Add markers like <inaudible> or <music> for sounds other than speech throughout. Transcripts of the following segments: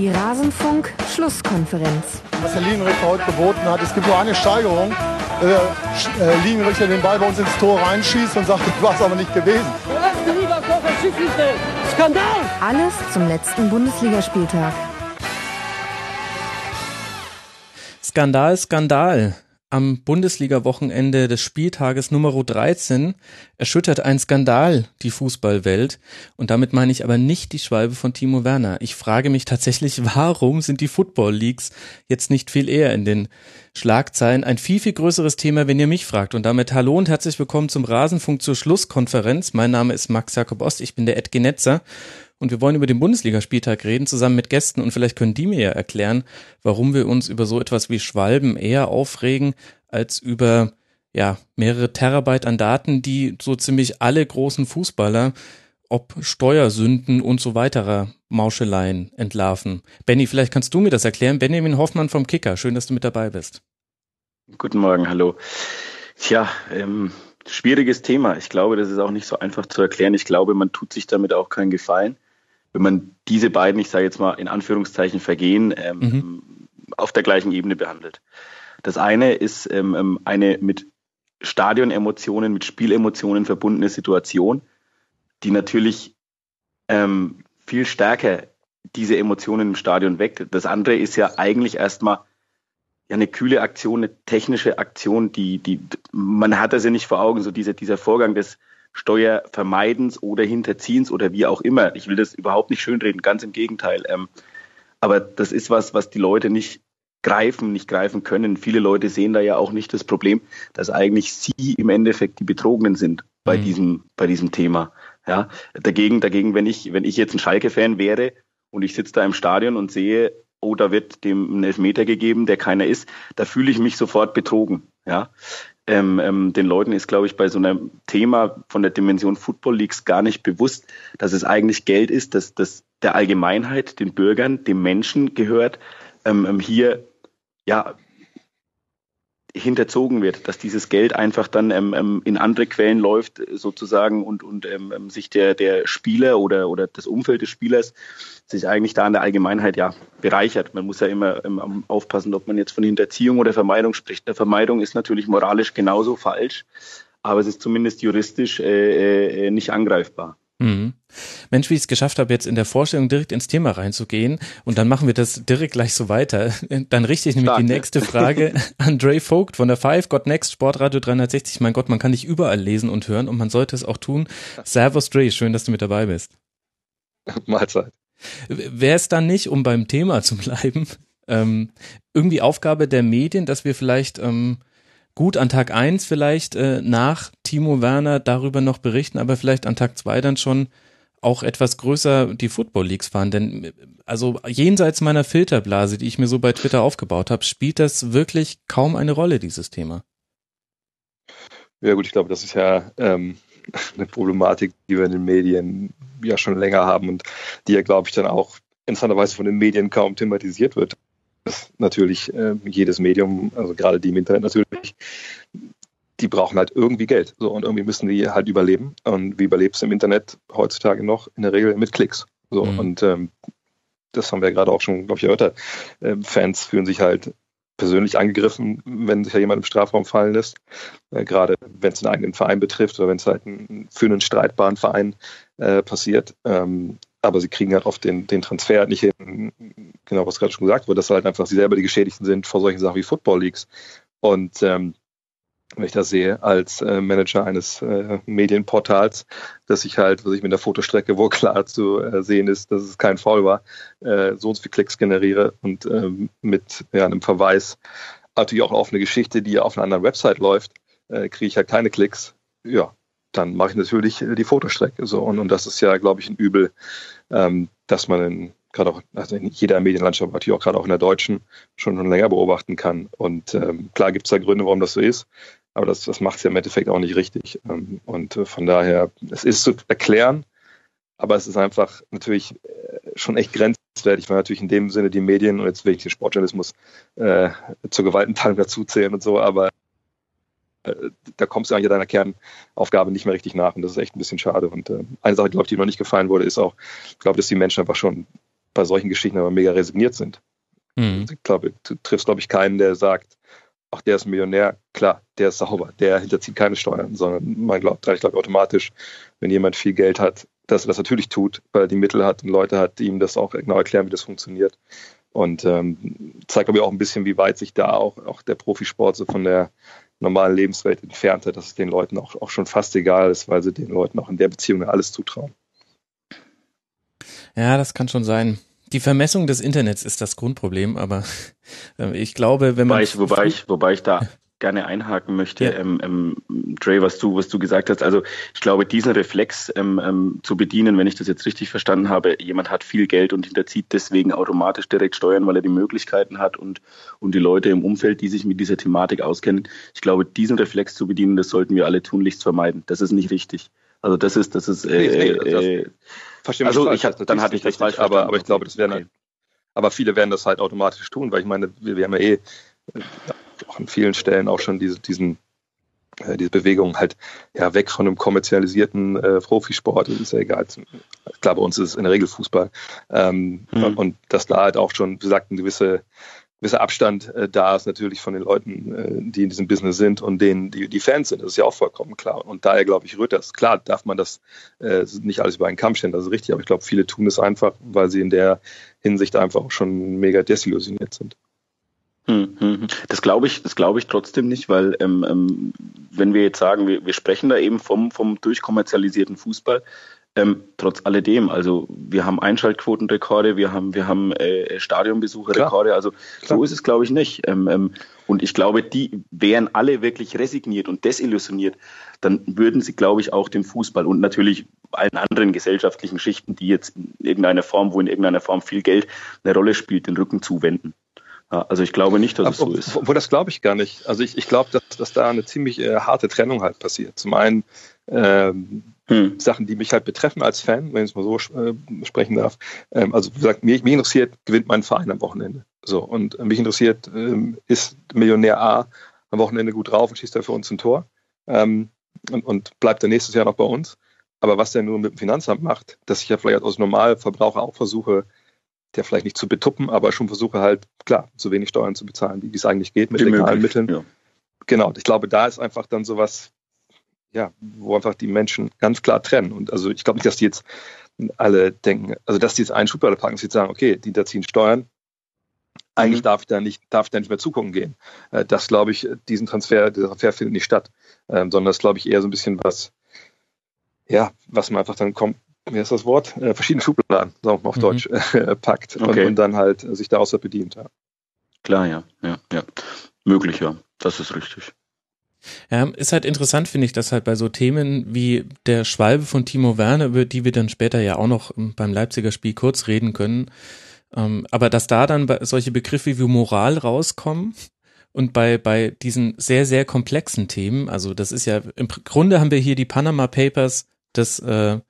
Die Rasenfunk-Schlusskonferenz. Was der Linienrichter heute geboten hat, es gibt nur eine Steigerung. Der äh, Linienrichter den Ball bei uns ins Tor reinschießt und sagt, <laughs> das war es aber nicht gewesen. Skandal! Alles zum letzten Bundesligaspieltag. Skandal, Skandal. Am Bundesliga-Wochenende des Spieltages Nummer 13 erschüttert ein Skandal die Fußballwelt. Und damit meine ich aber nicht die Schwalbe von Timo Werner. Ich frage mich tatsächlich, <laughs> warum sind die Football Leagues jetzt nicht viel eher in den Schlagzeilen? Ein viel, viel größeres Thema, wenn ihr mich fragt. Und damit hallo und herzlich willkommen zum Rasenfunk zur Schlusskonferenz. Mein Name ist Max Jakob Ost, ich bin der Ed Genetzer und wir wollen über den Bundesligaspieltag reden, zusammen mit Gästen und vielleicht können die mir ja erklären, warum wir uns über so etwas wie Schwalben eher aufregen, als über ja, mehrere Terabyte an Daten, die so ziemlich alle großen Fußballer ob Steuersünden und so weiterer Mauscheleien entlarven. Benny, vielleicht kannst du mir das erklären. Benjamin Hoffmann vom Kicker, schön, dass du mit dabei bist. Guten Morgen, hallo. Tja, ähm, schwieriges Thema. Ich glaube, das ist auch nicht so einfach zu erklären. Ich glaube, man tut sich damit auch keinen Gefallen wenn man diese beiden, ich sage jetzt mal in Anführungszeichen Vergehen, ähm, mhm. auf der gleichen Ebene behandelt. Das eine ist ähm, ähm, eine mit Stadionemotionen, mit Spielemotionen verbundene Situation, die natürlich ähm, viel stärker diese Emotionen im Stadion weckt. Das andere ist ja eigentlich erstmal ja eine kühle Aktion, eine technische Aktion, die, die, man hat das ja nicht vor Augen, so dieser, dieser Vorgang des Steuervermeidens oder Hinterziehens oder wie auch immer. Ich will das überhaupt nicht schönreden, ganz im Gegenteil. Ähm, aber das ist was, was die Leute nicht greifen, nicht greifen können. Viele Leute sehen da ja auch nicht das Problem, dass eigentlich sie im Endeffekt die Betrogenen sind bei mhm. diesem, bei diesem Thema. Ja, dagegen, dagegen, wenn ich, wenn ich jetzt ein Schalke-Fan wäre und ich sitze da im Stadion und sehe, oh, da wird dem ein Elfmeter gegeben, der keiner ist, da fühle ich mich sofort betrogen. Ja, ähm, ähm, den Leuten ist, glaube ich, bei so einem Thema von der Dimension Football Leagues gar nicht bewusst, dass es eigentlich Geld ist, dass das der Allgemeinheit, den Bürgern, dem Menschen gehört, ähm, ähm hier ja hinterzogen wird, dass dieses Geld einfach dann ähm, ähm, in andere Quellen läuft sozusagen und, und ähm, ähm, sich der, der Spieler oder, oder das Umfeld des Spielers sich eigentlich da an der Allgemeinheit ja bereichert. Man muss ja immer ähm, aufpassen, ob man jetzt von Hinterziehung oder Vermeidung spricht. Eine Vermeidung ist natürlich moralisch genauso falsch, aber es ist zumindest juristisch äh, äh, nicht angreifbar. Mhm. Mensch, wie ich es geschafft habe, jetzt in der Vorstellung direkt ins Thema reinzugehen und dann machen wir das direkt gleich so weiter. <laughs> Dann richte ich nämlich Stark, die nächste Frage <laughs> an Dre Vogt von der Five Got Next Sportradio 360. Mein Gott, man kann dich überall lesen und hören und man sollte es auch tun. Servus Dre, schön, dass du mit dabei bist. <laughs> Mahlzeit. Wäre es dann nicht, um beim Thema zu bleiben, ähm, irgendwie Aufgabe der Medien, dass wir vielleicht ähm, gut an Tag eins vielleicht äh, nach Timo Werner darüber noch berichten, aber vielleicht an Tag zwei dann schon auch etwas größer die Football Leagues fahren. Denn also jenseits meiner Filterblase, die ich mir so bei Twitter aufgebaut habe, spielt das wirklich kaum eine Rolle, dieses Thema. Ja gut, ich glaube, das ist ja ähm, <laughs> eine Problematik, die wir in den Medien ja schon länger haben und die ja, glaube ich, dann auch interessanterweise von den Medien kaum thematisiert wird natürlich äh, jedes Medium, also gerade die im Internet natürlich, die brauchen halt irgendwie Geld. So, und irgendwie müssen die halt überleben. Und wie überlebst du im Internet heutzutage noch? In der Regel mit Klicks. So, mhm. und ähm, das haben wir gerade auch schon, glaube ich, gehört. Äh, Fans fühlen sich halt persönlich angegriffen, wenn sich ja jemand im Strafraum fallen lässt. Äh, gerade wenn es einen eigenen Verein betrifft oder wenn es halt ein, für einen streitbaren Verein äh, passiert. Ähm, aber sie kriegen halt oft den, den Transfer nicht hin, genau was gerade schon gesagt wurde, dass halt einfach sie selber die Geschädigten sind vor solchen Sachen wie Football Leagues. Und ähm, wenn ich das sehe als äh, Manager eines äh, Medienportals, dass ich halt, was ich mit der Fotostrecke, wo <laughs> klar zu äh, sehen ist, dass es kein Foul war, äh, so und so viele Klicks generiere und ähm, mit ja, einem Verweis natürlich auch auf eine Geschichte, die auf einer anderen Website läuft, äh, kriege ich halt keine Klicks. Ja, dann mache ich natürlich äh, die Fotostrecke. So. Und, und das ist ja, glaube ich, ein Übel, ähm, dass man in, gerade auch, also in jeder Medienlandschaft, natürlich auch gerade auch in der deutschen, schon, schon länger beobachten kann. Und ähm, klar gibt es da Gründe, warum das so ist, aber das, das macht es ja im Endeffekt auch nicht richtig. Ähm, und äh, von daher, es ist zu erklären, aber es ist einfach natürlich äh, schon echt grenzwertig, weil natürlich in dem Sinne die Medien und jetzt will ich den Sportjournalismus äh, zur Gewaltenteilung dazuzählen und so, aber da kommst du eigentlich deiner Kernaufgabe nicht mehr richtig nach und das ist echt ein bisschen schade. Und äh, eine Sache, glaube ich, die noch nicht gefallen wurde, ist auch, ich glaube, dass die Menschen einfach schon bei solchen Geschichten aber mega resigniert sind. Mhm. Ich glaube, du triffst, glaube ich, keinen, der sagt, ach, der ist ein Millionär, klar, der ist sauber, der hinterzieht keine Steuern, sondern man glaubt, ich glaube automatisch, wenn jemand viel Geld hat, dass er das natürlich tut, weil er die Mittel hat und Leute hat, die ihm das auch genau erklären, wie das funktioniert. Und ähm, zeigt, glaube ich, auch ein bisschen, wie weit sich da auch, auch der Profisport so von der normalen Lebenswelt entfernt hat, dass es den Leuten auch, auch schon fast egal ist, weil sie den Leuten auch in der Beziehung alles zutrauen. Ja, das kann schon sein. Die Vermessung des Internets ist das Grundproblem, aber äh, ich glaube, wenn man. Wobei ich, wobei ich, wobei ich da <laughs> gerne einhaken möchte, ja. ähm, ähm, Dre, was du, was du gesagt hast. Also ich glaube, diesen Reflex ähm, ähm, zu bedienen, wenn ich das jetzt richtig verstanden habe, jemand hat viel Geld und hinterzieht deswegen automatisch direkt Steuern, weil er die Möglichkeiten hat und, und die Leute im Umfeld, die sich mit dieser Thematik auskennen. Ich glaube, diesen Reflex zu bedienen, das sollten wir alle tunlichst vermeiden. Das ist nicht richtig. Also das ist, das ist. Äh, nee, nee, das, äh, Verstehe also falsch, ich hab, dann hatte ich das falsch aber, aber ich glaube, das wäre. Okay. Aber viele werden das halt automatisch tun, weil ich meine, wir, wir haben ja eh auch an vielen Stellen auch schon diese, diesen äh, diese Bewegung halt ja weg von einem kommerzialisierten äh, Profisport, das ist ja egal. Klar, bei uns ist es in der Regel Fußball. Ähm, mhm. Und dass da halt auch schon, wie gesagt, ein gewisse gewisser Abstand äh, da ist natürlich von den Leuten, äh, die in diesem Business sind und denen, die, die Fans sind. Das ist ja auch vollkommen klar. Und daher glaube ich, rührt das. Klar darf man das äh, nicht alles über einen Kamm stellen, das ist richtig, aber ich glaube, viele tun es einfach, weil sie in der Hinsicht einfach auch schon mega desillusioniert sind. Hm, hm, hm. Das glaube ich, das glaube ich trotzdem nicht, weil ähm, ähm, wenn wir jetzt sagen, wir, wir sprechen da eben vom, vom durchkommerzialisierten Fußball, ähm, trotz alledem, also wir haben Einschaltquotenrekorde, wir haben, wir haben äh, Stadionbesucherrekorde, also Klar. so ist es glaube ich nicht. Ähm, ähm, und ich glaube, die wären alle wirklich resigniert und desillusioniert, dann würden sie, glaube ich, auch dem Fußball und natürlich allen anderen gesellschaftlichen Schichten, die jetzt in irgendeiner Form, wo in irgendeiner Form viel Geld eine Rolle spielt, den Rücken zuwenden. Also ich glaube nicht, dass Aber, es so ist. Obwohl das glaube ich gar nicht. Also ich, ich glaube, dass, dass da eine ziemlich äh, harte Trennung halt passiert. Zum einen ähm, hm. Sachen, die mich halt betreffen als Fan, wenn ich es mal so äh, sprechen darf. Ähm, also wie gesagt, mich, mich, interessiert, gewinnt mein Verein am Wochenende. So, und äh, mich interessiert, ähm, ist Millionär A am Wochenende gut drauf und schießt er für uns ein Tor ähm, und, und bleibt er nächstes Jahr noch bei uns. Aber was der nur mit dem Finanzamt macht, dass ich ja vielleicht als Normalverbraucher auch versuche, der vielleicht nicht zu betuppen, aber schon versuche halt, klar, so wenig Steuern zu bezahlen, wie es eigentlich geht mit legalen Mitteln. Ja. Genau, ich glaube, da ist einfach dann sowas, ja, wo einfach die Menschen ganz klar trennen. Und also ich glaube nicht, dass die jetzt alle denken, also dass die jetzt einen Schublade packen und sagen, okay, die da ziehen Steuern, eigentlich mhm. darf ich da nicht, darf ich da nicht mehr zugucken gehen. Äh, das glaube ich, diesen Transfer, dieser Transfer findet nicht statt, ähm, sondern das glaube ich eher so ein bisschen was, ja, was man einfach dann kommt, wie heißt das Wort? Äh, verschiedene Schubladen, sagen wir mal auf mhm. Deutsch, äh, packt okay. und, und, dann halt sich daraus bedient. Ja. Klar, ja, ja, ja. Möglich, ja. Das ist richtig. Ja, ist halt interessant, finde ich, dass halt bei so Themen wie der Schwalbe von Timo Werner, über die wir dann später ja auch noch beim Leipziger Spiel kurz reden können, ähm, aber dass da dann solche Begriffe wie Moral rauskommen und bei, bei diesen sehr, sehr komplexen Themen, also das ist ja, im Grunde haben wir hier die Panama Papers des, äh,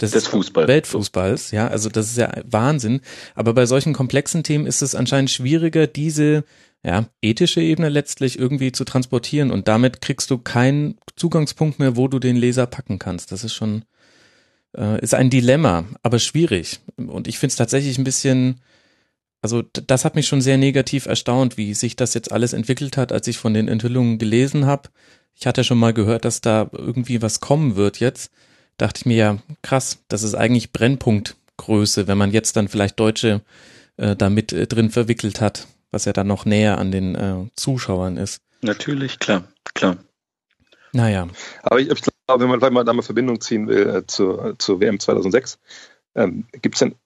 des, des Fußball. Weltfußballs, ja, also das ist ja Wahnsinn. Aber bei solchen komplexen Themen ist es anscheinend schwieriger, diese ja, ethische Ebene letztlich irgendwie zu transportieren und damit kriegst du keinen Zugangspunkt mehr, wo du den Leser packen kannst. Das ist schon, äh, ist ein Dilemma, aber schwierig. Und ich finde es tatsächlich ein bisschen, also das hat mich schon sehr negativ erstaunt, wie sich das jetzt alles entwickelt hat, als ich von den Enthüllungen gelesen habe. Ich hatte schon mal gehört, dass da irgendwie was kommen wird jetzt. Dachte ich mir ja, krass, das ist eigentlich Brennpunktgröße, wenn man jetzt dann vielleicht Deutsche äh, da mit äh, drin verwickelt hat was ja dann noch näher an den äh, Zuschauern ist. Natürlich, klar, klar. Naja. Aber ich, ich glaube, wenn man, wenn man da mal Verbindung ziehen will äh, zur, zur WM 2006, ähm, gibt es denn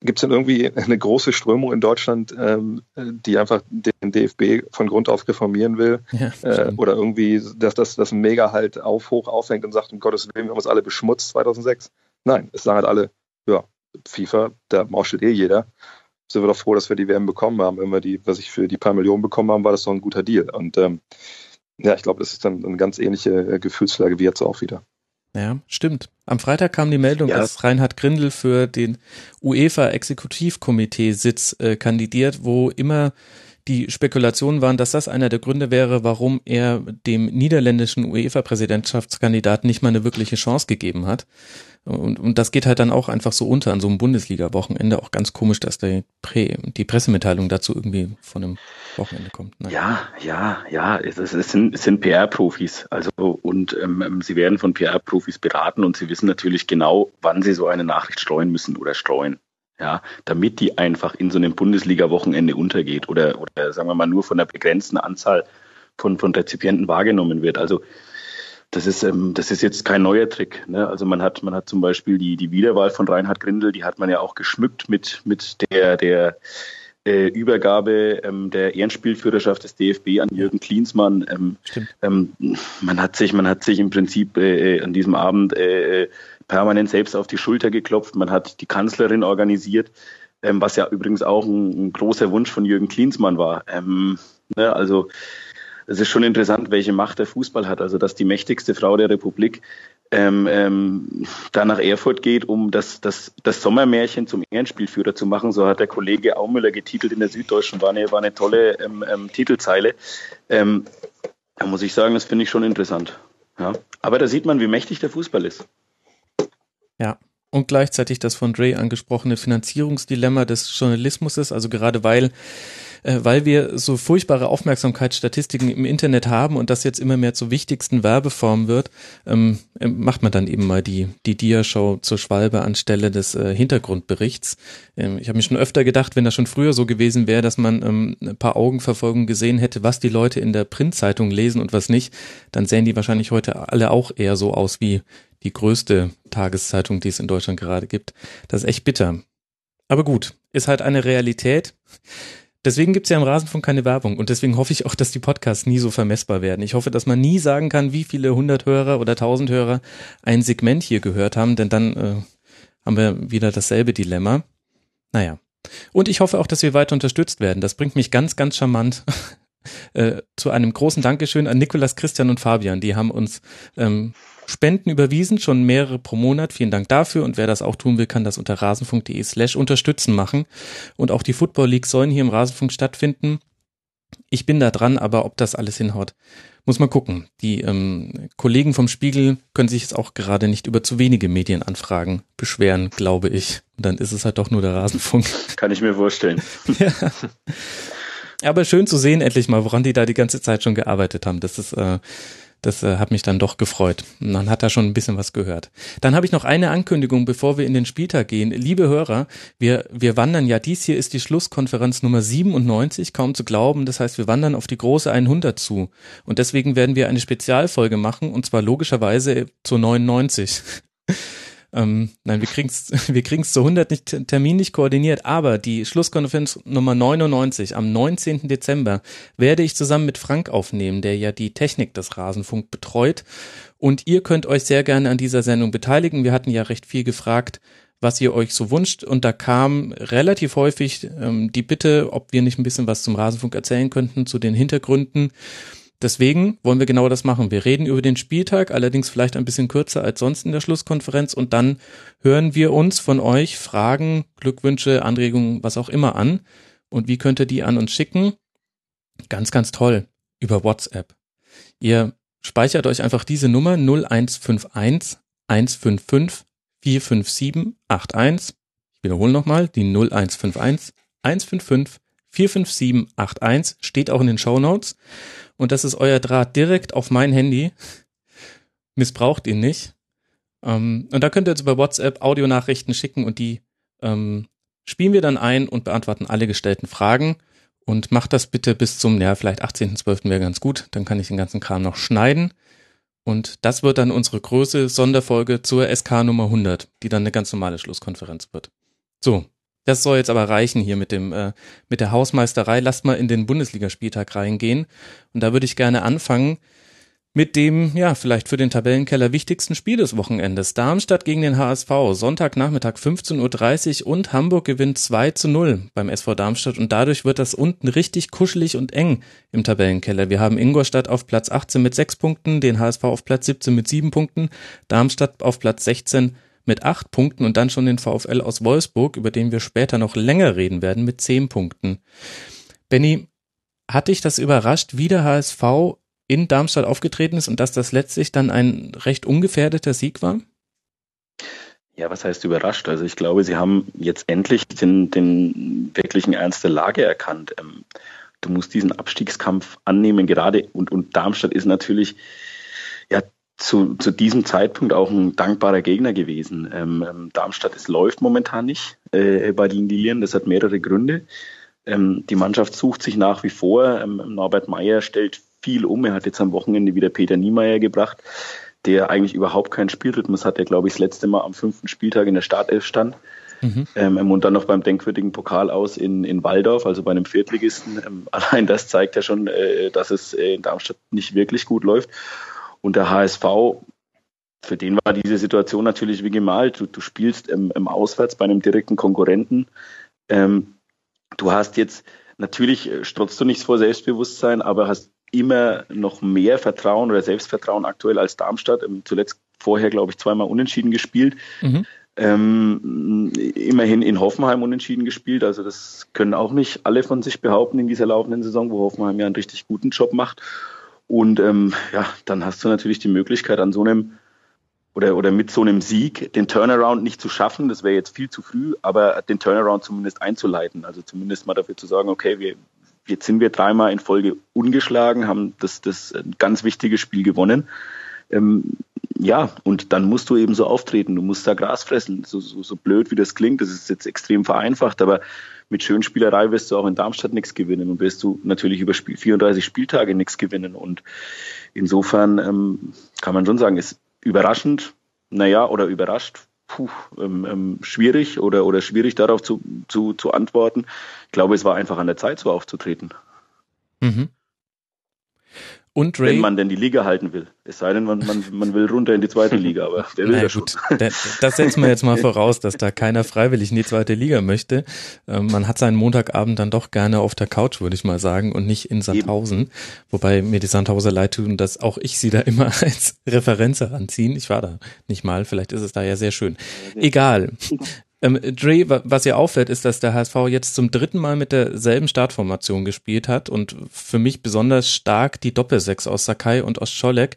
Gibt es denn irgendwie eine große Strömung in Deutschland, ähm, die einfach den DFB von Grund auf reformieren will? Ja, äh, oder irgendwie, dass das, das Mega halt auf hoch aufhängt und sagt, um Gottes Willen, wir haben uns alle beschmutzt 2006? Nein, es sagen halt alle, ja, FIFA, da mauschelt eh jeder sind wir doch froh, dass wir die WM bekommen haben. Wenn wir die, was ich für die paar Millionen bekommen haben, war das doch ein guter Deal. Und ähm, ja, ich glaube, das ist dann eine ganz ähnliche äh, Gefühlslage wie jetzt auch wieder. Ja, stimmt. Am Freitag kam die Meldung, ja. dass Reinhard Grindel für den UEFA-Exekutivkomitee-Sitz äh, kandidiert, wo immer Die Spekulationen waren, dass das einer der Gründe wäre, warum er dem niederländischen UEFA-Präsidentschaftskandidaten nicht mal eine wirkliche Chance gegeben hat. Und, und das geht halt dann auch einfach so unter an so einem Bundesliga-Wochenende. Auch ganz komisch, dass die, Prä die Pressemitteilung dazu irgendwie von einem Wochenende kommt. Nein. Ja, ja, ja. Es, es, es sind, es sind PR-Profis. Also und ähm, ähm sie werden von PR-Profis beraten und sie wissen natürlich genau, wann sie so eine Nachricht streuen müssen oder streuen. Ja, damit die einfach in so einem Bundesliga-Wochenende untergeht oder, oder sagen wir mal nur von einer begrenzten Anzahl von, von Rezipienten wahrgenommen wird. Also das ist, ähm, das ist jetzt kein neuer Trick. Ne? Also man hat, man hat zum Beispiel die, die Wiederwahl von Reinhard Grindel, die hat man ja auch geschmückt mit, mit der, der äh, Übergabe ähm, der Ehrenspielführerschaft des DFB an Jürgen Klinsmann. Ähm, ähm, man hat sich, man hat sich im Prinzip äh, äh, an diesem Abend äh, äh, permanent selbst auf die Schulter geklopft. Man hat die Kanzlerin organisiert, ähm, was ja übrigens auch ein, ein, großer Wunsch von Jürgen Klinsmann war. Ähm, ne? Also es ist schon interessant, welche Macht der Fußball hat. Also dass die mächtigste Frau der Republik ähm, ähm, da nach Erfurt geht, um das, das, das Sommermärchen zum Ehrenspielführer zu machen. So hat der Kollege Aumüller getitelt in der Süddeutschen, war eine, war eine tolle ähm, ähm, Titelzeile. Ähm, da muss ich sagen, das finde ich schon interessant. Ja. Aber da sieht man, wie mächtig der Fußball ist. Ja. Und gleichzeitig das von Dre angesprochene Finanzierungsdilemma des Journalismus ist, also gerade weil äh, weil wir so furchtbare Aufmerksamkeitsstatistiken im Internet haben und das jetzt immer mehr zur wichtigsten Werbeform wird, ähm, äh, macht man dann eben mal die, die Dia-Show zur Schwalbe anstelle des äh, Hintergrundberichts. Ähm, ich habe mir schon öfter gedacht, wenn das schon früher so gewesen wäre, dass man ähm, ein paar Augenverfolgungen gesehen hätte, was die Leute in der Printzeitung lesen und was nicht, dann sähen die wahrscheinlich heute alle auch eher so aus wie die größte Tageszeitung, die es in Deutschland gerade gibt. Das ist echt bitter. Aber gut, ist halt eine Realität. Deswegen gibt's ja im Rasenfunk keine Werbung und deswegen hoffe ich auch, dass die Podcasts nie so vermessbar werden. Ich hoffe, dass man nie sagen kann, wie viele hundert Hörer oder tausend Hörer ein Segment hier gehört haben, denn dann äh, haben wir wieder dasselbe Dilemma. Naja. Und ich hoffe auch, dass wir weiter unterstützt werden. Das bringt mich ganz, ganz charmant <laughs> äh, zu einem großen Dankeschön an Nikolas, Christian und Fabian. Die haben uns ähm, Spenden überwiesen, schon mehrere pro Monat. Vielen Dank dafür. Und wer das auch tun will, kann das unter rasenfunk.de slash unterstützen machen. Und auch die Football Leagues sollen hier im Rasenfunk stattfinden. Ich bin da dran, aber ob das alles hinhaut, muss man gucken. Die ähm, Kollegen vom Spiegel können sich jetzt auch gerade nicht über zu wenige Medienanfragen beschweren, glaube ich. Und dann ist es halt doch nur der Rasenfunk. <laughs> Kann ich mir vorstellen. ja. Aber schön zu sehen, endlich mal, woran die da die ganze Zeit schon gearbeitet haben. Das ist äh, das äh, hat mich dann doch gefreut. Man hat da schon ein bisschen was gehört. Dann habe ich noch eine Ankündigung, bevor wir in den Spieltag gehen. Liebe Hörer, wir, wir wandern ja, dies hier ist die Schlusskonferenz Nummer 97, kaum zu glauben. Das heißt, wir wandern auf die große 100 zu. Und deswegen werden wir eine Spezialfolge machen, und zwar logischerweise zur 99. Ähm, nein, wir kriegen es <laughs> wir kriegen's zu 100 nicht, Termin nicht koordiniert, aber die Schlusskonferenz Nummer 99 am 19. Dezember werde ich zusammen mit Frank aufnehmen, der ja die Technik des Rasenfunk betreut. Und ihr könnt euch sehr gerne an dieser Sendung beteiligen. Wir hatten ja recht viel gefragt, was ihr euch so wünscht. Und da kam relativ häufig ähm, die Bitte, ob wir nicht ein bisschen was zum Rasenfunk erzählen könnten, zu den Hintergründen. Deswegen wollen wir genau das machen. Wir reden über den Spieltag, allerdings vielleicht ein bisschen kürzer als sonst in der Schlusskonferenz und dann hören wir uns von euch Fragen, Glückwünsche, Anregungen, was auch immer an. Und wie könnt ihr die an uns schicken? Ganz, ganz toll. Über WhatsApp. Ihr speichert euch einfach diese Nummer 0151 155 457 81. Ich wiederhole nochmal die 0151 155 45781 steht auch in den Show Notes und das ist euer Draht direkt auf mein Handy. Missbraucht ihn nicht. Ähm, und da könnt ihr jetzt über WhatsApp Audionachrichten schicken und die ähm, spielen wir dann ein und beantworten alle gestellten Fragen. Und macht das bitte bis zum, ja, vielleicht 18.12. wäre ganz gut. Dann kann ich den ganzen Kram noch schneiden. Und das wird dann unsere große Sonderfolge zur SK Nummer 100, die dann eine ganz normale Schlusskonferenz wird. So, das soll jetzt aber reichen hier mit dem äh, mit der Hausmeisterei. Lasst mal in den Bundesligaspieltag reingehen. Und da würde ich gerne anfangen mit dem, ja, vielleicht für den Tabellenkeller wichtigsten Spiel des Wochenendes. Darmstadt gegen den HSV, Sonntagnachmittag 15.30 Uhr und Hamburg gewinnt 2 zu 0 beim SV Darmstadt und dadurch wird das unten richtig kuschelig und eng im Tabellenkeller. Wir haben Ingolstadt auf Platz 18 mit 6 Punkten, den HSV auf Platz 17 mit 7 Punkten, Darmstadt auf Platz 16 mit acht Punkten und dann schon den VfL aus Wolfsburg, über den wir später noch länger reden werden, mit zehn Punkten. Benny, Hat dich das überrascht, wie der HSV in Darmstadt aufgetreten ist und dass das letztlich dann ein recht ungefährdeter Sieg war? Ja, was heißt überrascht? Also ich glaube, sie haben jetzt endlich den, den wirklichen Ernst der Lage erkannt. Ähm, du musst diesen Abstiegskampf annehmen, gerade und, und Darmstadt ist natürlich zu, zu diesem Zeitpunkt auch ein dankbarer Gegner gewesen. Ähm, ähm Darmstadt, es läuft momentan nicht äh, bei den Lilien, das hat mehrere Gründe. Ähm, die Mannschaft sucht sich nach wie vor. Ähm, Norbert Meyer stellt viel um. Er hat jetzt am Wochenende wieder Peter Niemeyer gebracht, der eigentlich überhaupt keinen Spielrhythmus hat, der, glaube ich, das letzte Mal am fünften Spieltag in der Startelf stand. Mhm. Ähm, und dann noch beim denkwürdigen Pokal aus in, in Waldorf, also bei einem Viertligisten. Ähm, <laughs> allein das zeigt ja schon, äh, dass es äh, in Darmstadt nicht wirklich gut läuft. Und der HSV, für den war diese Situation natürlich wie gemalt. Du, du spielst im, im Auswärts bei einem direkten Konkurrenten. Ähm, du hast jetzt, natürlich äh, strotzt du nichts vor Selbstbewusstsein, aber hast immer noch mehr Vertrauen oder Selbstvertrauen aktuell als Darmstadt. Ähm, zuletzt vorher, glaube ich, zweimal unentschieden gespielt. Mhm. Ähm, immerhin in Hoffenheim unentschieden gespielt. Also das können auch nicht alle von sich behaupten in dieser laufenden Saison, wo Hoffenheim ja einen richtig guten Job macht. Und ähm, ja, dann hast du natürlich die Möglichkeit, an so einem oder, oder mit so einem Sieg den Turnaround nicht zu schaffen, das wäre jetzt viel zu früh, aber den Turnaround zumindest einzuleiten. Also zumindest mal dafür zu sagen, okay, wir, Jetzt sind wir dreimal in Folge ungeschlagen, haben das, das ein ganz wichtige Spiel gewonnen. Ähm, ja, und dann musst du eben so auftreten. Du musst da Gras fressen. So, so, so blöd wie das klingt, das ist jetzt extrem vereinfacht, aber mit Schönspielerei wirst du auch in Darmstadt nichts gewinnen und wirst du natürlich über Spiel, 34 Spieltage nichts gewinnen. Und insofern ähm, kann man schon sagen, ist überraschend, naja, oder überrascht, puh, ähm, ähm, schwierig oder, oder schwierig darauf zu, zu, zu antworten. Ich glaube, es war einfach an der Zeit, so aufzutreten. Mhm. Und Ray, Wenn man denn die Liga halten will. Es sei denn, man, man, man will runter in die zweite <laughs> Liga, aber der will ja gut, das setzen wir jetzt mal voraus, dass da keiner freiwillig in die zweite Liga möchte. Ähm, man hat seinen Montagabend dann doch gerne auf der Couch, würde ich mal sagen, und nicht in Sandhausen. Eben. Wobei mir die Sandhauser leid tun, dass auch ich sie da immer <laughs> als Referenz heranziehen. Ich war da nicht mal, vielleicht ist es da ja sehr schön. Egal. Ähm, Dre, was ihr auffällt, ist, dass der HSV jetzt zum dritten Mal mit derselben Startformation gespielt hat und für mich besonders stark die Doppelsechs aus Sakai und aus Scholek,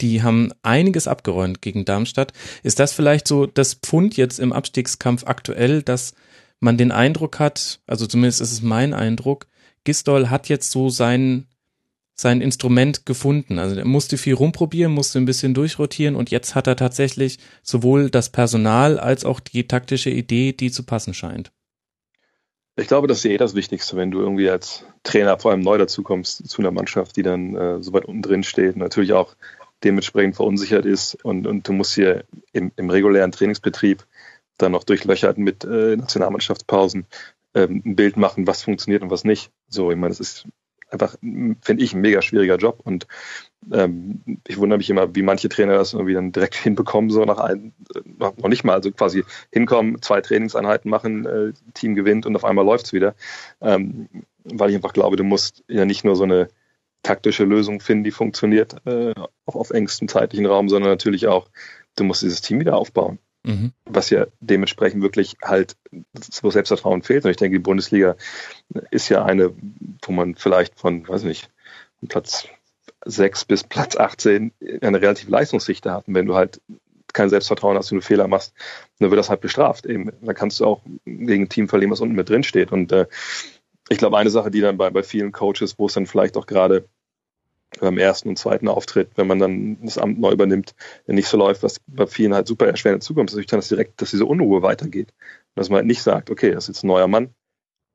die haben einiges abgeräumt gegen Darmstadt. Ist das vielleicht so das Pfund jetzt im Abstiegskampf aktuell, dass man den Eindruck hat, also zumindest ist es mein Eindruck, Gistol hat jetzt so seinen sein Instrument gefunden. Also er musste viel rumprobieren, musste ein bisschen durchrotieren und jetzt hat er tatsächlich sowohl das Personal als auch die taktische Idee, die zu passen scheint. Ich glaube, das ist eh das Wichtigste, wenn du irgendwie als Trainer vor allem neu dazukommst zu einer Mannschaft, die dann äh, so weit unten drin steht, natürlich auch dementsprechend verunsichert ist und, und du musst hier im, im regulären Trainingsbetrieb dann noch durchlöchert mit äh, Nationalmannschaftspausen ähm, ein Bild machen, was funktioniert und was nicht. So, ich meine, das ist einfach, finde ich, ein mega schwieriger Job. Und ähm, ich wundere mich immer, wie manche Trainer das irgendwie dann direkt <laughs> hinbekommen, so nach ein, noch, noch nicht mal, also quasi hinkommen, zwei Trainingseinheiten machen, äh, Team gewinnt und auf einmal läuft's wieder. Ähm, weil ich einfach glaube, du musst ja nicht nur so eine taktische Lösung finden, die funktioniert, äh, auch auf engstem zeitlichen Raum, sondern natürlich auch, du musst dieses Team wieder aufbauen. Mhm. Was ja dementsprechend wirklich halt, wo Selbstvertrauen fehlt. Und ich denke, die Bundesliga ist ja eine, wo man vielleicht von, weiß nicht, Platz 6 bis Platz 18 eine relativ Leistungssichte hat. Und wenn du halt kein Selbstvertrauen hast, wenn du Fehler machst, dann wird das halt bestraft. Eben, dann kannst du auch gegen ein Team verlieren, was unten mit drin steht. Und äh, ich glaube, eine Sache, die dann bei, bei vielen Coaches, wo es dann vielleicht auch gerade beim ersten und zweiten Auftritt, wenn man dann das Amt neu übernimmt, nicht so läuft, was bei vielen halt super erschwerend zukommt, ist natürlich dann, dass direkt, dass diese Unruhe weitergeht. Und dass man halt nicht sagt, okay, das ist jetzt ein neuer Mann,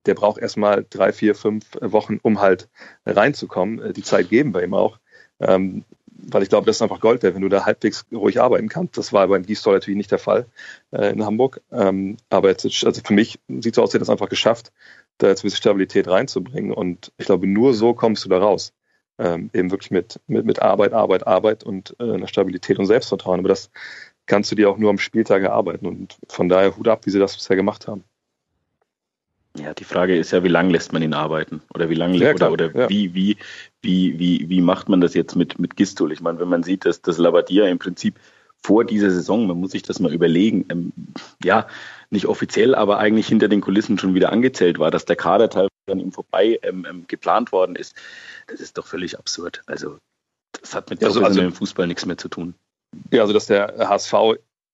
der braucht erstmal drei, vier, fünf Wochen, um halt reinzukommen. Äh, die Zeit geben wir ihm auch. Ähm, weil ich glaube, das ist einfach Gold wert, wenn du da halbwegs ruhig arbeiten kannst. Das war beim Gießtor natürlich nicht der Fall äh, in Hamburg. Ähm, aber jetzt, also für mich sieht so aus, er hat es einfach geschafft, da jetzt ein bisschen Stabilität reinzubringen. Und ich glaube, nur so kommst du da raus ähm, eben wirklich mit, mit, mit Arbeit, Arbeit, Arbeit und äh, einer Stabilität und Selbstvertrauen. Aber das kannst du dir auch nur am Spieltag erarbeiten. Und von daher Hut ab, wie sie das bisher gemacht haben. Ja, die Frage ist ja, wie lange lässt man ihn arbeiten? Oder wie lange ja, oder, oder ja. wie, wie, wie, wie, wie macht man das jetzt mit, mit Gistol? Ich meine, wenn man sieht, dass das Labadia im Prinzip vor dieser Saison, man muss sich das mal überlegen, ähm, ja, nicht offiziell, aber eigentlich hinter den Kulissen schon wieder angezählt war, dass der Kader teilweise an ihm vorbei ähm, ähm, geplant worden ist, das ist doch völlig absurd. Also das hat mit, also, also, Fußball nichts mehr zu tun. Ja, also dass der HSV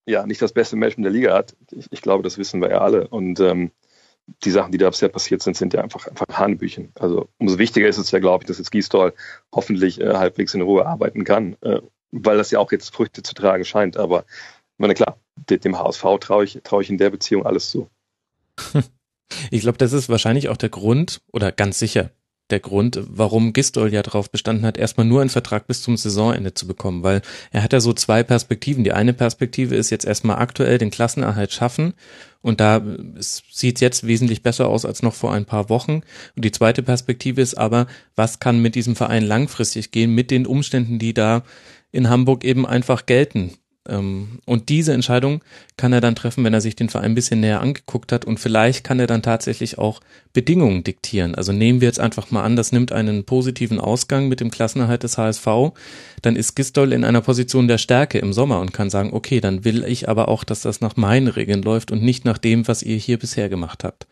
ja nicht das beste Match in der Liga hat, ich, ich glaube, das wissen wir ja alle. Und ähm, die Sachen, die da bisher passiert sind, sind ja einfach, einfach Hanebüchen. Also umso wichtiger ist es ja, glaube ich, dass jetzt Gisdol hoffentlich äh, halbwegs in Ruhe arbeiten kann, äh, weil das ja auch jetzt Früchte zu tragen scheint. Aber ich meine, klar, dem HSV traue ich, traue ich in der Beziehung alles zu. <laughs> Ich glaube, das ist wahrscheinlich auch der Grund oder ganz sicher der Grund, warum Gistol ja darauf bestanden hat, erstmal nur einen Vertrag bis zum Saisonende zu bekommen, weil er hat ja so zwei Perspektiven. Die eine Perspektive ist jetzt erstmal aktuell den Klassenerhalt schaffen und da sieht es jetzt wesentlich besser aus als noch vor ein paar Wochen. Und die zweite Perspektive ist aber, was kann mit diesem Verein langfristig gehen, mit den Umständen, die da in Hamburg eben einfach gelten. Ähm, und diese Entscheidung kann er dann treffen, wenn er sich den Verein ein bisschen näher angeguckt hat und vielleicht kann er dann tatsächlich auch Bedingungen diktieren. Also nehmen wir jetzt einfach mal an, das nimmt einen positiven Ausgang mit dem Klassenerhalt des HSV, dann ist Gistol in einer Position der Stärke im Sommer und kann sagen, okay, dann will ich aber auch, dass das nach meinen Regeln läuft und nicht nach dem, was ihr hier bisher gemacht habt.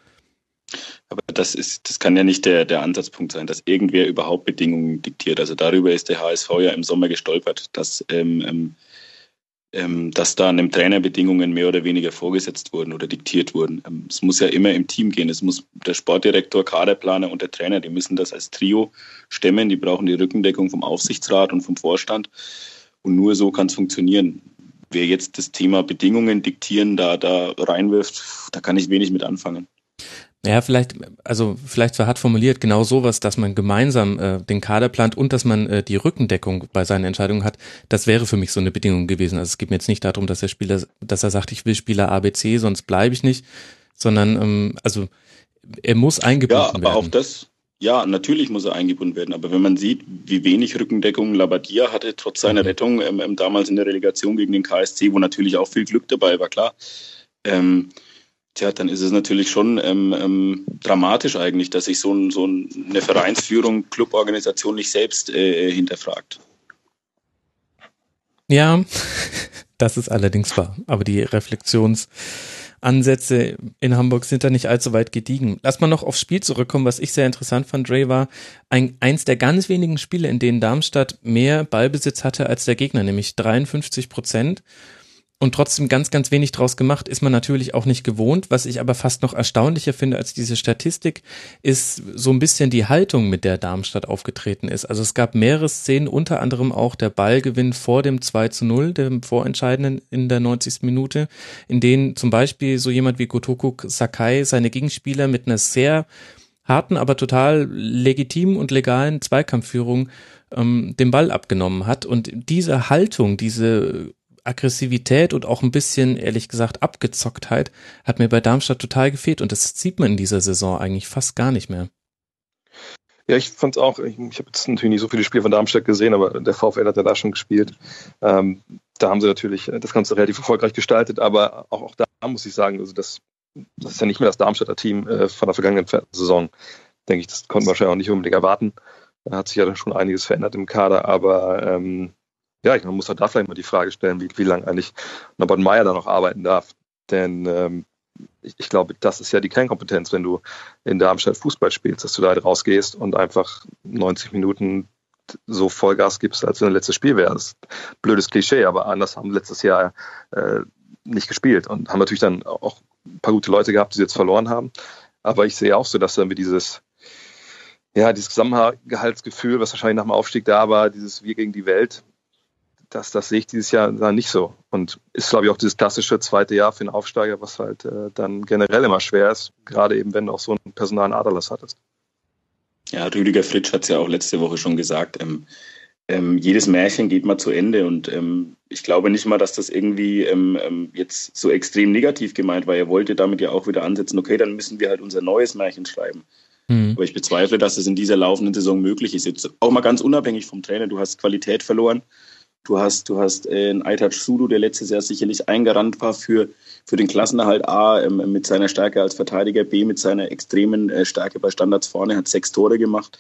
Aber das ist, das kann ja nicht der, der Ansatzpunkt sein, dass irgendwer überhaupt Bedingungen diktiert. Also darüber ist der HSV ja im Sommer gestolpert, dass ähm, ähm, ähm, dass da einem Trainer Bedingungen mehr oder weniger vorgesetzt wurden oder diktiert wurden. Ähm, es muss ja immer im Team gehen. Es muss der Sportdirektor, Kaderplaner und der Trainer, die müssen das als Trio stemmen. Die brauchen die Rückendeckung vom Aufsichtsrat und vom Vorstand. Und nur so kann es funktionieren. Wer jetzt das Thema Bedingungen diktieren da, da reinwirft, da kann ich wenig mit anfangen. Ja, vielleicht, also vielleicht hart formuliert, genau sowas, dass man gemeinsam äh, den Kader plant und dass man äh, die Rückendeckung bei seinen Entscheidungen hat, das wäre für mich so eine Bedingung gewesen. Also es geht mir jetzt nicht darum, dass der Spieler, dass er sagt, ich will Spieler ABC, sonst bleibe ich nicht, sondern ähm, also er muss eingebunden werden. Ja, aber werden. auch das, ja, natürlich muss er eingebunden werden. Aber wenn man sieht, wie wenig Rückendeckung Labadia hatte, trotz seiner mhm. Rettung ähm, ähm, damals in der Relegation gegen den KSC, wo natürlich auch viel Glück dabei war, klar. Ähm, Tja, dann ist es natürlich schon ähm, ähm, dramatisch eigentlich, dass sich so, ein, so eine Vereinsführung, Cluborganisation nicht selbst äh, hinterfragt. Ja, <laughs> das ist allerdings wahr. Aber die Reflexionsansätze in Hamburg sind da nicht allzu weit gediegen. Lass mal noch aufs Spiel zurückkommen. Was ich sehr interessant fand, Dre, war ein, eins der ganz wenigen Spiele, in denen Darmstadt mehr Ballbesitz hatte als der Gegner, nämlich 53 Prozent und trotzdem ganz, ganz wenig draus gemacht, ist man natürlich auch nicht gewohnt. Was ich aber fast noch erstaunlicher finde als diese Statistik, ist so ein bisschen die Haltung, mit der Darmstadt aufgetreten ist. Also es gab mehrere Szenen, unter anderem auch der Ballgewinn vor dem 2 zu 0, dem Vorentscheidenden in der 90. Minute, in denen zum Beispiel so jemand wie Gotoku Sakai seine Gegenspieler mit einer sehr harten, aber total legitimen und legalen Zweikampfführung ähm, den Ball abgenommen hat. Und diese Haltung, diese Aggressivität und auch ein bisschen, ehrlich gesagt, Abgezocktheit hat mir bei Darmstadt total gefehlt und das sieht man in dieser Saison eigentlich fast gar nicht mehr. Ja, ich fand es auch, ich, ich habe jetzt natürlich nicht so viele Spiele von Darmstadt gesehen, aber der VfL hat ja da schon gespielt. Ähm, da haben sie natürlich das Ganze relativ erfolgreich gestaltet, aber auch, auch da muss ich sagen, also das, das ist ja nicht mehr das Darmstädter Team äh, von der vergangenen Saison. Denke ich, das konnten wir wahrscheinlich auch nicht unbedingt erwarten. Da hat sich ja dann schon einiges verändert im Kader, aber ähm, ja, ich, man muss halt da vielleicht mal die Frage stellen, wie, wie lange eigentlich Norbert Meyer da noch arbeiten darf. Denn ähm, ich, ich, glaube, das ist ja die Kernkompetenz, wenn du in Darmstadt Fußball spielst, dass du da halt rausgehst und einfach 90 Minuten so Vollgas gibst, als wenn das letztes Spiel wäre. Das ist ein blödes Klischee, aber anders haben letztes Jahr äh, nicht gespielt und haben natürlich dann auch ein paar gute Leute gehabt, die sie jetzt verloren haben. Aber ich sehe auch so, dass dann wie dieses, ja, dieses Zusammenhaltsgefühl, was wahrscheinlich nach dem Aufstieg da war, dieses Wir gegen die Welt, das, das sehe ich dieses Jahr nicht so. Und ist, glaube ich, auch dieses klassische zweite Jahr für einen Aufsteiger, was halt äh, dann generell immer schwer ist, gerade eben, wenn du auch so einen personalen Aderlass hattest. Ja, Rüdiger Fritsch hat es ja auch letzte Woche schon gesagt. Ähm, ähm, jedes Märchen geht mal zu Ende und ähm, ich glaube nicht mal, dass das irgendwie ähm, ähm, jetzt so extrem negativ gemeint war. Er wollte damit ja auch wieder ansetzen, okay, dann müssen wir halt unser neues Märchen schreiben. Mhm. Aber ich bezweifle, dass es in dieser laufenden Saison möglich ist. Jetzt auch mal ganz unabhängig vom Trainer. Du hast Qualität verloren. Du hast, du hast äh, einen Aitaj Sudu, der letztes Jahr sicherlich eingerannt war für, für den Klassenerhalt A ähm, mit seiner Stärke als Verteidiger, B mit seiner extremen äh, Stärke bei Standards vorne, hat sechs Tore gemacht.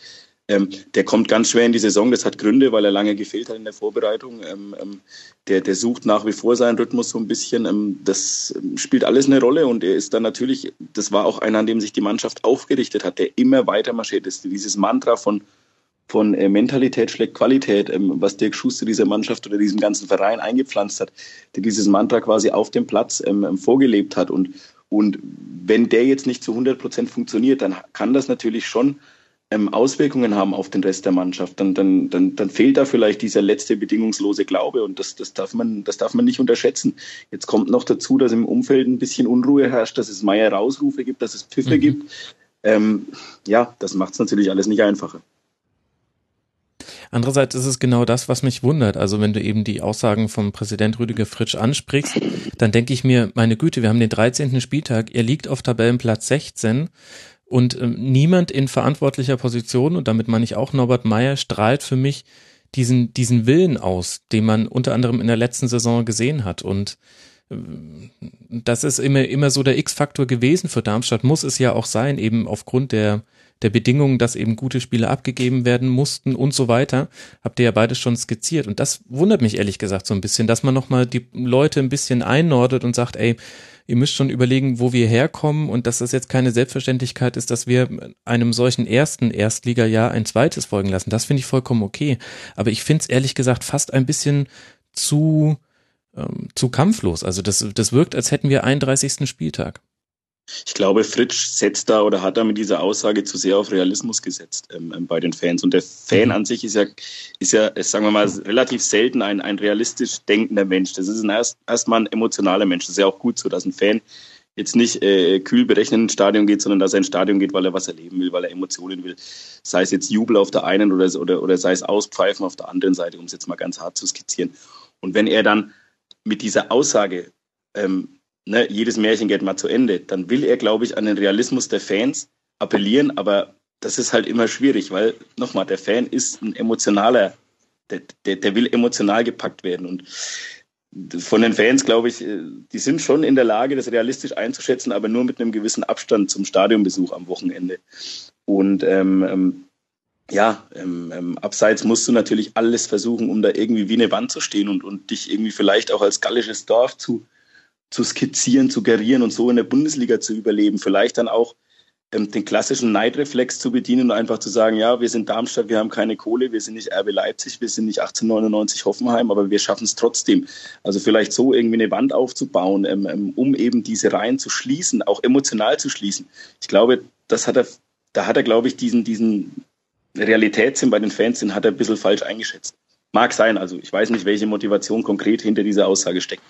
Ähm, der kommt ganz schwer in die Saison. Das hat Gründe, weil er lange gefehlt hat in der Vorbereitung. Ähm, ähm, der, der sucht nach wie vor seinen Rhythmus so ein bisschen. Ähm, das ähm, spielt alles eine Rolle und er ist dann natürlich, das war auch einer, an dem sich die Mannschaft aufgerichtet hat, der immer weiter marschiert ist. Dieses Mantra von von äh, Mentalität schlägt Qualität, ähm, was Dirk Schuster dieser Mannschaft oder diesem ganzen Verein eingepflanzt hat, der dieses Mantra quasi auf dem Platz ähm, ähm vorgelebt hat. Und, und wenn der jetzt nicht zu 100 Prozent funktioniert, dann kann das natürlich schon ähm, Auswirkungen haben auf den Rest der Mannschaft. Dann, dann, dann, dann fehlt da vielleicht dieser letzte bedingungslose Glaube und das, das, darf man, das darf man nicht unterschätzen. Jetzt kommt noch dazu, dass im Umfeld ein bisschen Unruhe herrscht, dass es Meier-Rausrufe gibt, dass es Pfiffe mhm. gibt. Ähm, ja, das macht es natürlich alles nicht einfacher. Andererseits ist es genau das, was mich wundert. Also wenn du eben die Aussagen vom Präsident Rüdiger Fritsch ansprichst, dann denke ich mir, meine Güte, wir haben den 13. Spieltag, er liegt auf Tabellenplatz 16 und äh, niemand in verantwortlicher Position, und damit meine ich auch Norbert Meyer, strahlt für mich diesen, diesen Willen aus, den man unter anderem in der letzten Saison gesehen hat. Und äh, das ist immer, immer so der X-Faktor gewesen für Darmstadt, muss es ja auch sein, eben aufgrund der, der Bedingungen, dass eben gute Spiele abgegeben werden mussten und so weiter, habt ihr ja beides schon skizziert. Und das wundert mich ehrlich gesagt so ein bisschen, dass man nochmal die Leute ein bisschen einnordet und sagt, ey, ihr müsst schon überlegen, wo wir herkommen und dass das jetzt keine Selbstverständlichkeit ist, dass wir einem solchen ersten Erstligajahr ein zweites folgen lassen. Das finde ich vollkommen okay. Aber ich finde es ehrlich gesagt fast ein bisschen zu, ähm, zu kampflos. Also das, das wirkt, als hätten wir 31. Spieltag. Ich glaube, Fritsch setzt da oder hat da mit dieser Aussage zu sehr auf Realismus gesetzt ähm, ähm bei den Fans. Und der Fan mhm. an sich ist ja, ist ja, sagen wir mal, relativ selten ein, ein realistisch denkender Mensch. Das ist ein erst, erstmal ein emotionaler Mensch. Das ist ja auch gut so, dass ein Fan jetzt nicht äh, kühl berechnet ins Stadion geht, sondern dass er ins Stadion geht, weil er was erleben will, weil er Emotionen will. Sei es jetzt Jubel auf der einen oder, oder, oder sei es Auspfeifen auf der anderen Seite, um es jetzt mal ganz hart zu skizzieren. Und wenn er dann mit dieser Aussage ähm, ne, jedes Märchen geht mal zu Ende, dann will er, glaube ich, an den Realismus der Fans appellieren, aber das ist halt immer schwierig, weil nochmal, der Fan ist ein emotionaler, der, der, der will emotional gepackt werden und von den Fans, glaube ich, äh, die sind schon in der Lage, das realistisch einzuschätzen, aber nur mit einem gewissen Abstand zum Stadionbesuch am Wochenende. Und ähm, ähm, ja, ähm, ähm, abseits musst du natürlich alles versuchen, um da irgendwie wie eine Wand zu stehen und, und dich irgendwie vielleicht auch als gallisches Dorf zu, zu skizzieren, zu gerieren und so in der Bundesliga zu überleben. Vielleicht dann auch ähm, den klassischen Neidreflex zu bedienen und einfach zu sagen, ja, wir sind Darmstadt, wir haben keine Kohle, wir sind nicht RB Leipzig, wir sind nicht 1899 Hoffenheim, aber wir schaffen es trotzdem. Also vielleicht so irgendwie eine Wand aufzubauen, ähm, ähm, um eben diese Reihen zu schließen, auch emotional zu schließen. Ich glaube, das hat er, da hat er, glaube ich, diesen, diesen Realitätssinn bei den Fans, den hat er ein bisschen falsch eingeschätzt. Mag sein, also ich weiß nicht, welche Motivation konkret hinter dieser Aussage steckt.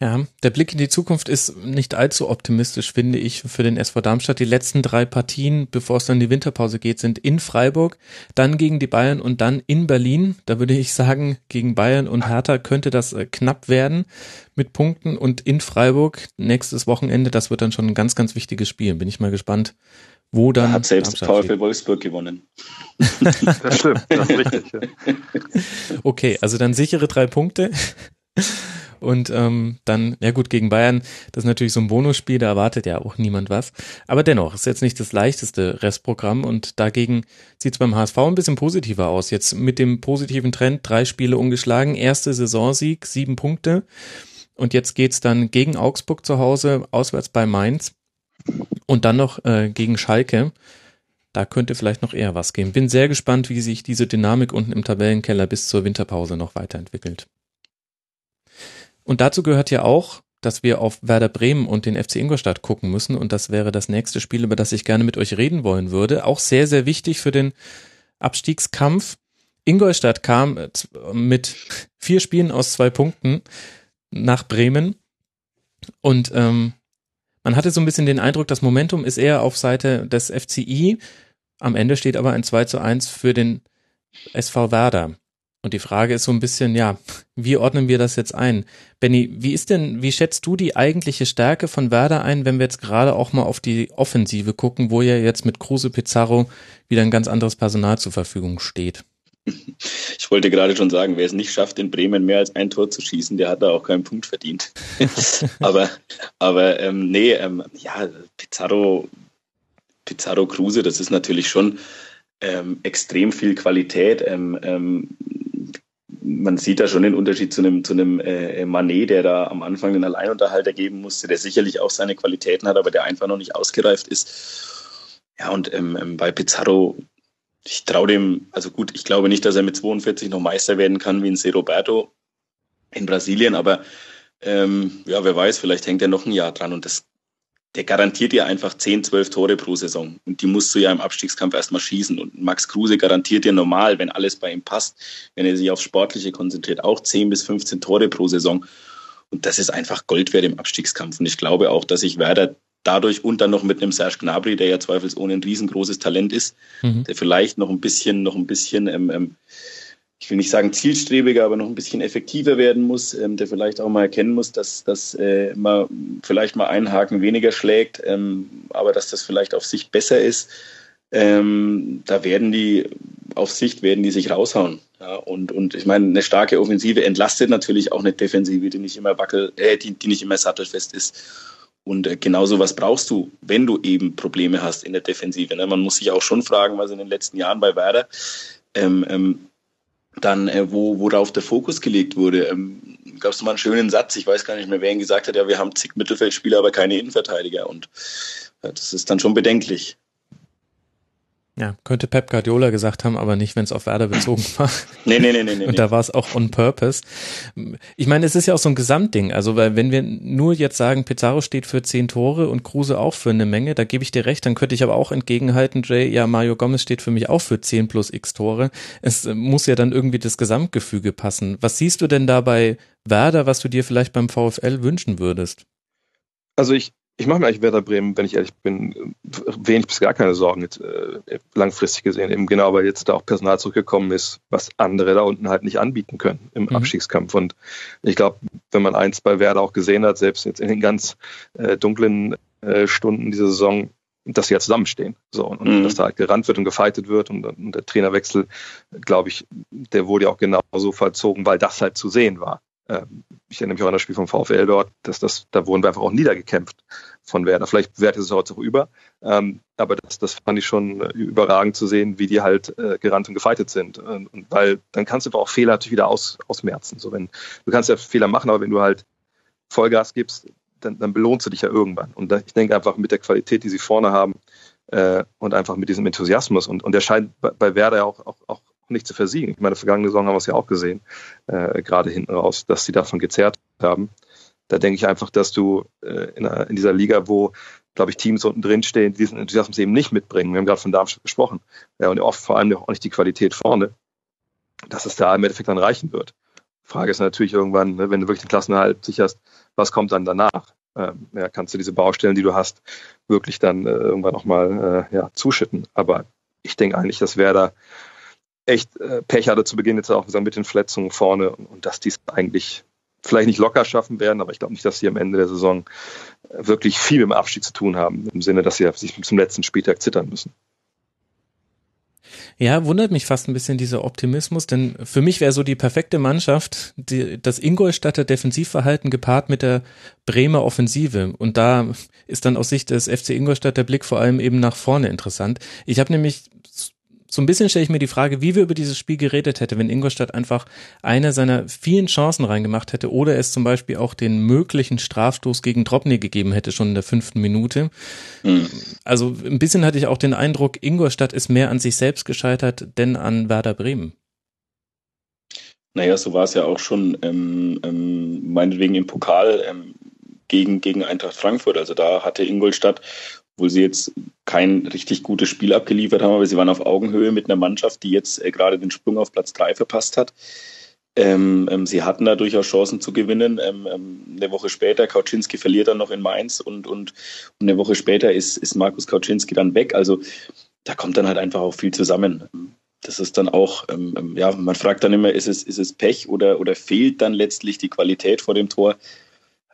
Ja, der Blick in die Zukunft ist nicht allzu optimistisch, finde ich, für den SV Darmstadt. Die letzten drei Partien, bevor es dann in die Winterpause geht, sind in Freiburg, dann gegen die Bayern und dann in Berlin. Da würde ich sagen, gegen Bayern und Hertha könnte das äh, knapp werden mit Punkten und in Freiburg nächstes Wochenende, das wird dann schon ein ganz, ganz wichtiges Spiel. Bin ich mal gespannt, wo dann. Da hat selbst VfL Wolfsburg gewonnen. das stimmt, das ist richtig. Ja. <laughs> Okay, also dann sichere drei Punkte. Und ähm, dann, ja gut, gegen Bayern, das ist natürlich so ein Bonusspiel, da erwartet ja auch niemand was. Aber dennoch, ist jetzt nicht das leichteste Restprogramm und dagegen sieht es beim HSV ein bisschen positiver aus. Jetzt mit dem positiven Trend, drei Spiele ungeschlagen, erste Saisonsieg, sieben Punkte. Und jetzt geht's dann gegen Augsburg zu Hause, auswärts bei Mainz und dann noch äh, gegen Schalke. Da könnte vielleicht noch eher was gehen. Bin sehr gespannt, wie sich diese Dynamik unten im Tabellenkeller bis zur Winterpause noch weiterentwickelt. Und dazu gehört ja auch, dass wir auf Werder Bremen und den FC Ingolstadt gucken müssen. Und das wäre das nächste Spiel, über das ich gerne mit euch reden wollen würde. Auch sehr, sehr wichtig für den Abstiegskampf. Ingolstadt kam mit vier Spielen aus zwei Punkten nach Bremen. Und ähm, man hatte so ein bisschen den Eindruck, das Momentum ist eher auf Seite des FCI. Am Ende steht aber ein 2 zu 1 für den SV Werder. Und die Frage ist so ein bisschen, ja, wie ordnen wir das jetzt ein? Benny, wie ist denn, wie schätzt du die eigentliche Stärke von Werder ein, wenn wir jetzt gerade auch mal auf die Offensive gucken, wo ja jetzt mit Kruse Pizarro wieder ein ganz anderes Personal zur Verfügung steht? Ich wollte gerade schon sagen, wer es nicht schafft, in Bremen mehr als ein Tor zu schießen, der hat da auch keinen Punkt verdient. <laughs> aber aber ähm, nee, ähm, ja, Pizarro Pizarro Kruse, das ist natürlich schon ähm, extrem viel Qualität. Ähm, ähm, man sieht da schon den Unterschied zu einem, zu einem äh, Manet, der da am Anfang den Alleinunterhalter geben musste, der sicherlich auch seine Qualitäten hat, aber der einfach noch nicht ausgereift ist. Ja, und ähm, ähm bei Pizarro, ich traue dem, also gut, ich glaube nicht, dass er mit 42 noch Meister werden kann wie ein C. Roberto in Brasilien, aber ähm, ja, wer weiß, vielleicht hängt er noch ein Jahr dran und das der garantiert dir einfach 10, 12 Tore pro Saison. Und die musst du ja im Abstiegskampf erstmal schießen. Und Max Kruse garantiert dir normal, wenn alles bei ihm passt, wenn er sich aufs Sportliche konzentriert, auch 10 bis 15 Tore pro Saison. Und das ist einfach Gold wert im Abstiegskampf. Und ich glaube auch, dass sich Werder dadurch und dann noch mit einem Serge Gnabry, der ja zweifelsohne ein riesengroßes Talent ist, mhm. der vielleicht noch ein bisschen, noch ein bisschen ähm, ähm, ich will nicht sagen zielstrebiger, aber noch ein bisschen effektiver werden muss, ähm, der vielleicht auch mal erkennen muss, dass, dass äh, man vielleicht mal einen Haken weniger schlägt, ähm, aber dass das vielleicht auf Sicht besser ist. Ähm, da werden die auf Sicht werden die sich raushauen. Ja, und, und ich meine, eine starke Offensive entlastet natürlich auch eine Defensive, die nicht immer wackel, äh, die, die nicht immer sattelfest ist. Und äh, genau sowas brauchst du, wenn du eben Probleme hast in der Defensive. Ne? Man muss sich auch schon fragen, was in den letzten Jahren bei Werder ähm, ähm, dann, äh, wo, worauf der Fokus gelegt wurde. Ähm, Gab es mal einen schönen Satz, ich weiß gar nicht mehr, wer ihn gesagt hat, ja, wir haben zig Mittelfeldspieler, aber keine Innenverteidiger. Und ja, das ist dann schon bedenklich. Ja, könnte Pep Guardiola gesagt haben, aber nicht, wenn es auf Werder bezogen <laughs> war. nee, nee, nee, nee. nee Und da war es auch on purpose. Ich meine, es ist ja auch so ein Gesamtding. Also, weil wenn wir nur jetzt sagen, Pizarro steht für zehn Tore und Kruse auch für eine Menge, da gebe ich dir recht, dann könnte ich aber auch entgegenhalten, Jay, ja, Mario Gomez steht für mich auch für zehn plus x Tore. Es muss ja dann irgendwie das Gesamtgefüge passen. Was siehst du denn da bei Werder, was du dir vielleicht beim VfL wünschen würdest? Also ich, ich mache mir eigentlich Werder Bremen, wenn ich ehrlich bin, wenig bis gar keine Sorgen jetzt, äh, langfristig gesehen. Eben genau, weil jetzt da auch Personal zurückgekommen ist, was andere da unten halt nicht anbieten können im mhm. Abstiegskampf. Und ich glaube, wenn man eins bei Werder auch gesehen hat, selbst jetzt in den ganz äh, dunklen äh, Stunden dieser Saison, dass sie ja zusammenstehen. So, und, mhm. dass da halt gerannt wird und gefeitet wird und, und der Trainerwechsel, glaube ich, der wurde ja auch genauso vollzogen, weil das halt zu sehen war. Ähm, ich erinnere mich auch an das Spiel vom VfL dort, dass das, da wurden wir einfach auch niedergekämpft von Werder. Vielleicht wertet es heute auch über, ähm, aber das, das fand ich schon überragend zu sehen, wie die halt äh, gerannt und gefeitet sind. Und, und weil dann kannst du aber auch Fehler natürlich wieder aus, ausmerzen. So wenn, du kannst ja Fehler machen, aber wenn du halt Vollgas gibst, dann, dann belohnst du dich ja irgendwann. Und da, ich denke einfach mit der Qualität, die sie vorne haben äh, und einfach mit diesem Enthusiasmus und, und der scheint bei, bei Werder ja auch, auch, auch nicht zu versiegen. Ich meine, vergangene Saison haben wir es ja auch gesehen, äh, gerade hinten raus, dass sie davon gezerrt haben. Da denke ich einfach, dass du äh, in, in, dieser Liga, wo, glaube ich, Teams unten drin stehen, diesen Enthusiasmus eben nicht mitbringen. Wir haben gerade von Darmstadt gesprochen. Ja, und oft vor allem auch nicht die Qualität vorne, dass es da im Endeffekt dann reichen wird. Frage ist natürlich irgendwann, ne, wenn du wirklich den Klassenerhalt sicherst, was kommt dann danach? Ähm, ja, kannst du diese Baustellen, die du hast, wirklich dann äh, irgendwann nochmal äh, ja, zuschütten. Aber ich denke eigentlich, dass Werder echt äh, Pech hatte zu Beginn jetzt auch mit den Verletzungen vorne und, und dass die es eigentlich vielleicht nicht locker schaffen werden, aber ich glaube nicht, dass sie am Ende der Saison äh, wirklich viel mit dem Abstieg zu tun haben, im Sinne, dass sie sich zum letzten Spieltag zittern müssen. Ja, wundert mich fast ein bisschen dieser Optimismus, denn für mich wäre so die perfekte Mannschaft die, das Ingolstadter Defensivverhalten gepaart mit der Bremer Offensive. Und da ist dann aus Sicht des FC Ingolstadt der Blick vor allem eben nach vorne interessant. Ich habe nämlich so ein bisschen stelle ich mir die Frage, wie wir über dieses Spiel geredet hätte, wenn Ingolstadt einfach eine seiner vielen Chancen reingemacht hätte oder es zum Beispiel auch den möglichen Strafstoß gegen Dropny gegeben hätte, schon in der fünften Minute. Mhm. Also ein bisschen hatte ich auch den Eindruck, Ingolstadt ist mehr an sich selbst gescheitert, denn an Werder Bremen. Naja, so war es ja auch schon, ähm, ähm, meinetwegen im Pokal ähm, gegen, gegen Eintracht Frankfurt. Also da hatte Ingolstadt obwohl sie jetzt kein richtig gutes Spiel abgeliefert haben, aber sie waren auf Augenhöhe mit einer Mannschaft, die jetzt äh, gerade den Sprung auf Platz drei verpasst hat. Ähm, ähm, sie hatten da durchaus Chancen zu gewinnen. Ähm, ähm, eine Woche später, Kauczynski verliert dann noch in Mainz und, und, und eine Woche später ist, ist Markus Kauczynski dann weg. Also da kommt dann halt einfach auch viel zusammen. Das ist dann auch, ähm, ähm, ja, man fragt dann immer, ist es, ist es Pech oder, oder fehlt dann letztlich die Qualität vor dem Tor?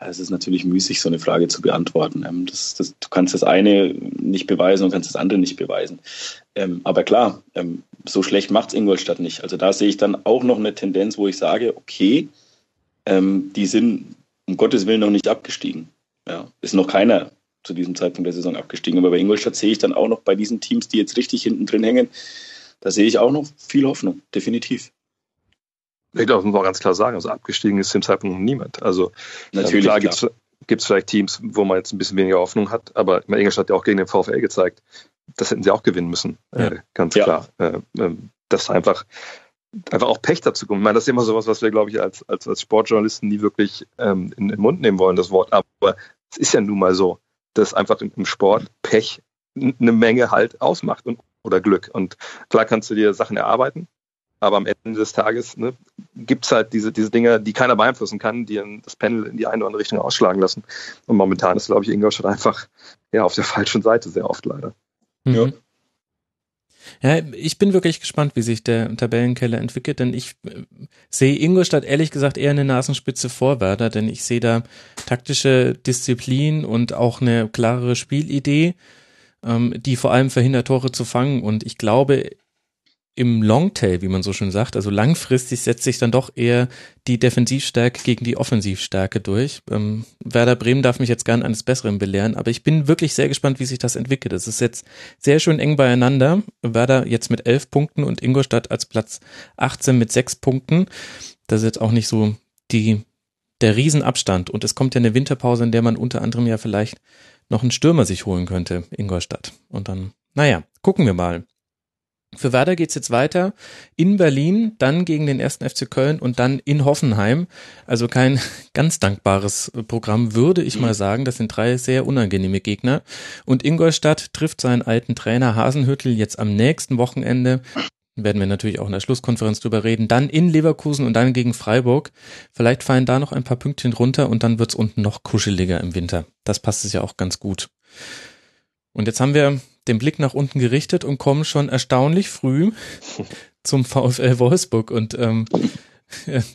Es ist natürlich müßig, so eine Frage zu beantworten. Ähm, das, das, du kannst das eine nicht beweisen und kannst das andere nicht beweisen. Ähm, aber klar, ähm, so schlecht macht es Ingolstadt nicht. Also da sehe ich dann auch noch eine Tendenz, wo ich sage, okay, die sind um Gottes Willen noch nicht abgestiegen. Ja, ist noch keiner zu diesem Zeitpunkt der Saison abgestiegen. Aber bei Ingolstadt sehe ich dann auch noch bei diesen Teams, die jetzt richtig hinten drin hängen, da sehe ich auch noch viel Hoffnung, definitiv. Ich glaube, das muss man auch ganz klar sagen. Also abgestiegen ist zum Zeitpunkt noch niemand. Also Natürlich, klar, klar. gibt es vielleicht Teams, wo man jetzt ein bisschen weniger Hoffnung hat, aber Ingolstadt hat ja auch gegen den VfL gezeigt, das hätten sie auch gewinnen müssen. Ja. Äh, ganz ja. klar. Äh, äh, das einfach einfach auch Pech dazu kommt. Ich meine, das ist immer sowas, was wir, glaube ich, als, als, als Sportjournalisten nie wirklich ähm, in, in den Mund nehmen wollen, das Wort. Aber es ist ja nun mal so, dass einfach im, im Sport Pech eine Menge halt ausmacht und, oder Glück. Und klar kannst du dir Sachen erarbeiten, aber am Ende des Tages ne, gibt es halt diese, diese Dinge, die keiner beeinflussen kann, die das Panel in die eine oder andere Richtung ausschlagen lassen. Und momentan ist, glaube ich, Ingolstadt <laughs> einfach ja, auf der falschen Seite sehr oft leider. Mhm. Ja. Ja, ich bin wirklich gespannt, wie sich der Tabellenkeller entwickelt, denn ich äh, sehe Ingolstadt ehrlich gesagt eher eine Nasenspitze vor Werder, denn ich sehe da taktische Disziplin und auch eine klarere Spielidee, ähm, die vor allem verhindert, Tore zu fangen. Und ich glaube, im Longtail, wie man so schön sagt, also langfristig setzt sich dann doch eher die Defensivstärke gegen die Offensivstärke durch. Ähm, Werder Bremen darf mich jetzt gern eines Besseren belehren, aber ich bin wirklich sehr gespannt, wie sich das entwickelt. Es ist jetzt sehr schön eng beieinander. Werder jetzt mit elf Punkten und Ingolstadt als Platz 18 mit sechs Punkten. Das ist jetzt auch nicht so die, der Riesenabstand. Und es kommt ja eine Winterpause, in der man unter anderem ja vielleicht noch einen Stürmer sich holen könnte, Ingolstadt. Und dann, naja, gucken wir mal. Für Werder geht's jetzt weiter in Berlin, dann gegen den ersten FC Köln und dann in Hoffenheim. Also kein <laughs> ganz dankbares Programm, würde ich mal sagen. Das sind drei sehr unangenehme Gegner. Und Ingolstadt trifft seinen alten Trainer Hasenhüttel jetzt am nächsten Wochenende. Werden wir natürlich auch in der Schlusskonferenz drüber reden. Dann in Leverkusen und dann gegen Freiburg. Vielleicht fallen da noch ein paar Pünktchen runter und dann wird's unten noch kuscheliger im Winter. Das passt es ja auch ganz gut. Und jetzt haben wir den Blick nach unten gerichtet und kommen schon erstaunlich früh <laughs> zum VfL Wolfsburg und ähm,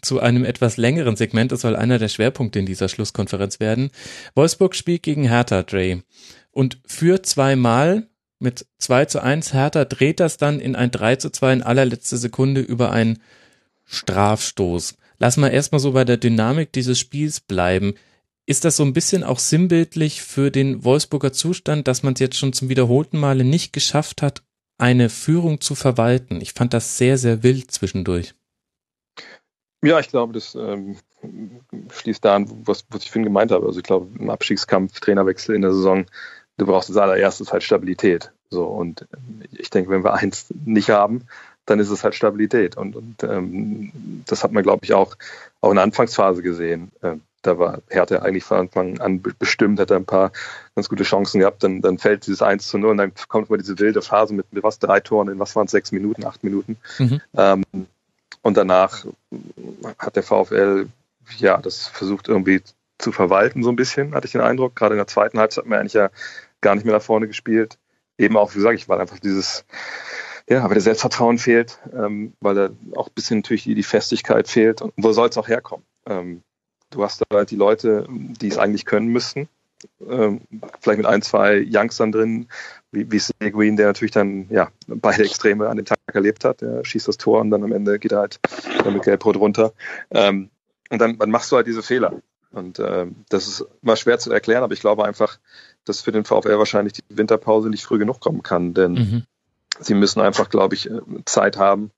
zu einem etwas längeren Segment. Das soll einer der Schwerpunkte in dieser Schlusskonferenz werden. Wolfsburg spielt gegen Hertha, Dre. Und für zweimal mit 2 zu 1 Hertha dreht das dann in ein 3 zu 2 in allerletzter Sekunde über einen Strafstoß. Lass mal erstmal so bei der Dynamik dieses Spiels bleiben. Ist das so ein bisschen auch sinnbildlich für den Wolfsburger Zustand, dass man es jetzt schon zum wiederholten Male nicht geschafft hat, eine Führung zu verwalten? Ich fand das sehr, sehr wild zwischendurch. Ja, ich glaube, das ähm, schließt da an, was, was ich vorhin gemeint habe. Also ich glaube, im Abstiegskampf, Trainerwechsel in der Saison, du brauchst als allererstes halt Stabilität. So, und ich denke, wenn wir eins nicht haben, dann ist es halt Stabilität. Und, und ähm, das hat man, glaube ich, auch, auch in der Anfangsphase gesehen. Ähm, da war Hertha eigentlich von Anfang an bestimmt, hat er ein paar ganz gute Chancen gehabt, dann, dann fällt dieses 1 zu 0 und dann kommt mal diese wilde Phase mit, mit was drei Toren in was waren es, sechs Minuten, acht Minuten. Mhm. Ähm, und danach hat der VfL ja das versucht irgendwie zu verwalten, so ein bisschen, hatte ich den Eindruck. Gerade in der zweiten Halbzeit hat man eigentlich ja gar nicht mehr nach vorne gespielt. Eben auch, wie sage ich, weil einfach dieses, ja, weil der Selbstvertrauen fehlt, ähm, weil da auch ein bisschen natürlich die, die Festigkeit fehlt. Und wo soll es auch herkommen? Ähm, Du hast da halt die Leute, die es eigentlich können müssten. Ähm, vielleicht mit ein, zwei Youngstern drin, wie, wie Seguin, der natürlich dann ja beide Extreme an dem Tag erlebt hat. Der schießt das Tor und dann am Ende geht er halt mit Gelbrot runter. Ähm, und dann, dann machst du halt diese Fehler. Und ähm, das ist mal schwer zu erklären, aber ich glaube einfach, dass für den VfL wahrscheinlich die Winterpause nicht früh genug kommen kann, denn mhm. sie müssen einfach, glaube ich, Zeit haben,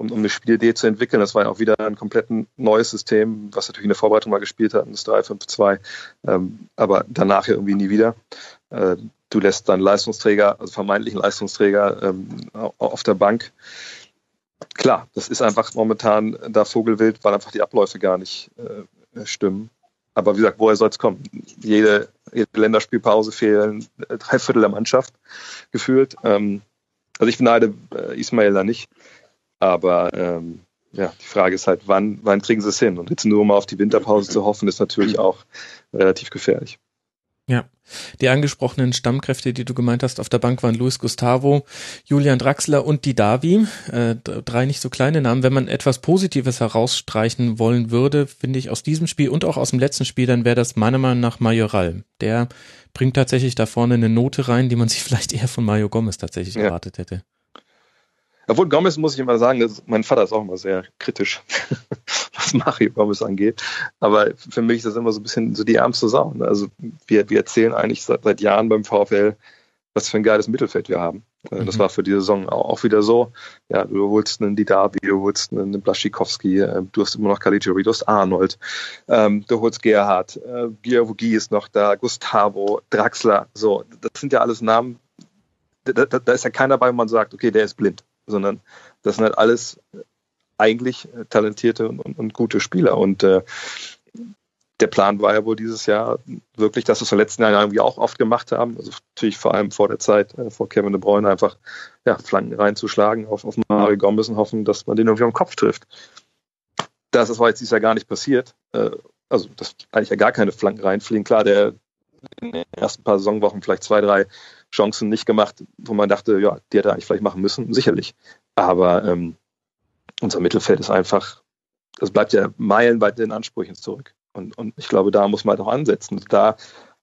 um, um eine Spielidee zu entwickeln. Das war ja auch wieder ein komplett neues System, was natürlich in der Vorbereitung mal gespielt hat, das 3-5-2, ähm, aber danach ja irgendwie nie wieder. Äh, du lässt dann Leistungsträger, also vermeintlichen Leistungsträger ähm, auf der Bank. Klar, das ist einfach momentan da Vogelwild, weil einfach die Abläufe gar nicht äh, stimmen. Aber wie gesagt, woher soll es kommen? Jede, jede Länderspielpause fehlen drei Viertel der Mannschaft gefühlt. Ähm, also ich beneide äh, Ismail da nicht. Aber ähm, ja, die Frage ist halt, wann, wann kriegen sie es hin? Und jetzt nur mal auf die Winterpause zu hoffen, ist natürlich <clears throat> auch relativ gefährlich. Ja, die angesprochenen Stammkräfte, die du gemeint hast, auf der Bank waren Luis Gustavo, Julian Draxler und die Davi. Äh, drei nicht so kleine Namen. Wenn man etwas Positives herausstreichen wollen würde, finde ich aus diesem Spiel und auch aus dem letzten Spiel, dann wäre das meiner Meinung nach Majoral. Der bringt tatsächlich da vorne eine Note rein, die man sich <laughs> vielleicht eher von Mario Gomez tatsächlich ja. erwartet hätte. Obwohl Gomez muss ich immer sagen, das, mein Vater ist auch immer sehr kritisch, <laughs> was Mario Gomez angeht. Aber für mich ist das immer so ein bisschen so die ärmste Sau. Ne? Also wir, wir erzählen eigentlich seit, seit Jahren beim VfL, was für ein geiles Mittelfeld wir haben. Äh, das mhm. war für die Saison auch wieder so. Ja, du holst einen Didavi, du holst einen Blaschikowski, äh, du hast immer noch Caligiuri, du hast Arnold, ähm, du holst Gerhard, äh, Giavogi ist noch da, Gustavo, Draxler, so. Das sind ja alles Namen, da, da, da ist ja keiner bei, wo man sagt, okay, der ist blind, sondern das sind halt alles eigentlich talentierte und, und, und gute Spieler. Und äh, der Plan war ja wohl dieses Jahr wirklich, dass wir es den letzten Jahren irgendwie auch oft gemacht haben. Also natürlich vor allem vor der Zeit, äh, vor Kevin De Bruyne einfach ja, Flanken reinzuschlagen auf, auf Mario Gomez und hoffen, dass man den irgendwie am Kopf trifft. Das, das war jetzt dieses Jahr gar nicht passiert. Äh, also, dass eigentlich ja gar keine Flanken reinfliegen. Klar, der in den ersten paar Saisonwochen vielleicht zwei, drei Chancen nicht gemacht, wo man dachte, ja, die hätte er eigentlich vielleicht machen müssen, sicherlich. Aber ähm, unser Mittelfeld ist einfach, das bleibt ja meilenweit den Ansprüchen zurück. Und, und ich glaube, da muss man halt auch ansetzen. Da,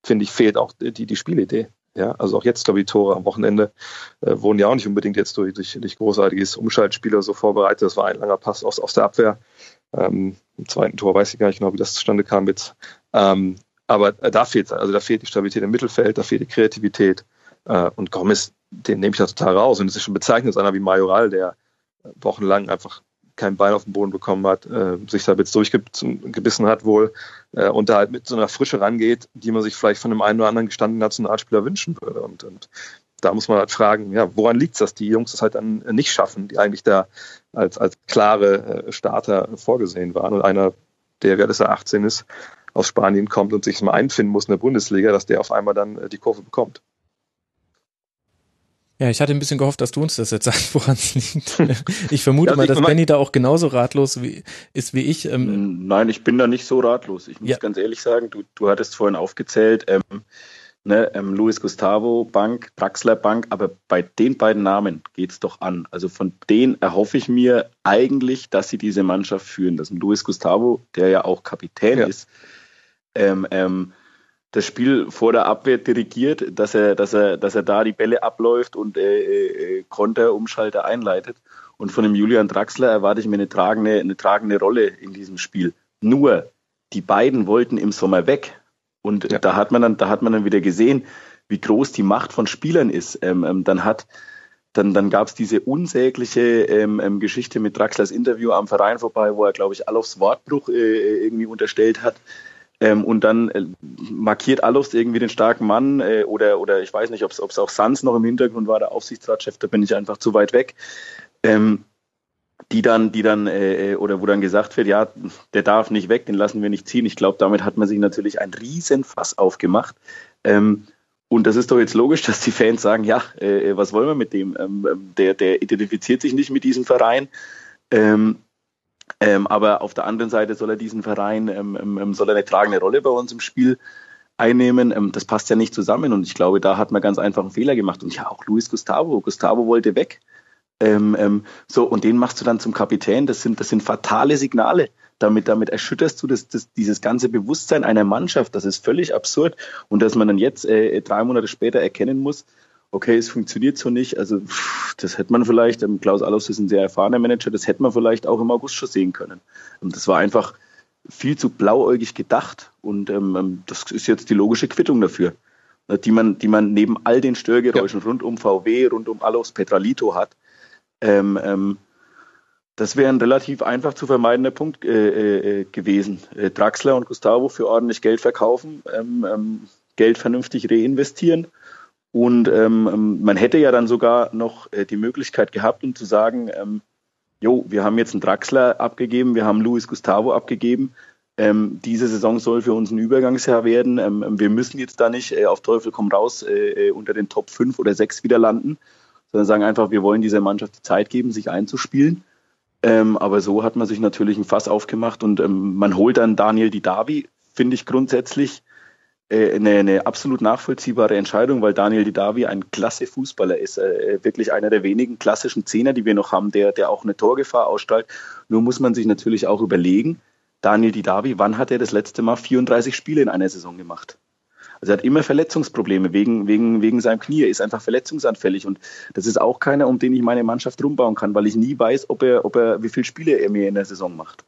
finde ich, fehlt auch die, die Spielidee. Ja, also auch jetzt, glaube ich, Tore am Wochenende äh, wurden ja auch nicht unbedingt jetzt durch, durch, durch großartiges Umschaltspiel oder so vorbereitet. Das war ein langer Pass aus, aus der Abwehr. Ähm, Im zweiten Tor weiß ich gar nicht genau, wie das zustande kam jetzt. Ähm, aber da fehlt also da fehlt die Stabilität im Mittelfeld, da fehlt die Kreativität. Äh, und Gomez, den nehme ich da total raus. Und es ist schon bezeichnend, dass einer wie Majoral, der wochenlang einfach kein Bein auf den Boden bekommen hat, äh, sich da jetzt durchgebissen hat wohl äh, und da halt mit so einer Frische rangeht, die man sich vielleicht von einem einen oder anderen gestandenen Nationalspieler wünschen würde. Und, und da muss man halt fragen, ja, woran liegt es, dass die Jungs das halt dann nicht schaffen, die eigentlich da als, als klare äh, Starter vorgesehen waren. Und einer, der, wer das er 18 ist, aus Spanien kommt und sich mal einfinden muss in der Bundesliga, dass der auf einmal dann äh, die Kurve bekommt. Ja, ich hatte ein bisschen gehofft, dass du uns das jetzt <laughs> sagst, woran es liegt. <laughs> Ich vermute also mal, dass Benny da auch genauso ratlos wie, ist wie ich. Ähm. Nein, ich bin da nicht so ratlos. Ich muss ja. ganz ehrlich sagen, du, du hattest vorhin aufgezählt, ähm, ne, ähm, Luis Gustavo Bank, Draxler Bank, aber bei den beiden Namen geht's doch an. Also von denen erhoffe ich mir eigentlich, dass sie diese Mannschaft führen. Das ist ein Luis Gustavo, der ja auch Kapitän ja. ist. Ähm, ähm, das Spiel vor der Abwehr dirigiert, dass er, dass er, dass er da die Bälle abläuft und äh, äh, Konter, Umschalter einleitet. Und von dem Julian Draxler erwarte ich mir eine tragende, eine tragende Rolle in diesem Spiel. Nur, die beiden wollten im Sommer weg. Und ja. da hat man dann, da hat man dann wieder gesehen, wie groß die Macht von Spielern ist. Ähm, ähm, dann hat, dann, dann gab es diese unsägliche ähm, ähm, Geschichte mit Draxlers Interview am Verein vorbei, wo er, glaube ich, Alofs Wortbruch äh, äh irgendwie unterstellt hat. Ähm, und dann äh, markiert Alofs irgendwie den starken Mann äh, oder, oder ich weiß nicht, ob es auch Sans noch im Hintergrund war, der Aufsichtsratschef, da bin ich einfach zu weit weg. Ähm, die dann, die dann, äh, oder wo dann gesagt wird, ja, der darf nicht weg, den lassen wir nicht ziehen. Ich glaube, damit hat man sich natürlich ein Riesenfass aufgemacht. Ähm, und das ist doch jetzt logisch, dass die Fans sagen, ja, äh, was wollen wir mit dem? Ähm, ähm der, der identifiziert sich nicht mit diesem Verein. Ähm, ähm, aber auf der anderen Seite soll er diesen Verein, ähm, ähm, ähm, soll er eine tragende Rolle bei uns im Spiel einnehmen. Ähm, das passt ja nicht zusammen. Und ich glaube, da hat man ganz einfach einen Fehler gemacht. Und ja, auch Luis Gustavo. Gustavo wollte weg. So, und den machst du dann zum Kapitän. Das sind, das sind fatale Signale. Damit, damit erschütterst du das, das, dieses ganze Bewusstsein einer Mannschaft. Das ist völlig absurd. Und dass man dann jetzt äh, drei Monate später erkennen muss, okay, es funktioniert so nicht. Also das hätte man vielleicht, ähm, Klaus Allofs ist ein sehr erfahrener Manager, das hätte man vielleicht auch im August schon sehen können. Und das war einfach viel zu blauäugig gedacht und ähm, ähm das ist jetzt die logische Quittung dafür, äh, die man, die man neben all den Störgeräuschen ja. rund um VW, rund um Allofs Petralito hat. Ähm, ähm, das wäre ein relativ einfach zu vermeidender Punkt äh, äh, gewesen. Äh, Draxler und Gustavo für ordentlich Geld verkaufen, ähm, ähm, Geld vernünftig reinvestieren und ähm, ähm, man hätte ja dann sogar noch äh, die Möglichkeit gehabt, um zu sagen, ähm, jo, wir haben jetzt einen Draxler abgegeben, wir haben Luis Gustavo abgegeben. Ähm, diese Saison soll für uns ein Übergangsjahr werden. Ähm, ähm wir müssen jetzt da nicht äh, auf Teufel komm raus äh, äh unter den Top 5 oder 6 wieder landen, sondern sagen einfach, wir wollen dieser Mannschaft die Zeit geben, sich einzuspielen. Ähm, aber so hat man sich natürlich ein Fass aufgemacht und ähm, man holt dann Daniel Didavi, finde ich grundsätzlich eine, eine absolut nachvollziehbare Entscheidung, weil Daniel Didavi ein klasse Fußballer ist, äh, wirklich einer der wenigen klassischen Zehner, die wir noch haben, der, der auch eine Torgefahr ausstrahlt. Nur muss man sich natürlich auch überlegen, Daniel Didavi, wann hat er das letzte Mal 34 Spiele in einer Saison gemacht? Also er hat immer Verletzungsprobleme wegen, wegen, wegen seinem Knie. Er ist einfach verletzungsanfällig und das ist auch keiner, um den ich meine Mannschaft rumbauen kann, weil ich nie weiß, ob er, ob er, wie viele Spiele er mir in der Saison macht.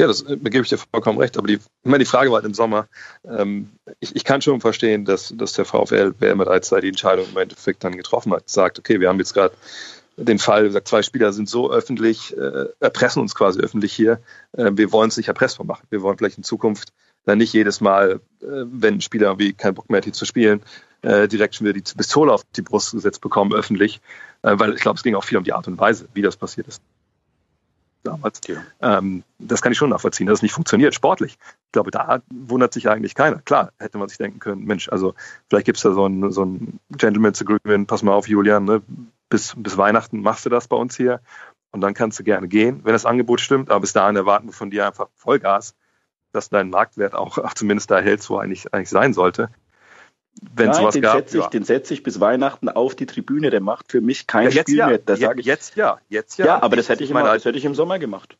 Ja, das äh, gebe ich dir vollkommen recht. Aber die, ich meine, die Frage war halt im Sommer. Ähm, ich, ich, kann schon verstehen, dass, dass der VfL, wer immer da die Entscheidung im Endeffekt dann getroffen hat, sagt, okay, wir haben jetzt gerade den Fall, sagt, zwei Spieler sind so öffentlich, äh, erpressen uns quasi öffentlich hier. Äh, wir wollen es nicht erpressbar machen. Wir wollen vielleicht in Zukunft dann nicht jedes Mal, äh, wenn ein Spieler irgendwie keinen Bock mehr hat, hier zu spielen, äh, direkt schon wieder die Pistole auf die Brust gesetzt bekommen, öffentlich. Äh, weil ich glaube, es ging auch viel um die Art und Weise, wie das passiert ist damals. Ja. Ähm, das kann ich schon nachvollziehen, dass es nicht funktioniert, sportlich. Ich glaube, da wundert sich eigentlich keiner. Klar, hätte man sich denken können, Mensch, also vielleicht gibt es da so ein, so ein Gentleman's Agreement, pass mal auf, Julian, ne? bis, bis Weihnachten machst du das bei uns hier und dann kannst du gerne gehen, wenn das Angebot stimmt, aber bis dahin erwarten wir von dir einfach Vollgas, dass dein Marktwert auch, auch zumindest da hält, wo er eigentlich, eigentlich sein sollte wenn Nein, sowas den gab. Setze ich, ja. Den setze ich bis Weihnachten auf die Tribüne. Der macht für mich kein ja, Spiel ja. mehr. Das sage ich. Jetzt ja, jetzt ja. Ja, aber das hätte ich, immer, das hätte ich im Sommer gemacht.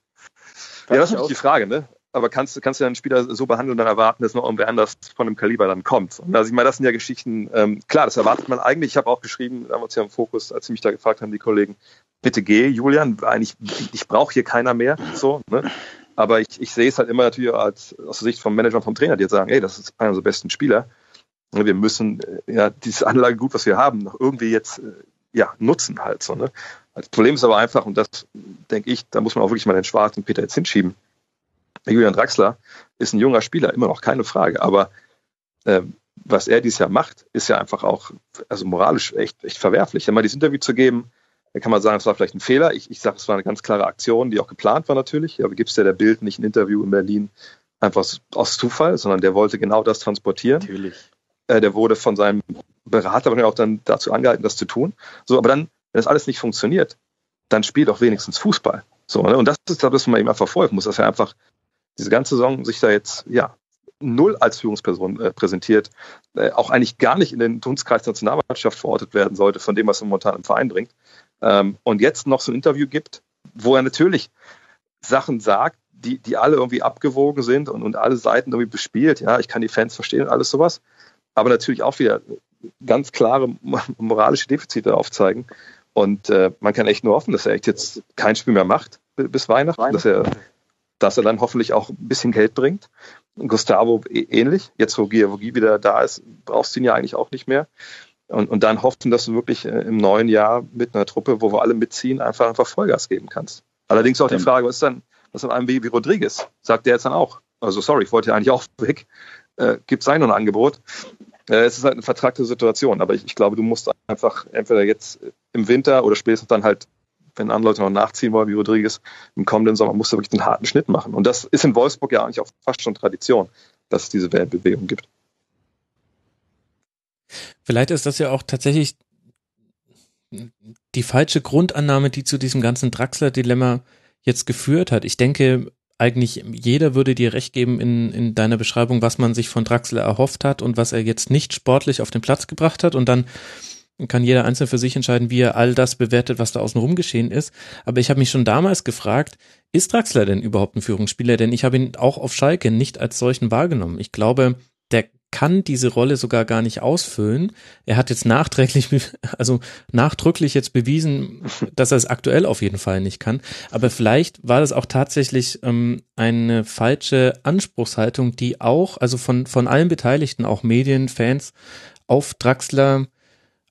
ja, das ist die Frage, ne? Aber kannst, du kannst du einen Spieler so behandeln und dann erwarten, dass noch irgendwer anders von dem Kaliber dann kommt? Und also ich meine, das sind ja Geschichten, ähm, klar, das erwartet man eigentlich. Ich habe auch geschrieben, damals ja im Fokus, als sie mich da gefragt haben, die Kollegen, bitte geh, Julian, eigentlich, ich brauche hier keiner mehr. So, ne? Aber ich, ich sehe es halt immer natürlich als aus der Sicht vom Manager und vom Trainer, die jetzt sagen, ey, das ist einer unserer besten Spieler wir müssen äh, ja dieses Anlagegut, was wir haben, noch irgendwie jetzt äh, ja, nutzen halt so. Ne? Das Problem ist aber einfach, und das denke ich, da muss man auch wirklich mal den schwarzen Peter jetzt hinschieben. Julian Draxler ist ein junger Spieler, immer noch keine Frage, aber äh, was er dieses Jahr macht, ist ja einfach auch also moralisch echt, echt verwerflich. Mal dieses Interview zu geben, da kann man sagen, es war vielleicht ein Fehler. Ich, ich sage, es war eine ganz klare Aktion, die auch geplant war natürlich. Aber gibt es ja der Bild nicht ein Interview in Berlin einfach aus Zufall, sondern der wollte genau das transportieren. Natürlich. Äh, der wurde von seinem Berater auch dann dazu angehalten, das zu tun. So, aber dann, wenn das alles nicht funktioniert, dann spielt auch wenigstens Fußball. So, ne? Und das ist das, was man eben einfach verfolgen muss, dass er einfach diese ganze Saison sich da jetzt, ja, null als Führungsperson äh, präsentiert, äh, auch eigentlich gar nicht in den Dunstkreis der Nationalmannschaft verortet werden sollte, von dem, was er momentan im Verein bringt. Ähm, und jetzt noch so ein Interview gibt, wo er natürlich Sachen sagt, die, die alle irgendwie abgewogen sind und, und alle Seiten irgendwie bespielt. Ja, ich kann die Fans verstehen und alles sowas aber natürlich auch wieder ganz klare moralische Defizite aufzeigen. Und äh, man kann echt nur hoffen, dass er echt jetzt kein Spiel mehr macht bis Weihnachten, Weihnachten. dass er, dass er dann hoffentlich auch ein bisschen Geld bringt. Gustavo e-, ähnlich. Jetzt, wo Giavogi wieder da ist, brauchst du ihn ja eigentlich auch nicht mehr. Und, und dann hoffen, dass du wirklich äh, im neuen Jahr mit einer Truppe, wo wir alle mitziehen, einfach, einfach Vollgas geben kannst. Allerdings auch die Frage, was ist dann, was an einem wie, wie Rodriguez? Sagt der jetzt dann auch? Also sorry, ich wollte ja eigentlich auch weg. Äh, Gibt es ein Angebot? Äh, es ist halt eine vertragte Situation, aber ich, ich, glaube, du musst einfach entweder jetzt im Winter oder spätestens dann halt, wenn andere Leute noch nachziehen wollen, wie Rodriguez, im kommenden Sommer musst du wirklich einen harten Schnitt machen. Und das ist in Wolfsburg ja eigentlich auch fast schon Tradition, dass es diese Weltbewegung gibt. Vielleicht ist das ja auch tatsächlich die falsche Grundannahme, die zu diesem ganzen Draxler-Dilemma jetzt geführt hat. Ich denke, eigentlich jeder würde dir recht geben in, in deiner Beschreibung, was man sich von Draxler erhofft hat und was er jetzt nicht sportlich auf den Platz gebracht hat. Und dann kann jeder einzeln für sich entscheiden, wie er all das bewertet, was da außenrum geschehen ist. Aber ich habe mich schon damals gefragt, ist Draxler denn überhaupt ein Führungsspieler? Denn ich habe ihn auch auf Schalke nicht als solchen wahrgenommen. Ich glaube, kann diese Rolle sogar gar nicht ausfüllen. Er hat jetzt nachträglich, also nachdrücklich jetzt bewiesen, dass er es aktuell auf jeden Fall nicht kann. Aber vielleicht war das auch tatsächlich ähm, eine falsche Anspruchshaltung, die auch, also von, von allen Beteiligten, auch Medien, Fans, auf Draxler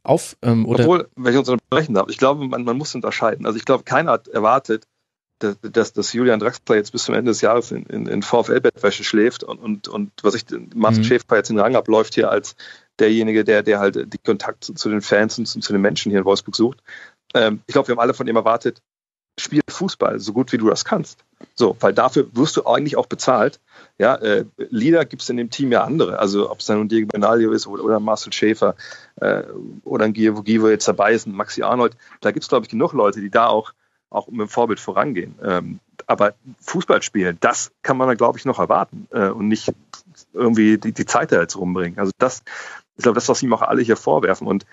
auf ähm, oder Obwohl, wenn ich uns unterbrechen darf, ich glaube, man, man muss unterscheiden. Also ich glaube, keiner hat erwartet, dass, dass Julian Draxler jetzt bis zum Ende des Jahres in, in, in VfL-Bettwäsche schläft und, und, und was ich, Marcel mhm. Schäfer jetzt in den Rang abläuft hier als derjenige, der, der halt die Kontakt zu, zu den Fans und zu, zu, den Menschen hier in Wolfsburg sucht. Ähm, ich glaube, wir haben alle von ihm erwartet, spiel Fußball so gut wie du das kannst. So, weil dafür wirst du eigentlich auch bezahlt. Ja, äh, Leader gibt es in dem Team ja andere. Also ob es dann Diego Benaglio ist oder, oder Marcel Schäfer äh, oder ein Gio Givo jetzt dabei ist, ein Maxi Arnold. Da gibt es, glaube ich, genug Leute, die da auch auch mit dem Vorbild vorangehen. Ähm, aber Fußball spielen, das kann man, glaube ich, noch erwarten äh, und nicht irgendwie die, die Zeit da jetzt rumbringen. Also das, ich glaube, das, was ihm auch alle hier vorwerfen. Und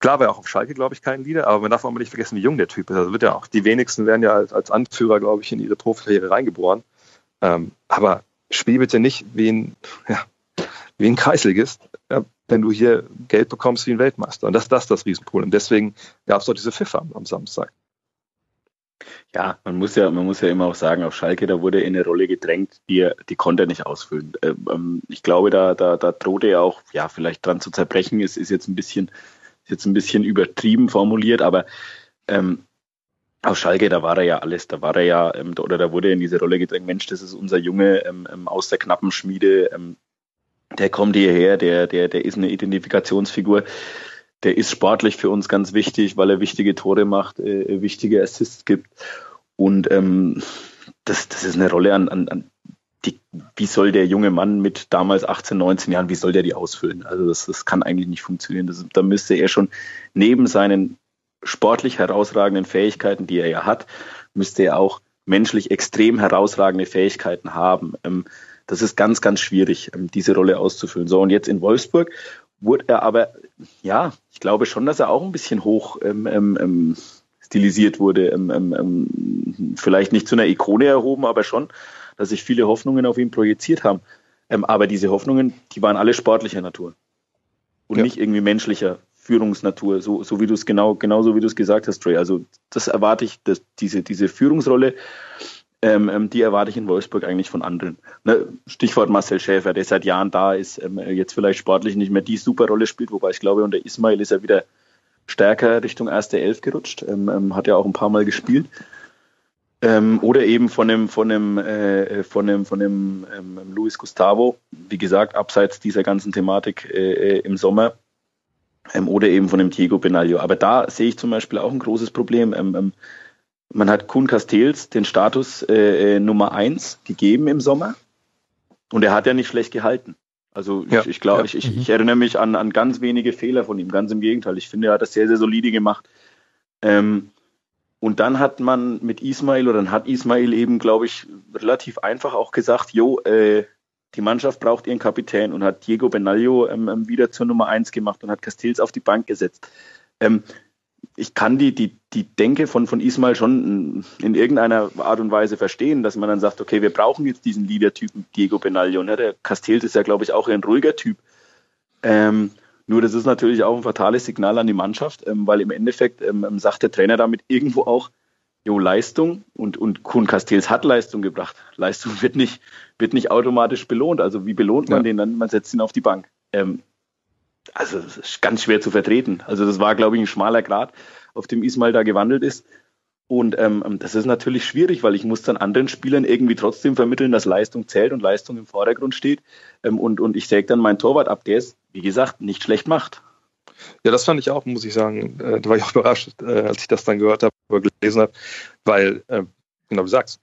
klar war er auch auf Schalke, glaube ich, kein Leader, aber man darf auch mal nicht vergessen, wie jung der Typ ist. Also wird ja auch, die wenigsten werden ja als, als Anführer, glaube ich, in ihre Profikarriere reingeboren. Ähm, aber spiel bitte nicht wie ein, ja, wie ein Kreisligist, ja, wenn du hier Geld bekommst wie ein Weltmeister. Und das, das ist das Riesenproblem. Deswegen gab es doch diese Pfiffer am Samstag. Ja, man muss ja, man muss ja immer auch sagen, auf Schalke, da wurde er in eine Rolle gedrängt, die die konnte er nicht ausfüllen. Ähm, ähm, ich glaube, da, da, da drohte er auch, ja, vielleicht dran zu zerbrechen. Es ist jetzt ein bisschen, ist jetzt ein bisschen übertrieben formuliert, aber ähm, auf Schalke, da war er ja alles, da war er ja, ähm, oder da wurde er in diese Rolle gedrängt, Mensch, das ist unser Junge ähm, ähm aus der knappen Schmiede, der kommt hierher, der, der, der ist eine Identifikationsfigur der ist sportlich für uns ganz wichtig, weil er wichtige Tore macht, äh, wichtige Assists gibt. Und ähm, das, das ist eine Rolle an, an, an die, wie soll der junge Mann mit damals 18, 19 Jahren, wie soll der die ausfüllen? Also das, das kann eigentlich nicht funktionieren. Das, da müsste er schon neben seinen sportlich herausragenden Fähigkeiten, die er ja hat, müsste er auch menschlich extrem herausragende Fähigkeiten haben. Ähm, das ist ganz, ganz schwierig, ähm, diese Rolle auszufüllen. So, und jetzt in Wolfsburg wurde er aber, ja, ich glaube schon, dass er auch ein bisschen hoch ähm, ähm, ähm stilisiert wurde. Ähm, ähm, ähm, vielleicht nicht zu einer Ikone erhoben, aber schon, dass sich viele Hoffnungen auf ihn projiziert haben. aber diese Hoffnungen, die waren alle sportlicher Natur und ja. nicht irgendwie menschlicher Führungsnatur, so, so wie du es genau, genauso wie du es gesagt hast, Trey. Also das erwarte ich, dass diese, diese Führungsrolle ähm, ähm, die erwarte ich in Wolfsburg eigentlich von anderen. Ne? Stichwort Marcel Schäfer, der seit Jahren da ist, ähm, jetzt vielleicht sportlich nicht mehr die super Rolle spielt, wobei ich glaube, unter Ismail ist er wieder stärker Richtung erste Elf gerutscht, ähm, ähm, hat ja auch ein paar Mal gespielt. Ähm, oder eben von dem, von dem, äh, von dem, von dem Luis Gustavo, wie gesagt, abseits dieser ganzen Thematik äh, äh im Sommer. Oder eben von dem Diego Benaglio. Aber da sehe ich zum Beispiel auch ein großes Problem. Man hat Kuhn Castells den Status äh, äh, Nummer eins gegeben im Sommer und er hat ja nicht schlecht gehalten. Also ja, ich, ich glaube, ja. ich, ich, ich, erinnere mich an, an ganz wenige Fehler von ihm, ganz im Gegenteil. Ich finde, er hat das sehr, sehr solide gemacht. Ähm, und dann hat man mit Ismail oder dann hat Ismail eben, glaube ich, relativ einfach auch gesagt, jo, äh, die Mannschaft braucht ihren Kapitän und hat Diego Benaglio ähm, ähm wieder zur Nummer eins gemacht und hat Castells auf die Bank gesetzt. Ähm, ich kann die, die, die Denke von, von Ismail schon in irgendeiner Art und Weise verstehen, dass man dann sagt, okay, wir brauchen jetzt diesen Leader-Typen Diego Benaglio. Ne? Der Castells ist ja, glaube ich, auch ein ruhiger Typ. Ähm, nur das ist natürlich auch ein fatales Signal an die Mannschaft, ähm, weil im Endeffekt ähm, ähm sagt der Trainer damit irgendwo auch, jo, Leistung und, und Kuhn Castells hat Leistung gebracht. Leistung wird nicht, wird nicht automatisch belohnt. Also wie belohnt man ja. den dann? Man setzt ihn auf die Bank. Ähm, also das ist ganz schwer zu vertreten. Also das war, glaube ich, ein schmaler Grad, auf dem Ismail da gewandelt ist. Und ähm, ähm, das ist natürlich schwierig, weil ich muss dann anderen Spielern irgendwie trotzdem vermitteln, dass Leistung zählt und Leistung im Vordergrund steht. Ähm, und, und ich säge dann meinen Torwart ab, der es, wie gesagt, nicht schlecht macht. Ja, das fand ich auch, muss ich sagen. Äh, da war ich auch <laughs> überrascht, äh, als ich das dann gehört habe oder gelesen habe, weil, äh, genau wie du sagst,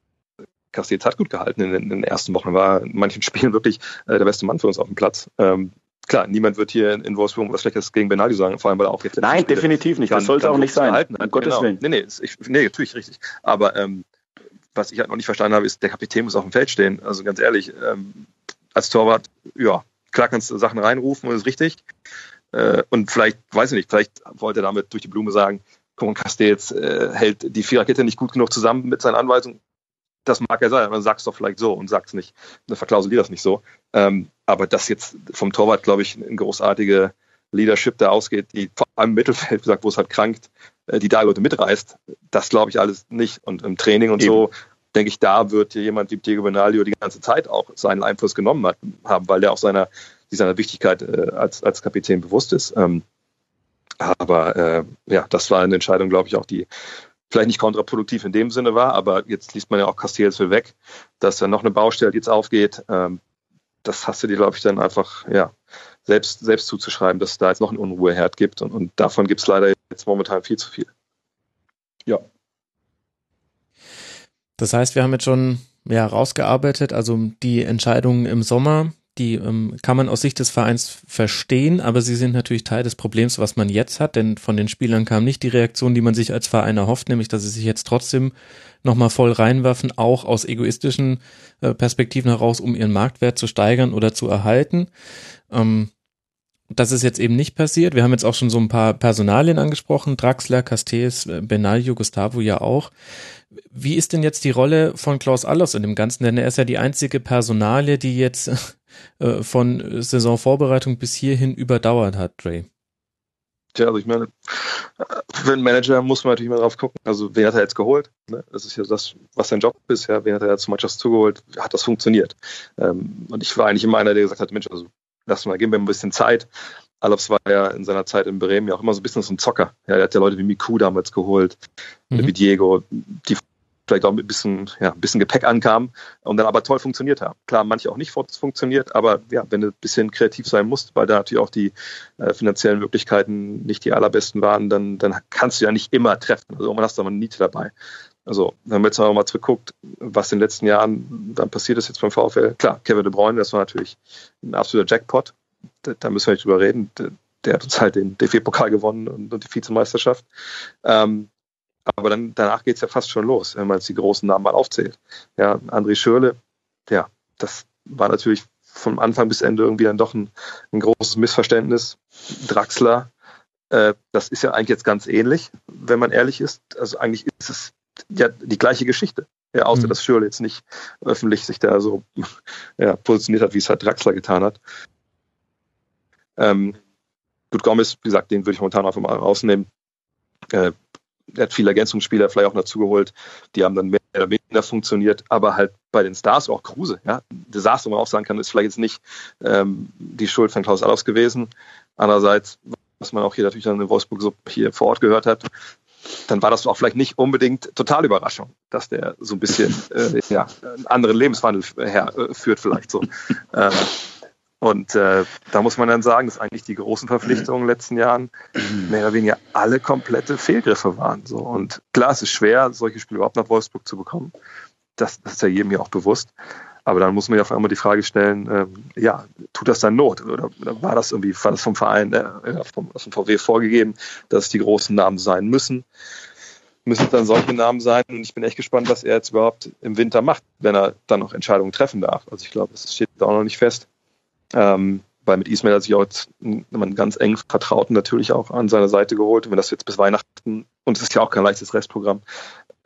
Castells hat gut gehalten in den, in den, ersten Wochen, war in manchen <laughs> Spielen wirklich äh, der beste Mann für uns auf dem Platz. Ähm, klar, niemand wird hier in Wolfsburg was Schlechtes gegen Benaglio sagen, vor allem weil er auch jetzt. Nein, definitiv nicht. das sollte auch nicht sein. Halten. Um Gottes genau. Willen. Nee, nee, ich, nee, natürlich richtig. Aber ähm, was ich halt noch nicht verstanden habe, ist, der Kapitän muss auf dem Feld stehen. Also ganz ehrlich, ähm, als Torwart, ja, klar kannst du Sachen reinrufen, das ist richtig. Äh, und vielleicht, weiß ich nicht, vielleicht wollte er damit durch die Blume sagen, Coman Castells äh, hält die Viererkette nicht gut genug zusammen mit seinen Anweisungen. Das mag ja sein, aber sag's doch vielleicht so und sag's nicht. Dann verklausulier das nicht so. Ähm, aber dass jetzt vom Torwart, glaube ich, eine großartige Leadership da ausgeht, die vor allem im Mittelfeld, gesagt, wo es halt krankt, äh, die da Leute mitreißt, das glaube ich alles nicht. Und im Training und Eben. so, denke ich, da wird hier jemand wie Diego Benaglio die ganze Zeit auch seinen Einfluss genommen hat, haben, weil der auch seiner, seiner Wichtigkeit äh, als, als Kapitän bewusst ist. Ähm, aber äh, ja, das war eine Entscheidung, glaube ich, auch die vielleicht nicht kontraproduktiv in dem Sinne war, aber jetzt liest man ja auch Castells will weg, dass da noch eine Baustelle jetzt aufgeht. Ähm, das hast du dir, glaube ich, dann einfach ja, selbst, selbst zuzuschreiben, dass es da jetzt noch einen Unruheherd gibt und, und davon gibt es leider jetzt momentan viel zu viel. Ja. Das heißt, wir haben jetzt schon ja, rausgearbeitet, also die Entscheidungen im Sommer, die ähm, kann man aus Sicht des Vereins verstehen, aber sie sind natürlich Teil des Problems, was man jetzt hat, denn von den Spielern kam nicht die Reaktion, die man sich als Verein erhofft, nämlich dass sie sich jetzt trotzdem nochmal voll reinwerfen, auch aus egoistischen äh, Perspektiven heraus, um ihren Marktwert zu steigern oder zu erhalten. Ähm, das ist jetzt eben nicht passiert. Wir haben jetzt auch schon so ein paar Personalien angesprochen, Draxler, Castells, äh, Benaglio, Gustavo ja auch. Wie ist denn jetzt die Rolle von Klaus Allers in dem Ganzen? Denn er ist ja die einzige Personalie, die jetzt <laughs> äh, von Saisonvorbereitung bis hierhin überdauert hat, Dre. Tja, also ich meine, für einen Manager muss man natürlich mal drauf gucken. Also, wen hat er jetzt geholt? Ne? Das ist ja das, was sein Job ist. Ja, wen hat er zum Mannschaft zugeholt? Hat das funktioniert? Ähm, und ich war eigentlich immer einer, der gesagt hat, Mensch, also lass mal, geben wir ein bisschen Zeit. Alofs war ja in seiner Zeit in Bremen ja auch immer so ein bisschen so ein Zocker. Ja, er hat ja Leute wie Miku damals geholt, mhm. wie Diego, die vielleicht auch mit ein bisschen, ja, ein bisschen Gepäck ankamen und dann aber toll funktioniert haben. Klar, manche auch nicht funktioniert, aber ja, wenn du ein bisschen kreativ sein musst, weil da natürlich auch die äh, finanziellen Möglichkeiten nicht die allerbesten waren, dann, dann kannst du ja nicht immer treffen. Also man hast da mal eine Niete dabei. Also, wenn man jetzt mal zurückguckt, was in den letzten Jahren dann passiert ist jetzt beim VfL, klar, Kevin de Bruyne, das war natürlich ein absoluter Jackpot. Da, da müssen wir nicht drüber reden. Der, der hat uns halt den DFB-Pokal gewonnen und, und, die Vizemeisterschaft. Ähm, aber dann, danach geht es ja fast schon los, wenn man jetzt die großen Namen mal aufzählt. Ja, André Schürle, ja, das war natürlich vom Anfang bis Ende irgendwie dann doch ein, ein großes Missverständnis. Draxler, äh, das ist ja eigentlich jetzt ganz ähnlich, wenn man ehrlich ist. Also eigentlich ist es ja die gleiche Geschichte. Ja, außer mhm. dass Schürle jetzt nicht öffentlich sich da so <laughs> ja, positioniert hat, wie es halt Draxler getan hat. Ähm, gut, Gomez, wie gesagt, den würde ich momentan einfach mal rausnehmen. Äh, er hat viele Ergänzungsspieler vielleicht auch dazugeholt, die haben dann mehr oder weniger funktioniert, aber halt bei den Stars auch Kruse, ja. Desaster, wo man auch sagen kann, ist vielleicht jetzt nicht ähm, die Schuld von Klaus Allofs gewesen. Andererseits, was man auch hier natürlich dann in Wolfsburg so hier vor Ort gehört hat, dann war das auch vielleicht nicht unbedingt total Überraschung, dass der so ein bisschen <laughs> äh, ja, einen anderen Lebenswandel herführt, äh, vielleicht so. ähm, und äh, da muss man dann sagen, dass eigentlich die großen Verpflichtungen in den letzten Jahren mehr oder weniger alle komplette Fehlgriffe waren. So. Und klar, es ist schwer, solche Spiele überhaupt nach Wolfsburg zu bekommen. Das, das ist ja jedem ja auch bewusst. Aber dann muss man ja auf einmal die Frage stellen, ähm, ja, tut das dann Not? Oder, oder, war das irgendwie, war das vom Verein, äh, vom, vom VW vorgegeben, dass die großen Namen sein müssen? Müssen es dann solche Namen sein? Und ich bin echt gespannt, was er jetzt überhaupt im Winter macht, wenn er dann noch Entscheidungen treffen darf. Also ich glaube, es steht da auch noch nicht fest. Ähm, weil mit Ismail hat sich auch jetzt einen ganz eng Vertrauten natürlich auch an seiner Seite geholt. Und wenn das jetzt bis Weihnachten, und es ist ja auch kein leichtes Restprogramm,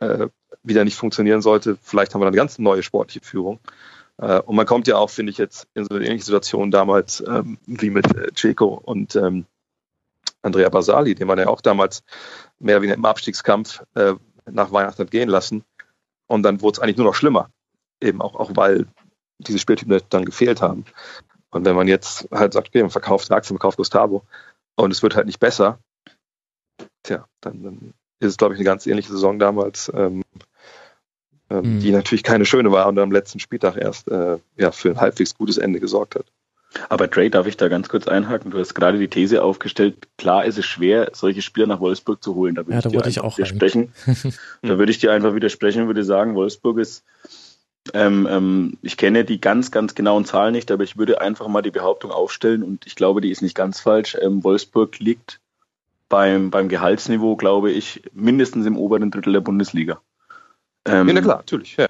äh, wieder nicht funktionieren sollte, vielleicht haben wir dann eine ganz neue sportliche Führung. Äh, und man kommt ja auch, finde ich, jetzt in so eine ähnliche Situation damals ähm, wie mit äh, Ceco und ähm, Andrea Basali, den man ja auch damals mehr wie im Abstiegskampf äh, nach Weihnachten hat gehen lassen. Und dann wurde es eigentlich nur noch schlimmer. Eben auch, auch weil diese Spieltypen dann gefehlt haben. Und wenn man jetzt halt sagt, okay, man verkauft Axel, man verkauft Gustavo und es wird halt nicht besser, tja, dann, dann ist es, glaube ich, eine ganz ähnliche Saison damals, ähm, ähm, mhm. die natürlich keine schöne war und am letzten Spieltag erst äh, ja, für ein halbwegs gutes Ende gesorgt hat. Aber Dre, darf ich da ganz kurz einhaken? Du hast gerade die These aufgestellt, klar ist es schwer, solche Spieler nach Wolfsburg zu holen. Da würde ja, ich da dir ich auch widersprechen. <laughs> da würde ich dir einfach widersprechen und würde sagen, Wolfsburg ist ähm, ähm, ich kenne die ganz, ganz genauen Zahlen nicht, aber ich würde einfach mal die Behauptung aufstellen und ich glaube, die ist nicht ganz falsch. Ähm, Wolfsburg liegt beim, beim Gehaltsniveau, glaube ich, mindestens im oberen Drittel der Bundesliga. Ähm, ja, na klar, natürlich, ja.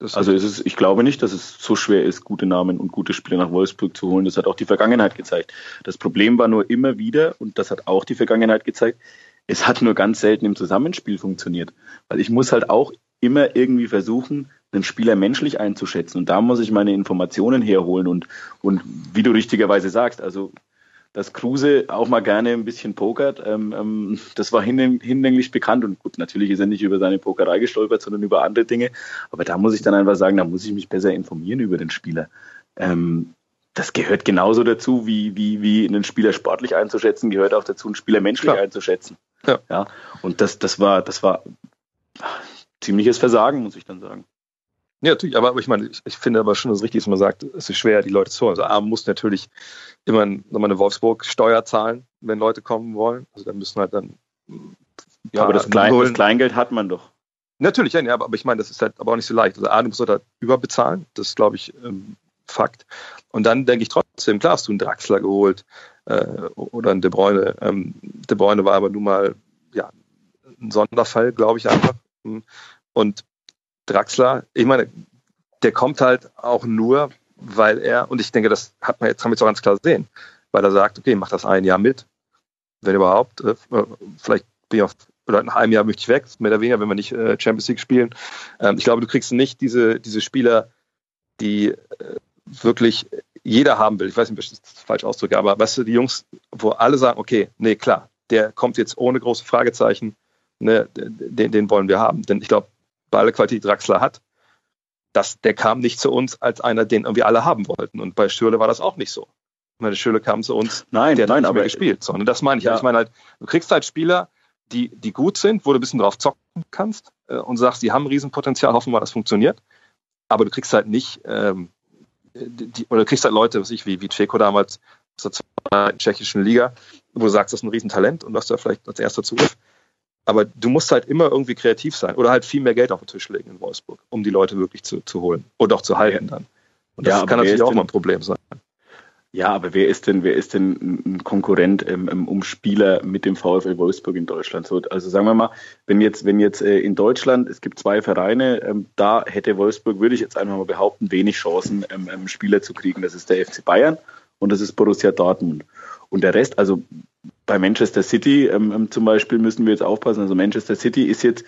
Das also ist es, ich glaube nicht, dass es so schwer ist, gute Namen und gute Spieler nach Wolfsburg zu holen. Das hat auch die Vergangenheit gezeigt. Das Problem war nur immer wieder, und das hat auch die Vergangenheit gezeigt, es hat nur ganz selten im Zusammenspiel funktioniert. Weil ich muss halt auch immer irgendwie versuchen, einen Spieler menschlich einzuschätzen. Und da muss ich meine Informationen herholen. Und, und wie du richtigerweise sagst, also dass Kruse auch mal gerne ein bisschen pokert, ähm, ähm, das war hinlänglich bekannt. Und gut, natürlich ist er nicht über seine Pokerei gestolpert, sondern über andere Dinge. Aber da muss ich dann einfach sagen, da muss ich mich besser informieren über den Spieler. Ähm, das gehört genauso dazu, wie, wie, wie einen Spieler sportlich einzuschätzen, gehört auch dazu, einen Spieler menschlich Klar. einzuschätzen. Ja. ja. Und das, das war, das war ziemliches Versagen, muss ich dann sagen. Ja, natürlich, aber, ich meine, ich, ich, finde aber schon, dass es richtig ist, man sagt, es ist schwer, die Leute zu holen. Also A muss natürlich immer nochmal eine Wolfsburg-Steuer zahlen, wenn Leute kommen wollen. Also da müssen halt dann. Ja, aber das, Klein, das, Kleingeld hat man doch. Natürlich, ja, aber, aber ich meine, das ist halt aber auch nicht so leicht. Also A, du musst halt überbezahlen, das ist, glaube ich, ähm, Fakt. Und dann denke ich trotzdem, klar hast du einen Draxler geholt äh, oder einen De Bruyne. Ähm, De Bruyne war aber nun mal ja, ein Sonderfall, glaube ich einfach. Und Draxler, ich meine, der kommt halt auch nur, weil er, und ich denke, das hat man jetzt, haben wir jetzt auch ganz klar gesehen, weil er sagt, okay, mach das ein Jahr mit, wenn überhaupt, äh, vielleicht bin ich auf, oder nach einem Jahr möchte ich weg, mehr oder weniger, wenn wir nicht äh, Champions League spielen. Ähm, ich glaube, du kriegst nicht diese, diese Spieler, die äh, wirklich jeder haben will. Ich weiß nicht, ob ich das falsch ausdrücke, aber weißt du, die Jungs, wo alle sagen, okay, nee, klar, der kommt jetzt ohne große Fragezeichen, ne, den, den wollen wir haben. Denn ich glaube, bei aller Qualität, die Draxler hat, das, der kam nicht zu uns als einer, den wir alle haben wollten. Und bei Schürle war das auch nicht so. Meine Schürle kam zu uns, nein, der hat nein, nicht aber mehr gespielt. Sondern das meine ich. Ja. Ich meine halt, du kriegst halt Spieler, die, die gut sind, wo du ein bisschen drauf zocken kannst äh, und sagst, die haben ein Riesenpotenzial, hoffen wir, das funktioniert. Aber du kriegst halt nicht, ähm, die, oder du kriegst halt Leute, was ich, wie, wie Ceko damals aus der zweiten tschechischen Liga, wo du sagst, das ist ein Riesentalent und was da vielleicht als erster Zugriff. Aber du musst halt immer irgendwie kreativ sein oder halt viel mehr Geld auf den Tisch legen in Wolfsburg, um die Leute wirklich zu, zu holen und auch zu halten dann. Und das Ja, kann natürlich auch mal ein Problem sein. Ja, aber wer ist denn, wer ist denn ein Konkurrent ähm, ähm, um Spieler mit dem VfL Wolfsburg in Deutschland? So, also sagen wir mal, wenn jetzt, wenn jetzt äh, in Deutschland, es gibt zwei Vereine, ähm, da hätte Wolfsburg, würde ich jetzt einfach mal behaupten, wenig Chancen, ähm, ähm, Spieler zu kriegen. Das ist der FC Bayern und das ist Borussia Dortmund. Und der Rest, also bei Manchester City ähm, ähm, zum Beispiel müssen wir jetzt aufpassen. Also Manchester City ist jetzt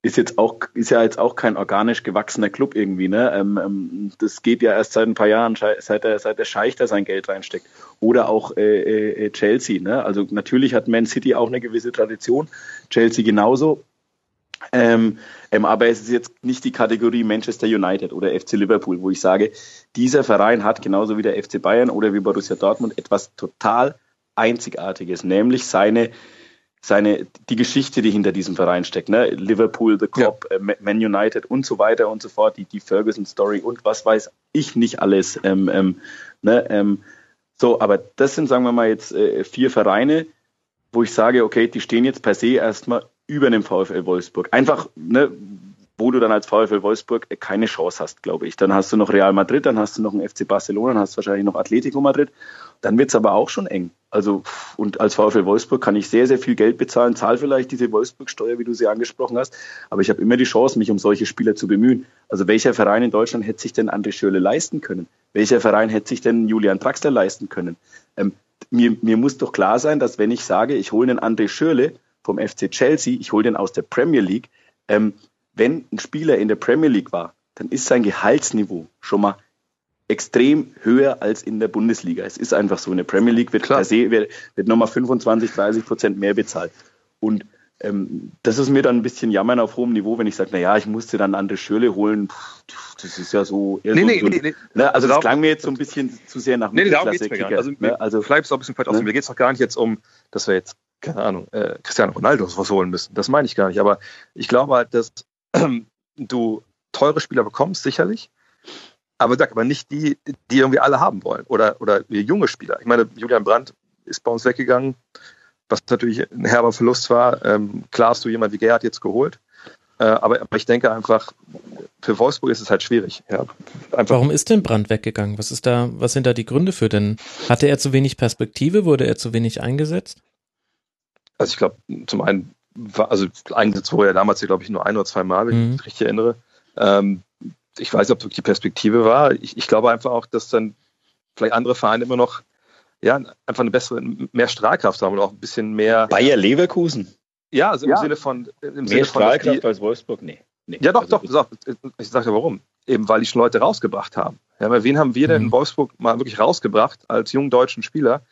ist jetzt auch ist ja jetzt auch kein organisch gewachsener Club irgendwie, ne? Ähm, ähm, das geht ja erst seit ein paar Jahren, seit der seit der Scheich da sein Geld reinsteckt. Oder auch äh, äh, Chelsea, ne? Also natürlich hat Man City auch eine gewisse Tradition, Chelsea genauso. Ähm, ähm, aber es ist jetzt nicht die Kategorie Manchester United oder FC Liverpool, wo ich sage, dieser Verein hat genauso wie der FC Bayern oder wie Borussia Dortmund etwas total Einzigartiges, nämlich seine seine die Geschichte, die hinter diesem Verein steckt, ne? Liverpool, The Cop, äh, Man United und so weiter und so fort, die die Ferguson Story und was weiß ich nicht alles. Ähm, ähm, ne? ähm, so, aber das sind sagen wir mal jetzt äh, vier Vereine, wo ich sage, okay, die stehen jetzt per se erstmal über dem VfL Wolfsburg. Einfach, ne, wo du dann als VfL Wolfsburg keine Chance hast, glaube ich. Dann hast du noch Real Madrid, dann hast du noch einen FC Barcelona, dann hast du wahrscheinlich noch Atletico Madrid. Dann wird's aber auch schon eng. Also, und als VfL Wolfsburg kann ich sehr, sehr viel Geld bezahlen, zahl vielleicht diese Wolfsburg-Steuer, wie du sie angesprochen hast, aber ich habe immer die Chance, mich um solche Spieler zu bemühen. Also welcher Verein in Deutschland hätte sich denn André Schürle leisten können? Welcher Verein hätte sich denn Julian Draxler leisten können? Ähm, mir, mir muss doch klar sein, dass wenn ich sage, ich hole einen André Schürle vom FC Chelsea, ich hole den aus der Premier League, ähm, wenn ein Spieler in der Premier League war, dann ist sein Gehaltsniveau schon mal extrem höher als in der Bundesliga. Es ist einfach so. In der Premier League wird Klar. per se wird, wird nochmal 25, 30 Prozent mehr bezahlt. Und ähm, das ist mir dann ein bisschen jammern auf hohem Niveau, wenn ich sage, na ja, ich musste dann andere Schürle holen. Pff, Das ist ja so. Nee, so, nee, so nee, nee. Ne, also Also das klang mir jetzt so ein bisschen zu sehr nach Nee, nee, darum geht's mir gar nicht. Also, ne? also vielleicht ist auch ein bisschen falsch aus. ne? Mir geht's doch gar nicht jetzt um, dass wir jetzt, keine Ahnung, äh, Cristiano Ronaldo was holen müssen. Das meine ich gar nicht. Aber ich glaube halt, dass ähm, <clears throat> du teure Spieler bekommst, sicherlich. Aber sag aber nicht die, die irgendwie alle haben wollen. Oder, oder wir junge Spieler. Ich meine, Julian Brandt ist bei uns weggegangen, was natürlich ein herber Verlust war. Ähm, klar hast du jemand wie Gerhard jetzt geholt. Äh, aber, aber ich denke einfach, für Wolfsburg ist es halt schwierig. Ja, Warum ist denn Brand weggegangen? Was ist da, was sind da die Gründe für denn? Hatte er zu wenig Perspektive? Wurde er zu wenig eingesetzt? Also ich glaube, zum einen, war, also eingesetzt wurde er damals, glaube ich, nur ein oder zwei Mal, wenn ich Mhm. mich richtig erinnere. Ähm, ich weiß nicht, ob wirklich die Perspektive war. Ich, ich glaube einfach auch, dass dann vielleicht andere Vereine immer noch ja, einfach eine bessere, mehr Strahlkraft haben und auch ein bisschen mehr. Bayer Leverkusen. Ja, also im Ja. Sinne von im Mehr Sinne von Strahlkraft die, als Wolfsburg? Nee. nee. Ja, doch, Also doch, doch. Ich sage ja warum. Eben weil die schon Leute rausgebracht haben. Ja, aber wen haben wir denn in Mhm. Wolfsburg mal wirklich rausgebracht als jungen deutschen Spieler,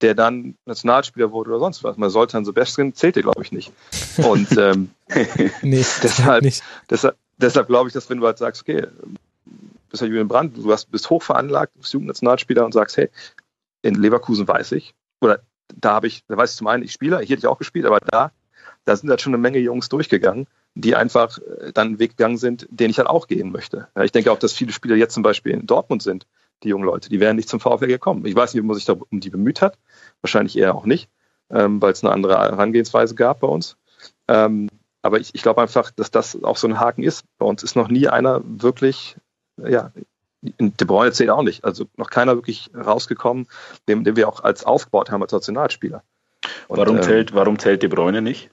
der dann Nationalspieler wurde oder sonst was? Mal Soltan Sebastian zählte, glaube ich, nicht. Und ähm, <laughs> Nee, <laughs> Deshalb- nicht. deshalb, deshalb glaube ich, dass wenn du halt sagst, okay, bist ja Julian Brandt, du hast, bist hoch veranlagt, bist Jugendnationalspieler und sagst, hey, in Leverkusen weiß ich, oder da habe ich, da weiß ich zum einen, ich spiele, hier hätte ich auch gespielt, aber da, da sind halt schon eine Menge Jungs durchgegangen, die einfach äh, dann einen Weg gegangen sind, den ich halt auch gehen möchte. Ja, ich denke auch, dass viele Spieler jetzt zum Beispiel in Dortmund sind, die jungen Leute, die wären nicht zum VfL gekommen. Ich weiß nicht, ob man sich da um die bemüht hat, wahrscheinlich eher auch nicht, ähm, weil es eine andere Herangehensweise gab bei uns. Ähm, aber ich, ich glaube einfach, dass das auch so ein Haken ist. Bei uns ist noch nie einer wirklich, ja, De Bruyne zählt auch nicht. Also noch keiner wirklich rausgekommen, den, den wir auch als aufgebaut haben als Nationalspieler. Und, warum, ähm, zählt, warum zählt De Bruyne nicht?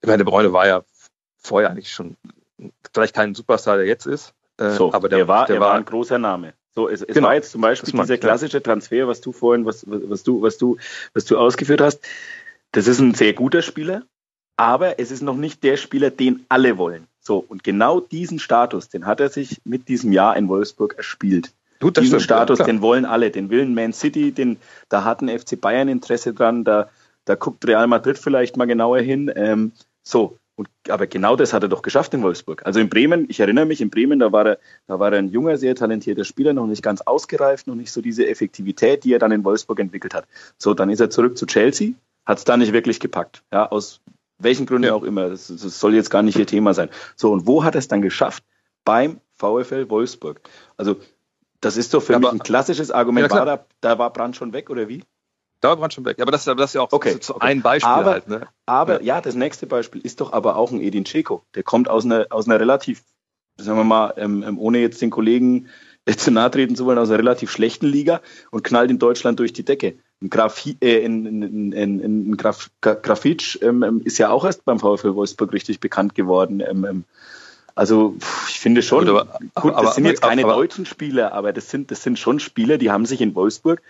Ich meine, De Bruyne war ja vorher eigentlich schon vielleicht kein Superstar, der jetzt ist. Äh, So, aber der, er war, der er war ein großer Name. So, es, es Genau. war jetzt zum Beispiel dieser ich, ja. klassische Transfer, was du vorhin, was, was, was du, was du, was du ausgeführt hast. Das ist ein sehr guter Spieler, aber es ist noch nicht der Spieler, den alle wollen. So, und genau diesen Status, den hat er sich mit diesem Jahr in Wolfsburg erspielt. Das diesen stimmt, ja, Status, klar. den wollen alle, den will ein Man City, den, da hat ein FC Bayern Interesse dran, da, da guckt Real Madrid vielleicht mal genauer hin. Ähm, so, und, aber genau das hat er doch geschafft in Wolfsburg. Also in Bremen, ich erinnere mich, in Bremen, da war er, da war er ein junger, sehr talentierter Spieler, noch nicht ganz ausgereift, noch nicht so diese Effektivität, die er dann in Wolfsburg entwickelt hat. So, dann ist er zurück zu Chelsea, hat es da nicht wirklich gepackt. Ja, aus welchen Gründen ja. auch immer. Das, das, soll jetzt gar nicht ihr Thema sein. So, und wo hat er es dann geschafft? Beim VfL Wolfsburg. Also, das ist doch für ja, mich ein klassisches Argument. Ja, war da, da war Brand schon weg oder wie? Da war Brand schon weg. Aber das, das ist ja auch okay. so, so ein Beispiel aber, halt. Ne? Aber ja. das nächste Beispiel ist doch aber auch ein Edin Dzeko. Der kommt aus einer, aus einer relativ, sagen wir mal, ähm, ähm ohne jetzt den Kollegen zu nahe treten zu wollen, aus einer relativ schlechten Liga und knallt in Deutschland durch die Decke. Ein Graf, äh, in, in, in, Graf, Grafitsch ähm, ähm, ist ja auch erst beim VfL Wolfsburg richtig bekannt geworden. Ähm, ähm, also ich finde schon, aber, gut, das aber, sind jetzt keine aber, deutschen Spieler, aber das sind, das sind schon Spieler, die haben sich in Wolfsburg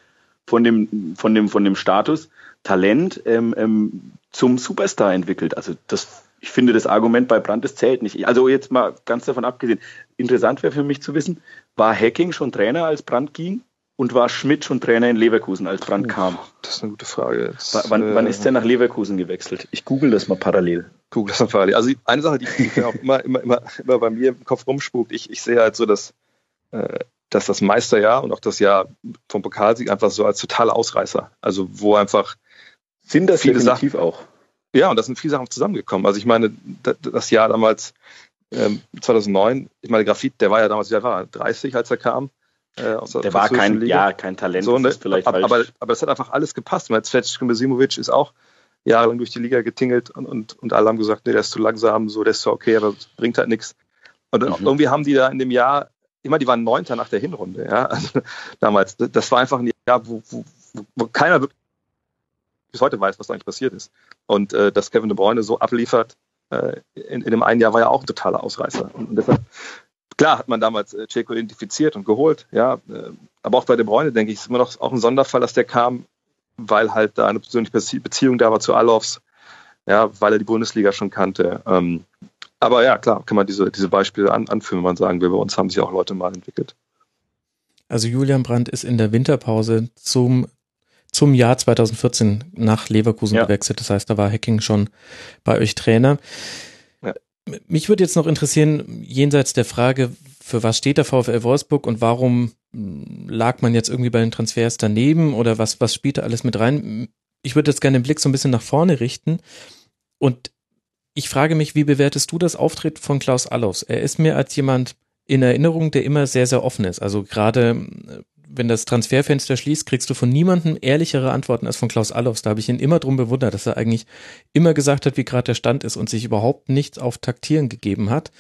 von dem, von dem, von dem Status Talent ähm, ähm, zum Superstar entwickelt. Also das, ich finde das Argument bei Brandt, das zählt nicht. Also jetzt mal ganz davon abgesehen. Interessant wäre für mich zu wissen, war Hacking schon Trainer, als Brandt ging? Und war Schmidt schon Trainer in Leverkusen, als Brandt kam? Das ist eine gute Frage. Jetzt, wann, äh, wann ist der nach Leverkusen gewechselt? Ich google das mal parallel. Google das mal parallel. Also eine Sache, die, die auch immer, immer, immer, immer bei mir im Kopf rumspukt, ich, ich sehe halt so, dass äh, dass das Meisterjahr und auch das Jahr vom Pokalsieg einfach so als totaler Ausreißer, also wo einfach sind das viele Sachen auch. Ja, und da sind viele Sachen zusammengekommen. Also ich meine, das Jahr damals ähm, 2009, ich meine, Grafit, der war ja damals, wie war 30, als er kam. Äh, der, war kein, Liga. ja, kein Talent. So, ne? aber, aber, aber das hat einfach alles gepasst. Mein Besimovic ist auch jahrelang durch die Liga getingelt und, und, und alle haben gesagt, nee, der ist zu langsam, so, der ist zwar okay, aber bringt halt nichts. Und mhm. irgendwie haben die da in dem Jahr meine, die waren Neunter nach der Hinrunde, ja, <laughs> also damals. Das war einfach ein Jahr, wo, wo, wo keiner wirklich bis heute weiß, was eigentlich passiert ist. Und äh, dass Kevin De Bruyne so abliefert, äh, in, in dem einen Jahr war ja auch ein totaler Ausreißer. Und, und deshalb, klar hat man damals äh, Checo identifiziert und geholt, ja, äh, aber auch bei De Bruyne, denke ich, ist immer noch auch ein Sonderfall, dass der kam, weil halt da eine persönliche Beziehung da war zu Alofs, ja, weil er die Bundesliga schon kannte. Ähm, aber ja, klar, kann man diese, diese Beispiele an, anführen, wenn man sagen will, bei uns haben sich auch Leute mal entwickelt. Also Julian Brandt ist in der Winterpause zum, zum Jahr 2014 nach Leverkusen ja. gewechselt. Das heißt, da war Hacking schon bei euch Trainer. Mich würde jetzt noch interessieren, jenseits der Frage, für was steht der VfL Wolfsburg und warum lag man jetzt irgendwie bei den Transfers daneben oder was, was spielt da alles mit rein? Ich würde jetzt gerne den Blick so ein bisschen nach vorne richten und ich frage mich, wie bewertest du das Auftritt von Klaus Allofs? Er ist mir als jemand in Erinnerung, der immer sehr, sehr offen ist. Also gerade äh, wenn das Transferfenster schließt, kriegst du von niemandem ehrlichere Antworten als von Klaus Allofs. Da habe ich ihn immer drum bewundert, dass er eigentlich immer gesagt hat, wie gerade der Stand ist und sich überhaupt nichts auf Taktieren gegeben hat.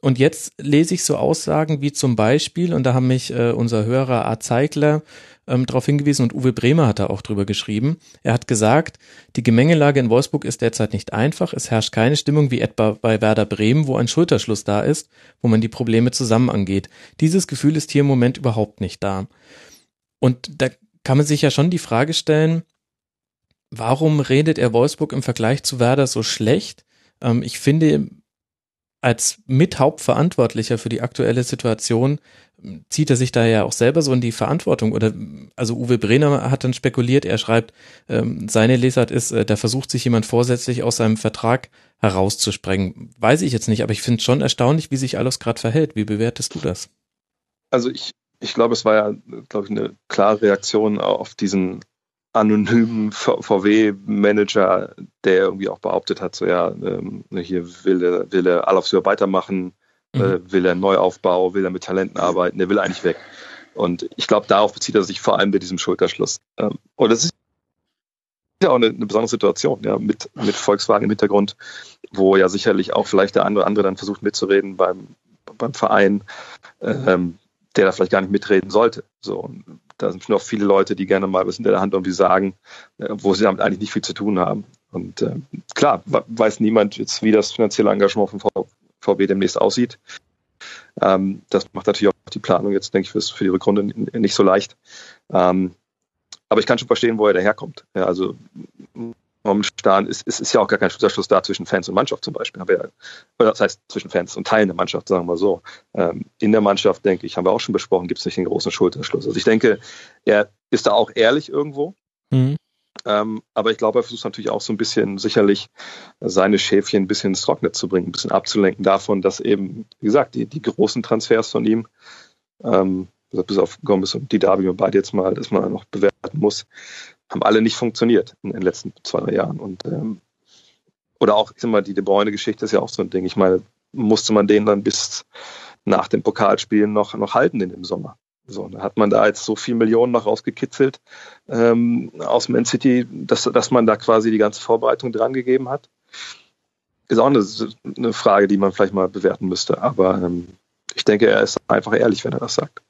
Und jetzt lese ich so Aussagen wie zum Beispiel, und da haben mich äh, unser Hörer A. Zeigler ähm, darauf hingewiesen und Uwe Bremer hat da auch drüber geschrieben. Er hat gesagt, die Gemengelage in Wolfsburg ist derzeit nicht einfach. Es herrscht keine Stimmung wie etwa bei Werder Bremen, wo ein Schulterschluss da ist, wo man die Probleme zusammen angeht. Dieses Gefühl ist hier im Moment überhaupt nicht da. Und da kann man sich ja schon die Frage stellen, warum redet er Wolfsburg im Vergleich zu Werder so schlecht? Ähm, ich finde, als Mithauptverantwortlicher für die aktuelle Situation zieht er sich da ja auch selber so in die Verantwortung oder also Uwe Brenner hat dann spekuliert, er schreibt, ähm, seine Lesart ist, äh, da versucht sich jemand vorsätzlich aus seinem Vertrag herauszusprengen. Weiß ich jetzt nicht, aber ich finde es schon erstaunlich, wie sich alles gerade verhält. Wie bewertest du das? Also ich, ich glaube, es war ja, glaube ich, eine klare Reaktion auf diesen anonymen VW-Manager, der irgendwie auch behauptet hat, so ja, ähm, hier will er, will er Alofs weitermachen, mhm. äh, will er Neuaufbau, will er mit Talenten arbeiten, der will eigentlich weg. Und ich glaube, darauf bezieht er sich vor allem bei diesem Schulterschluss. Ähm, und das ist ja auch eine, eine, besondere Situation, ja, mit, mit Volkswagen im Hintergrund, wo ja sicherlich auch vielleicht der eine oder andere dann versucht mitzureden beim, beim Verein, ähm, der da vielleicht gar nicht mitreden sollte. So, da sind noch viele Leute, die gerne mal was hinter der Hand irgendwie sagen, äh, wo sie damit eigentlich nicht viel zu tun haben. Und äh, klar, weiß niemand jetzt, wie das finanzielle Engagement von VW demnächst aussieht. Ähm, das macht natürlich auch die Planung jetzt, denke ich, für die Rückrunde nicht so leicht. Ähm, aber ich kann schon verstehen, wo er daherkommt. Ja, also momentan ist, ist, ist ja auch gar kein Schlussschluss da zwischen Fans und Mannschaft zum Beispiel. Haben wir ja, oder das heißt zwischen Fans und Teilen der Mannschaft, sagen wir so. Ähm, in der Mannschaft, denke ich, haben wir auch schon besprochen, gibt es nicht den großen Schulterschluss. Also ich denke, er ist da auch ehrlich irgendwo. Mhm. Ähm, aber ich glaube, er versucht natürlich auch so ein bisschen sicherlich seine Schäfchen ein bisschen ins Trocknet zu bringen, ein bisschen abzulenken davon, dass eben, wie gesagt, die, die großen Transfers von ihm, ähm, bis auf Gomez und die Darby und beide jetzt mal, dass man noch bewerten muss, haben alle nicht funktioniert in den letzten zwei, drei Jahren. Und ähm, oder auch, ich sag mal, die De Bruyne-Geschichte ist ja auch so ein Ding. Ich meine, musste man den dann bis nach dem Pokalspielen noch, noch halten in dem Sommer. So, da hat man da jetzt so viel Millionen noch rausgekitzelt ähm, aus Man City, dass, dass man da quasi die ganze Vorbereitung dran gegeben hat. Ist auch eine, eine Frage, die man vielleicht mal bewerten müsste. Aber ähm, ich denke, er ist einfach ehrlich, wenn er das sagt.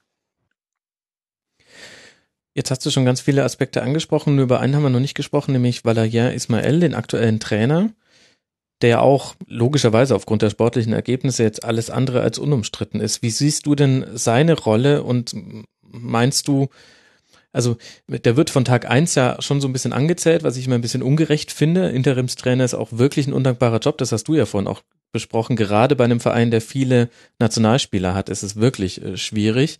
Jetzt hast du schon ganz viele Aspekte angesprochen, nur über einen haben wir noch nicht gesprochen, nämlich Valerian Ismael, den aktuellen Trainer der auch logischerweise aufgrund der sportlichen Ergebnisse jetzt alles andere als unumstritten ist. Wie siehst du denn seine Rolle und meinst du, also der wird von Tag eins ja schon so ein bisschen angezählt, was ich immer ein bisschen ungerecht finde. Interimstrainer ist auch wirklich ein undankbarer Job, das hast du ja vorhin auch besprochen. Gerade bei einem Verein, der viele Nationalspieler hat, ist es wirklich äh, schwierig.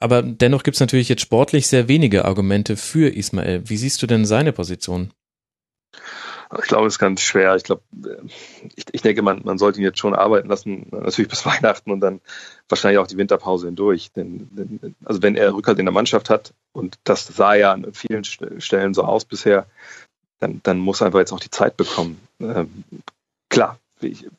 Aber dennoch gibt es natürlich jetzt sportlich sehr wenige Argumente für Ismael. Wie siehst du denn seine Position? Ich glaube, es ist ganz schwer. Ich glaube, ich, ich denke, man, man sollte ihn jetzt schon arbeiten lassen, natürlich bis <laughs> Weihnachten und dann wahrscheinlich auch die Winterpause hindurch. Denn, denn also wenn er Rückhalt in der Mannschaft hat, und das sah ja an vielen Stellen so aus bisher, dann, dann muss er einfach jetzt auch die Zeit bekommen. Ähm, klar,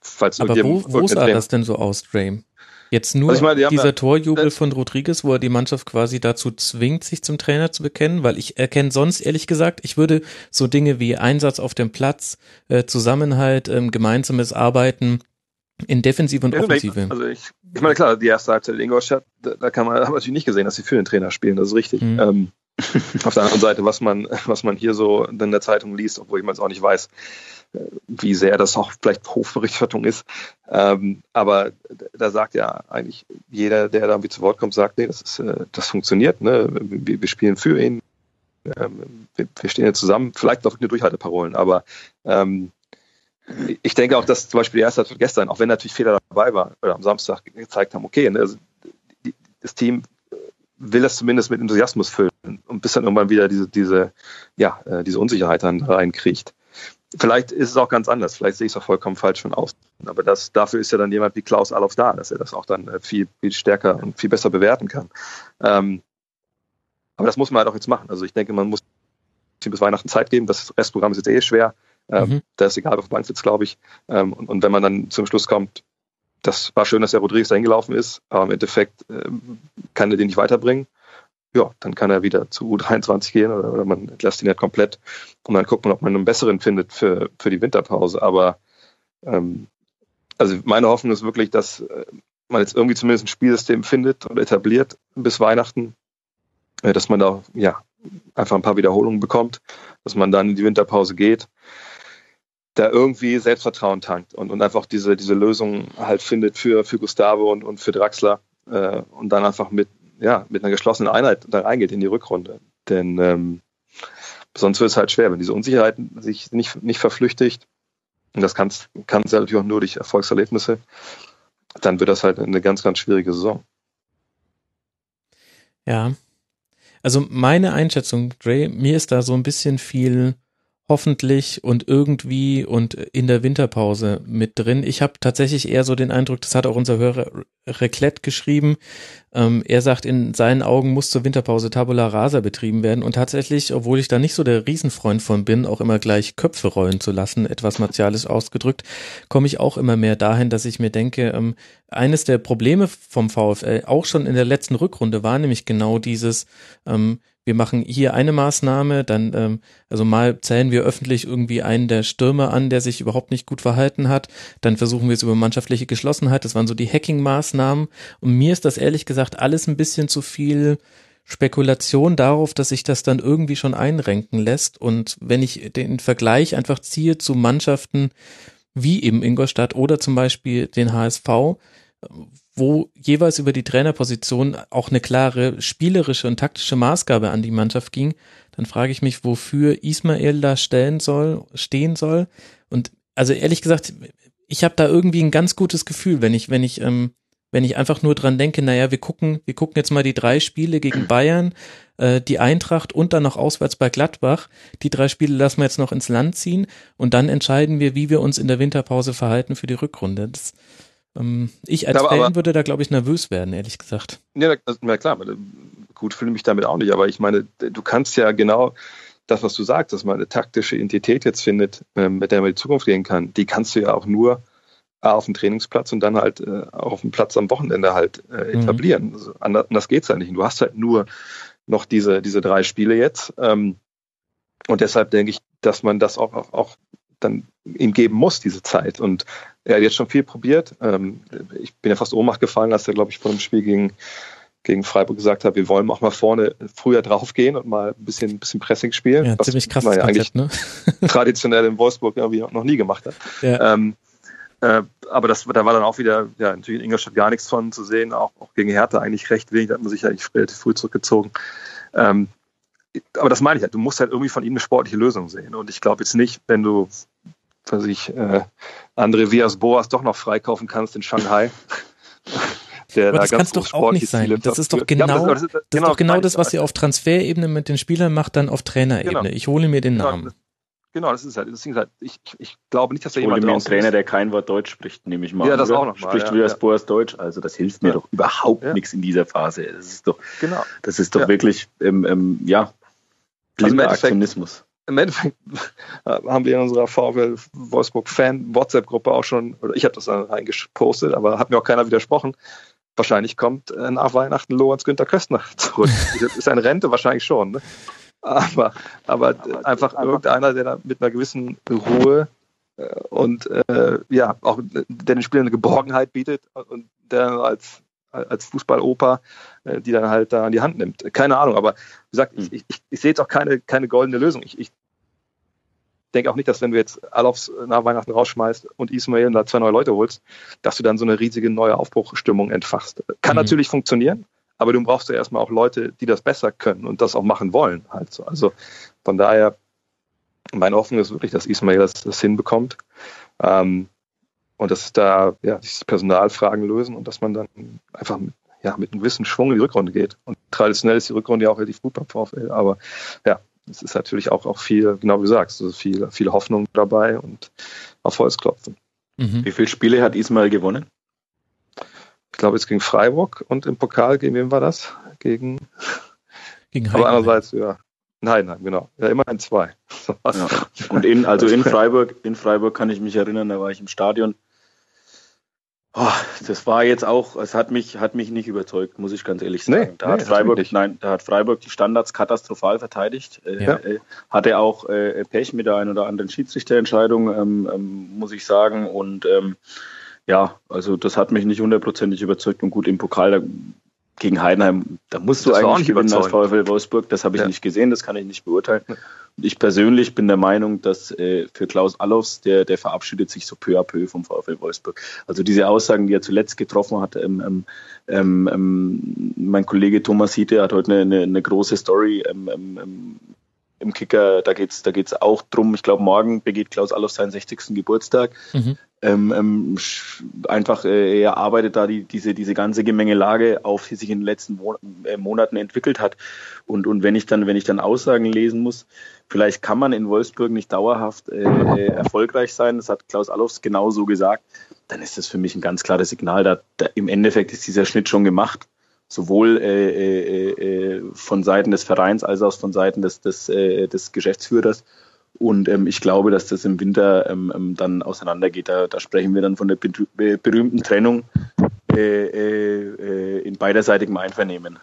falls Aber wo, wo sah das denn so aus, Dre? Jetzt nur also meine, dieser ja, Torjubel von Rodriguez, wo er die Mannschaft quasi dazu zwingt, sich zum Trainer zu bekennen, weil ich erkenne sonst ehrlich gesagt, ich würde so Dinge wie Einsatz auf dem Platz, äh, Zusammenhalt, ähm, gemeinsames Arbeiten in Defensive und Offensive. Also ich, ich meine klar, die erste Halbzeit in Ingolstadt, da, da kann man, haben wir natürlich nicht gesehen, dass sie für den Trainer spielen, das ist richtig. Mhm. Ähm, auf der anderen Seite, was man, was man hier so in der Zeitung liest, obwohl ich man es auch nicht weiß, wie sehr das auch vielleicht Hofberichterstattung ist. Ähm, aber da sagt ja eigentlich jeder, der da irgendwie zu Wort kommt, sagt, nee, das, ist, äh, das funktioniert. Ne? Wir, wir spielen für ihn. Ähm, wir, wir, stehen ja zusammen. Vielleicht auch eine Durchhalteparolen, aber ähm, ich denke auch, dass zum Beispiel die erste Halbzeit gestern, auch wenn natürlich Fehler dabei war, oder am Samstag gezeigt haben, okay, ne, also die, das Team will das zumindest mit Enthusiasmus füllen und bis dann irgendwann wieder diese, diese, ja, äh, diese Unsicherheit dann reinkriegt. Vielleicht ist es auch ganz anders, vielleicht sehe ich es auch vollkommen falsch von außen. Aber das, dafür ist ja dann jemand wie Klaus Allofs da, dass er das auch dann äh, viel, viel stärker und viel besser bewerten kann. Ähm, aber das muss man halt auch jetzt machen. Also ich denke, man muss bis Weihnachten Zeit geben. Das Restprogramm ist jetzt eh schwer. Ähm, mhm. Da ist egal, auf Bank sitzt, glaube ich. Ähm, und, und, wenn man dann zum Schluss kommt, das war schön, dass der Rodriguez da hingelaufen ist, aber im Endeffekt ähm, kann er den nicht weiterbringen ja, dann kann er wieder zu U23 gehen oder, oder man lässt ihn halt komplett und dann guckt man, ob man einen besseren findet für, für die Winterpause. Aber ähm, also meine Hoffnung ist wirklich, dass äh, man jetzt irgendwie zumindest ein Spielsystem findet und etabliert bis Weihnachten, äh, dass man da ja einfach ein paar Wiederholungen bekommt, dass man dann in die Winterpause geht, da irgendwie Selbstvertrauen tankt und, und einfach diese, diese Lösung halt findet für, für Gustavo und, und für Draxler äh, und dann einfach mit ja, mit einer geschlossenen Einheit da reingeht in die Rückrunde. Denn ähm, sonst wird es halt schwer, wenn diese Unsicherheit sich nicht, nicht verflüchtigt. Und das kann es natürlich auch nur durch Erfolgserlebnisse. Dann wird das halt eine ganz, ganz schwierige Saison. Ja. Also meine Einschätzung, Dre, mir ist da so ein bisschen viel hoffentlich und irgendwie und in der Winterpause mit drin. Ich habe tatsächlich eher so den Eindruck, das hat auch unser Hörer Reclett geschrieben. Ähm, er sagt, in seinen Augen muss zur Winterpause Tabula Rasa betrieben werden und tatsächlich, obwohl ich da nicht so der Riesenfreund von bin, auch immer gleich Köpfe rollen zu lassen, etwas martialisch ausgedrückt, komme ich auch immer mehr dahin, dass ich mir denke, ähm, eines der Probleme vom VfL auch schon in der letzten Rückrunde war nämlich genau dieses, ähm, wir machen hier eine Maßnahme, dann, ähm, also mal zählen wir öffentlich irgendwie einen der Stürmer an, der sich überhaupt nicht gut verhalten hat, dann versuchen wir es über mannschaftliche Geschlossenheit, das waren so die Hacking-Maßnahmen. Und mir ist das ehrlich gesagt alles ein bisschen zu viel Spekulation darauf, dass sich das dann irgendwie schon einrenken lässt. Und wenn ich den Vergleich einfach ziehe zu Mannschaften wie eben Ingolstadt oder zum Beispiel den HSV, wo jeweils über die Trainerposition auch eine klare spielerische und taktische Maßgabe an die Mannschaft ging, dann frage ich mich, wofür Ismail da stellen soll, stehen soll. Und also ehrlich gesagt, ich habe da irgendwie ein ganz gutes Gefühl, wenn ich, wenn ich ähm, wenn ich einfach nur dran denke, naja, wir gucken, wir gucken jetzt mal die drei Spiele gegen Bayern, äh, die Eintracht und dann noch auswärts bei Gladbach. Die drei Spiele lassen wir jetzt noch ins Land ziehen und dann entscheiden wir, wie wir uns in der Winterpause verhalten für die Rückrunde. Das, ich als aber, Fan aber, würde da, glaube ich, nervös werden, ehrlich gesagt. Ja, na klar, gut fühle mich damit auch nicht, aber ich meine, du kannst ja genau das, was du sagst, dass man eine taktische Identität jetzt findet, ähm, mit der man in die Zukunft gehen kann, die kannst du ja auch nur auf dem Trainingsplatz und dann halt äh, auf dem Platz am Wochenende halt äh, mhm. etablieren. Mhm. Also anders, anders geht's ja nicht. Du hast halt nur noch diese, diese drei Spiele jetzt. Ähm, und deshalb denke ich, dass man das auch, auch, auch dann ihm geben muss, diese Zeit. Und er hat jetzt schon viel probiert. Ähm, ich bin ja fast Ohnmacht gefallen, als er, glaube ich, vor dem Spiel gegen, gegen Freiburg gesagt hat, wir wollen auch mal vorne früher draufgehen und mal ein bisschen, ein bisschen Pressing spielen. Ja, ziemlich krass man ja eigentlich ne? <laughs> <laughs> traditionell in Wolfsburg irgendwie noch nie gemacht hat. Ja. Ähm, äh, aber das, da war dann auch wieder, ja, natürlich in Ingolstadt gar nichts von zu sehen, auch, auch gegen Hertha eigentlich recht wenig, da hat man sich eigentlich relativ früh zurückgezogen. Ähm, aber das meine ich halt, du musst halt irgendwie von ihm eine sportliche Lösung sehen. Und ich glaube jetzt nicht, wenn du, was ich, äh, André Vias Boas doch noch freikaufen kannst in Shanghai. <laughs> Der aber da das kann es doch auch nicht sein. Das ist doch genau, ja, das, das, ist, das, genau, ist doch genau das, was ihr auf Transferebene mit den Spielern macht, dann auf Trainerebene. Genau. Ich hole mir den genau, Namen. Genau, das ist halt, das ist halt ich, ich glaube nicht, dass da jemand. Mir einen Trainer, der kein Wort Deutsch spricht, nehme ich mal. Ja, das oder? auch noch. Spricht ja, wieder ja. Boas Deutsch, also das hilft mir ja. doch überhaupt ja. nichts in dieser Phase. Das ist doch, genau. das ist doch wirklich, ähm, ähm, ja, blinder also Aktionismus. Im Endeffekt <laughs> haben wir in unserer VfL Wolfsburg Fan WhatsApp-Gruppe auch schon, oder ich habe das dann reingepostet, aber hat mir auch keiner widersprochen. Wahrscheinlich kommt äh, nach Weihnachten Lorenz Günther Köstner <laughs> zurück. ist eine Rente wahrscheinlich schon. Ne? aber, aber, aber einfach irgendeiner, der da mit einer gewissen Ruhe äh, und äh, ja, auch der den Spielern eine Geborgenheit bietet und der als, als Fußballoper äh, die dann halt da an die Hand nimmt. Keine Ahnung, aber wie gesagt, ich, ich, ich sehe jetzt auch keine, keine goldene Lösung. Ich, ich denke auch nicht, dass wenn du jetzt Alofs nach Weihnachten rausschmeißt und Ismail da zwei neue Leute holst, dass du dann so eine riesige neue Aufbruchstimmung entfachst. Kann mhm. natürlich funktionieren, aber du brauchst ja erstmal auch Leute, die das besser können und das auch machen wollen. Halt so. Also von daher, meine Hoffnung ist wirklich, dass Ismail das, das hinbekommt. Ähm, und dass da ja, sich Personalfragen lösen und dass man dann einfach mit, ja, mit einem gewissen Schwung in die Rückrunde geht. Und traditionell ist die Rückrunde ja auch relativ gut beim VfL, aber ja, es ist natürlich auch, auch viel, genau wie du sagst, also viel, viel Hoffnung dabei und auf Holz klopfen. Mhm. Wie viele Spiele hat Ismail gewonnen? ich glaube jetzt gegen Freiburg und im Pokal, gegen wen war das? Gegen, gegen Aber andererseits, ja. Nein, nein, genau. Ja, immerhin zwei. <laughs> Ja. Und in, also in Freiburg, in Freiburg kann ich mich erinnern, da war ich im Stadion. Oh, das war jetzt auch, es hat mich, hat mich nicht überzeugt, muss ich ganz ehrlich sagen. Nee, da nee, hat Freiburg, nein, da hat Freiburg die Standards katastrophal verteidigt. Äh, ja. Äh, hatte auch äh, Pech mit der einen oder anderen Schiedsrichterentscheidung, ähm, ähm, muss ich sagen. Und ähm, ja, also das hat mich nicht hundertprozentig überzeugt und gut im Pokal da, gegen Heidenheim, da musst du das eigentlich gewinnen als VfL Wolfsburg. Das habe ich ja. nicht gesehen, das kann ich nicht beurteilen. Und ich persönlich bin der Meinung, dass äh, für Klaus Allofs, der, der verabschiedet sich so peu à peu vom VfL Wolfsburg. Also diese Aussagen, die er zuletzt getroffen hat, ähm, ähm, ähm, ähm mein Kollege Thomas Hiete hat heute eine, eine, eine große Story ähm, ähm im Kicker, da geht's, da geht's auch drum. Ich glaube, morgen begeht Klaus Allof seinen 60. Geburtstag. Mhm ähm, ähm, einfach, äh, er arbeitet da die, diese, diese ganze Gemengelage auf, die sich in den letzten Mo äh, Monaten entwickelt hat. Und, und wenn ich dann, wenn ich dann Aussagen lesen muss, vielleicht kann man in Wolfsburg nicht dauerhaft äh, äh erfolgreich sein, das hat Klaus Allofs genauso gesagt, dann ist das für mich ein ganz klares Signal. Da, da im Endeffekt ist dieser Schnitt schon gemacht sowohl äh, äh, äh, von Seiten des Vereins als auch von Seiten des, des, äh, des Geschäftsführers. Und ähm, ich glaube, dass das im Winter ähm, ähm, dann auseinandergeht. Da, da sprechen wir dann von der berühmten Trennung äh, äh, in beiderseitigem Einvernehmen.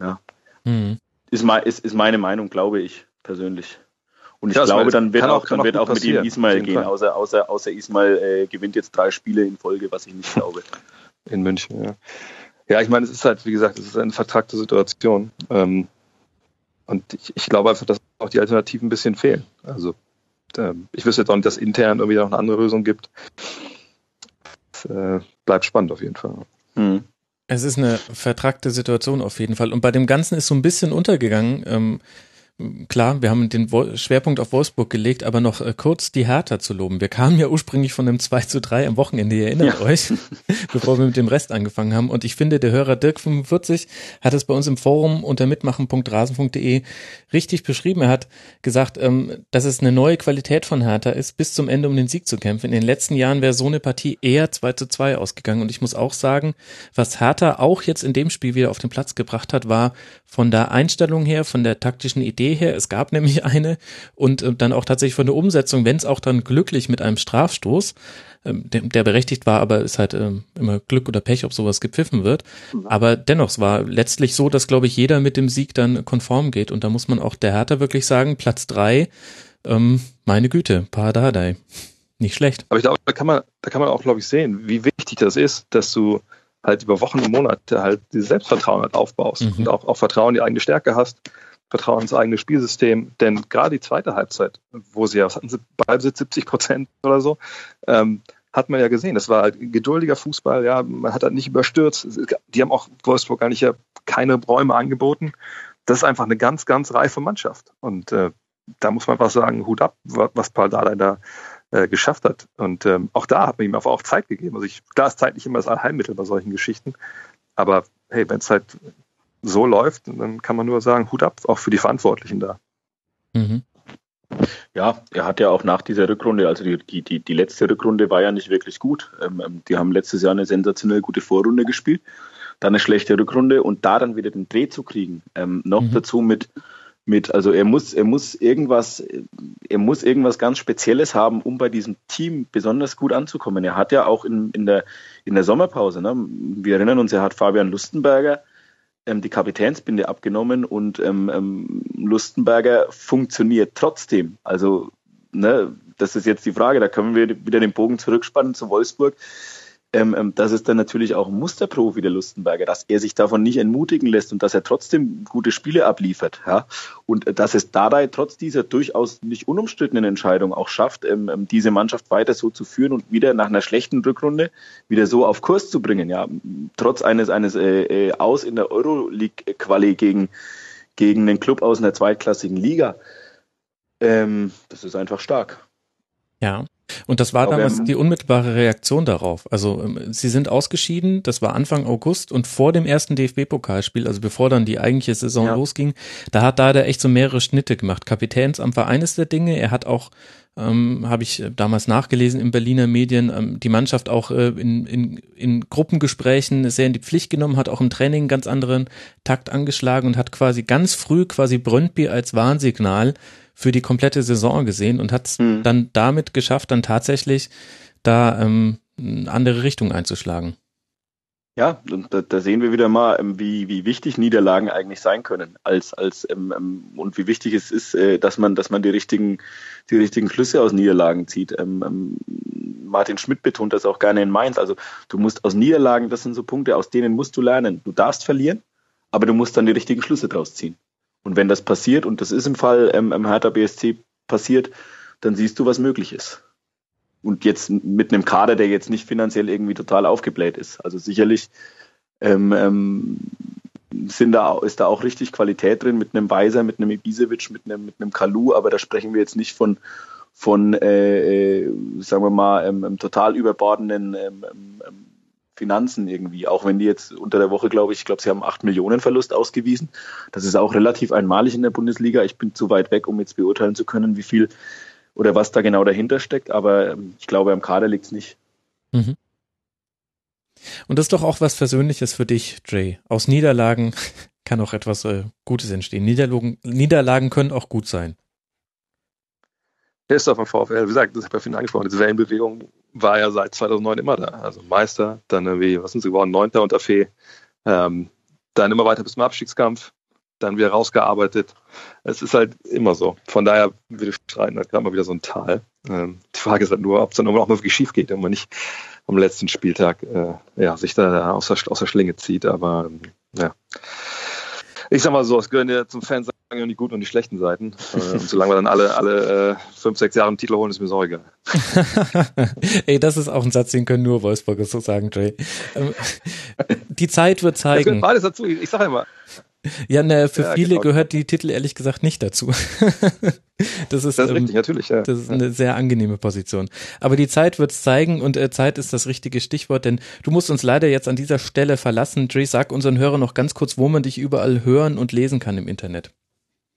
Ja. Mhm. Ist, ist, ist meine Meinung, glaube ich persönlich. Und ich ja, glaube, dann wird auch, dann wird auch mit ihm Ismail gehen, außer, außer, außer Ismail äh, gewinnt jetzt drei Spiele in Folge, was ich nicht glaube. In München, ja. Ja, ich meine, es ist halt, wie gesagt, es ist eine vertragte Situation. Ähm, und ich, ich glaube einfach, dass auch die Alternativen ein bisschen fehlen. Also äh, ich wüsste jetzt auch nicht, dass intern irgendwie noch eine andere Lösung gibt. Es äh, bleibt spannend auf jeden Fall. Hm. Es ist eine vertragte Situation auf jeden Fall. Und bei dem Ganzen ist so ein bisschen untergegangen, ähm, klar, wir haben den Schwerpunkt auf Wolfsburg gelegt, aber noch äh, kurz die Hertha zu loben. Wir kamen ja ursprünglich von einem 2 zu 3 am Wochenende, ihr erinnert ja. euch, <laughs> bevor wir mit dem Rest angefangen haben. Und ich finde, der Hörer Dirk45 hat es bei uns im Forum unter mitmachen.rasen.de richtig beschrieben. Er hat gesagt, ähm, dass es eine neue Qualität von Hertha ist, bis zum Ende um den Sieg zu kämpfen. In den letzten Jahren wäre so eine Partie eher 2 zu 2 ausgegangen. Und ich muss auch sagen, was Hertha auch jetzt in dem Spiel wieder auf den Platz gebracht hat, war von der Einstellung her, von der taktischen Idee her. Es gab nämlich eine und äh, dann auch tatsächlich von der Umsetzung, wenn es auch dann glücklich mit einem Strafstoß, ähm, der, berechtigt war, aber ist halt ähm, immer Glück oder Pech, ob sowas gepfiffen wird. Aber dennoch, es war letztlich so, dass, glaube ich, jeder mit dem Sieg dann konform geht. Und da muss man auch der Hertha wirklich sagen, Platz drei, ähm, meine Güte, Paradadei. Nicht schlecht. Aber ich glaube, da kann man, da kann man auch, glaube ich, sehen, wie wichtig das ist, dass du halt über Wochen und Monate halt dieses Selbstvertrauen halt aufbaust mhm. und auch, auch Vertrauen in die eigene Stärke hast Vertrauen ins eigene Spielsystem. Denn gerade die zweite Halbzeit, wo sie ja, was hatten sie, Ballbesitz 70 Prozent oder so, ähm, hat man ja gesehen. Das war halt geduldiger Fußball, ja, man hat halt nicht überstürzt. Die haben auch Wolfsburg gar nicht ja keine Räume angeboten. Das ist einfach eine ganz, ganz reife Mannschaft. Und äh, da muss man einfach sagen, Hut ab, was Paul Dardai da äh, geschafft hat. Und ähm, auch da hat man ihm einfach auch Zeit gegeben. Also ich, klar ist Zeit nicht immer das Allheilmittel bei solchen Geschichten. Aber hey, wenn es halt so läuft, dann kann man nur sagen, Hut ab, auch für die Verantwortlichen da. Mhm. Ja, er hat ja auch nach dieser Rückrunde, also die, die, die, die letzte Rückrunde war ja nicht wirklich gut. Ähm, ähm, die haben letztes Jahr eine sensationell gute Vorrunde gespielt, dann eine schlechte Rückrunde und da dann wieder den Dreh zu kriegen. Ähm, noch mhm. dazu mit, mit, also er muss, er muss irgendwas, er muss irgendwas ganz Spezielles haben, um bei diesem Team besonders gut anzukommen. Er hat ja auch in, in der, in der Sommerpause, ne, wir erinnern uns, er hat Fabian Lustenberger ähm, die Kapitänsbinde abgenommen und ähm, ähm, Lustenberger funktioniert trotzdem. Also, ne, das ist jetzt die Frage, da können wir wieder den Bogen zurückspannen zu Wolfsburg ähm, ähm, das ist dann natürlich auch ein Musterprofi der Lustenberger, dass er sich davon nicht entmutigen lässt und dass er trotzdem gute Spiele abliefert. Ja? Und äh, dass es dabei trotz dieser durchaus nicht unumstrittenen Entscheidung auch schafft, ähm, ähm, diese Mannschaft weiter so zu führen und wieder nach einer schlechten Rückrunde wieder so auf Kurs zu bringen. Ja? Trotz eines, eines äh, äh, Aus in der Euroleague-Quali gegen, gegen einen Club aus einer zweitklassigen Liga. Ähm, das ist einfach stark. Ja, und das war damals die unmittelbare Reaktion darauf. Also ähm, sie sind ausgeschieden, das war Anfang August und vor dem ersten DFB-Pokalspiel, also bevor dann die eigentliche Saison ja. losging, da hat da echt so mehrere Schnitte gemacht. Kapitänsamt war eines der Dinge. Er hat auch, ähm, habe ich damals nachgelesen in Berliner Medien, ähm, die Mannschaft auch äh, in, in, in Gruppengesprächen sehr in die Pflicht genommen, hat auch im Training einen ganz anderen Takt angeschlagen und hat quasi ganz früh quasi Brøndby als Warnsignal für die komplette Saison gesehen und hat es mhm. dann damit geschafft, dann tatsächlich da ähm, eine andere Richtung einzuschlagen. Ja, und da, da sehen wir wieder mal, ähm, wie, wie wichtig Niederlagen eigentlich sein können, als, als ähm, ähm, und wie wichtig es ist, äh, dass man, dass man die richtigen, die richtigen Schlüsse aus Niederlagen zieht. Ähm, ähm, Martin Schmidt betont das auch gerne in Mainz. Also du musst aus Niederlagen, das sind so Punkte, aus denen musst du lernen. Du darfst verlieren, aber du musst dann die richtigen Schlüsse draus ziehen. Und wenn das passiert, und das ist im Fall ähm, im Hertha BSC passiert, dann siehst du, was möglich ist. Und jetzt mit einem Kader, der jetzt nicht finanziell irgendwie total aufgebläht ist. Also sicherlich ähm, ähm, sind da, ist da auch richtig Qualität drin mit einem Weiser, mit einem Ibisevic, mit einem, mit einem Kalu, aber da sprechen wir jetzt nicht von, von äh, äh sagen wir mal, ähm, total überbordenden ähm, ähm, Finanzen irgendwie, auch wenn die jetzt unter der Woche, glaube ich, ich glaube, sie haben acht Millionen Verlust ausgewiesen. Das ist auch relativ einmalig in der Bundesliga. Ich bin zu weit weg, um jetzt beurteilen zu können, wie viel oder was da genau dahinter steckt, aber ähm, ich glaube, am Kader liegt es nicht. Mhm. Und das ist doch auch was Versöhnliches für dich, Jay. Aus Niederlagen <laughs> kann auch etwas äh, Gutes entstehen. Niederlagen, Niederlagen können auch gut sein. Der ist doch vom VfL, wie gesagt, das habe ich ja vorhin angesprochen, diese Wellenbewegung war ja seit 2009 immer da. Also Meister, dann irgendwie, was sind sie geworden, Neunter unter Fee, ähm, dann immer weiter bis zum Abstiegskampf, dann wieder rausgearbeitet. Es ist halt immer so. Von daher würde ich streiten, hat gerade mal wieder so ein Tal. Ähm, die Frage ist halt nur, ob es dann auch mal wirklich schief geht und man nicht am letzten Spieltag äh, ja, sich da aus der, aus der Schlinge zieht. Aber ähm, ja ich sag mal so, es gehören ja zum Fans die guten und die schlechten Seiten. <laughs> Äh, und solange wir dann alle, alle äh, fünf, sechs Jahre einen Titel holen, ist mir so egal. <laughs> Ey, das ist auch ein Satz, den können nur Wolfsburger so sagen, Jay. Ähm, die Zeit wird zeigen. Das beides dazu. Ich sag immer, Ja, ne, für ja, viele genau. gehört die Titel ehrlich gesagt nicht dazu. <laughs> das ist, das ist ähm, richtig, natürlich. Ja. Das ist eine sehr angenehme Position. Aber die Zeit wird es zeigen und äh, Zeit ist das richtige Stichwort, denn du musst uns leider jetzt an dieser Stelle verlassen. Dre, sag unseren Hörern noch ganz kurz, wo man dich überall hören und lesen kann im Internet.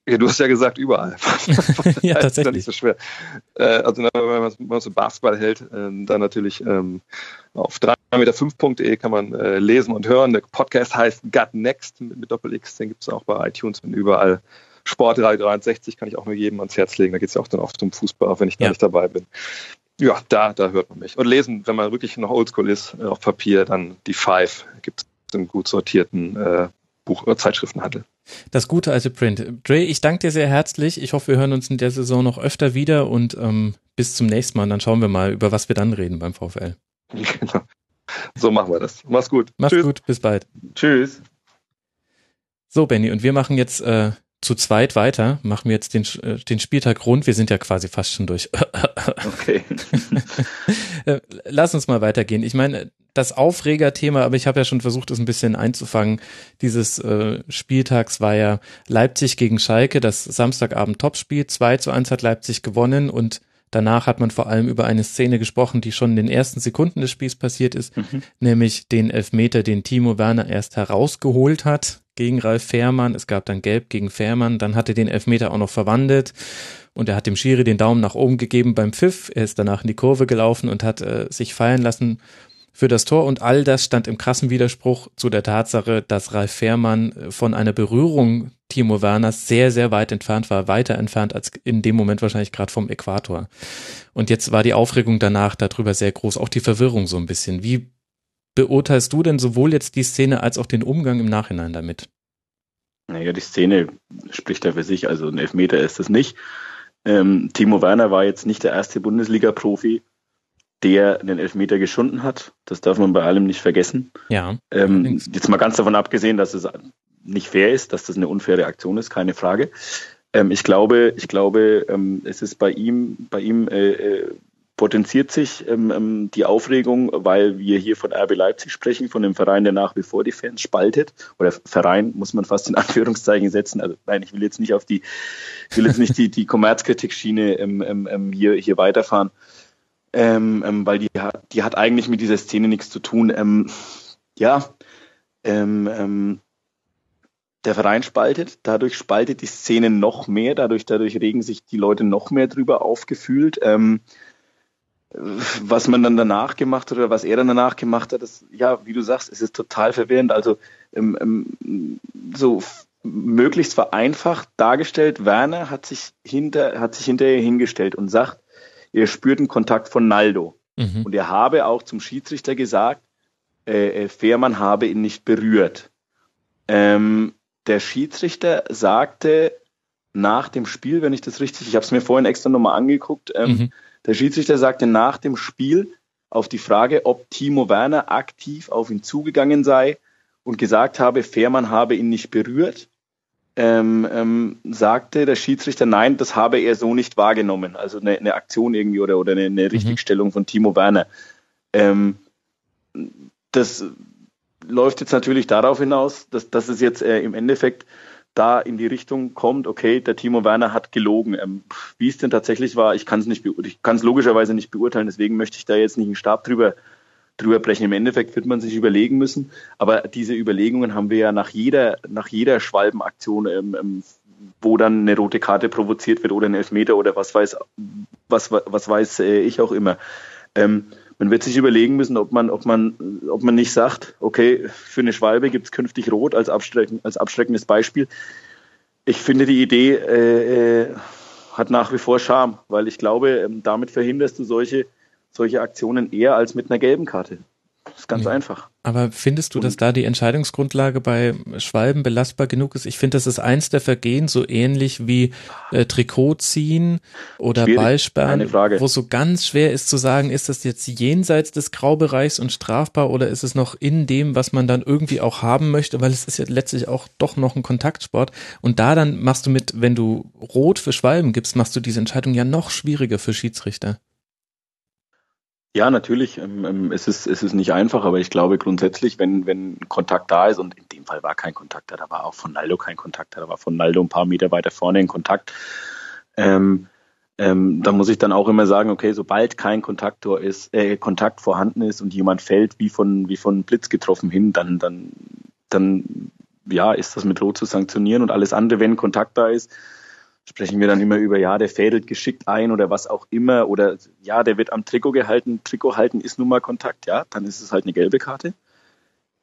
Ja, du hast ja gesagt, überall. ja, <laughs> tatsächlich. <laughs> Das ist ja nicht so schwer. Äh, also, wenn man so Basketball hält, ähm, dann natürlich ähm, auf 3meter5.de kann man äh, lesen und hören. Der Podcast heißt Gut Next mit, Doppel-X. Den gibt es auch bei iTunes und überall. Sport 363 kann ich auch nur jedem ans Herz legen. Da geht es ja auch dann oft um Fußball, auch wenn ich da ja. nicht dabei bin. Ja, da, da hört man mich. Und lesen, wenn man wirklich noch oldschool ist, äh, auf Papier, dann die Five gibt es im gut sortierten äh, Buch- oder Zeitschriftenhandel. Das gute alte Print. Dre, ich danke dir sehr herzlich. Ich hoffe, wir hören uns in der Saison noch öfter wieder und ähm, bis zum nächsten Mal. Und dann schauen wir mal, über was wir dann reden beim VfL. <laughs> Genau. So machen wir das. Mach's gut. Mach's Tschüss. gut. Bis bald. Tschüss. So, Benny, und wir machen jetzt äh, zu zweit weiter. Machen wir jetzt den, äh, den Spieltag rund. Wir sind ja quasi fast schon durch. <laughs> okay. Äh, lass uns mal weitergehen. Ich meine, das Aufregerthema, aber ich habe ja schon versucht, es ein bisschen einzufangen. Dieses äh, Spieltags war ja Leipzig gegen Schalke, das Samstagabend Topspiel. 2 zu 1 hat Leipzig gewonnen und danach hat man vor allem über eine Szene gesprochen, die schon in den ersten Sekunden des Spiels passiert ist, mhm. nämlich den Elfmeter, den Timo Werner erst herausgeholt hat gegen Ralf Fährmann. Es gab dann Gelb gegen Fährmann, dann hat er den Elfmeter auch noch verwandelt und er hat dem Schiri den Daumen nach oben gegeben beim Pfiff. Er ist danach in die Kurve gelaufen und hat äh, sich feiern lassen für das Tor und all das stand im krassen Widerspruch zu der Tatsache, dass Ralf Fährmann äh, von einer Berührung Timo Werners sehr, sehr weit entfernt war, weiter entfernt als in dem Moment wahrscheinlich gerade vom Äquator. Und jetzt war die Aufregung danach darüber sehr groß, auch die Verwirrung so ein bisschen. Wie beurteilst du denn sowohl jetzt die Szene als auch den Umgang im Nachhinein damit? Naja, die Szene spricht ja für sich, also ein Elfmeter ist es nicht. Ähm, Timo Werner war jetzt nicht der erste Bundesliga-Profi, der den Elfmeter geschunden hat. Das darf man bei allem nicht vergessen. Ja. Ähm, jetzt mal ganz davon abgesehen, dass es nicht fair ist, dass das eine unfaire Aktion ist, keine Frage. Ähm, ich glaube, ich glaube, ähm, es ist bei ihm, bei ihm äh, äh, potenziert sich ähm, ähm, die Aufregung, weil wir hier von RB Leipzig sprechen, von einem Verein, der nach wie vor die Fans spaltet. Oder Verein muss man fast in Anführungszeichen setzen. Also nein, ich will jetzt nicht auf die, ich will jetzt nicht die, die Kommerzkritik-Schiene ähm, hier, hier weiterfahren ähm, ähm, weil die hat, die hat eigentlich mit dieser Szene nichts zu tun. Ähm, ja, ähm, ähm, der Verein spaltet, dadurch spaltet die Szene noch mehr, dadurch, dadurch regen sich die Leute noch mehr drüber aufgefühlt. Ähm, was man dann danach gemacht hat oder was er dann danach gemacht hat, das, ja, wie du sagst, es ist total verwirrend. Also ähm, ähm, so möglichst vereinfacht dargestellt, Werner hat sich hinter, hat sich hinterher hingestellt und sagt, er spürt einen Kontakt von Naldo. Mhm. Und er habe auch zum Schiedsrichter gesagt, äh, äh, Fährmann habe ihn nicht berührt. Ähm, der Schiedsrichter sagte nach dem Spiel, wenn ich das richtig, ich habe es mir vorhin extra nochmal angeguckt, ähm, mhm. Der Schiedsrichter sagte nach dem Spiel auf die Frage, ob Timo Werner aktiv auf ihn zugegangen sei und gesagt habe, Fährmann habe ihn nicht berührt, ähm, ähm, sagte der Schiedsrichter, nein, das habe er so nicht wahrgenommen. Also eine, eine Aktion irgendwie oder, oder eine, eine mhm. Richtigstellung von Timo Werner. Ähm, das läuft jetzt natürlich darauf hinaus, dass, dass es jetzt äh, im Endeffekt da in die Richtung kommt, okay, der Timo Werner hat gelogen. Ähm, wie es denn tatsächlich war, ich kann es nicht, ich kann es logischerweise nicht beurteilen, deswegen möchte ich da jetzt nicht einen Stab drüber drüber brechen. Im Endeffekt wird man sich überlegen müssen, aber diese Überlegungen haben wir ja nach jeder, nach jeder Schwalbenaktion, ähm, ähm, wo dann eine rote Karte provoziert wird oder ein Elfmeter oder was weiß, was, was weiß äh, ich auch immer. Ähm, man wird sich überlegen müssen, ob man, ob man, ob man nicht sagt, okay, für eine Schwalbe gibt es künftig Rot als, abschrecken, als abschreckendes Beispiel. Ich finde die Idee äh, äh, hat nach wie vor Charme, weil ich glaube, ähm, damit verhinderst du solche solche Aktionen eher als mit einer gelben Karte. Das ist ganz ja. einfach. Aber findest du, dass da die Entscheidungsgrundlage bei Schwalben belastbar genug ist? Ich finde, das ist eins der Vergehen, so ähnlich wie äh, Trikot ziehen oder Schwierig. Ballsperren, wo so ganz schwer ist zu sagen, ist das jetzt jenseits des Graubereichs und strafbar oder ist es noch in dem, was man dann irgendwie auch haben möchte, weil es ist ja letztlich auch doch noch ein Kontaktsport. Und da dann machst du mit, wenn du Rot für Schwalben gibst, machst du diese Entscheidung ja noch schwieriger für Schiedsrichter. Ja, natürlich. Ähm, ähm, es, ist, es ist nicht einfach, aber ich glaube grundsätzlich, wenn, wenn Kontakt da ist, und in dem Fall war kein Kontakt da, da war auch von Naldo kein Kontakt da, da war von Naldo ein paar Meter weiter vorne ein Kontakt. Ähm, ähm, da muss ich dann auch immer sagen, okay, sobald kein Kontaktor ist, äh, Kontakt vorhanden ist und jemand fällt wie von, wie von Blitz getroffen hin, dann, dann, dann, ja, ist das mit Rot zu sanktionieren und alles andere, wenn Kontakt da ist, sprechen wir dann immer über, ja, der fädelt geschickt ein oder was auch immer oder ja, der wird am Trikot gehalten, Trikot halten ist nun mal Kontakt, ja, dann ist es halt eine gelbe Karte.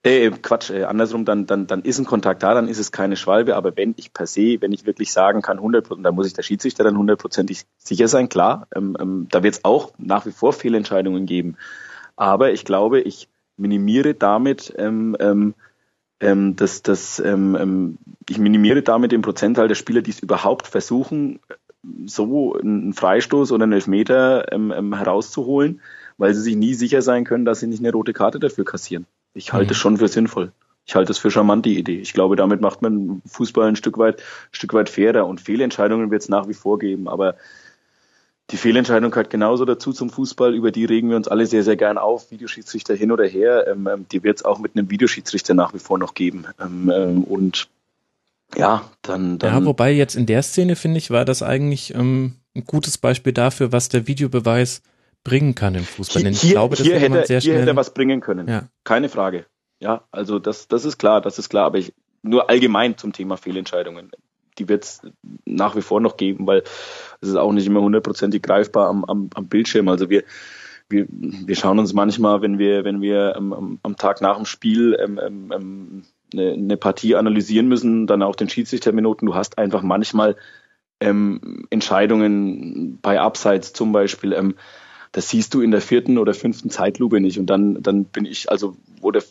Äh, Quatsch, äh, andersrum, dann, dann, dann ist ein Kontakt da, dann ist es keine Schwalbe, aber wenn ich per se, wenn ich wirklich sagen kann, 100%, dann muss ich der Schiedsrichter dann hundertprozentig sicher sein, klar, ähm, ähm, da wird es auch nach wie vor Fehlentscheidungen geben. Aber ich glaube, ich minimiere damit ähm, ähm, ähm, das, das, ähm, ähm, ich minimiere damit den Prozentteil der Spieler, die es überhaupt versuchen, so einen Freistoß oder einen Elfmeter ähm, ähm, herauszuholen, weil sie sich nie sicher sein können, dass sie nicht eine rote Karte dafür kassieren. Ich halte es mhm. schon für sinnvoll. Ich halte es für charmant, die Idee. Ich glaube, damit macht man Fußball ein Stück weit, ein Stück weit fairer und Fehlentscheidungen wird es nach wie vor geben, aber die Fehlentscheidung gehört genauso dazu zum Fußball, über die regen wir uns alle sehr, sehr gern auf, Videoschiedsrichter hin oder her. Ähm, ähm die wird es auch mit einem Videoschiedsrichter nach wie vor noch geben. Ähm, ähm, und ja, dann, dann. Ja, wobei jetzt in der Szene, finde ich, war das eigentlich ähm, ein gutes Beispiel dafür, was der Videobeweis bringen kann im Fußball. Denn ich hier, glaube, das hier, hätte, sehr schnell, hier hätte er was bringen können. Ja. Keine Frage. Ja, also das, das ist klar, das ist klar, aber ich, nur allgemein zum Thema Fehlentscheidungen die wird es nach wie vor noch geben, weil es ist auch nicht immer hundertprozentig greifbar am, am, am Bildschirm. Also wir, wir, wir schauen uns manchmal, wenn wir, wenn wir am, am Tag nach dem Spiel ähm, ähm, ähm, eine, eine Partie analysieren müssen, dann auch den Schiedsrichterminuten, du hast einfach manchmal ähm, Entscheidungen bei Abseits zum Beispiel, ähm, das siehst du in der vierten oder fünften Zeitlupe nicht. Und dann, dann bin ich, also wo der,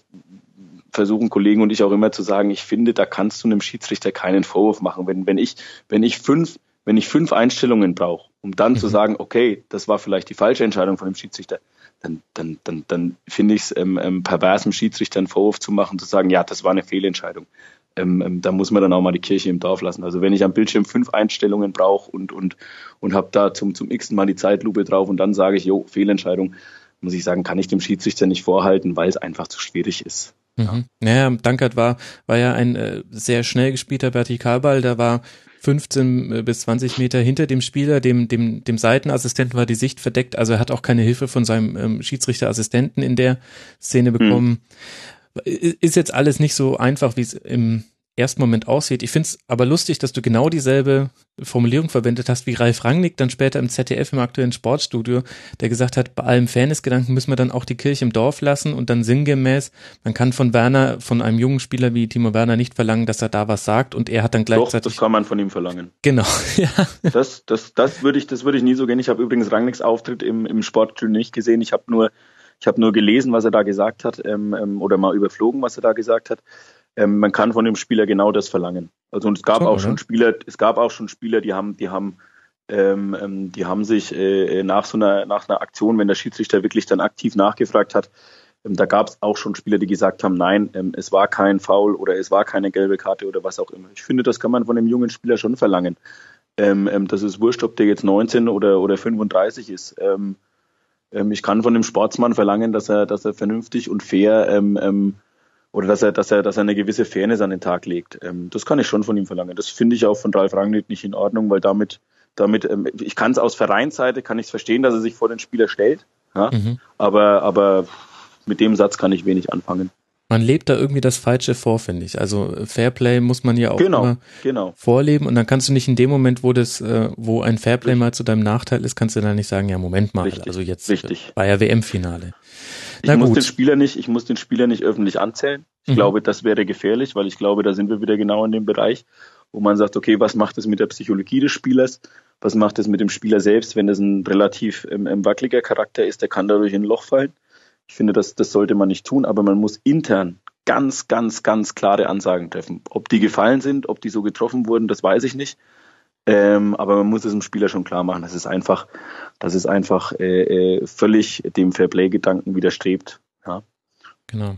versuchen Kollegen und ich auch immer zu sagen, ich finde, da kannst du einem Schiedsrichter keinen Vorwurf machen. Wenn, wenn ich, wenn ich fünf, wenn ich fünf Einstellungen brauche, um dann mhm. zu sagen, okay, das war vielleicht die falsche Entscheidung von dem Schiedsrichter, dann, dann, dann, dann finde ich es ähm, ähm, pervers, dem Schiedsrichter einen Vorwurf zu machen, zu sagen, ja, das war eine Fehlentscheidung. Ähm, ähm, da muss man dann auch mal die Kirche im Dorf lassen. Also wenn ich am Bildschirm fünf Einstellungen brauche und, und, und habe da zum, zum x Mal die Zeitlupe drauf und dann sage ich, jo, Fehlentscheidung, muss ich sagen, kann ich dem Schiedsrichter nicht vorhalten, weil es einfach zu schwierig ist. Mhm. Naja, Dankert war, war ja ein äh, sehr schnell gespielter Vertikalball, der war 15 äh, bis 20 Meter hinter dem Spieler, dem, dem, dem Seitenassistenten war die Sicht verdeckt, also er hat auch keine Hilfe von seinem ähm, Schiedsrichterassistenten in der Szene mhm. bekommen. Mhm. Ist jetzt alles nicht so einfach, wie es im ersten Moment aussieht. Ich finde es aber lustig, dass du genau dieselbe Formulierung verwendet hast wie Ralf Rangnick dann später im ZDF im aktuellen Sportstudio, der gesagt hat, bei allem Fairnessgedanken müssen wir dann auch die Kirche im Dorf lassen und dann sinngemäß, man kann von Werner, von einem jungen Spieler wie Timo Werner nicht verlangen, dass er da was sagt und er hat dann gleichzeitig. Doch, das kann man von ihm verlangen. Genau, <laughs> ja. Das, das, das würde ich, das würde ich nie so gehen. Ich habe übrigens Rangnicks Auftritt im, im Sportstudio nicht gesehen. Ich habe nur, ich habe nur gelesen, was er da gesagt hat, ähm, ähm, oder mal überflogen, was er da gesagt hat ähm, man kann von dem Spieler genau das verlangen. Also und es gab so, auch schon Spieler, es gab auch schon Spieler, die haben, die haben, ähm, ähm, die haben sich äh, nach so einer, nach einer Aktion, wenn der Schiedsrichter wirklich dann aktiv nachgefragt hat, ähm, da gab es auch schon Spieler, die gesagt haben, nein, ähm, es war kein Foul oder es war keine gelbe Karte oder was auch immer. Ich finde, das kann man von dem jungen Spieler schon verlangen. Ähm, ähm, das ist wurscht, ob der jetzt 19 oder, oder 35 ist. Ähm, ich kann von dem Sportsmann verlangen, dass er, dass er vernünftig und fair ähm, ähm, oder dass er, dass er, dass er eine gewisse Fairness an den Tag legt. Ähm, das kann ich schon von ihm verlangen. Das finde ich auch von Ralf Rangnick nicht in Ordnung, weil damit, damit, ähm, ich kann es aus Vereinsseite, kann ich es verstehen, dass er sich vor den Spieler stellt, ja? Mhm. aber, aber mit dem Satz kann ich wenig anfangen. Man lebt da irgendwie das Falsche vor, finde ich. Also Fairplay muss man ja auch genau, immer genau. vorleben und dann kannst du nicht in dem Moment, wo das, äh, wo ein Fairplay Richtig. mal zu deinem Nachteil ist, kannst du dann nicht sagen, ja Moment mal, Richtig. also jetzt Richtig. war ja WM-Finale. Ich Na muss gut. den Spieler nicht, ich muss den Spieler nicht öffentlich anzählen. Ich mhm. glaube, das wäre gefährlich, weil ich glaube, da sind wir wieder genau in dem Bereich, wo man sagt, okay, was macht es mit der Psychologie des Spielers? Was macht es mit dem Spieler selbst, wenn das ein relativ ähm, ähm, wackeliger Charakter ist, der kann dadurch in ein Loch fallen. Ich finde, das, das sollte man nicht tun, aber man muss intern ganz, ganz, ganz klare Ansagen treffen. Ob die gefallen sind, ob die so getroffen wurden, das weiß ich nicht. Ähm, aber man muss es dem Spieler schon klar machen. Das ist einfach, das ist einfach äh, äh, völlig dem Fairplay-Gedanken widerstrebt. Ja. Genau.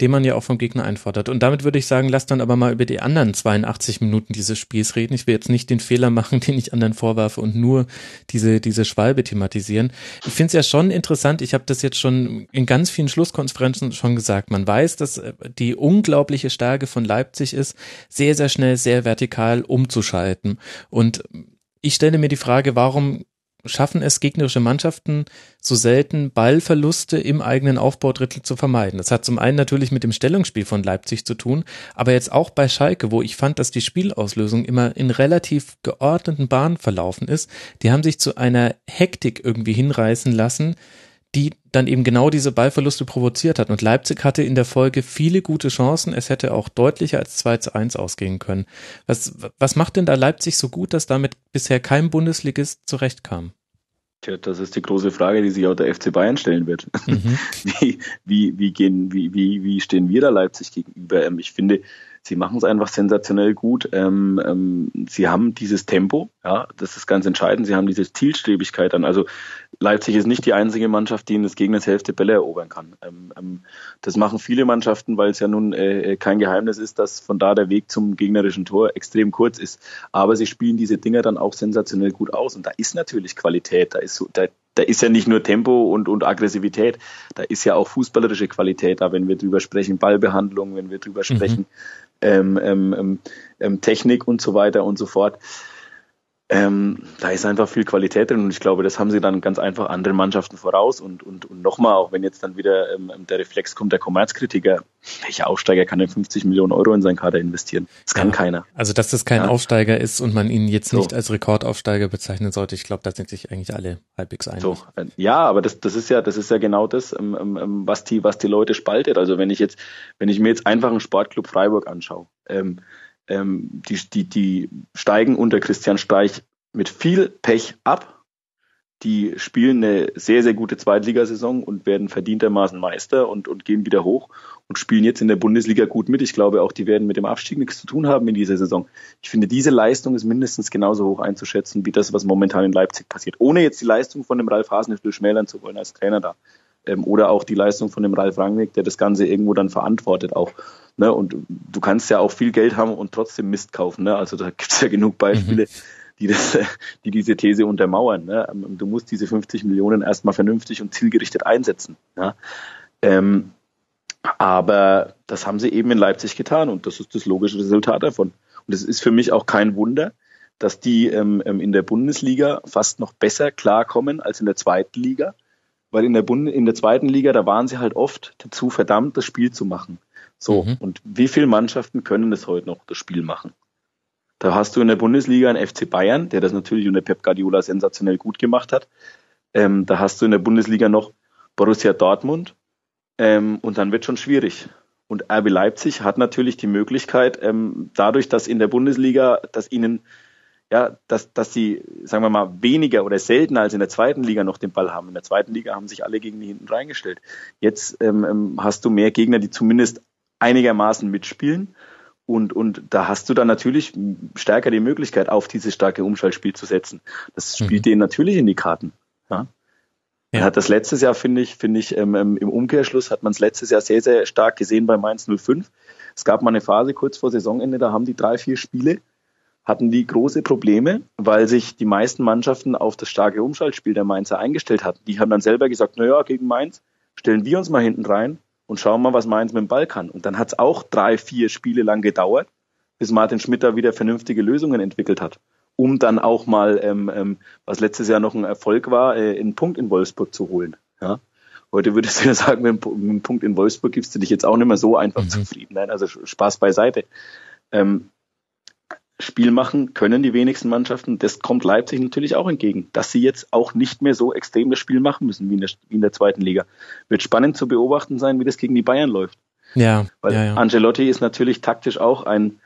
Den man ja auch vom Gegner einfordert. Und damit würde ich sagen, lass dann aber mal über die anderen 82 Minuten dieses Spiels reden. Ich will jetzt nicht den Fehler machen, <laughs> den ich anderen vorwerfe und nur diese, diese Schwalbe thematisieren. Ich finde es ja schon interessant, ich habe das jetzt schon in ganz vielen Schlusskonferenzen schon gesagt, man weiß, dass äh, die unglaubliche Stärke von Leipzig ist, sehr, sehr schnell, sehr vertikal umzuschalten. Und ich stelle mir die Frage, warum schaffen es gegnerische Mannschaften so selten Ballverluste im eigenen Aufbaudrittel zu vermeiden. Das hat zum einen natürlich mit dem Stellungsspiel von Leipzig zu tun, aber jetzt auch bei Schalke, wo ich fand, dass die Spielauslösung immer in relativ geordneten Bahnen verlaufen ist. Die haben sich zu einer Hektik irgendwie hinreißen lassen, die dann eben genau diese Ballverluste provoziert hat. Und Leipzig hatte in der Folge viele gute Chancen. Es hätte auch deutlicher als 2 zu 1 ausgehen können. Was, was macht denn da Leipzig so gut, dass damit bisher kein Bundesligist zurechtkam? Tja, das ist die große Frage, die sich auch der FC Bayern stellen wird. Mhm. <laughs> Wie, wie, wie, gehen, wie, wie, wie stehen wir da Leipzig gegenüber? Ähm, ich finde, sie machen es einfach sensationell gut. Ähm, ähm, sie haben dieses Tempo, ja, das ist ganz entscheidend. Sie haben diese Zielstrebigkeit dann. Also Leipzig ist nicht die einzige Mannschaft, die in des Gegners Hälfte Bälle erobern kann. Ähm, ähm, das machen viele Mannschaften, weil es ja nun äh, äh, kein Geheimnis ist, dass von da der Weg zum gegnerischen Tor extrem kurz ist. Aber sie spielen diese Dinger dann auch sensationell gut aus. Und da ist natürlich Qualität. Da ist da, da ist ja nicht nur Tempo und, und Aggressivität, da ist ja auch fußballerische Qualität da, wenn wir drüber sprechen, Ballbehandlung, wenn wir drüber mhm. sprechen, ähm, ähm, ähm, ähm, Technik und so weiter und so fort. Ähm, da ist einfach viel Qualität drin und ich glaube, das haben sie dann ganz einfach anderen Mannschaften voraus. Und, und, und nochmal, auch wenn jetzt dann wieder ähm, der Reflex kommt, der Kommerzkritiker, welcher Aufsteiger kann denn 50 Millionen Euro in seinen Kader investieren? Das kann ja, keiner. Also, dass das kein ja. Aufsteiger ist und man ihn jetzt nicht so. als Rekordaufsteiger bezeichnen sollte, ich glaube, da sind sich eigentlich alle halbwegs einig. So. Ja, aber das, das ist ja, das ist ja genau das, ähm, ähm, ähm, was die, was die Leute spaltet. Also wenn ich jetzt, wenn ich mir jetzt einfach einen Sportclub Freiburg anschaue, ähm, ähm, die, die, die steigen unter Christian Streich mit viel Pech ab. Die spielen eine sehr, sehr gute Zweitligasaison und werden verdientermaßen Meister und, und gehen wieder hoch und spielen jetzt in der Bundesliga gut mit. Ich glaube auch, die werden mit dem Abstieg nichts zu tun haben in dieser Saison. Ich finde, diese Leistung ist mindestens genauso hoch einzuschätzen wie das, was momentan in Leipzig passiert. Ohne jetzt die Leistung von dem Ralf Hasenhüttl schmälern zu wollen als Trainer da. Ähm, oder auch die Leistung von dem Ralf Rangnick, der das Ganze irgendwo dann verantwortet auch. Ne? Und du kannst ja auch viel Geld haben und trotzdem Mist kaufen. Ne? Also da gibt es ja genug Beispiele, mhm. die, das, die diese These untermauern. Ne? Ähm, du musst diese 50 Millionen erstmal vernünftig und zielgerichtet einsetzen. Ja? Ähm, aber das haben sie eben in Leipzig getan und das ist das logische Resultat davon. Und es ist für mich auch kein Wunder, dass die ähm, ähm, in der Bundesliga fast noch besser klarkommen als in der zweiten Liga, weil in der, Bund in der zweiten Liga, da waren sie halt oft dazu verdammt, das Spiel zu machen. So, mhm. und wie viele Mannschaften können das heute noch, das Spiel machen? Da hast du in der Bundesliga einen FC Bayern, der das natürlich unter Pep Guardiola sensationell gut gemacht hat. Ähm, da hast du in der Bundesliga noch Borussia Dortmund ähm, und dann wird schon schwierig. Und RB Leipzig hat natürlich die Möglichkeit, ähm, dadurch, dass in der Bundesliga, dass ihnen ja, dass, dass sie, sagen wir mal, weniger oder seltener als in der zweiten Liga noch den Ball haben. In der zweiten Liga haben sich alle gegen die hinten reingestellt. Jetzt ähm, ähm hast du mehr Gegner, die zumindest einigermaßen mitspielen. Und, und da hast du dann natürlich stärker die Möglichkeit, auf dieses starke Umschaltspiel zu setzen. Das spielt mhm. denen natürlich in die Karten. Ja? Ja. hat das letztes Jahr, finde ich, finde ich, ähm, ähm, im Umkehrschluss hat man es letztes Jahr sehr, sehr stark gesehen bei Mainz 05. Es gab mal eine Phase kurz vor Saisonende, da haben die drei, vier Spiele, hatten die große Probleme, weil sich die meisten Mannschaften auf das starke Umschaltspiel der Mainzer eingestellt hatten. Die haben dann selber gesagt, naja, gegen Mainz stellen wir uns mal hinten rein und schauen mal, was Mainz mit dem Ball kann. Und dann hat es auch drei, vier Spiele lang gedauert, bis Martin Schmidt da wieder vernünftige Lösungen entwickelt hat, um dann auch mal, ähm, ähm, was letztes Jahr noch ein Erfolg war, äh, einen Punkt in Wolfsburg zu holen. Ja? Heute würdest du ja sagen, mit einem Punkt in Wolfsburg gibst du dich jetzt auch nicht mehr so einfach mhm. zufrieden. Nein, also Spaß beiseite. Ähm, Spiel machen können die wenigsten Mannschaften. Das kommt Leipzig natürlich auch entgegen, dass sie jetzt auch nicht mehr so extrem das Spiel machen müssen wie in der, wie in der zweiten Liga. Wird spannend zu beobachten sein, wie das gegen die Bayern läuft. Ja. Weil ja, ja. Angelotti ist natürlich taktisch auch ein,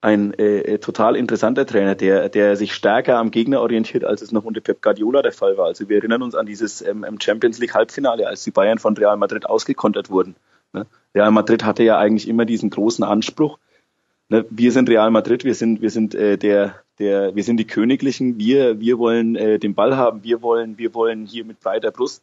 ein äh, äh, total interessanter Trainer, der, der sich stärker am Gegner orientiert, als es noch unter Pep Guardiola der Fall war. Also wir erinnern uns an dieses ähm, Champions League Halbfinale, als die Bayern von Real Madrid ausgekontert wurden. Ne? Real Madrid hatte ja eigentlich immer diesen großen Anspruch, ne, wir sind Real Madrid, wir sind, wir sind äh, der, der, wir sind die Königlichen, wir, wir wollen äh, den Ball haben, wir wollen, wir wollen hier mit breiter Brust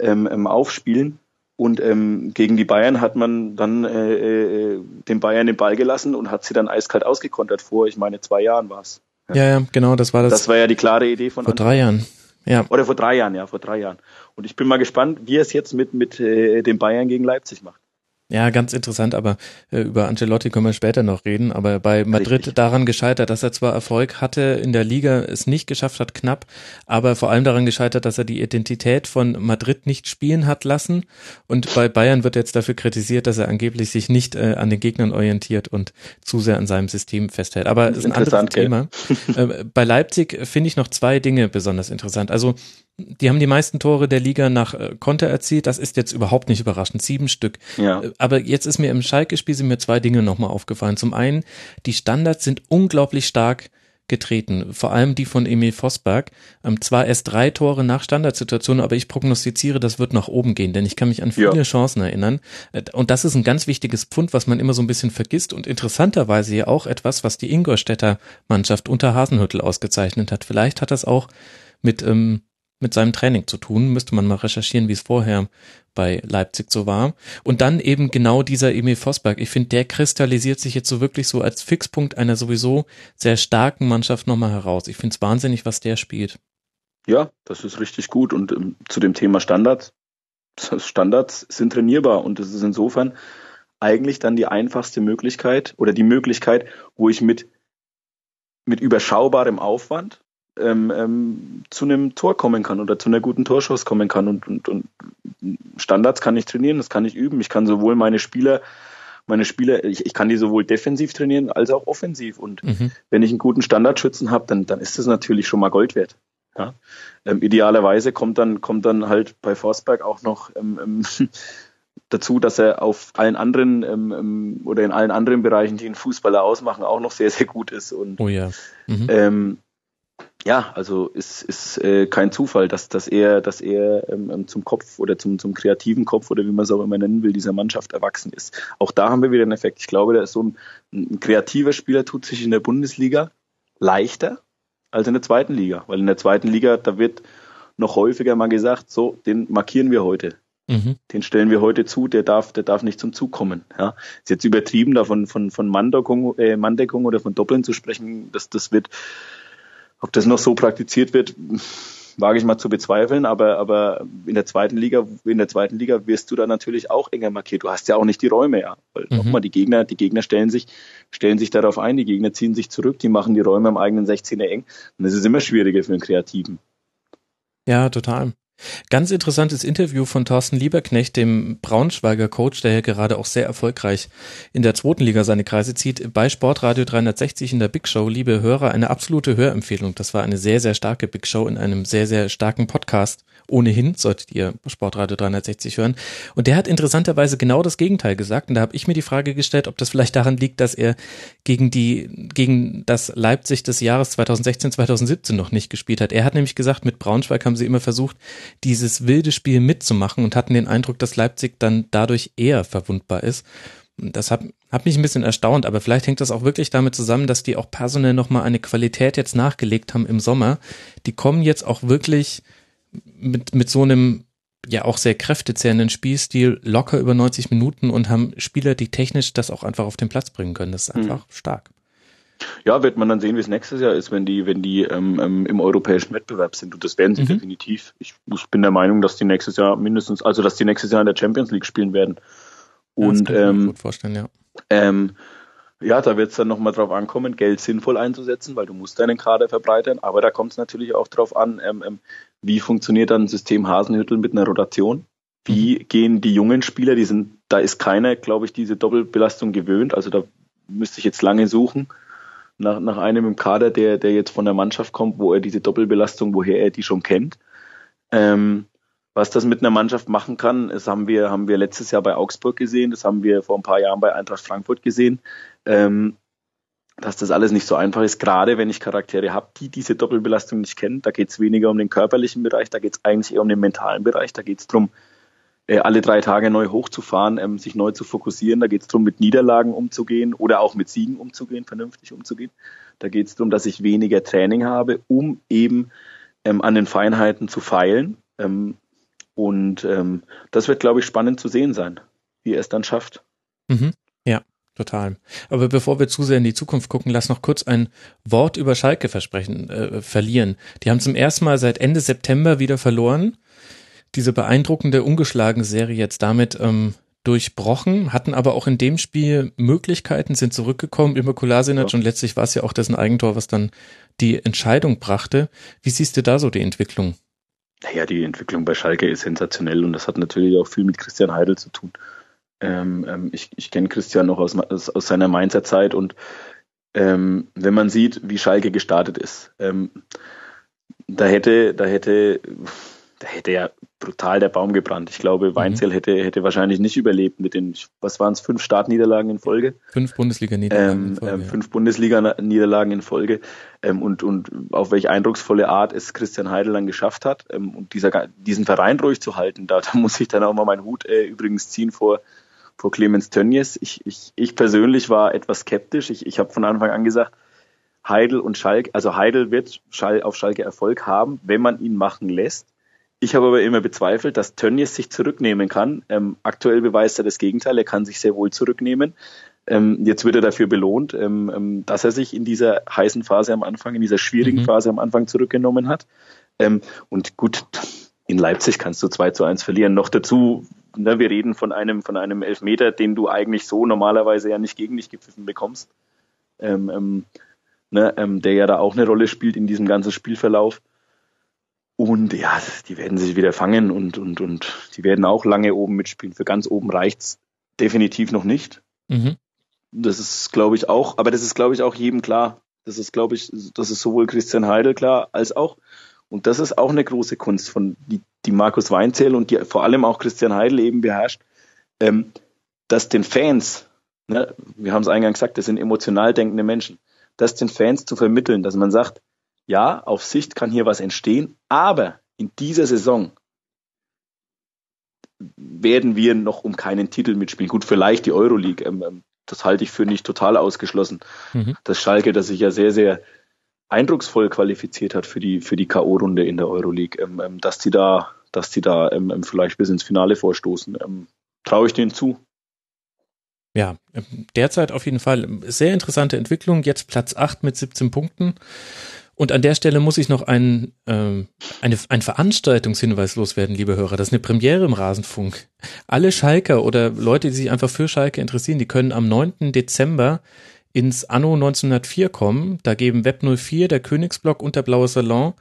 ähm, ähm, aufspielen. Und ähm, gegen die Bayern hat man dann äh, äh, den Bayern den Ball gelassen und hat sie dann eiskalt ausgekontert vor, ich meine, zwei Jahren war es. Ja, ja, genau, das war das. Das war ja die klare Idee von vor Anfang. drei Jahren. Ja. Oder vor drei Jahren, ja, vor drei Jahren. Und ich bin mal gespannt, wie er es jetzt mit, mit äh, den Bayern gegen Leipzig macht. Ja, ganz interessant, aber äh, über Ancelotti können wir später noch reden. Aber bei Madrid Richtig. daran gescheitert, dass er zwar Erfolg hatte in der Liga, es nicht geschafft hat, knapp, aber vor allem daran gescheitert, dass er die Identität von Madrid nicht spielen hat lassen. Und bei Bayern wird jetzt dafür kritisiert, dass er angeblich sich nicht äh, an den Gegnern orientiert und zu sehr an seinem System festhält. Aber es ist ein anderes Thema. <laughs> äh, bei Leipzig finde ich noch zwei Dinge besonders interessant. Also die haben die meisten Tore der Liga nach äh, Konter erzielt. Das ist jetzt überhaupt nicht überraschend. Sieben Stück. Ja. Äh, aber jetzt ist mir im Schalke-Spiel sind mir zwei Dinge nochmal aufgefallen. Zum einen, die Standards sind unglaublich stark getreten. Vor allem die von Emil Vosberg. Ähm, zwar erst drei Tore nach Standardsituationen, aber ich prognostiziere, das wird nach oben gehen, denn ich kann mich an viele ja. Chancen erinnern. Äh, und das ist ein ganz wichtiges Pfund, was man immer so ein bisschen vergisst und interessanterweise ja auch etwas, was die Ingolstädter Mannschaft unter Hasenhüttel ausgezeichnet hat. Vielleicht hat das auch mit ähm, mit seinem Training zu tun. Müsste man mal recherchieren, wie es vorher bei Leipzig so war. Und dann eben genau dieser Emil Vosberg. Ich finde, der kristallisiert sich jetzt so wirklich so als Fixpunkt einer sowieso sehr starken Mannschaft nochmal heraus. Ich finde es wahnsinnig, was der spielt. Ja, das ist richtig gut. Und ähm, zu dem Thema Standards. Standards sind trainierbar und das ist insofern eigentlich dann die einfachste Möglichkeit oder die Möglichkeit, wo ich mit, mit überschaubarem Aufwand ähm, ähm, zu einem Tor kommen kann oder zu einer guten Torschuss kommen kann. Und, und, und Standards kann ich trainieren, das kann ich üben. Ich kann sowohl meine Spieler, meine Spieler, ich, ich kann die sowohl defensiv trainieren als auch offensiv. Und mhm. wenn ich einen guten Standardschützen habe, dann, dann ist das natürlich schon mal Gold wert. Ja? Ähm, idealerweise kommt dann, kommt dann halt bei Forsberg auch noch ähm, ähm, <laughs> dazu, dass er auf allen anderen ähm, ähm, oder in allen anderen Bereichen, die einen Fußballer ausmachen, auch noch sehr, sehr gut ist. Und oh ja. Mhm. Ja, also ist, ist äh, kein Zufall, dass, dass er, dass er ähm, ähm, zum Kopf oder zum, zum kreativen Kopf oder wie man es auch immer nennen will, dieser Mannschaft erwachsen ist. Auch da haben wir wieder einen Effekt. Ich glaube, da ist so ein, ein kreativer Spieler tut sich in der Bundesliga leichter als in der zweiten Liga. Weil in der zweiten Liga, da wird noch häufiger mal gesagt, so, den markieren wir heute. Mhm. Den stellen wir heute zu, der darf, der darf nicht zum Zug kommen. Ja. Ist jetzt übertrieben, da von, von, von Manndeckung, äh, Manndeckung oder von Doppeln zu sprechen, das, das wird ob das noch so praktiziert wird, wage ich mal zu bezweifeln, aber, aber in der zweiten Liga, in der zweiten Liga wirst du da natürlich auch enger markiert. Du hast ja auch nicht die Räume, ja. Weil mhm. nochmal, die Gegner, die Gegner stellen sich, stellen sich darauf ein, die Gegner ziehen sich zurück, die machen die Räume am eigenen 16er eng. Und das ist immer schwieriger für einen Kreativen. Ja, total. Ganz interessantes Interview von Thorsten Lieberknecht, dem Braunschweiger Coach, der ja gerade auch sehr erfolgreich in der zweiten Liga seine Kreise zieht, bei Sportradio 360 in der Big Show. Liebe Hörer, eine absolute Hörempfehlung. Das war eine sehr, sehr starke Big Show in einem sehr, sehr starken Podcast ohnehin solltet ihr Sportradio 360 hören. Und der hat interessanterweise genau das Gegenteil gesagt. Und da habe ich mir die Frage gestellt, ob das vielleicht daran liegt, dass er gegen die, gegen das Leipzig des Jahres 2016, 2017 noch nicht gespielt hat. Er hat nämlich gesagt, mit Braunschweig haben sie immer versucht, dieses wilde Spiel mitzumachen und hatten den Eindruck, dass Leipzig dann dadurch eher verwundbar ist. Das hat, hat mich ein bisschen erstaunt, aber vielleicht hängt das auch wirklich damit zusammen, dass die auch personell nochmal eine Qualität jetzt nachgelegt haben im Sommer. Die kommen jetzt auch wirklich mit, mit so einem ja auch sehr kräftezehrenden Spielstil locker über 90 Minuten und haben Spieler, die technisch das auch einfach auf den Platz bringen können. Das ist einfach mhm. stark. Ja, wird man dann sehen, wie es nächstes Jahr ist, wenn die, wenn die ähm, ähm im europäischen Wettbewerb sind. Und das werden sie mhm. definitiv. Ich, ich, bin der Meinung, dass die nächstes Jahr mindestens, also dass die nächstes Jahr in der Champions League spielen werden. Und ja, das kann ich mir ähm, gut vorstellen, ja. Ähm, ja, da wird es dann nochmal drauf ankommen, Geld sinnvoll einzusetzen, weil du musst deinen Kader verbreitern. Aber da kommt es natürlich auch drauf an, ähm, ähm, wie funktioniert dann ein System Hasenhüttel mit einer Rotation? Wie mhm. gehen die jungen Spieler, die sind, da ist keiner, glaube ich, diese Doppelbelastung gewöhnt. Also da müsste ich jetzt lange suchen nach, nach einem im Kader, der, der jetzt von der Mannschaft kommt, wo er diese Doppelbelastung, woher er die schon kennt. Ähm, was das mit einer Mannschaft machen kann, das haben wir, haben wir letztes Jahr bei Augsburg gesehen, das haben wir vor ein paar Jahren bei Eintracht Frankfurt gesehen, ähm, dass das alles nicht so einfach ist, gerade wenn ich Charaktere habe, die diese Doppelbelastung nicht kennen. Da geht es weniger um den körperlichen Bereich, da geht es eigentlich eher um den mentalen Bereich, da geht es darum, äh, alle drei Tage neu hochzufahren, ähm, sich neu zu fokussieren. Da geht es darum, mit Niederlagen umzugehen oder auch mit Siegen umzugehen, vernünftig umzugehen. Da geht es darum, dass ich weniger Training habe, um eben ähm, an den Feinheiten zu feilen. Ähm, Und ähm, das wird, glaube ich, spannend zu sehen sein, wie er es dann schafft. Mhm. Total. Aber bevor wir zu sehr in die Zukunft gucken, lass noch kurz ein Wort über Schalke versprechen, äh, verlieren. Die haben zum ersten Mal seit Ende September wieder verloren. Diese beeindruckende, ungeschlagene Serie jetzt damit ähm, durchbrochen, hatten aber auch in dem Spiel Möglichkeiten, sind zurückgekommen über Kolasinac ja. und letztlich war es ja auch dessen Eigentor, was dann die Entscheidung brachte. Wie siehst du da so die Entwicklung? Naja, die Entwicklung bei Schalke ist sensationell und das hat natürlich auch viel mit Christian Heidel zu tun. Ähm, ähm, ich ich kenne Christian noch aus, aus, aus seiner Mainzer Zeit und ähm, wenn man sieht, wie Schalke gestartet ist, ähm, da hätte, da hätte da hätte ja brutal der Baum gebrannt. Ich glaube, mhm. Weinzel hätte, hätte wahrscheinlich nicht überlebt mit den, was waren es, fünf Startniederlagen in Folge? Fünf Bundesliga-Niederlagen ähm, in Folge. Ähm, fünf Bundesliga-Niederlagen in Folge. Ähm, und, und auf welche eindrucksvolle Art es Christian Heidel dann geschafft hat. Ähm, und dieser, diesen Verein ruhig zu halten, da, da muss ich dann auch mal meinen Hut äh, übrigens ziehen vor, vor Clemens Tönnies. Ich, ich, ich persönlich war etwas skeptisch. Ich, ich habe von Anfang an gesagt, Heidel und Schalke, also Heidel wird auf Schalke Erfolg haben, wenn man ihn machen lässt. Ich habe aber immer bezweifelt, dass Tönnies sich zurücknehmen kann. Ähm, aktuell beweist er das Gegenteil. Er kann sich sehr wohl zurücknehmen. Ähm, jetzt wird er dafür belohnt, ähm, ähm dass er sich in dieser heißen Phase am Anfang, in dieser schwierigen mhm. Phase am Anfang zurückgenommen hat. Ähm, und gut, in Leipzig kannst du 2 zu 1 verlieren. Noch dazu, ne, wir reden von einem, von einem Elfmeter, den du eigentlich so normalerweise ja nicht gegen dich gepfiffen bekommst. Ähm, ne, der ja da auch eine Rolle spielt in diesem ganzen Spielverlauf. Und ja, die werden sich wieder fangen und, und, und die werden auch lange oben mitspielen. Für ganz oben reicht's definitiv noch nicht. Mhm. Das ist, glaube ich, auch, aber das ist, glaube ich, auch jedem klar. Das ist, glaube ich, das ist sowohl Christian Heidel klar als auch, und das ist auch eine große Kunst von die, die Markus Weinzell und die vor allem auch Christian Heidel eben beherrscht, ähm, dass den Fans, ne, wir haben es eingangs gesagt, das sind emotional denkende Menschen, das den Fans zu vermitteln, dass man sagt, ja, auf Sicht kann hier was entstehen, aber in dieser Saison werden wir noch um keinen Titel mitspielen. Gut, vielleicht die Euroleague. Ähm, ähm, das halte ich für nicht total ausgeschlossen. Mhm. Das Schalke, das sich ja sehr, sehr eindrucksvoll qualifiziert hat für die, für die K.O.-Runde in der Euroleague, ähm, dass die da, dass die da vielleicht bis ins Finale vorstoßen. Traue ich denen zu. Ja, derzeit auf jeden Fall sehr interessante Entwicklung. Jetzt Platz 8 mit 17 Punkten. Und an der Stelle muss ich noch ein, ähm, eine, ein Veranstaltungshinweis loswerden, liebe Hörer. Das ist eine Premiere im Rasenfunk. Alle Schalker oder Leute, die sich einfach für Schalke interessieren, die können am 9. Dezember ins Anno 1904 kommen. Da geben Web 04, der Königsblock und der Blaue Salon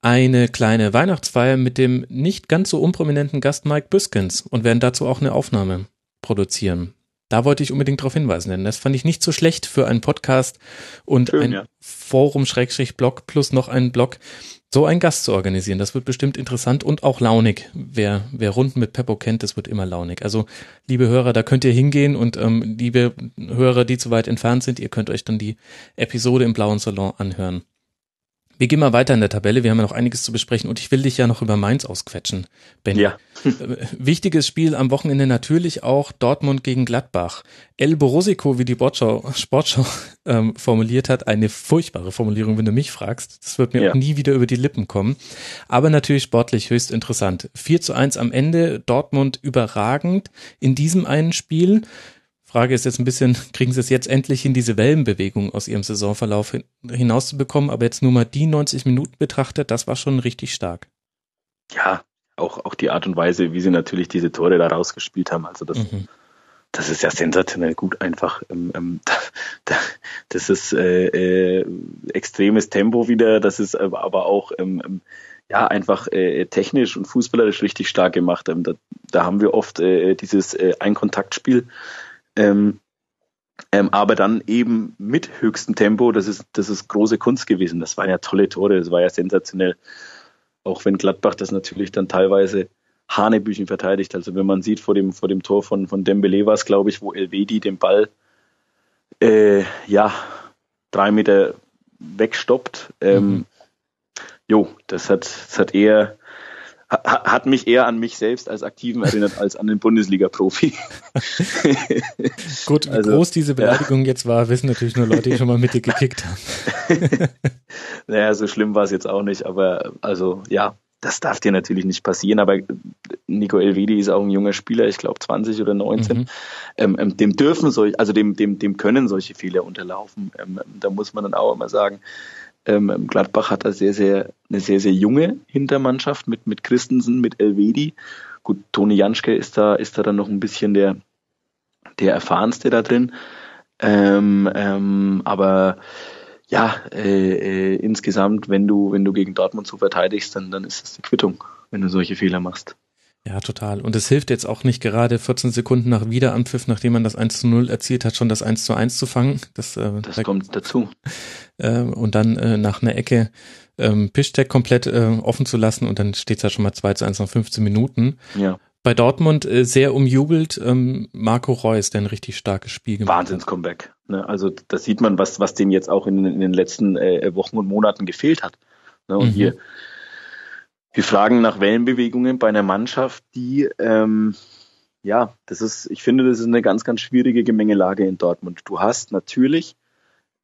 eine kleine Weihnachtsfeier mit dem nicht ganz so unprominenten Gast Mike Büskens und werden dazu auch eine Aufnahme produzieren. Da wollte ich unbedingt darauf hinweisen, denn das fand ich nicht so schlecht für einen Podcast und Schön, ein ja. Forum-Blog plus noch einen Blog, so einen Gast zu organisieren. Das wird bestimmt interessant und auch launig. Wer, wer Runden mit Peppo kennt, das wird immer launig. Also, liebe Hörer, da könnt ihr hingehen und ähm, liebe Hörer, die zu weit entfernt sind, ihr könnt euch dann die Episode im Blauen Salon anhören. Wir gehen mal weiter in der Tabelle. Wir haben ja noch einiges zu besprechen und ich will dich ja noch über Mainz ausquetschen, Benny. Ja. <laughs> Wichtiges Spiel am Wochenende natürlich auch Dortmund gegen Gladbach. El Borosico, wie die Sportschau, Sportschau ähm, formuliert hat, eine furchtbare Formulierung, wenn du mich fragst. Das wird mir ja. auch nie wieder über die Lippen kommen. Aber natürlich sportlich höchst interessant. 4 zu 1 am Ende, Dortmund überragend in diesem einen Spiel. Frage ist jetzt ein bisschen, kriegen sie es jetzt endlich in diese Wellenbewegung aus ihrem Saisonverlauf hinauszubekommen? Aber jetzt nur mal die 90 Minuten betrachtet, das war schon richtig stark. Ja, auch, auch die Art und Weise, wie sie natürlich diese Tore da rausgespielt haben. Also das, mhm. das ist ja sensationell gut einfach. Ähm, ähm, <laughs> das ist äh, äh, extremes Tempo wieder. Das ist aber auch ähm, ähm, ja einfach äh, technisch und fußballerisch richtig stark gemacht. Ähm, da, da haben wir oft äh, dieses äh, Einkontaktspiel ähm, ähm, aber dann eben mit höchstem Tempo, das ist, das ist große Kunst gewesen. Das waren ja tolle Tore, das war ja sensationell. Auch wenn Gladbach das natürlich dann teilweise Hanebüchen verteidigt. Also wenn man sieht vor dem, vor dem Tor von, von Dembele war es, glaube ich, wo Elvedi den Ball äh, ja drei Meter wegstoppt. Ähm, mhm. Jo, das hat, das hat eher hat mich eher an mich selbst als Aktiven erinnert als an den Bundesliga-Profi. Gut, wie also, groß diese Beleidigung ja. jetzt war, wissen natürlich nur Leute, die schon mal mit dir gekickt haben. <laughs> naja, so schlimm war es jetzt auch nicht, aber also ja, das darf dir natürlich nicht passieren, aber Nico Elvedi ist auch ein junger Spieler, ich glaube 20 oder 19. Mhm. Ähm, ähm, dem dürfen solche, also dem, dem, dem können solche Fehler unterlaufen. Ähm da muss man dann auch immer sagen, ähm, Gladbach hat da sehr, sehr, eine sehr, sehr junge Hintermannschaft mit, mit Christensen, mit Elvedi. Gut, Toni Janschke ist da, ist da dann noch ein bisschen der, der erfahrenste da drin. Ähm, ähm, aber ja, äh, äh, insgesamt, wenn du, wenn du gegen Dortmund so verteidigst, dann, dann ist das die Quittung, wenn du solche Fehler machst. Ja, total. Und es hilft jetzt auch nicht gerade 14 Sekunden nach Wiederanpfiff, nachdem man das 1 zu 0 erzielt hat, schon das 1 zu 1 zu fangen. Das, äh, das da, kommt dazu. <laughs> Äh, und dann äh, nach einer Ecke ähm, Pischtag komplett äh, offen zu lassen und dann steht es ja schon mal 2 zu 1 nach 15 Minuten. Ja bei Dortmund äh, sehr umjubelt. Ähm, Marco Reus, der ein richtig starkes Spiel gemacht Wahnsinns hat. Comeback. Ne? Also das sieht man, was, was dem jetzt auch in, in den letzten äh, Wochen und Monaten gefehlt hat. Ne? Und mhm. hier, wir fragen nach Wellenbewegungen bei einer Mannschaft, die, ähm, ja, das ist, ich finde, das ist eine ganz, ganz schwierige Gemengelage in Dortmund. Du hast natürlich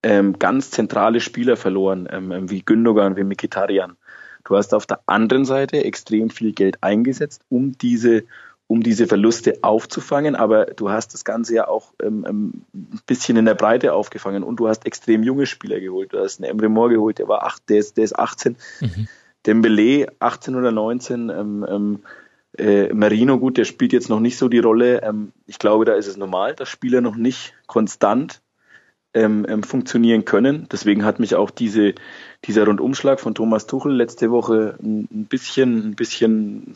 ähm, ganz zentrale Spieler verloren, ähm, wie Gündogan, wie Mikitarian. Du hast auf der anderen Seite extrem viel Geld eingesetzt, um diese, um diese Verluste aufzufangen, aber du hast das Ganze ja auch ähm, ähm ein bisschen in der Breite aufgefangen und du hast extrem junge Spieler geholt. Du hast einen Emre Moore geholt, der war acht, der ist, der ist 18. Mhm. Dembele 18 oder 19. Ähm, ähm, äh, Marino, gut, der spielt jetzt noch nicht so die Rolle. Ähm, ich glaube, da ist es normal, dass Spieler noch nicht konstant ähm, ähm, funktionieren können. Deswegen hat mich auch diese, dieser Rundumschlag von Thomas Tuchel letzte Woche ein bisschen, ein bisschen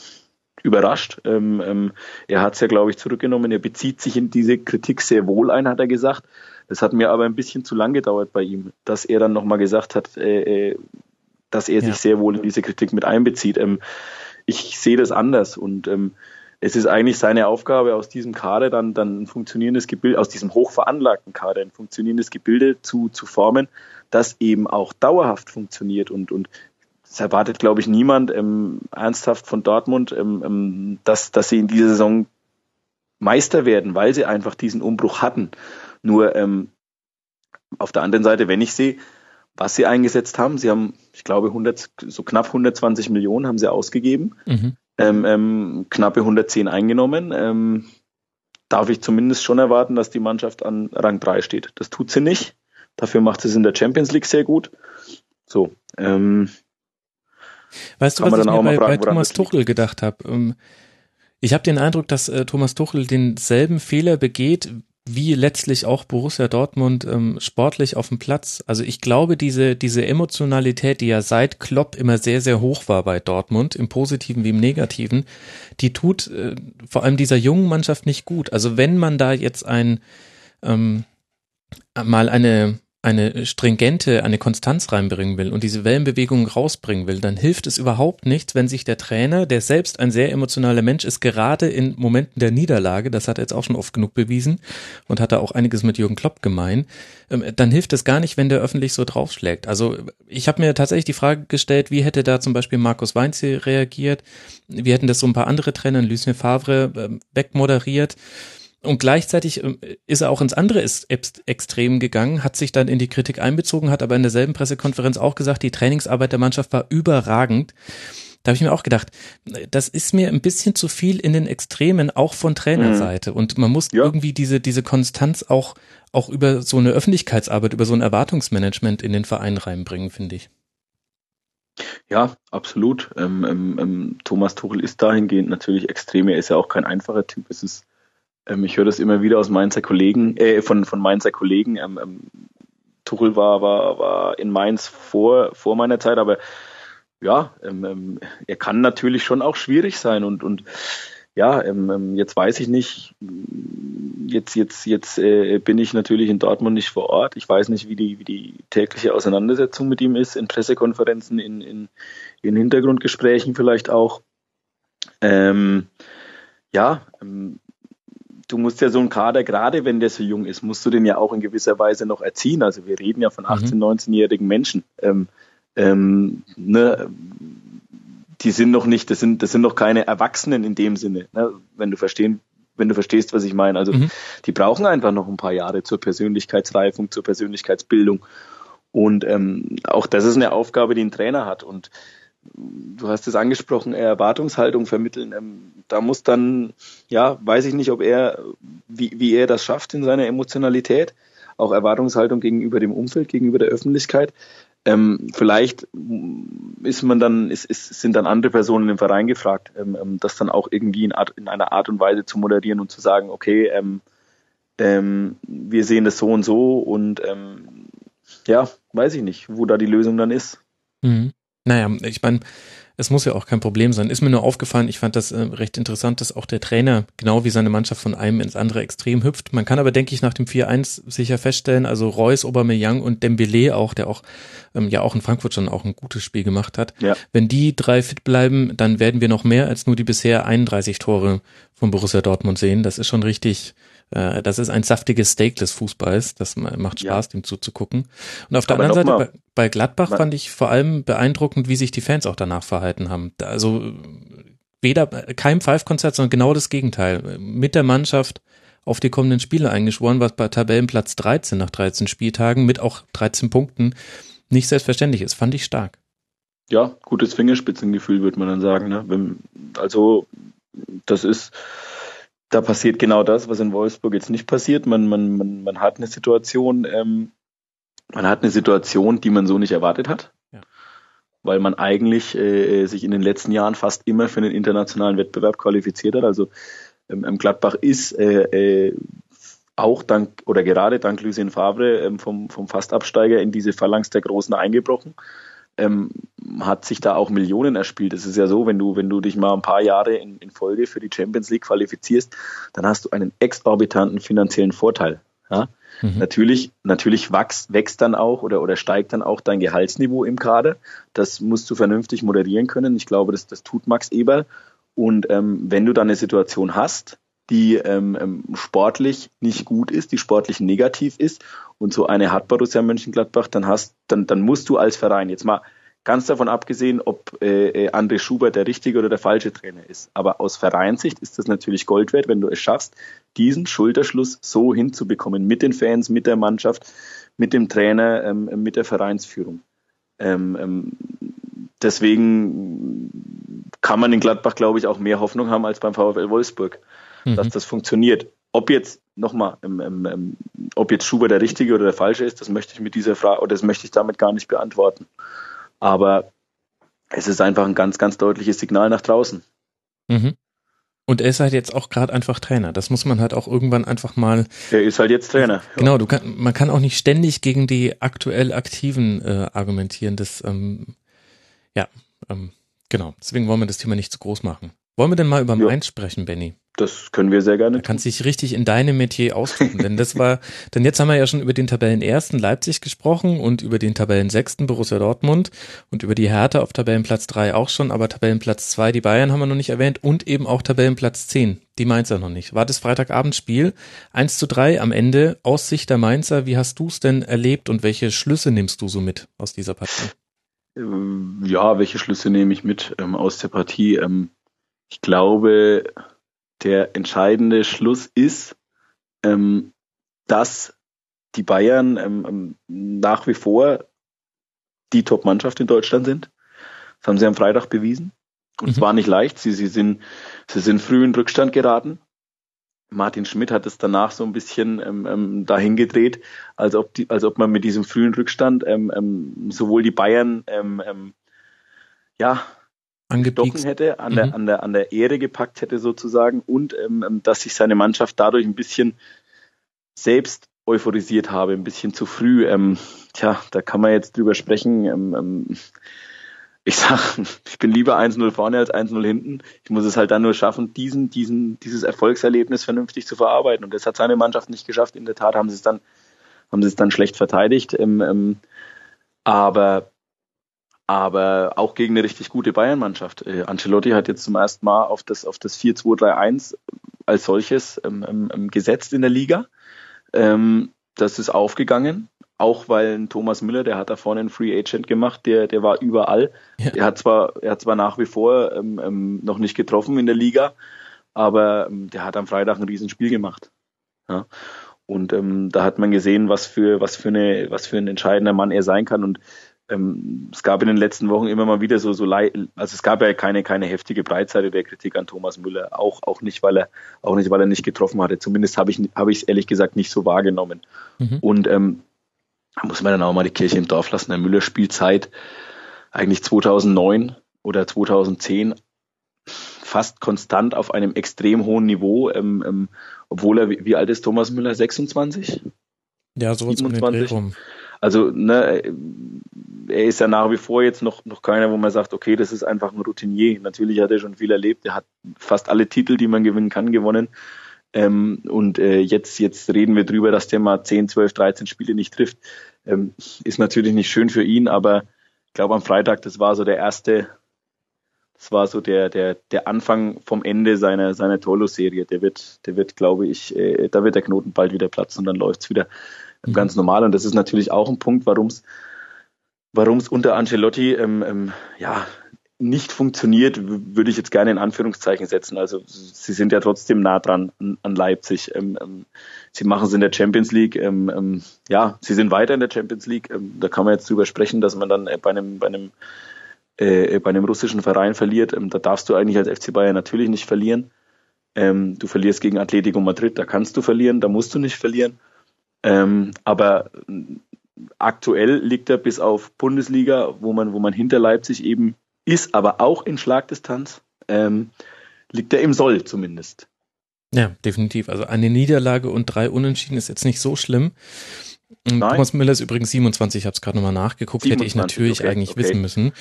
überrascht. Ähm, ähm, er hat es ja, glaube ich, zurückgenommen. Er bezieht sich in diese Kritik sehr wohl ein, hat er gesagt. Das hat mir aber ein bisschen zu lang gedauert bei ihm, dass er dann nochmal gesagt hat, äh, äh, dass er ja. sich sehr wohl in diese Kritik mit einbezieht. Ähm, ich sehe das anders und ähm, es ist eigentlich seine Aufgabe, aus diesem Kader dann, dann ein funktionierendes Gebilde, aus diesem hochveranlagten Kader ein funktionierendes Gebilde zu, zu formen, das eben auch dauerhaft funktioniert und, und das erwartet, glaube ich, niemand ähm, ernsthaft von Dortmund, ähm, ähm, dass, dass sie in dieser Saison Meister werden, weil sie einfach diesen Umbruch hatten. Nur ähm, auf der anderen Seite, wenn ich sehe, was sie eingesetzt haben, sie haben, ich glaube, 100, so knapp 120 Millionen haben sie ausgegeben. Mhm ähm, ähm, knappe 110 eingenommen. Ähm, darf ich zumindest schon erwarten, dass die Mannschaft an Rang 3 steht. Das tut sie nicht. Dafür macht sie es in der Champions League sehr gut. So. Ähm, weißt du, was ich mir bei, fragen, bei Thomas Tuchel gedacht habe? Ähm, ich habe den Eindruck, dass äh, Thomas Tuchel denselben Fehler begeht, wie letztlich auch Borussia Dortmund ähm, sportlich auf dem Platz. Also ich glaube, diese, diese Emotionalität, die ja seit Klopp immer sehr, sehr hoch war bei Dortmund, im Positiven wie im Negativen, die tut äh, vor allem dieser jungen Mannschaft nicht gut. Also wenn man da jetzt ein ähm, mal eine eine stringente, eine Konstanz reinbringen will und diese Wellenbewegungen rausbringen will, dann hilft es überhaupt nichts, wenn sich der Trainer, der selbst ein sehr emotionaler Mensch ist, gerade in Momenten der Niederlage, das hat er jetzt auch schon oft genug bewiesen und hat da auch einiges mit Jürgen Klopp gemein, ähm, dann hilft es gar nicht, wenn der öffentlich so draufschlägt. Also ich habe mir tatsächlich die Frage gestellt, wie hätte da zum Beispiel Markus Weinze reagiert, wie hätten das so ein paar andere Trainer, Lucien Favre, ähm, wegmoderiert, und gleichzeitig ähm, ist er auch ins andere Extrem gegangen, hat sich dann in die Kritik einbezogen, hat aber in derselben Pressekonferenz auch gesagt, die Trainingsarbeit der Mannschaft war überragend. Da habe ich mir auch gedacht, das ist mir ein bisschen zu viel in den Extremen, auch von Trainerseite. Mhm. Und man muss ja. irgendwie diese, diese Konstanz auch, auch über so eine Öffentlichkeitsarbeit, über so ein Erwartungsmanagement in den Verein reinbringen, finde ich. Ja, absolut. Ähm, ähm, ähm Thomas Tuchel ist dahingehend natürlich extrem. Er ist ja auch kein einfacher Typ. Es ist ähm, ich höre das immer wieder aus Mainzer Kollegen, äh, von, von Mainzer Kollegen. Ähm, ähm, Tuchel war, war, war in Mainz vor, vor meiner Zeit, aber ja, ähm, ähm, er kann natürlich schon auch schwierig sein und, und ja, ähm, jetzt weiß ich nicht, jetzt, jetzt, jetzt äh, bin ich natürlich in Dortmund nicht vor Ort. Ich weiß nicht, wie die, wie die tägliche Auseinandersetzung mit ihm ist, in Pressekonferenzen, in, in, in Hintergrundgesprächen vielleicht auch. Ähm, ja, ähm, du musst ja so einen Kader, gerade wenn der so jung ist, musst du den ja auch in gewisser Weise noch erziehen. Also wir reden ja von 18-, mhm. 19-jährigen Menschen. Ähm, ähm, ne, die sind noch nicht, das sind, das sind noch keine Erwachsenen in dem Sinne, ne, wenn du verstehen, wenn du verstehst, was ich meine. Also mhm. die brauchen einfach noch ein paar Jahre zur Persönlichkeitsreifung, zur Persönlichkeitsbildung. Und ähm, auch das ist eine Aufgabe, die ein Trainer hat. Und du hast es angesprochen, Erwartungshaltung vermitteln. Ähm, da muss dann, ja, weiß ich nicht, ob er, wie, wie er das schafft in seiner Emotionalität, auch Erwartungshaltung gegenüber dem Umfeld, gegenüber der Öffentlichkeit. Ähm, vielleicht ist man dann, ist, ist, sind dann andere Personen im Verein gefragt, ähm, ähm, das dann auch irgendwie in, Art, in, einer Art und Weise zu moderieren und zu sagen, okay, ähm, ähm, wir sehen das so und so und ja, weiß ich nicht, wo da die Lösung dann ist. Mhm. Naja, ich meine, es muss ja auch kein Problem sein. Ist mir nur aufgefallen, ich fand das äh, recht interessant, dass auch der Trainer genau wie seine Mannschaft von einem ins andere Extrem hüpft. Man kann aber, denke ich, nach dem 4-1 sicher feststellen, also Reus, Aubameyang und Dembele auch, der auch ähm, ja auch in Frankfurt schon auch ein gutes Spiel gemacht hat. Ja. Wenn die drei fit bleiben, dann werden wir noch mehr als nur die bisher 31 Tore von Borussia Dortmund sehen. Das ist schon richtig äh, das ist ein saftiges Steak des Fußballs. Das macht Spaß, ja. dem zuzugucken. Und auf der Aber anderen Seite, bei, bei, Gladbach fand ich vor allem beeindruckend, wie sich die Fans auch danach verhalten haben. Also weder kein Five-Konzert, sondern genau das Gegenteil. Mit der Mannschaft auf die kommenden Spiele eingeschworen, was bei Tabellenplatz 13 nach 13 Spieltagen mit auch 13 Punkten nicht selbstverständlich ist. Fand ich stark. Ja, gutes Fingerspitzengefühl, würde man dann sagen. Ne? Wenn, also das ist da passiert genau das, was in Wolfsburg jetzt nicht passiert. Man, man, man, man hat eine Situation, ähm, man hat eine Situation, die man so nicht erwartet hat. Ja. Weil man eigentlich äh, sich in den letzten Jahren fast immer für einen internationalen Wettbewerb qualifiziert hat. Also ähm, Gladbach ist äh, äh, auch dank oder gerade dank Lucien Favre ähm, vom, vom Fastabsteiger in diese Phalanx der Großen eingebrochen ähm, hat sich da auch Millionen erspielt. Es ist ja so, wenn du, wenn du dich mal ein paar Jahre in, in Folge für die Champions League qualifizierst, dann hast du einen exorbitanten finanziellen Vorteil. Ja? Mhm. Natürlich, natürlich wächst, wächst dann auch oder, oder steigt dann auch dein Gehaltsniveau im Kader. Das musst du vernünftig moderieren können. Ich glaube, das, das tut Max Eberl. Und ähm, wenn du dann eine Situation hast, die ähm, ähm, sportlich nicht gut ist, die sportlich negativ ist und so eine hat Borussia Mönchengladbach, dann hast, dann, dann musst du als Verein jetzt mal ganz davon abgesehen, ob äh, äh, André Schubert der richtige oder der falsche Trainer ist. Aber aus Vereinssicht ist das natürlich Gold wert, wenn du es schaffst, diesen Schulterschluss so hinzubekommen mit den Fans, mit der Mannschaft, mit dem Trainer, ähm, mit der Vereinsführung. Ähm, ähm, deswegen kann man in Gladbach, glaube ich, auch mehr Hoffnung haben als beim VfL Wolfsburg mhm. dass das funktioniert. Ob jetzt nochmal, ob jetzt Schuber der richtige oder der falsche ist, das möchte ich mit dieser Frage oder das möchte ich damit gar nicht beantworten. Aber es ist einfach ein ganz, ganz deutliches Signal nach draußen. Mhm. Und er ist halt jetzt auch gerade einfach Trainer. Das muss man halt auch irgendwann einfach mal. Er ist halt jetzt Trainer. Genau, du kann, man kann auch nicht ständig gegen die aktuell Aktiven äh, argumentieren. Das, ähm, ja, ähm, genau. Deswegen wollen wir das Thema nicht zu groß machen. Wollen wir denn mal über. Mainz sprechen, Benny? Das können wir sehr gerne. Du kannst dich richtig in deinem Metier ausdrücken, denn das war, <laughs> denn jetzt haben wir ja schon über den Tabellenersten Leipzig gesprochen und über den Tabellensechsten Borussia Dortmund und über die Hertha auf Tabellenplatz drei auch schon, aber Tabellenplatz zwei die Bayern haben wir noch nicht erwähnt und eben auch Tabellenplatz zehn die Mainzer noch nicht. War das Freitagabendspiel 1 zu 3 am Ende aus Sicht der Mainzer. Wie hast du es denn erlebt und welche Schlüsse nimmst du so mit aus dieser Partie? Ähm, ja, welche Schlüsse nehme ich mit ähm, aus der Partie? Ähm, ich glaube, der entscheidende Schluss ist, ähm, dass die Bayern ähm, ähm, nach wie vor die Top-Mannschaft in Deutschland sind. Das haben sie am Freitag bewiesen. Und mhm. es war nicht leicht. Sie, sie, sind, sie sind früh in Rückstand geraten. Martin Schmidt hat es danach so ein bisschen ähm, ähm, dahin gedreht, als ob, die, als ob man mit diesem frühen Rückstand ähm, ähm, sowohl die Bayern ähm, ähm, ja gestochen hätte, an, mhm. der, an, der, an der Ehre gepackt hätte sozusagen und ähm, ähm, dass sich seine Mannschaft dadurch ein bisschen selbst euphorisiert habe, ein bisschen zu früh. Ähm, tja, da kann man jetzt drüber sprechen. Ähm, ähm, ich sag, <laughs> ich bin lieber 1-0 vorne als 1-0 hinten. Ich muss es halt dann nur schaffen, diesen, diesen, dieses Erfolgserlebnis vernünftig zu verarbeiten. Und das hat seine Mannschaft nicht geschafft. In der Tat haben sie es dann, haben sie es dann schlecht verteidigt. Ähm, ähm, aber aber auch gegen eine richtig gute Bayern-Mannschaft. Äh, Ancelotti hat jetzt zum ersten Mal auf das, auf das 4-2-3-1 als solches ähm, ähm, ähm, gesetzt in der Liga. Ähm, das ist aufgegangen, auch weil ein Thomas Müller, der hat da vorne einen Free Agent gemacht, der, der war überall. Ja. Er hat zwar, er hat zwar nach wie vor ähm, ähm, noch nicht getroffen in der Liga, aber der hat am Freitag ein Riesenspiel gemacht. Ja. Und da hat man gesehen, was für, was für eine, was für ein entscheidender Mann er sein kann. Und ähm, es gab in den letzten Wochen immer mal wieder so, so also es gab ja keine, keine heftige Breitseite der Kritik an Thomas Müller, auch, auch nicht, weil er, auch nicht, weil er nicht getroffen hatte. Zumindest habe ich, habe ich es ehrlich gesagt nicht so wahrgenommen. Mhm. Und ähm, da muss man dann auch mal die Kirche im Dorf lassen. Der Müller spielt seit eigentlich 2009 oder 2010 fast konstant auf einem extrem hohen Niveau, ähm, ähm, obwohl er, wie alt ist Thomas Müller? 26? Ja, so 27. Um also ne, er ist ja nach wie vor jetzt noch, noch keiner, wo man sagt, okay, das ist einfach ein Routinier. Natürlich hat er schon viel erlebt, er hat fast alle Titel, die man gewinnen kann, gewonnen. Ähm, und äh, jetzt, jetzt reden wir drüber, dass der mal 10, 12, 13 Spiele nicht trifft. Ähm, ist natürlich nicht schön für ihn, aber ich glaube am Freitag, das war so der erste, das war so der, der, der Anfang vom Ende seiner, seiner Torlos-Serie. Der wird, der wird, glaube ich, äh, da wird der Knoten bald wieder platzen und dann läuft's wieder. Ganz normal. Und das ist natürlich auch ein Punkt, warum es unter Ancelotti ähm, ähm, ja nicht funktioniert, würde ich jetzt gerne in Anführungszeichen setzen. Also sie sind ja trotzdem nah dran an, Leipzig. Ähm, ähm, sie machen es in der Champions League. Ähm, ähm, ja, sie sind weiter in der Champions League. Da kann man jetzt drüber sprechen, dass man dann äh, bei einem bei einem äh, bei einem russischen Verein verliert. Da darfst du eigentlich als FC Bayern natürlich nicht verlieren. Du verlierst gegen Atletico Madrid, da kannst du verlieren, da musst du nicht verlieren. Ähm, aber aktuell liegt er bis auf Bundesliga, wo man, wo man hinter Leipzig eben ist, aber auch in Schlagdistanz, ähm, liegt er im Soll zumindest. Ja, definitiv. Also eine Niederlage und drei Unentschieden ist jetzt nicht so schlimm. Nein. Thomas Müller ist übrigens 27, ich habe es gerade nochmal nachgeguckt, 27, hätte ich natürlich okay, eigentlich okay. wissen müssen.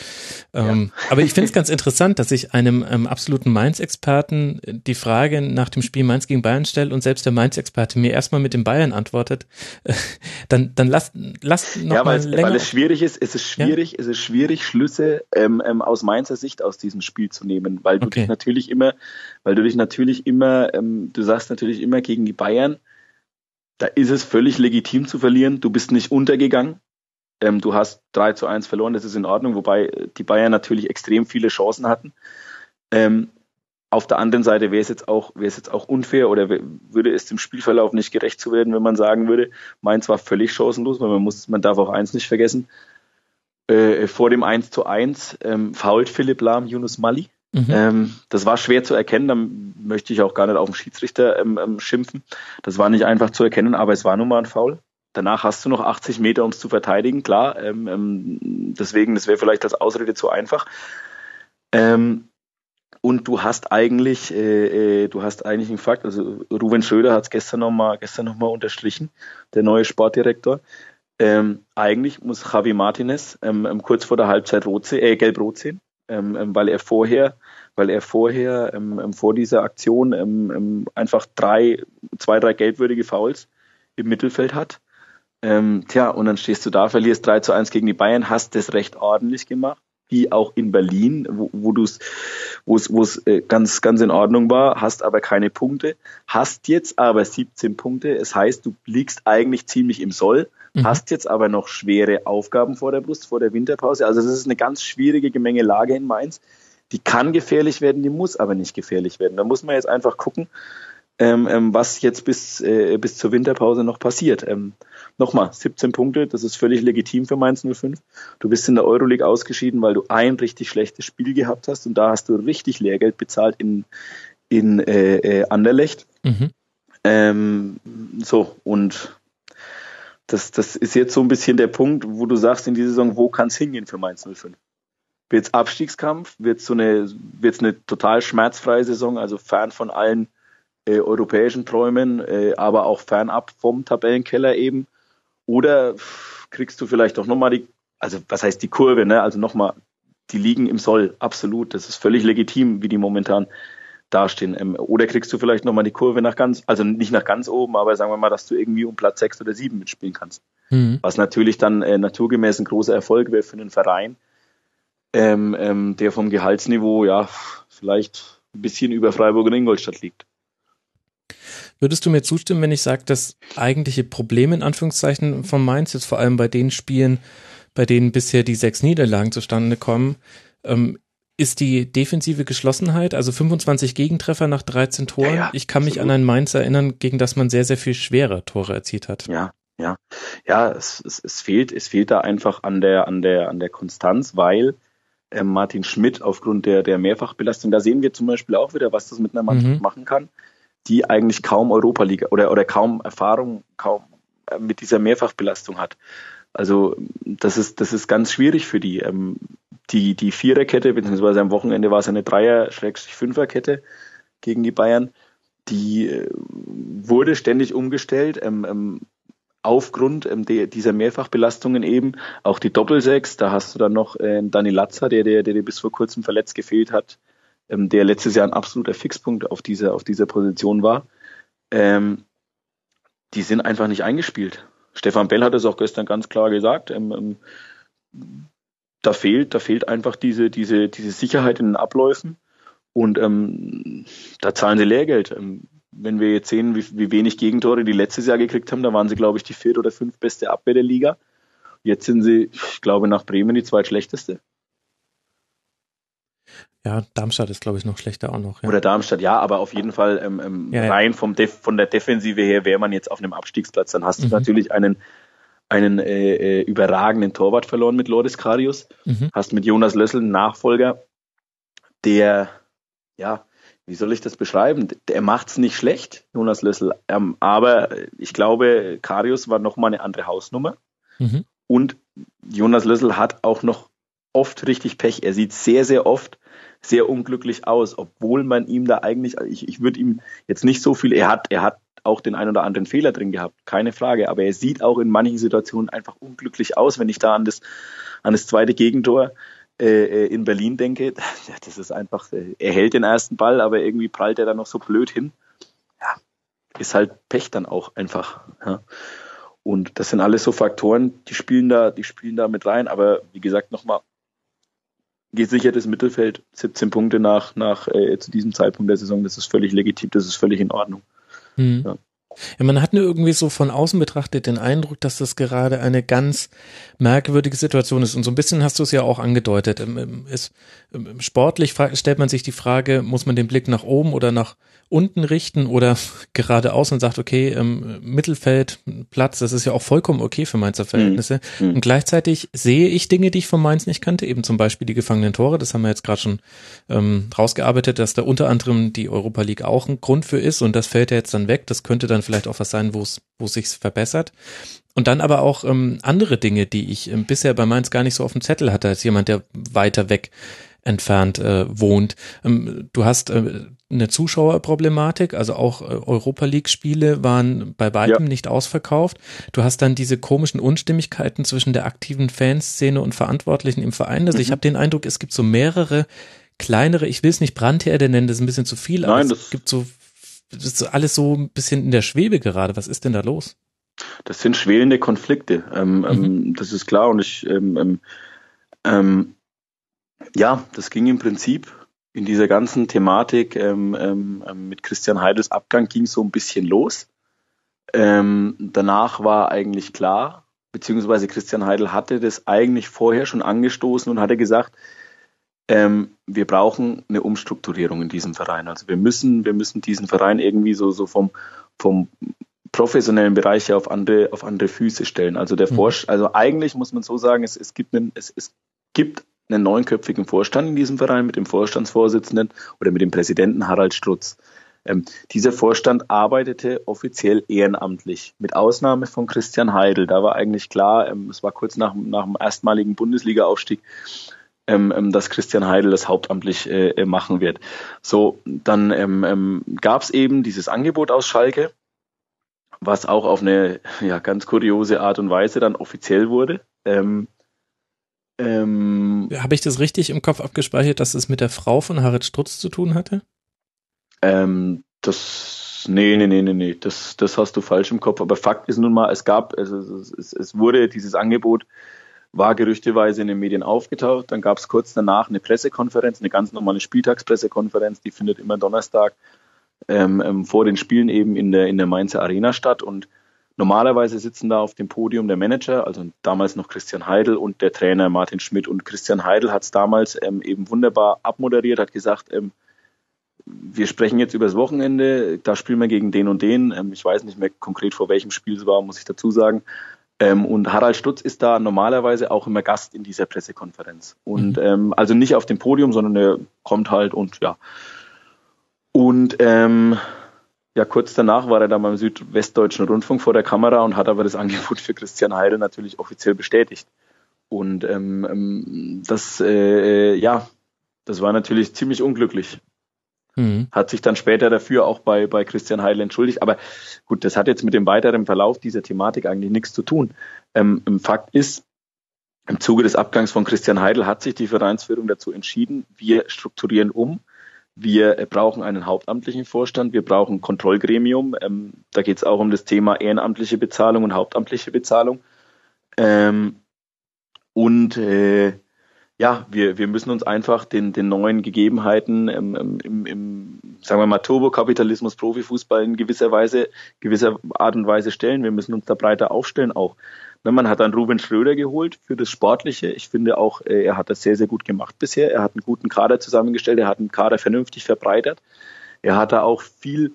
Ähm, ja. aber ich finde es ganz interessant, dass ich einem ähm, absoluten Mainz-Experten die Frage nach dem Spiel Mainz gegen Bayern stellt und selbst der Mainz-Experte mir erstmal mit dem Bayern antwortet. Äh, dann dann lass, lass noch ja, mal länger. Weil es schwierig ist, es ist schwierig, ja? es ist schwierig, Schlüsse ähm, ähm, aus Mainzer Sicht aus diesem Spiel zu nehmen, weil du okay. dich natürlich immer, weil du dich natürlich immer, ähm, du sagst natürlich immer gegen die Bayern, da ist es völlig legitim zu verlieren. Du bist nicht untergegangen. Ähm, du hast 3 zu 1 verloren, das ist in Ordnung, wobei äh, die Bayern natürlich extrem viele Chancen hatten. Ähm, auf der anderen Seite wäre es jetzt auch, wäre es jetzt auch unfair oder würde es dem Spielverlauf nicht gerecht zu werden, wenn man sagen würde, Mainz war völlig chancenlos, weil man muss, man darf auch eins nicht vergessen. Äh, vor dem 1 zu 1 ähm, fault Philipp Lahm Yunus Mali. Mhm. Ähm, das war schwer zu erkennen, da möchte ich auch gar nicht auf den Schiedsrichter ähm, ähm, schimpfen. Das war nicht einfach zu erkennen, aber es war nun mal ein Foul. Danach hast du noch 80 Meter, um es zu verteidigen, klar. Ähm, ähm, deswegen, das wäre vielleicht als Ausrede zu einfach. Ähm, und du hast eigentlich, äh, äh, du hast eigentlich einen Fakt, also Ruven Schröder hat es gestern nochmal gestern noch unterstrichen, der neue Sportdirektor. Eigentlich muss Javi Martinez kurz vor der Halbzeit rot äh, gelb-rot sehen ähm, ähm, weil er vorher, weil er vorher ähm, ähm vor dieser Aktion ähm, ähm, einfach drei, zwei, drei geldwürdige Fouls im Mittelfeld hat. Tja, und dann stehst du da, verlierst 3 zu 1 gegen die Bayern, hast das recht ordentlich gemacht, wie auch in Berlin, wo, du es, wo es, äh, ganz, ganz in Ordnung war, hast aber keine Punkte, hast jetzt aber 17 Punkte. Es heißt, du liegst eigentlich ziemlich im Soll, mhm. hast jetzt aber noch schwere Aufgaben vor der Brust, vor der Winterpause. Also es ist eine ganz schwierige Gemengelage in Mainz. Die kann gefährlich werden, die muss aber nicht gefährlich werden. Da muss man jetzt einfach gucken, ähm, ähm, was jetzt bis, äh, bis zur Winterpause noch passiert. Ähm, Nochmal, 17 Punkte, das ist völlig legitim für Mainz 05. Du bist in der Euroleague ausgeschieden, weil du ein richtig schlechtes Spiel gehabt hast und da hast du richtig Lehrgeld bezahlt in, in äh, äh, Anderlecht. Mhm. Ähm, so, und das, das ist jetzt so ein bisschen der Punkt, wo du sagst in dieser Saison, wo kann es hingehen für Mainz 05? Wird es Abstiegskampf? Wird es so eine, wird's eine total schmerzfreie Saison, also fern von allen äh, europäischen Träumen, äh, aber auch fernab vom Tabellenkeller eben? Oder kriegst du vielleicht auch nochmal die, also was heißt die Kurve, ne? Also nochmal, die liegen im Soll, absolut. Das ist völlig legitim, wie die momentan dastehen. Ähm, oder kriegst du vielleicht nochmal die Kurve nach ganz, also nicht nach ganz oben, aber sagen wir mal, dass du irgendwie um Platz sechs oder sieben mitspielen kannst. Mhm. Was natürlich dann äh, naturgemäß ein großer Erfolg wäre für einen Verein, ähm, ähm, der vom Gehaltsniveau ja vielleicht ein bisschen über Freiburg und Ingolstadt liegt. Würdest du mir zustimmen, wenn ich sage, dass eigentliche Probleme in Anführungszeichen von Mainz jetzt vor allem bei den Spielen, bei denen bisher die sechs Niederlagen zustande kommen, ähm, ist die defensive Geschlossenheit, also 25 Gegentreffer nach 13 Toren. Ja, ja, ich kann absolut. mich an ein Mainz erinnern, gegen das man sehr, sehr viel schwere Tore erzielt hat. Ja, Ja, ja, es, es, es fehlt, es fehlt da einfach an der, an der, an der Konstanz, weil äh, Martin Schmidt aufgrund der, der Mehrfachbelastung, da sehen wir zum Beispiel auch wieder, was das mit einer Mannschaft mhm. machen kann, die eigentlich kaum Europa League oder, oder kaum Erfahrung, kaum äh, mit dieser Mehrfachbelastung hat. Also das ist, das ist ganz schwierig für die. Ähm, die, die Viererkette, beziehungsweise am Wochenende war es eine Dreier-Fünferkette gegen die Bayern, die äh, wurde ständig umgestellt. Ähm, ähm, aufgrund ähm, de, dieser Mehrfachbelastungen eben, auch die Doppelsechs, da hast du dann noch äh, Dani Latzer, der, der, der dir bis vor kurzem verletzt gefehlt hat, ähm, der letztes Jahr ein absoluter Fixpunkt auf dieser, auf dieser Position war. Ähm, die sind einfach nicht eingespielt. Stefan Bell hat es auch gestern ganz klar gesagt. Ähm, ähm, da fehlt, da fehlt einfach diese, diese, diese Sicherheit in den Abläufen. Und ähm, da zahlen sie Lehrgeld. Ähm, wenn wir jetzt sehen, wie, wie wenig Gegentore die letztes Jahr gekriegt haben, da waren sie, glaube ich, die vierte oder fünf beste Abwehr der Liga. Jetzt sind sie, ich glaube, nach Bremen die zweitschlechteste. Ja, Darmstadt ist, glaube ich, noch schlechter auch noch. Ja. Oder Darmstadt, ja, aber auf jeden Fall ähm, ähm, ja, rein vom Def von der Defensive her wäre man jetzt auf einem Abstiegsplatz. Dann hast mhm. du natürlich einen, einen äh, äh, überragenden Torwart verloren mit Loris Karius. Mhm. Hast mit Jonas Lössel einen Nachfolger, der, ja, wie soll ich das beschreiben? Der macht's nicht schlecht, Jonas Lössel. Ähm, aber ich glaube, Karius war nochmal eine andere Hausnummer. Mhm. Und Jonas Lössel hat auch noch oft richtig Pech. Er sieht sehr, sehr oft sehr unglücklich aus, obwohl man ihm da eigentlich, ich, ich würde ihm jetzt nicht so viel, er hat, er hat auch den ein oder anderen Fehler drin gehabt, keine Frage, aber er sieht auch in manchen Situationen einfach unglücklich aus, wenn ich da an das, an das zweite Gegentor äh, äh in Berlin denke, <laughs> das ist einfach, äh, er hält den ersten Ball, aber irgendwie prallt er da noch so blöd hin. Ja, ist halt Pech dann auch einfach. Ja. Und das sind alles so Faktoren, die spielen da, die spielen da mit rein. Aber wie gesagt, nochmal, gesichertes Mittelfeld, 17 Punkte nach, nach äh, zu diesem Zeitpunkt der Saison, das ist völlig legitim, das ist völlig in Ordnung. Mhm. Ja. Ja, man hat nur irgendwie so von außen betrachtet den Eindruck, dass das gerade eine ganz merkwürdige Situation ist. Und so ein bisschen hast du es ja auch angedeutet. Ist, sportlich stellt man sich die Frage, muss man den Blick nach oben oder nach unten richten oder <laughs> geradeaus und sagt, okay, ähm, Mittelfeld, Platz, das ist ja auch vollkommen okay für Mainzer mhm. Verhältnisse. Mhm. Und gleichzeitig sehe ich Dinge, die ich von Mainz nicht kannte, eben zum Beispiel die gefangenen Tore, das haben wir jetzt gerade schon ähm, rausgearbeitet, dass da unter anderem die Europa League auch ein Grund für ist und das fällt ja jetzt dann weg. Das könnte dann vielleicht auch was sein, wo es wo es sich verbessert. Und dann aber auch ähm, andere Dinge, die ich ähm, bisher bei Mainz gar nicht so auf dem Zettel hatte, als jemand, der weiter weg entfernt äh, wohnt. Ähm, du hast äh, eine Zuschauerproblematik, also auch äh, Europa League Spiele waren bei weitem ja. nicht ausverkauft. Du hast dann diese komischen Unstimmigkeiten zwischen der aktiven Fanszene und Verantwortlichen im Verein. Also mhm. ich habe den Eindruck, es gibt so mehrere kleinere, ich will es nicht Brandherde nennen, das ist ein bisschen zu viel, aber Nein, es gibt so das ist alles so ein bisschen in der Schwebe gerade. Was ist denn da los? Das sind schwelende Konflikte. Ähm, ähm mhm. das ist klar. Und ich, ähm, ähm, ähm, ja, das ging im Prinzip in dieser ganzen Thematik ähm, ähm, mit Christian Heidels Abgang ging so ein bisschen los. Ähm, danach war eigentlich klar, beziehungsweise Christian Heidel hatte das eigentlich vorher schon angestoßen und hatte gesagt, ähm, wir brauchen eine Umstrukturierung in diesem Verein. Also wir müssen, wir müssen diesen Verein irgendwie so, so vom, vom professionellen Bereich auf andere, auf andere Füße stellen. Also der mhm. Vorst also eigentlich muss man so sagen, es, es gibt einen, es, es gibt einen neunköpfigen Vorstand in diesem Verein mit dem Vorstandsvorsitzenden oder mit dem Präsidenten Harald Strutz. Ähm, dieser Vorstand arbeitete offiziell ehrenamtlich, mit Ausnahme von Christian Heidel. Da war eigentlich klar, ähm, es war kurz nach, nach dem erstmaligen Bundesliga-Aufstieg, ähm, ähm dass Christian Heidel das hauptamtlich äh, äh, machen wird. So, dann ähm, ähm, gab es eben dieses Angebot aus Schalke, was auch auf eine ja, ganz kuriose Art und Weise dann offiziell wurde. Ähm, ähm, Habe ich das richtig im Kopf abgespeichert, dass es mit der Frau von Harald Strutz zu tun hatte? Ähm, das, nee, nee, nee, nee, nee, das, das hast du falsch im Kopf. Aber Fakt ist nun mal, es gab, also es, es, es wurde dieses Angebot war gerüchteweise in den Medien aufgetaucht. Dann gab es kurz danach eine Pressekonferenz, eine ganz normale Spieltagspressekonferenz, die findet immer Donnerstag ähm, ähm, vor den Spielen eben in der, in der Mainzer Arena statt. Und Normalerweise sitzen da auf dem Podium der Manager, also damals noch Christian Heidel und der Trainer Martin Schmidt. Und Christian Heidel hat es damals ähm, eben wunderbar abmoderiert, hat gesagt, ähm, wir sprechen jetzt übers Wochenende, da spielen wir gegen den und den. Ähm, ich weiß nicht mehr konkret vor welchem Spiel es war, muss ich dazu sagen. Ähm, und Harald Stutz ist da normalerweise auch immer Gast in dieser Pressekonferenz. Und mhm. ähm, also nicht auf dem Podium, sondern er kommt halt und ja. Und ähm, ja, kurz danach war er dann beim Südwestdeutschen Rundfunk vor der Kamera und hat aber das <laughs> Angebot für Christian Heide natürlich offiziell bestätigt. Und ähm, ähm das, äh, ja, das war natürlich ziemlich unglücklich. Mhm. Hat sich dann später dafür auch bei, bei Christian Heidel entschuldigt. Aber gut, das hat jetzt mit dem weiteren Verlauf dieser Thematik eigentlich nichts zu tun. Ähm, Fakt ist, im Zuge des Abgangs von Christian Heidel hat sich die Vereinsführung dazu entschieden, wir strukturieren um. Wir brauchen einen hauptamtlichen Vorstand, wir brauchen ein Kontrollgremium. Ähm, da geht es auch um das Thema ehrenamtliche Bezahlung und hauptamtliche Bezahlung. Ähm, und äh, ja, wir, wir müssen uns einfach den, den neuen Gegebenheiten im, im, im sagen wir mal, Turbokapitalismus, Profifußball in gewisser Weise, gewisser Art und Weise stellen. Wir müssen uns da breiter aufstellen auch. Man hat dann Ruben Schröder geholt für das Sportliche. Ich finde auch, äh, er hat das sehr, sehr gut gemacht bisher. Er hat einen guten Kader zusammengestellt. Er hat einen Kader vernünftig verbreitert. Er hat da auch viel,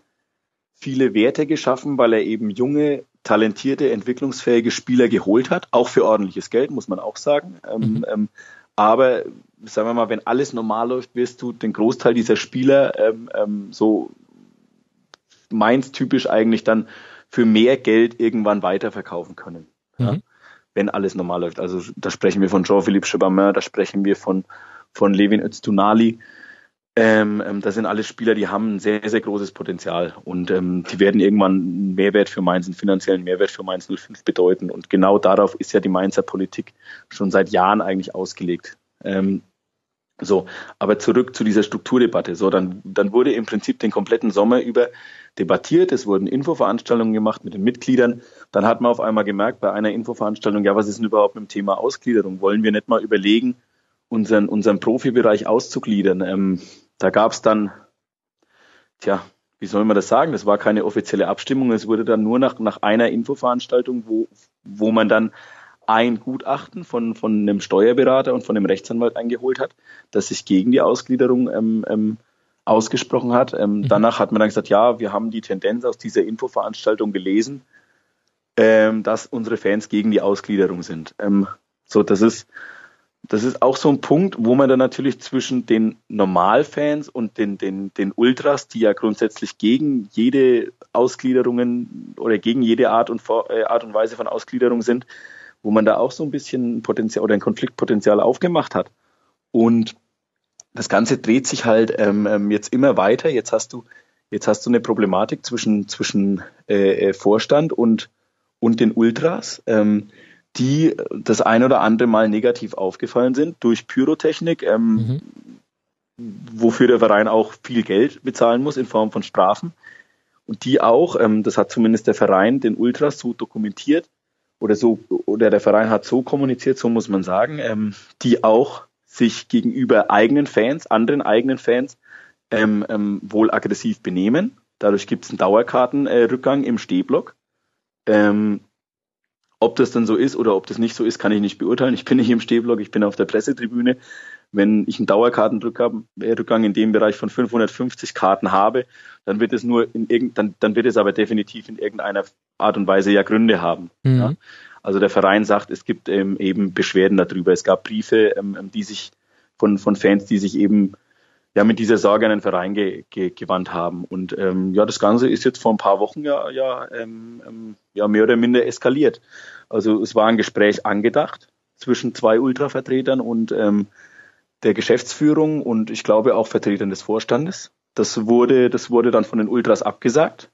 viele Werte geschaffen, weil er eben junge, talentierte, entwicklungsfähige Spieler geholt hat. Auch für ordentliches Geld, muss man auch sagen. Ähm, mhm. Ähm, aber sagen wir mal, wenn alles normal läuft, wirst du den Großteil dieser Spieler ähm, ähm, so meins typisch eigentlich dann für mehr Geld irgendwann weiterverkaufen können. Mhm. Ja? Wenn alles normal läuft. Also da sprechen wir von Jean-Philippe Chebamin, da sprechen wir von, von Levin Öztunali. Ähm, ähm, das sind alles Spieler, die haben ein sehr, sehr großes Potenzial und ähm, die werden irgendwann einen Mehrwert für Mainz, einen finanziellen Mehrwert für Mainz 05 bedeuten. Und genau darauf ist ja die Mainzer Politik schon seit Jahren eigentlich ausgelegt. Ähm, so, aber zurück zu dieser Strukturdebatte. So, dann, dann wurde im Prinzip den kompletten Sommer über debattiert. Es wurden Infoveranstaltungen gemacht mit den Mitgliedern. Dann hat man auf einmal gemerkt bei einer Infoveranstaltung, ja, was ist denn überhaupt mit dem Thema Ausgliederung? Wollen wir nicht mal überlegen, unseren, unseren Profibereich auszugliedern? Ähm, da gab es dann, tja, wie soll man das sagen? Das war keine offizielle Abstimmung. Es wurde dann nur nach, nach einer Infoveranstaltung, wo, wo man dann ein Gutachten von, von einem Steuerberater und von einem Rechtsanwalt eingeholt hat, das sich gegen die Ausgliederung ähm, ähm, ausgesprochen hat. Ähm, mhm. Danach hat man dann gesagt, ja, wir haben die Tendenz aus dieser Infoveranstaltung gelesen, ähm, dass unsere Fans gegen die Ausgliederung sind. Ähm, so, das ist das ist auch so ein Punkt, wo man dann natürlich zwischen den Normalfans und den, den, den Ultras, die ja grundsätzlich gegen jede Ausgliederungen oder gegen jede Art und, äh, Art und Weise von Ausgliederung sind, wo man da auch so ein bisschen Potenzial oder ein Konfliktpotenzial aufgemacht hat. Und das Ganze dreht sich halt ähm, ähm jetzt immer weiter. Jetzt hast du, jetzt hast du eine Problematik zwischen, zwischen äh, äh Vorstand und, und den Ultras. Ähm, die das ein oder andere Mal negativ aufgefallen sind durch Pyrotechnik, ähm, mhm. wofür der Verein auch viel Geld bezahlen muss in Form von Strafen. Und die auch, ähm, das hat zumindest der Verein den Ultras so dokumentiert oder so, oder der Verein hat so kommuniziert, so muss man sagen, ähm, die auch sich gegenüber eigenen Fans, anderen eigenen Fans, ähm, ähm, wohl aggressiv benehmen. Dadurch gibt es einen Dauerkartenrückgang äh, im Stehblock. Ähm, ob das dann so ist oder ob das nicht so ist, kann ich nicht beurteilen. Ich bin nicht im Stehblock, ich bin auf der Pressetribüne. Wenn ich einen Dauerkartenrückgang in dem Bereich von 550 Karten habe, dann wird es nur in irgend, dann, dann wird es aber definitiv in irgendeiner Art und Weise ja Gründe haben. Mhm. Ja? Also der Verein sagt, es gibt ähm, eben Beschwerden darüber. Es gab Briefe, ähm, ähm die sich von, von Fans, die sich eben ja mit dieser Sorge an den Verein ge, ge, gewandt haben. Und ähm, ja, das Ganze ist jetzt vor ein paar Wochen ja, ja, ähm, ähm, ja mehr oder minder eskaliert. Also es war ein Gespräch angedacht zwischen zwei Ultravertretern und ähm, der Geschäftsführung und ich glaube auch Vertretern des Vorstandes. Das wurde, das wurde dann von den Ultras abgesagt.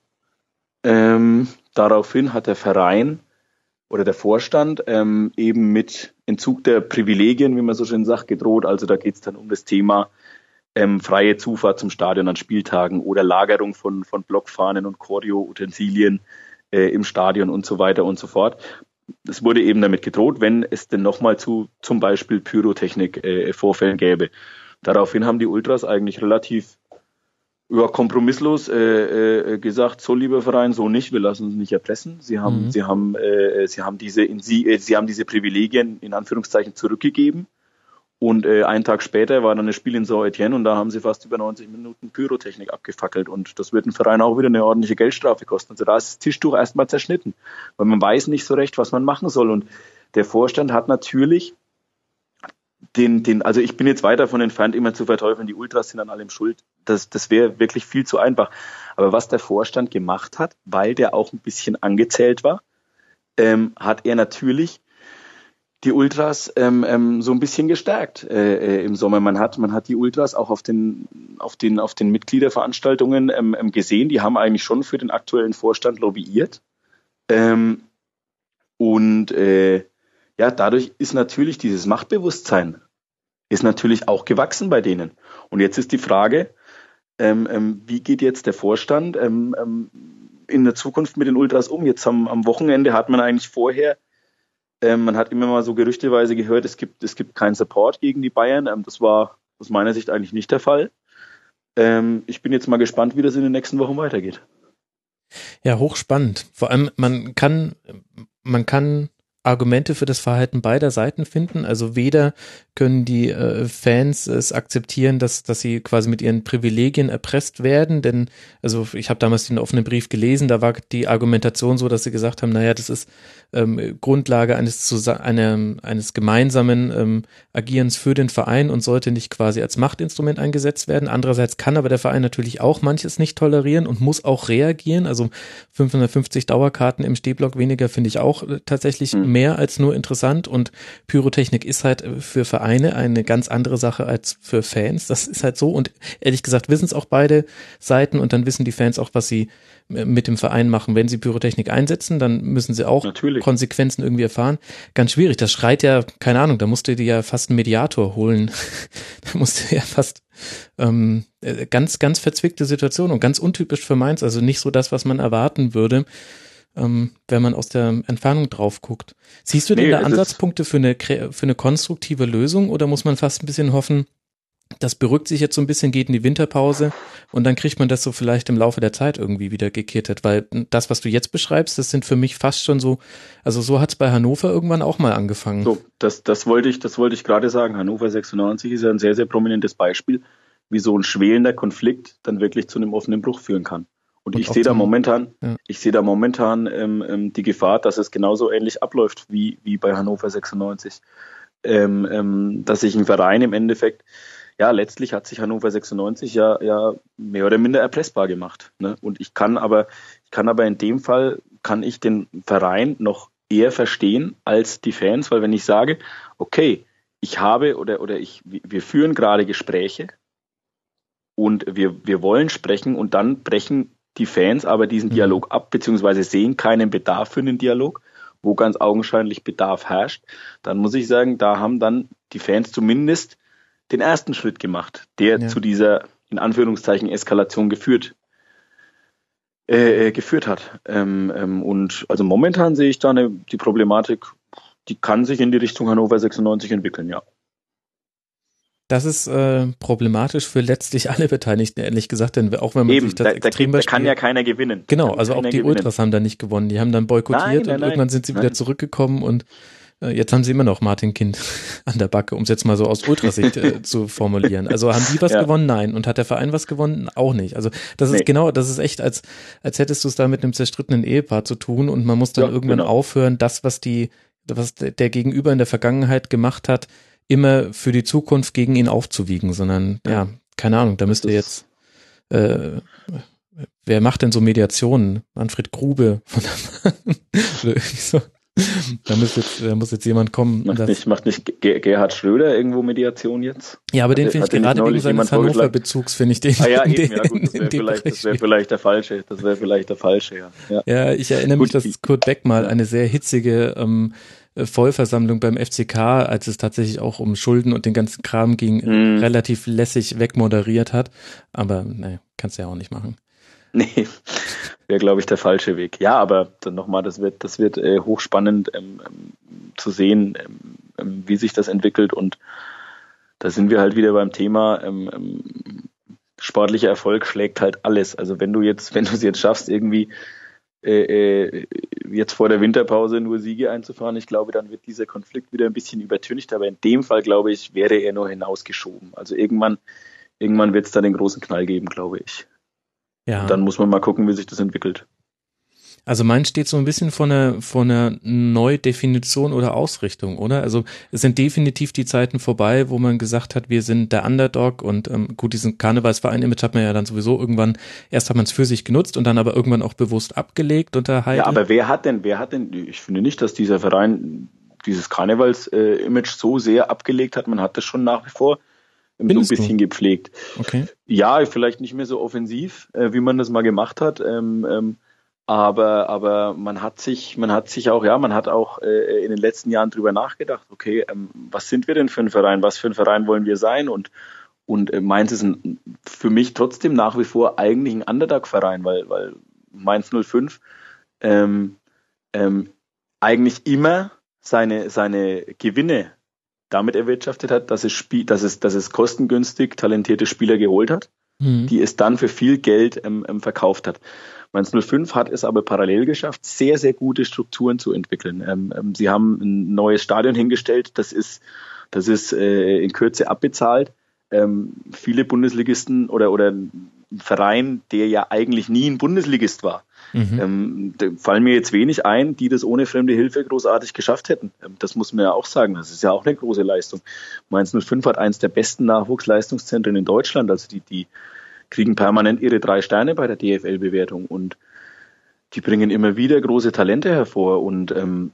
Ähm, daraufhin hat der Verein oder der Vorstand ähm, eben mit Entzug der Privilegien, wie man so schön sagt, gedroht. Also da geht es dann um das Thema ähm, freie Zufahrt zum Stadion an Spieltagen oder Lagerung von, von Blockfahnen und Choreo-Utensilien äh, im Stadion und so weiter und so fort. Es wurde eben damit gedroht, wenn es denn nochmal zu zum Beispiel Pyrotechnik-Vorfällen äh, gäbe. Daraufhin haben die Ultras eigentlich relativ ja, kompromisslos äh, äh, gesagt, so lieber Verein, so nicht, wir lassen uns nicht erpressen. Sie haben, mhm. sie haben, äh, sie haben diese in sie, äh, sie haben diese Privilegien in Anführungszeichen zurückgegeben Und äh, einen Tag später war dann das Spiel in Saint-Etienne und da haben sie fast über 90 Minuten Pyrotechnik abgefackelt. Und das wird den Verein auch wieder eine ordentliche Geldstrafe kosten. Also da ist das Tischtuch erstmal zerschnitten, weil man weiß nicht so recht, was man machen soll. Und der Vorstand hat natürlich den, den, also ich bin jetzt weit davon entfernt, immer zu verteufeln, die Ultras sind an allem schuld. Das, das wäre wirklich viel zu einfach. Aber was der Vorstand gemacht hat, weil der auch ein bisschen angezählt war, ähm, hat er natürlich die Ultras ähm, ähm, so ein bisschen gestärkt äh, äh, im Sommer. Man hat, man hat die Ultras auch auf den, auf den, auf den Mitgliederveranstaltungen ähm, ähm, gesehen. Die haben eigentlich schon für den aktuellen Vorstand lobbyiert. Ähm, und äh, ja, dadurch ist natürlich dieses Machtbewusstsein ist natürlich auch gewachsen bei denen. Und jetzt ist die Frage, ähm, wie geht jetzt der Vorstand in der Zukunft mit den Ultras um? Jetzt am, am Wochenende hat man eigentlich vorher ähm, man hat immer mal so gerüchteweise gehört, es gibt, es gibt keinen Support gegen die Bayern. Ähm, das war aus meiner Sicht eigentlich nicht der Fall. Ähm, ich bin jetzt mal gespannt, wie das in den nächsten Wochen weitergeht. Ja, hochspannend. Vor allem, man kann, man kann Argumente für das Verhalten beider Seiten finden. Also weder können die äh, Fans es akzeptieren, dass, dass sie quasi mit ihren Privilegien erpresst werden, denn also ich habe damals den offenen Brief gelesen, da war die Argumentation so, dass sie gesagt haben, naja, das ist ähm, Grundlage eines, eine, eines gemeinsamen ähm, Agierens für den Verein und sollte nicht quasi als Machtinstrument eingesetzt werden. Andererseits kann aber der Verein natürlich auch manches nicht tolerieren und muss auch reagieren. Also 550 Dauerkarten im Stehblock weniger finde ich auch äh, tatsächlich mhm. mehr als nur interessant und Pyrotechnik ist halt äh, für Vereine eine ganz andere Sache als für Fans. Das ist halt so und ehrlich gesagt wissen es auch beide Seiten und dann wissen die Fans auch, was sie mit dem Verein machen. Wenn sie Pyrotechnik einsetzen, dann müssen sie auch Natürlich. Konsequenzen irgendwie erfahren. Ganz schwierig. Das schreit ja, keine Ahnung, da musst du dir ja fast einen Mediator holen. <laughs> da musst du ja fast ähm, äh, ganz, ganz verzwickte Situation und ganz untypisch für Mainz. Also nicht so das, was man erwarten würde, ähm, wenn man aus der Entfernung drauf guckt. Siehst du denn nee, da Ansatzpunkte für eine, für eine konstruktive Lösung oder muss man fast ein bisschen hoffen, das beruhigt sich jetzt so ein bisschen, geht in die Winterpause und dann kriegt man das so vielleicht im Laufe der Zeit irgendwie wieder gekittet, weil das, was du jetzt beschreibst, das sind für mich fast schon so, also so hat es bei Hannover irgendwann auch mal angefangen. So, das, das wollte ich, das wollte ich gerade sagen. Hannover 96 ist ja ein sehr, sehr prominentes Beispiel, wie so ein schwelender Konflikt dann wirklich zu einem offenen Bruch führen kann. Und, und ich sehe da momentan, ja. ich sehe da momentan ähm, ähm, die Gefahr, dass es genauso ähnlich abläuft wie, wie bei Hannover 96. Ähm, ähm, dass sich ein Verein im Endeffekt ja, letztlich hat sich Hannover 96 ja, ja mehr oder minder erpressbar gemacht. Ne? Und ich kann aber, ich kann aber in dem Fall, kann ich den Verein noch eher verstehen als die Fans, weil wenn ich sage, okay, ich habe oder, oder ich, wir führen gerade Gespräche und wir, wir wollen sprechen und dann brechen die Fans aber diesen mhm. Dialog ab, beziehungsweise sehen keinen Bedarf für einen Dialog, wo ganz augenscheinlich Bedarf herrscht, dann muss ich sagen, da haben dann die Fans zumindest den ersten Schritt gemacht, der ja. zu dieser in Anführungszeichen Eskalation geführt äh, äh, geführt hat. Ähm, ähm, und also momentan sehe ich da eine, die Problematik, die kann sich in die Richtung Hannover 96 entwickeln, ja. Das ist äh, problematisch für letztlich alle Beteiligten, ehrlich gesagt, denn auch wenn man Eben, sich das da, extrem da, da kann ja keiner gewinnen. Genau, also auch die gewinnen. Ultras haben da nicht gewonnen. Die haben dann boykottiert nein, nein, und irgendwann sind sie nein. wieder zurückgekommen und äh, jetzt haben sie immer noch Martin Kind <laughs> an der Backe, um es jetzt mal so aus Ultrasicht äh, <laughs> zu formulieren. Also haben die was ja. gewonnen? Nein. Und hat der Verein was gewonnen? Auch nicht. Also das nee. ist genau, das ist echt, als, als hättest du es da mit einem zerstrittenen Ehepaar zu tun und man muss dann ja, irgendwann genau. aufhören, das, was die, was der Gegenüber in der Vergangenheit gemacht hat, immer für die Zukunft gegen ihn aufzuwiegen, sondern ja, ja keine Ahnung, da müsste jetzt äh, wer macht denn so Mediationen? Manfred Grube <laughs> von der so da muss jetzt, da muss jetzt jemand kommen. Macht nicht, macht nicht Gerhard Schröder irgendwo Mediation jetzt? Ja, aber den finde ich gerade wegen seines Hannover-Bezugs, finde ich den. Ah ja, eben, ja gut, das wäre vielleicht, das wär vielleicht der falsche, das wäre vielleicht der falsche, ja. Ja, ja ich erinnere gut, mich, dass Kurt Beck mal eine sehr hitzige ähm, Vollversammlung beim FCK, als es tatsächlich auch um Schulden und den ganzen Kram ging, mm. relativ lässig wegmoderiert hat. Aber naja, kannst du ja auch nicht machen. <laughs> Nee, wäre, glaube ich, der falsche Weg. Ja, aber dann nochmal, das wird, das wird äh, hochspannend ähm, ähm, zu sehen, ähm, ähm, wie sich das entwickelt. Und da sind wir halt wieder beim Thema, ähm, ähm, sportlicher Erfolg schlägt halt alles. Also wenn du jetzt, wenn du es jetzt schaffst, irgendwie äh, äh, jetzt vor der Winterpause nur Siege einzufahren. Ich glaube, dann wird dieser Konflikt wieder ein bisschen übertüncht. Aber in dem Fall, glaube ich, wäre er nur hinausgeschoben. Also irgendwann, irgendwann wird es da den großen Knall geben, glaube ich. Ja. Und dann muss man mal gucken, wie sich das entwickelt. Also mein steht so ein bisschen vor einer, vor einer Neudefinition oder Ausrichtung, oder? Also es sind definitiv die Zeiten vorbei, wo man gesagt hat, wir sind der Underdog und ähm, gut, diesen Karnevalsverein-Image hat man ja dann sowieso irgendwann, erst hat man es für sich genutzt und dann aber irgendwann auch bewusst abgelegt unter Heidel. Ja, aber wer hat denn, wer hat denn, ich finde nicht, dass dieser Verein dieses Karnevals-Image so sehr abgelegt hat, man hat das schon nach wie vor so ein bisschen du? gepflegt. Okay. Ja, vielleicht nicht mehr so offensiv, äh, wie man das mal gemacht hat. Ähm, ähm, aber, aber man hat sich, man hat sich auch, ja, man hat auch äh, in den letzten Jahren drüber nachgedacht, okay, ähm, was sind wir denn für ein Verein, was für ein Verein wollen wir sein? Und, und äh, Mainz ist ein, für mich trotzdem nach wie vor eigentlich ein Underdog-Verein, weil, weil Mainz 05 ähm, ähm, eigentlich immer seine, seine Gewinne damit erwirtschaftet hat, dass es, Spiel, dass es, dass es kostengünstig talentierte Spieler geholt hat, mhm. die es dann für viel Geld ähm, ähm verkauft hat. Mainz 05 hat es aber parallel geschafft, sehr, sehr gute Strukturen zu entwickeln. Ähm, ähm, sie haben ein neues Stadion hingestellt, das ist, das ist äh, in Kürze abbezahlt. Ähm, viele Bundesligisten oder, oder ein Verein, der ja eigentlich nie ein Bundesligist war. Mhm. Ähm, fallen mir jetzt wenig ein, die das ohne fremde Hilfe großartig geschafft hätten. Ähm, das muss man ja auch sagen. Das ist ja auch eine große Leistung. Mainz 05 hat eins der besten Nachwuchsleistungszentren in Deutschland. Also die, die kriegen permanent ihre drei Sterne bei der DFL-Bewertung und die bringen immer wieder große Talente hervor und ähm,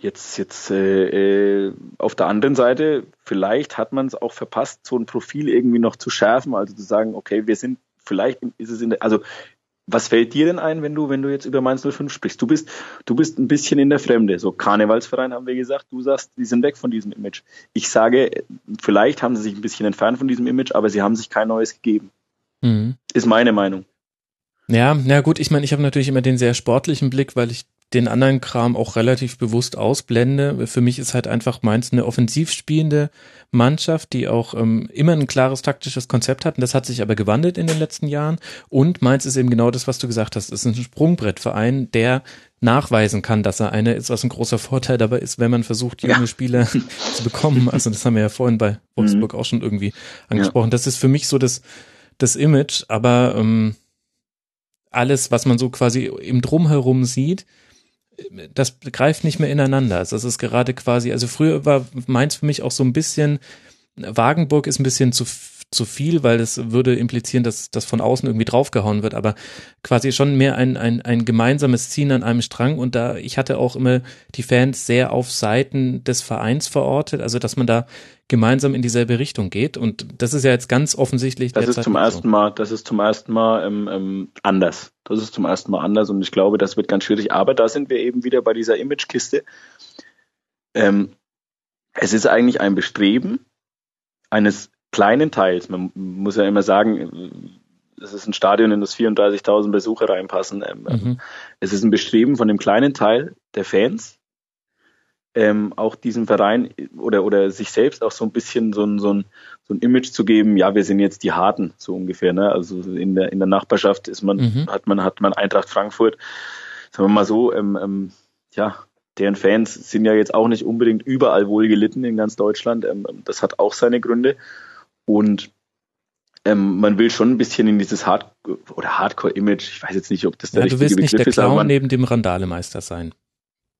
jetzt jetzt äh, äh, auf der anderen Seite vielleicht hat man es auch verpasst, so ein Profil irgendwie noch zu schärfen, also zu sagen, okay, wir sind vielleicht ist es in der, also was fällt dir denn ein, wenn du, wenn du jetzt über Mainz 05 sprichst? Du bist, du bist ein bisschen in der Fremde. So Karnevalsverein haben wir gesagt. Du sagst, die sind weg von diesem Image. Ich sage, vielleicht haben sie sich ein bisschen entfernt von diesem Image, aber sie haben sich kein neues gegeben. Mhm. Ist meine Meinung. Ja, na gut, ich meine, ich habe natürlich immer den sehr sportlichen Blick, weil ich den anderen Kram auch relativ bewusst ausblende. Für mich ist halt einfach Mainz eine offensiv spielende Mannschaft, die auch ähm, immer ein klares taktisches Konzept hat. Und das hat sich aber gewandelt in den letzten Jahren. Und Mainz ist eben genau das, was du gesagt hast. Es ist ein Sprungbrettverein, der nachweisen kann, dass er einer ist, was ein großer Vorteil dabei ist, wenn man versucht, junge ja. Spieler <laughs> zu bekommen. Also das haben wir ja vorhin bei Wolfsburg mhm. auch schon irgendwie angesprochen. Ja. Das ist für mich so das, das Image, aber ähm, alles, was man so quasi im Drumherum sieht, das greift nicht mehr ineinander. Das ist gerade quasi, also früher war Mainz für mich auch so ein bisschen, Wagenburg ist ein bisschen zu zu viel, weil das würde implizieren, dass das von außen irgendwie draufgehauen wird, aber quasi schon mehr ein, ein, ein gemeinsames Ziehen an einem Strang und da, ich hatte auch immer die Fans sehr auf Seiten des Vereins verortet, also dass man da gemeinsam in dieselbe Richtung geht und das ist ja jetzt ganz offensichtlich. Das ist zum ersten Mal, das ist zum ersten Mal ähm, ähm, anders. Das ist zum ersten Mal anders und ich glaube, das wird ganz schwierig, aber da sind wir eben wieder bei dieser Imagekiste. Ähm, es ist eigentlich ein Bestreben eines kleinen Teils. Man muss ja immer sagen, es ist ein Stadion, in das 34.000 Besucher reinpassen. Ähm, ähm, mhm. Es ist ein Bestreben von dem kleinen Teil der Fans, ähm, auch diesem Verein oder, oder sich selbst auch so ein bisschen so ein, so, ein, so ein Image zu geben, ja, wir sind jetzt die Harten, so ungefähr. Ne? Also in der, in der Nachbarschaft ist man, mhm. hat man, hat man Eintracht Frankfurt, sagen wir mal so, ähm, ähm, ja, deren Fans sind ja jetzt auch nicht unbedingt überall wohl gelitten in ganz Deutschland. Ähm, das hat auch seine Gründe. Und ähm, man will schon ein bisschen in dieses Hard oder Hardcore-Image, ich weiß jetzt nicht, ob das der ja, richtige Begriff ist. Du willst nicht der Clown man, neben dem Randalemeister sein.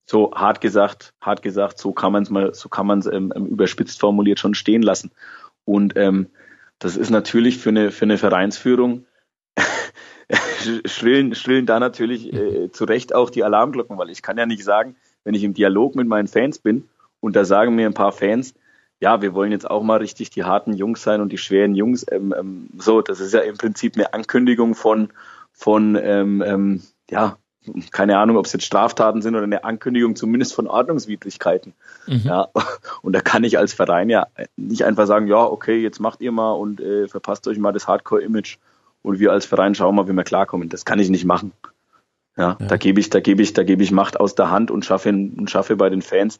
So hart gesagt, hart gesagt, so kann man es mal, so kann man es ähm, ähm, überspitzt formuliert schon stehen lassen. Und ähm, das ist natürlich für eine für eine Vereinsführung <laughs> schrillen schrillen da natürlich äh, zu Recht auch die Alarmglocken, weil ich kann ja nicht sagen, wenn ich im Dialog mit meinen Fans bin und da sagen mir ein paar Fans, ja, wir wollen jetzt auch mal richtig die harten Jungs sein und die schweren Jungs. Ähm, ähm, so, das ist ja im Prinzip eine Ankündigung von, von ähm, ähm, ja, keine Ahnung, ob es jetzt Straftaten sind oder eine Ankündigung zumindest von Ordnungswidrigkeiten. Mhm. Ja, und da kann ich als Verein ja nicht einfach sagen, ja, okay, jetzt macht ihr mal und äh, verpasst euch mal das Hardcore-Image und wir als Verein schauen mal, wie wir klarkommen. Das kann ich nicht machen. Ja, ja. da gebe ich, da gebe ich, da gebe ich Macht aus der Hand und schaffe, und schaffe bei den Fans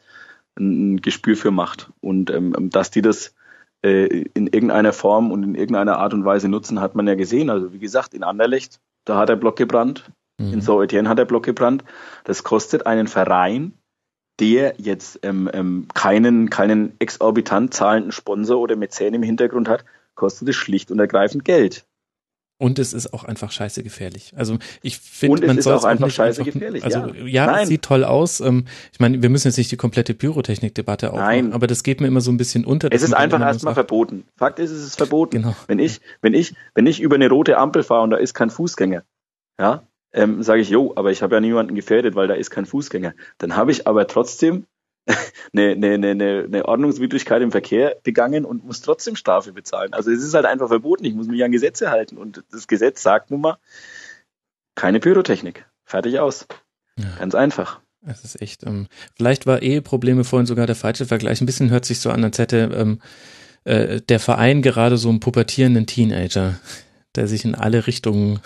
ein Gespür für Macht. Und ähm, dass die das äh, in irgendeiner Form und in irgendeiner Art und Weise nutzen, hat man ja gesehen. Also wie gesagt, in Anderlecht, da hat der Block gebrannt. Mhm. In Saint-Étienne hat der Block gebrannt. Das kostet einen Verein, der jetzt ähm, ähm, keinen, keinen exorbitant zahlenden Sponsor oder Mäzen im Hintergrund hat, kostet es schlicht und ergreifend Geld. Und es ist auch einfach scheiße gefährlich. Also ich finde, man soll es auch einfach scheiße einfach, gefährlich. Also ja, ja es sieht toll aus. Ähm, ich meine, wir müssen jetzt nicht die komplette Pyrotechnik-Debatte aufmachen, aber das geht mir immer so ein bisschen unter. Es ist einfach erstmal verboten. Fakt ist, es ist verboten. Genau. Wenn ich, wenn ich, wenn ich über eine rote Ampel fahre und da ist kein Fußgänger, ja, ähm, sage ich, jo, aber ich habe ja niemanden gefährdet, weil da ist kein Fußgänger. Dann habe ich aber trotzdem eine, eine, eine, eine Ordnungswidrigkeit im Verkehr begangen und muss trotzdem Strafe bezahlen. Also es ist halt einfach verboten. Ich muss mich an Gesetze halten. Und das Gesetz sagt nun mal, keine Pyrotechnik. Fertig aus. Ja. Ganz einfach. Es ist echt, ähm, vielleicht war Eheprobleme vorhin sogar der falsche Vergleich. Ein bisschen hört sich so an, als hätte ähm, äh, der Verein gerade so einen pubertierenden Teenager, der sich in alle Richtungen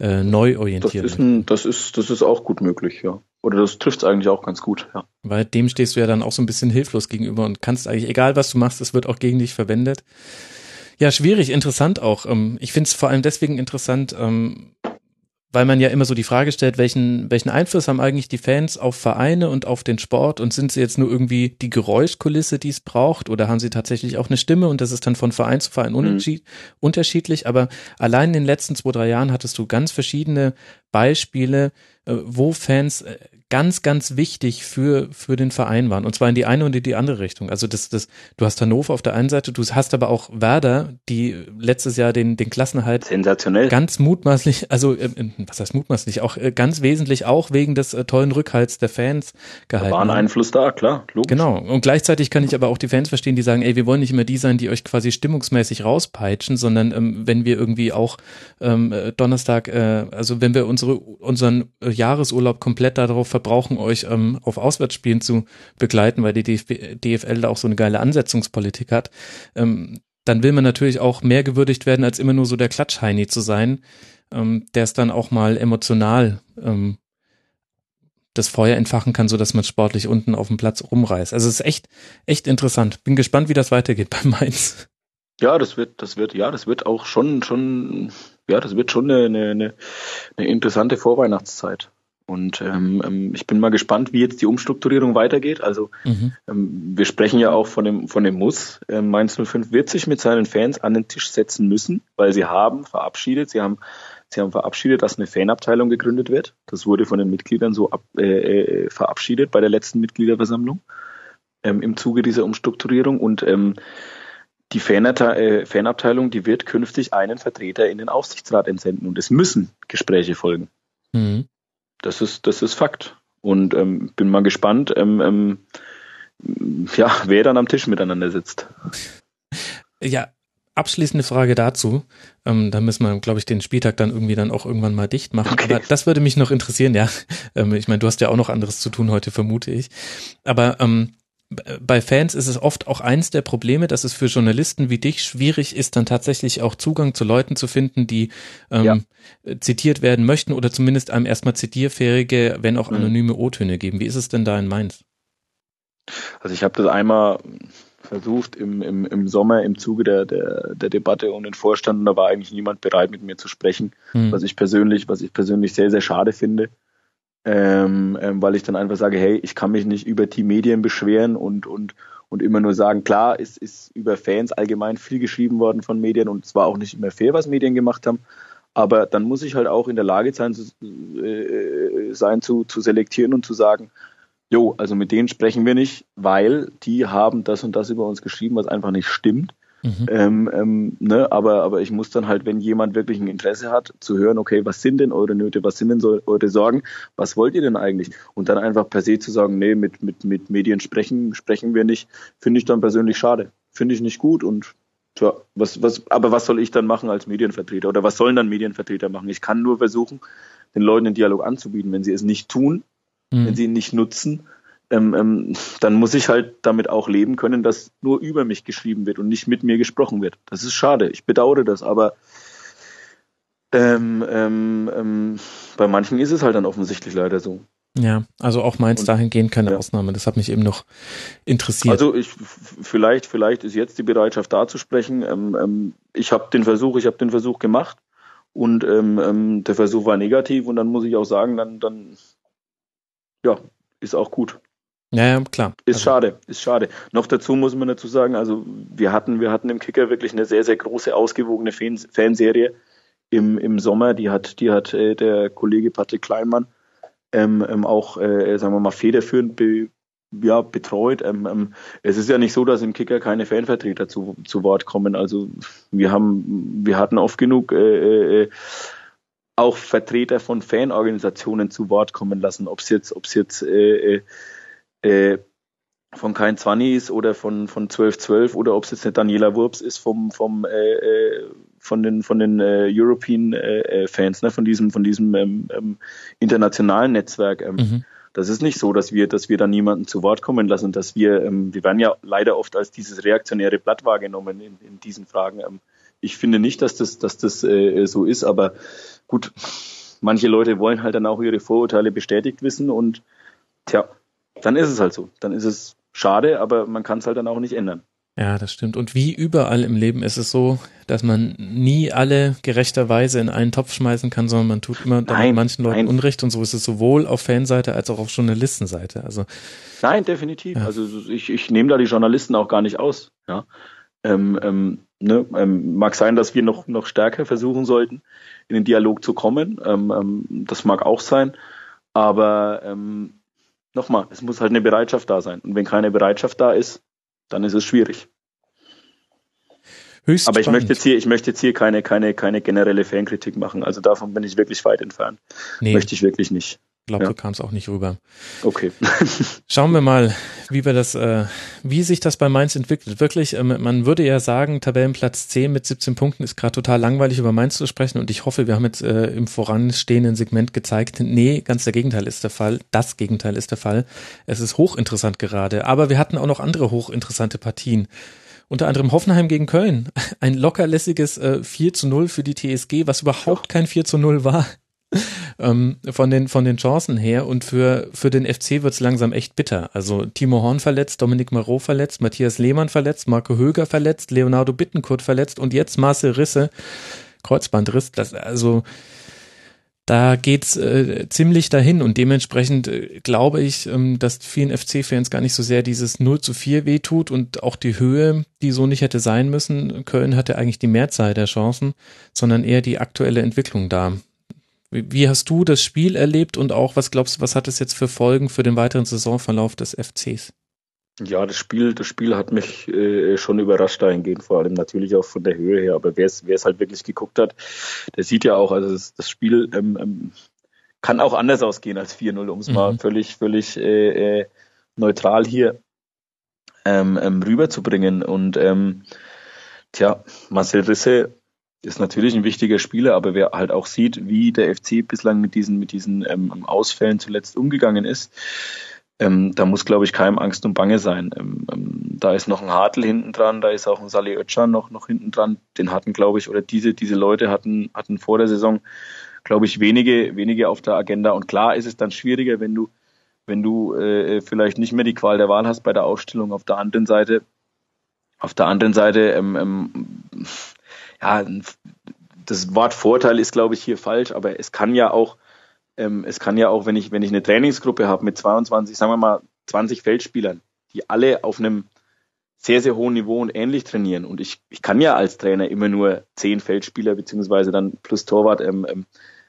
äh, neu orientieren. Das ist, ein, das, ist, das ist auch gut möglich, ja. Oder das trifft es eigentlich auch ganz gut, ja. Weil dem stehst du ja dann auch so ein bisschen hilflos gegenüber und kannst eigentlich, egal was du machst, es wird auch gegen dich verwendet. Ja, schwierig, interessant auch. Ähm, ich finde es vor allem deswegen interessant, ähm, weil man ja immer so die Frage stellt, welchen, welchen Einfluss haben eigentlich die Fans auf Vereine und auf den Sport? Und sind sie jetzt nur irgendwie die Geräuschkulisse, die es braucht? Oder haben sie tatsächlich auch eine Stimme? Und das ist dann von Verein zu Verein mhm. unterschiedlich, aber allein in den letzten zwei, drei Jahren hattest du ganz verschiedene Beispiele, äh, wo Fans äh, ganz, ganz wichtig für, für den Verein waren. Und zwar in die eine und in die andere Richtung. Also das, das, du hast Hannover auf der einen Seite, du hast aber auch Werder, die letztes Jahr den, den Klassenerhalt sensationell ganz mutmaßlich, also äh, was heißt mutmaßlich, auch äh, ganz wesentlich auch wegen des äh, tollen Rückhalts der Fans gehalten. Da war ein Einfluss da, klar, logisch. Genau. Und gleichzeitig kann ich aber auch die Fans verstehen, die sagen, ey, wir wollen nicht immer die sein, die euch quasi stimmungsmäßig rauspeitschen, sondern ähm, wenn wir irgendwie auch ähm, äh, Donnerstag, äh, also wenn wir unsere, unseren äh, Jahresurlaub komplett darauf verbringen, brauchen, euch ähm, auf Auswärtsspielen zu begleiten, weil die DFB, DFL da auch so eine geile Ansetzungspolitik hat, ähm, dann will man natürlich auch mehr gewürdigt werden, als immer nur so der Klatschheini zu sein, ähm, der es dann auch mal emotional ähm, das Feuer entfachen kann, so dass man sportlich unten auf dem Platz rumreißt. Also es ist echt, echt interessant. Bin gespannt, wie das weitergeht bei Mainz. Ja, das wird, das wird, ja, das wird auch schon, schon, ja, das wird schon eine, eine, eine interessante Vorweihnachtszeit. Und ähm, ähm, ich bin mal gespannt, wie jetzt die Umstrukturierung weitergeht. Also mhm. ähm, wir sprechen ja auch von dem, von dem Muss. Ähm, Mainz 05 wird sich mit seinen Fans an den Tisch setzen müssen, weil sie haben verabschiedet, sie haben, sie haben verabschiedet, dass eine Fanabteilung gegründet wird. Das wurde von den Mitgliedern so ab, äh, äh, verabschiedet bei der letzten Mitgliederversammlung ähm, im Zuge dieser Umstrukturierung. Und ähm, die äh, Fanabteilung, die wird künftig einen Vertreter in den Aufsichtsrat entsenden und es müssen Gespräche folgen. Mhm. Das ist, das ist Fakt. Und ähm, bin mal gespannt, ähm, ähm, ja, wer dann am Tisch miteinander sitzt. Ja, abschließende Frage dazu. Ähm, da müssen wir, glaube ich, den Spieltag dann irgendwie dann auch irgendwann mal dicht machen. Okay. Aber das würde mich noch interessieren, ja. Ähm, ich meine, du hast ja auch noch anderes zu tun heute, vermute ich. Aber ähm, bei Fans ist es oft auch eins der Probleme, dass es für Journalisten wie dich schwierig ist, dann tatsächlich auch Zugang zu Leuten zu finden, die ähm, ja. zitiert werden möchten oder zumindest einem erstmal zitierfähige, wenn auch mhm. anonyme O-Töne geben. Wie ist es denn da in Mainz? Also ich habe das einmal versucht im, im, im Sommer im Zuge der, der, der Debatte um den Vorstand und da war eigentlich niemand bereit, mit mir zu sprechen, mhm. was ich persönlich, was ich persönlich sehr, sehr schade finde ähm, ähm, weil ich dann einfach sage, hey, ich kann mich nicht über die Medien beschweren und, und, und immer nur sagen, klar, ist, ist über Fans allgemein viel geschrieben worden von Medien und es war auch nicht immer fair, was Medien gemacht haben. Aber dann muss ich halt auch in der Lage sein, zu, äh, sein zu, zu selektieren und zu sagen, jo, also mit denen sprechen wir nicht, weil die haben das und das über uns geschrieben, was einfach nicht stimmt. Mhm. Ähm, ähm, ne, aber, aber ich muss dann halt, wenn jemand wirklich ein Interesse hat, zu hören, okay, was sind denn eure Nöte, was sind denn so eure Sorgen, was wollt ihr denn eigentlich? Und dann einfach per se zu sagen, nee, mit, mit, mit Medien sprechen, sprechen wir nicht, finde ich dann persönlich schade. Finde ich nicht gut und tja, was, was, aber was soll ich dann machen als Medienvertreter? Oder was sollen dann Medienvertreter machen? Ich kann nur versuchen, den Leuten den Dialog anzubieten. Wenn sie es nicht tun, mhm. wenn sie ihn nicht nutzen, ähm, ähm, dann muss ich halt damit auch leben können, dass nur über mich geschrieben wird und nicht mit mir gesprochen wird. Das ist schade. Ich bedauere das, aber ähm, ähm, ähm bei manchen ist es halt dann offensichtlich leider so. Ja, also auch Mainz dahingehend keine ja. Ausnahme. Das hat mich eben noch interessiert. Also ich vielleicht vielleicht ist jetzt die Bereitschaft da zu sprechen. Ähm, ich habe den Versuch, ich habe den Versuch gemacht und der Versuch war negativ und dann muss ich auch sagen, dann, dann ja, ist auch gut. Ja, ja klar. Ist also. schade, ist schade. Noch dazu muss man dazu sagen, also wir hatten, wir hatten im Kicker wirklich eine sehr, sehr große, ausgewogene Fanserie im, im Sommer. Die hat, die hat äh, der Kollege Patrick Kleinmann ähm, ähm, auch, äh, sagen wir mal, federführend be, ja, betreut. Ähm, ähm, es ist ja nicht so, dass im Kicker keine Fanvertreter zu, zu Wort kommen. Also wir haben, wir hatten oft genug äh, äh, auch Vertreter von Fanorganisationen zu Wort kommen lassen, ob es jetzt, ob es jetzt äh, von Kein Zwanni ist oder von von 1212 oder ob es jetzt eine Daniela Wurps ist vom vom äh, äh, von den von den äh, European äh, äh, Fans, ne, von diesem von diesem ähm, ähm, internationalen Netzwerk. Ähm, mhm. Das ist nicht so, dass wir, dass wir da niemanden zu Wort kommen lassen, dass wir, ähm, wir werden ja leider oft als dieses reaktionäre Blatt wahrgenommen in, in diesen Fragen. Ähm, ich finde nicht, dass das, dass das äh, so ist, aber gut, manche Leute wollen halt dann auch ihre Vorurteile bestätigt wissen und tja, dann ist es halt so. Dann ist es schade, aber man kann es halt dann auch nicht ändern. Ja, das stimmt. Und wie überall im Leben ist es so, dass man nie alle gerechterweise in einen Topf schmeißen kann, sondern man tut immer nein, manchen Leuten nein. Unrecht und so ist es sowohl auf Fanseite als auch auf Journalistenseite. Also nein, definitiv. Ja. Also ich, ich nehme da die Journalisten auch gar nicht aus. Ja, ähm, ähm, ne, ähm, mag sein, dass wir noch noch stärker versuchen sollten, in den Dialog zu kommen. Ähm, ähm, das mag auch sein, aber ähm, nochmal, es muss halt eine Bereitschaft da sein. Und wenn keine Bereitschaft da ist, dann ist es schwierig. Höchst Aber ich spannend. möchte jetzt hier, ich möchte jetzt hier keine, keine, keine generelle Fankritik machen. Also davon bin ich wirklich weit entfernt. Nee. Möchte ich wirklich nicht. Ich glaube, ja. so kam es auch nicht rüber. Okay. <laughs> Schauen wir mal, wie wir das, äh, wie sich das bei Mainz entwickelt. Wirklich, äh, man würde ja sagen, Tabellenplatz 10 mit 17 Punkten ist gerade total langweilig über Mainz zu sprechen und ich hoffe, wir haben jetzt äh, im voranstehenden Segment gezeigt, nee, ganz der Gegenteil ist der Fall. Das Gegenteil ist der Fall. Es ist hochinteressant gerade, aber wir hatten auch noch andere hochinteressante Partien unter anderem Hoffenheim gegen Köln. Ein lockerlässiges äh, 4 zu 0 für die TSG, was überhaupt kein 4 zu 0 war ähm, von den von den Chancen her und für für den FC wird's langsam echt bitter. Also Timo Horn verletzt, Dominik Marot verletzt, Matthias Lehmann verletzt, Marco Höger verletzt, Leonardo Bittenkurt verletzt und jetzt Marcel Risse Kreuzbandriss. Das also da geht's äh, ziemlich dahin und dementsprechend äh, glaube ich, ähm, dass vielen FC-Fans gar nicht so sehr dieses 0 zu 4 wehtut und auch die Höhe, die so nicht hätte sein müssen. Köln hatte eigentlich die Mehrzahl der Chancen, sondern eher die aktuelle Entwicklung da. Wie hast du das Spiel erlebt und auch, was glaubst du, was hat es jetzt für Folgen für den weiteren Saisonverlauf des FCs? Ja, das Spiel, das Spiel hat mich äh, schon überrascht dahingehend, vor allem natürlich auch von der Höhe her. Aber wer es, halt wirklich geguckt hat, der sieht ja auch, also das, das Spiel ähm, ähm, kann auch anders ausgehen als 4-0, um es mhm. mal völlig, völlig äh, äh, neutral hier ähm, ähm, rüberzubringen. Und ähm, tja, Marcel Risse ist natürlich ein wichtiger Spieler, aber wer halt auch sieht, wie der FC bislang mit diesen, mit diesen ähm, Ausfällen zuletzt umgegangen ist, ähm, da muss, glaube ich, keinem Angst und Bange sein. Ähm, ähm, da ist noch ein Hartl hinten dran, da ist auch ein Salih Özcan noch, noch hinten dran. Den hatten, glaube ich, oder diese, diese Leute hatten, hatten vor der Saison, glaube ich, wenige, wenige auf der Agenda. Und klar ist es dann schwieriger, wenn du, wenn du äh, vielleicht nicht mehr die Qual der Wahl hast bei der Ausstellung. Auf der anderen Seite, auf der anderen Seite, ähm, ähm, ja, das Wort Vorteil ist, glaube ich, hier falsch, aber es kann ja auch, ähm, es kann ja auch, wenn ich, wenn ich eine Trainingsgruppe habe mit 22, sagen wir mal, 20 Feldspielern, die alle auf einem sehr, sehr hohen Niveau und ähnlich trainieren. Und ich, ich kann ja als Trainer immer nur zehn Feldspieler beziehungsweise dann plus Torwart ähm, ähm,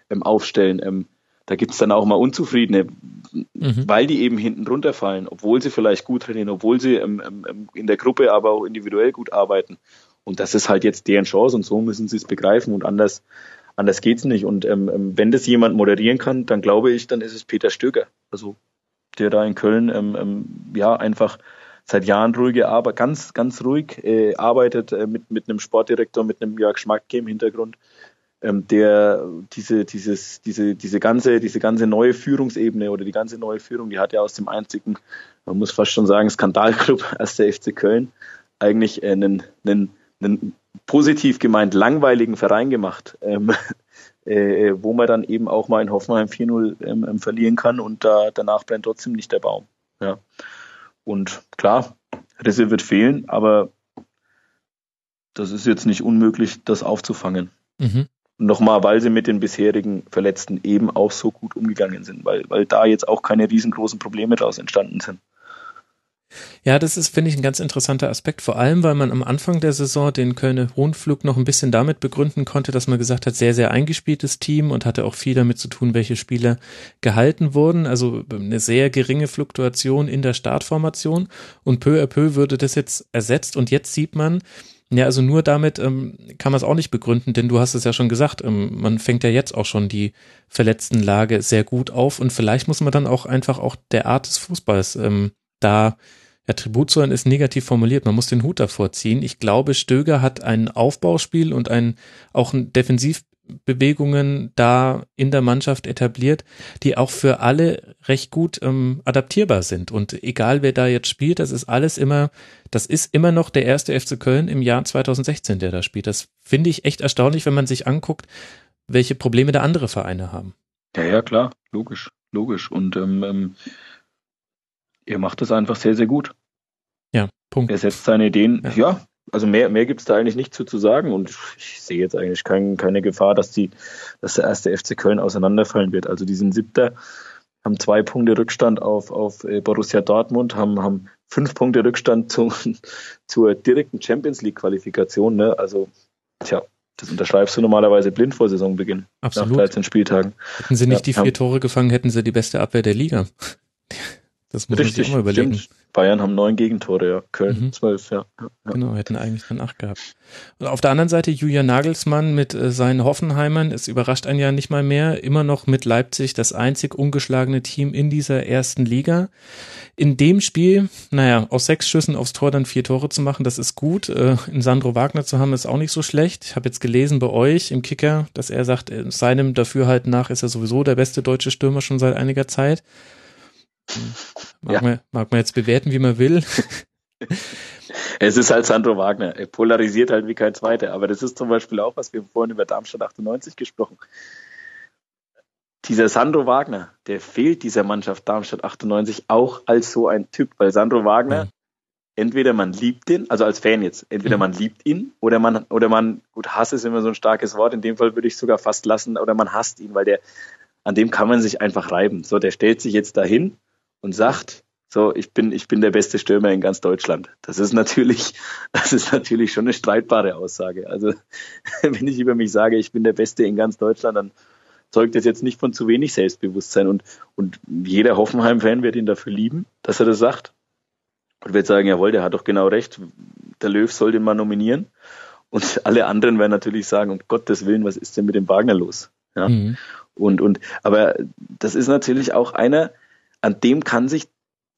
ähm aufstellen. Ähm, da gibt's dann auch mal Unzufriedene, mhm. weil die eben hinten runterfallen, obwohl sie vielleicht gut trainieren, obwohl sie ähm, ähm, ähm in der Gruppe aber auch individuell gut arbeiten. Und das ist halt jetzt deren Chance und so müssen sie es begreifen und anders, anders geht's nicht. Und ähm, ähm, wenn das jemand moderieren kann, dann glaube ich, dann ist es Peter Stöger. Also der da in Köln ähm, ähm, ja einfach seit Jahren ruhige Arbeit, ganz, ganz ruhig äh, arbeitet äh, mit, mit einem Sportdirektor, mit einem Jörg Schmackke im Hintergrund, ähm, der diese, dieses, diese, diese ganze, diese ganze neue Führungsebene oder die ganze neue Führung, die hat ja aus dem einzigen, man muss fast schon sagen, Skandalclub <laughs> als der FC Köln eigentlich äh, einen, einen einen positiv gemeint langweiligen Verein gemacht, ähm, <laughs> äh, wo man dann eben auch mal in Hoffenheim 4-0 ähm, ähm, verlieren kann und da danach brennt trotzdem nicht der Baum. Ja. Und klar, Risse wird fehlen, aber das ist jetzt nicht unmöglich, das aufzufangen. Mhm. Nochmal, weil sie mit den bisherigen Verletzten eben auch so gut umgegangen sind, weil, weil da jetzt auch keine riesengroßen Probleme daraus entstanden sind. Ja, das ist, finde ich, ein ganz interessanter Aspekt, vor allem, weil man am Anfang der Saison den Kölner Rundflug noch ein bisschen damit begründen konnte, dass man gesagt hat, sehr, sehr eingespieltes Team und hatte auch viel damit zu tun, welche Spieler gehalten wurden. Also eine sehr geringe Fluktuation in der Startformation. Und peu à peu würde das jetzt ersetzt. Und jetzt sieht man, ja, also nur damit ähm, kann man es auch nicht begründen, denn du hast es ja schon gesagt, ähm, man fängt ja jetzt auch schon die verletzten Lage sehr gut auf. Und vielleicht muss man dann auch einfach auch der Art des Fußballs ähm, da ja, Tribut zollen ist negativ formuliert, man muss den Hut davor ziehen. Ich glaube, Stöger hat ein Aufbauspiel und ein auch ein Defensivbewegungen da in der Mannschaft etabliert, die auch für alle recht gut ähm, adaptierbar sind. Und egal wer da jetzt spielt, das ist alles immer, das ist immer noch der erste FC Köln im Jahr 2016, der da spielt. Das finde ich echt erstaunlich, wenn man sich anguckt, welche Probleme da andere Vereine haben. Ja, ja, klar, logisch, logisch. Und ähm, er macht das einfach sehr, sehr gut. Ja, Punkt. Er setzt seine Ideen, ja, ja also mehr, mehr gibt es da eigentlich nicht zu, zu sagen und ich sehe jetzt eigentlich kein, keine Gefahr, dass die, dass der erste FC Köln auseinanderfallen wird. Also die sind siebter, haben zwei Punkte Rückstand auf, auf äh, Borussia Dortmund, haben, haben fünf Punkte Rückstand <laughs> zum, zur direkten Champions League Qualifikation. Ne? Also, tja, das unterschreibst du normalerweise blind vor Saisonbeginn. Absolut. Nach 13 Spieltagen. Hätten sie nicht ja, die vier Tore gefangen, hätten sie die beste Abwehr der Liga. Das muss Richtig, man sich auch mal überlegen. Stimmt. Bayern haben neun Gegentore, ja. Köln mhm. zwölf, ja. ja. Genau, hätten eigentlich dann acht gehabt. Und auf der anderen Seite Julian Nagelsmann mit äh, seinen Hoffenheimern, es überrascht einen ja nicht mal mehr, immer noch mit Leipzig das einzig ungeschlagene Team in dieser ersten Liga. In dem Spiel, naja, aus sechs Schüssen aufs Tor dann vier Tore zu machen, das ist gut. Äh, in Sandro Wagner zu haben, ist auch nicht so schlecht. Ich habe jetzt gelesen bei euch im Kicker, dass er sagt, seinem Dafürhalten nach ist er sowieso der beste deutsche Stürmer schon seit einiger Zeit. Mag, ja. man, mag man jetzt bewerten, wie man will. Es ist halt Sandro Wagner. Er polarisiert halt wie kein Zweiter. Aber das ist zum Beispiel auch, was wir vorhin über Darmstadt 98 gesprochen Dieser Sandro Wagner, der fehlt dieser Mannschaft Darmstadt 98 auch als so ein Typ. Weil Sandro Wagner, ja. entweder man liebt ihn, also als Fan jetzt, entweder mhm. man liebt ihn oder man, oder man, gut, Hass ist immer so ein starkes Wort. In dem Fall würde ich sogar fast lassen, oder man hasst ihn, weil der, an dem kann man sich einfach reiben. So, der stellt sich jetzt dahin und sagt, so, ich bin, ich bin der beste Stürmer in ganz Deutschland. Das ist natürlich, <laughs> das ist natürlich schon eine streitbare Aussage. Also, <laughs> wenn ich über mich sage, ich bin der Beste in ganz Deutschland, dann zeugt das jetzt nicht von zu wenig Selbstbewusstsein und, und jeder Hoffenheim-Fan wird ihn dafür lieben, dass er das sagt. Und wird sagen, jawohl, der hat doch genau recht. Der Löw soll den mal nominieren. Und alle anderen werden natürlich sagen, um Gottes Willen, was ist denn mit dem Wagner los? Ja. Mhm. Und, und, aber das ist natürlich auch einer, an dem kann sich,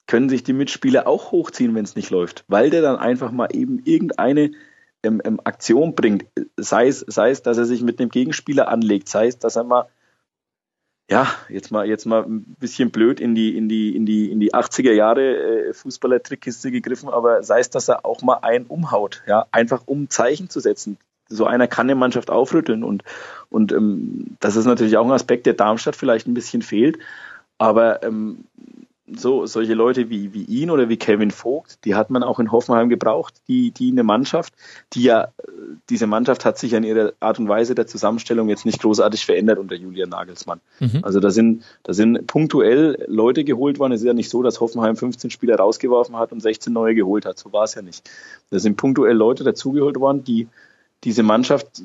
können sich die Mitspieler auch hochziehen, wenn es nicht läuft, weil der dann einfach mal eben irgendeine ähm, ähm, Aktion bringt, sei es, sei es, dass er sich mit einem Gegenspieler anlegt, sei es, dass er mal ja, jetzt mal, jetzt mal ein bisschen blöd in die, in die, in die, in die 80er Jahre äh, Fußballer-Trickkiste gegriffen, aber sei es, dass er auch mal einen umhaut, ja, einfach um Zeichen zu setzen. So einer kann eine Mannschaft aufrütteln und, und ähm, das ist natürlich auch ein Aspekt, der Darmstadt vielleicht ein bisschen fehlt. Aber ähm, so solche Leute wie, wie ihn oder wie Kevin Vogt, die hat man auch in Hoffenheim gebraucht, die, die eine Mannschaft, die ja, diese Mannschaft hat sich an ihrer Art und Weise der Zusammenstellung jetzt nicht großartig verändert unter Julian Nagelsmann. Mhm. Also da sind, da sind punktuell Leute geholt worden. Es ist ja nicht so, dass Hoffenheim 15 Spieler rausgeworfen hat und 16 neue geholt hat. So war es ja nicht. Da sind punktuell Leute dazugeholt worden, die diese Mannschaft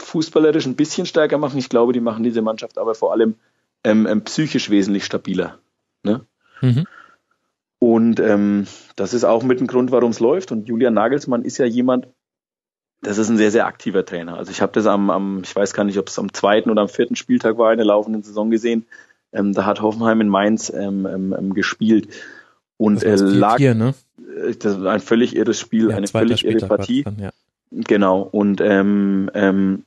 fußballerisch ein bisschen stärker machen. Ich glaube, die machen diese Mannschaft aber vor allem ähm, ähm, psychisch wesentlich stabiler. Ne? Mhm. Und ähm, das ist auch mit dem Grund, warum es läuft. Und Julian Nagelsmann ist ja jemand, das ist ein sehr, sehr aktiver Trainer. Also ich habe das am, am, ich weiß gar nicht, ob es am zweiten oder am vierten Spieltag war in der laufenden Saison gesehen. Ähm, da hat Hoffenheim in Mainz ähm, ähm, ähm gespielt. Und das lag vier, ne? Äh, das war ein völlig irres Spiel, ja, eine völlig irre Partie. Dann, ja. Genau. Und ähm, ähm,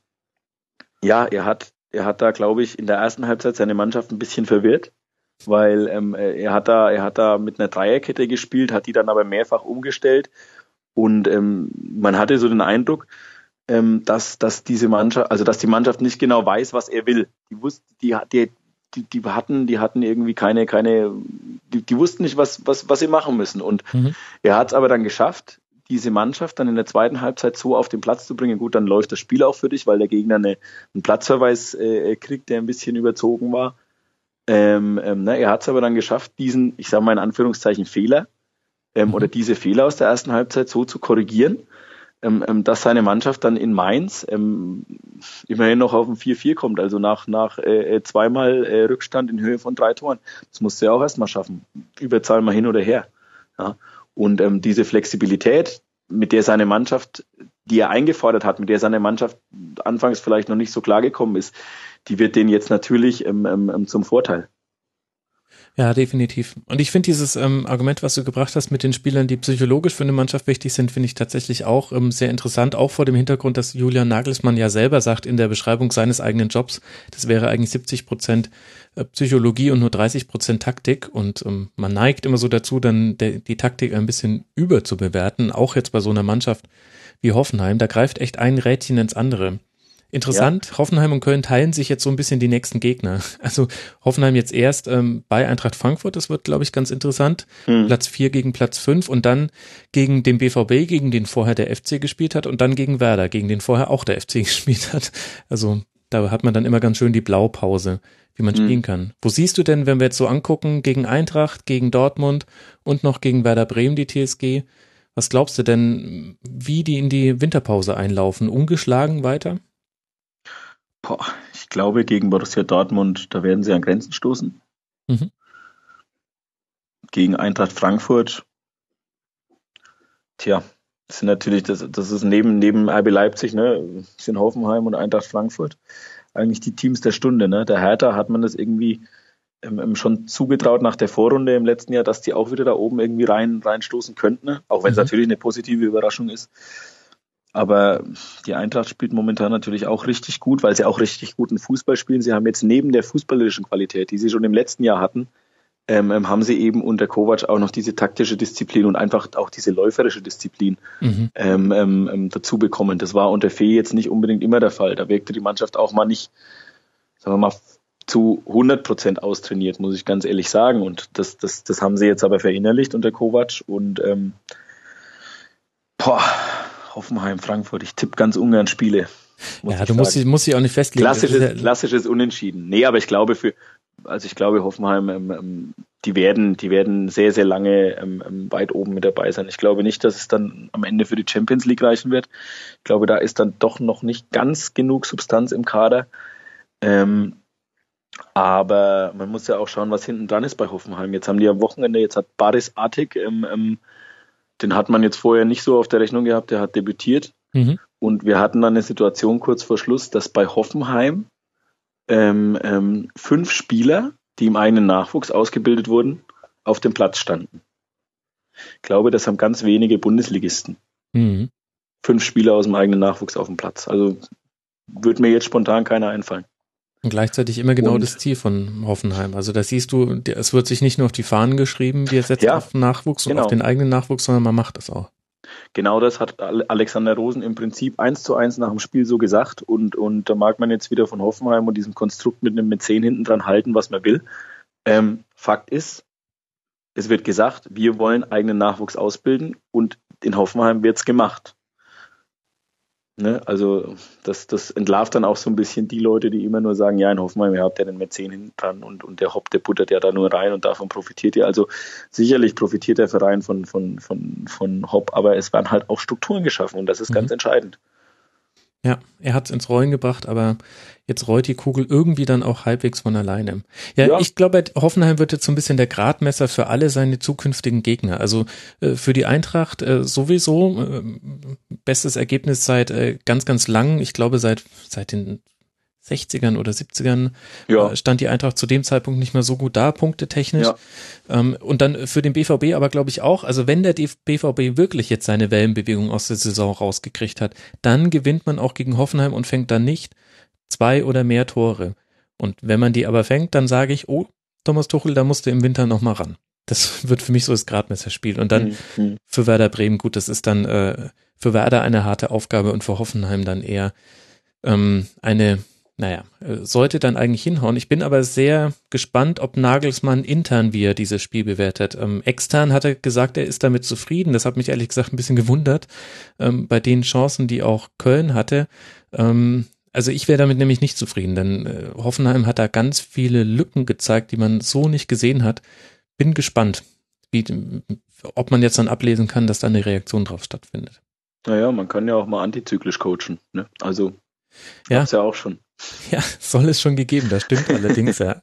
ja, er hat er hat da, glaube ich, in der ersten Halbzeit seine Mannschaft ein bisschen verwirrt, weil ähm, er hat da, er hat da mit einer Dreierkette gespielt, hat die dann aber mehrfach umgestellt und ähm, man hatte so den Eindruck, ähm, dass, dass diese Mannschaft, also dass die Mannschaft nicht genau weiß, was er will. Die wusste, die, die, die, die hatten, die hatten irgendwie keine, keine, die, die wussten nicht, was, was, was sie machen müssen. Und mhm. er hat es aber dann geschafft, diese Mannschaft dann in der zweiten Halbzeit so auf den Platz zu bringen, gut, dann läuft das Spiel auch für dich, weil der Gegner eine, einen Platzverweis äh, kriegt, der ein bisschen überzogen war. Ähm, ähm, ne, er hat es aber dann geschafft, diesen, ich sage mal in Anführungszeichen, Fehler ähm, mhm. oder diese Fehler aus der ersten Halbzeit so zu korrigieren, ähm, ähm, dass seine Mannschaft dann in Mainz ähm, immerhin noch auf ein 4-4 kommt, also nach, nach äh, äh, zweimal äh, Rückstand in Höhe von drei Toren. Das musste er auch erstmal schaffen. Überzahl mal hin oder her. Ja. Und ähm, diese Flexibilität, mit der seine Mannschaft, die er eingefordert hat, mit der seine Mannschaft anfangs vielleicht noch nicht so klar gekommen ist, die wird denen jetzt natürlich ähm, ähm, zum Vorteil. Ja, definitiv. Und ich finde dieses ähm, Argument, was du gebracht hast mit den Spielern, die psychologisch für eine Mannschaft wichtig sind, finde ich tatsächlich auch ähm, sehr interessant, auch vor dem Hintergrund, dass Julian Nagelsmann ja selber sagt in der Beschreibung seines eigenen Jobs, das wäre eigentlich 70 Prozent äh, Psychologie und nur 30 Prozent Taktik. Und ähm, man neigt immer so dazu, dann der, die Taktik ein bisschen überzubewerten, auch jetzt bei so einer Mannschaft wie Hoffenheim. Da greift echt ein Rädchen ins andere. Interessant, ja. Hoffenheim und Köln teilen sich jetzt so ein bisschen die nächsten Gegner. <laughs> Also Hoffenheim jetzt erst ähm, bei Eintracht Frankfurt, das wird, glaube ich, ganz interessant. Hm. Platz vier gegen Platz fünf und dann gegen den BVB, gegen den vorher der FC gespielt hat und dann gegen Werder, gegen den vorher auch der FC <laughs> gespielt hat. Also da hat man dann immer ganz schön die Blaupause, wie man hm. spielen kann. Wo siehst du denn, wenn wir jetzt so angucken, gegen Eintracht, gegen Dortmund und noch gegen Werder Bremen die TSG? Was glaubst du denn, wie die in die Winterpause einlaufen? Ungeschlagen weiter? Boah, ich glaube, gegen Borussia Dortmund, da werden sie an Grenzen stoßen. Mhm. Gegen Eintracht Frankfurt, tja, das sind natürlich, das, das ist neben, neben RB Leipzig, ne, sind Hoffenheim und Eintracht Frankfurt eigentlich die Teams der Stunde, ne. Der Hertha hat man das irgendwie ähm, ähm schon zugetraut nach der Vorrunde im letzten Jahr, dass die auch wieder da oben irgendwie rein, reinstoßen könnten, ne? auch wenn es mhm. natürlich eine positive Überraschung ist. Aber die Eintracht spielt momentan natürlich auch richtig gut, weil sie auch richtig guten Fußball spielen. Sie haben jetzt neben der fußballerischen Qualität, die sie schon im letzten Jahr hatten, ähm, ähm haben sie eben unter Kovac auch noch diese taktische Disziplin und einfach auch diese läuferische Disziplin mhm. ähm, ähm, ähm dazu bekommen. Das war unter Fee jetzt nicht unbedingt immer der Fall. Da wirkte die Mannschaft auch mal nicht, sagen wir mal, zu 100 Prozent austrainiert, muss ich ganz ehrlich sagen. Und das, das, das haben sie jetzt aber verinnerlicht unter Kovac und ähm, boah, Hoffenheim, Frankfurt. Ich tippe ganz ungern Spiele. Ja, du musst, musst dich auch nicht festlegen. Klassisches, ja klassisches Unentschieden. Nee, aber ich glaube für, also ich glaube Hoffenheim, ähm, ähm, die werden, die werden sehr, sehr lange ähm, ähm, weit oben mit dabei sein. Ich glaube nicht, dass es dann am Ende für die Champions League reichen wird. Ich glaube, da ist dann doch noch nicht ganz genug Substanz im Kader. Ähm, aber man muss ja auch schauen, was hinten dran ist bei Hoffenheim. Jetzt haben die am Wochenende, jetzt hat Baris Artig ähm, ähm, den hat man jetzt vorher nicht so auf der Rechnung gehabt, der hat debütiert. Mhm. Und wir hatten dann eine Situation kurz vor Schluss, dass bei Hoffenheim ähm, ähm, fünf Spieler, die im eigenen Nachwuchs ausgebildet wurden, auf dem Platz standen. Ich glaube, das haben ganz wenige Bundesligisten. Mhm. Fünf Spieler aus dem eigenen Nachwuchs auf dem Platz. Also würde mir jetzt spontan keiner einfallen. Und gleichzeitig immer genau und, das Ziel von Hoffenheim. Also da siehst du, es wird sich nicht nur auf die Fahnen geschrieben, wir setzen ja, auf Nachwuchs und genau. auf den eigenen Nachwuchs, sondern man macht es auch. Genau das hat Alexander Rosen im Prinzip eins zu eins nach dem Spiel so gesagt und, und da mag man jetzt wieder von Hoffenheim und diesem Konstrukt mit einem Mäzen hinten dran halten, was man will. Ähm, Fakt ist, es wird gesagt, wir wollen eigenen Nachwuchs ausbilden und in Hoffenheim wird's gemacht. Ne? Also das, das entlarvt dann auch so ein bisschen die Leute, die immer nur sagen, ja, in Hoffenheim, ihr habt ja den Mäzen hinten dran und, und der Hopp, der buttert ja da nur rein und davon profitiert ihr. Also sicherlich profitiert der Verein von, von, von, von Hopp, aber es werden halt auch Strukturen geschaffen und das ist mhm. ganz entscheidend. Ja, er hat es ins Rollen gebracht, aber jetzt rollt die Kugel irgendwie dann auch halbwegs von alleine. Ja, ja. ich glaube, Hoffenheim wird jetzt so ein bisschen der Gradmesser für alle seine zukünftigen Gegner. Also äh, für die Eintracht äh, sowieso äh, bestes Ergebnis seit äh, ganz, ganz lang. Ich glaube, seit, seit den 60ern oder 70ern ja. Äh, stand die Eintracht zu dem Zeitpunkt nicht mehr so gut da, punktetechnisch. Ja. Ähm, und dann für den BVB aber glaube ich auch, also wenn der BVB wirklich jetzt seine Wellenbewegung aus der Saison rausgekriegt hat, dann gewinnt man auch gegen Hoffenheim und fängt dann nicht zwei oder mehr Tore. Und wenn man die aber fängt, dann sage ich, oh, Thomas Tuchel, da musst du im Winter nochmal ran. Das <laughs> wird für mich so das Gradmesserspiel. Und dann mhm. für Werder Bremen, gut, das ist dann äh, für Werder eine harte Aufgabe und für Hoffenheim dann eher ähm, eine naja, äh, sollte dann eigentlich hinhauen. Ich bin aber sehr gespannt, ob Nagelsmann intern, wie er dieses Spiel bewertet. Ähm, extern hat er gesagt, er ist damit zufrieden. Das hat mich ehrlich gesagt ein bisschen gewundert, ähm, bei den Chancen, die auch Köln hatte. Ähm, also ich wäre damit nämlich nicht zufrieden, denn äh, Hoffenheim hat da ganz viele Lücken gezeigt, die man so nicht gesehen hat. Bin gespannt, wie, ob man jetzt dann ablesen kann, dass da eine Reaktion drauf stattfindet. Naja, man kann ja auch mal antizyklisch coachen. Ne? Also, ja. ja auch schon. Ja, soll es schon gegeben, das stimmt allerdings, ja.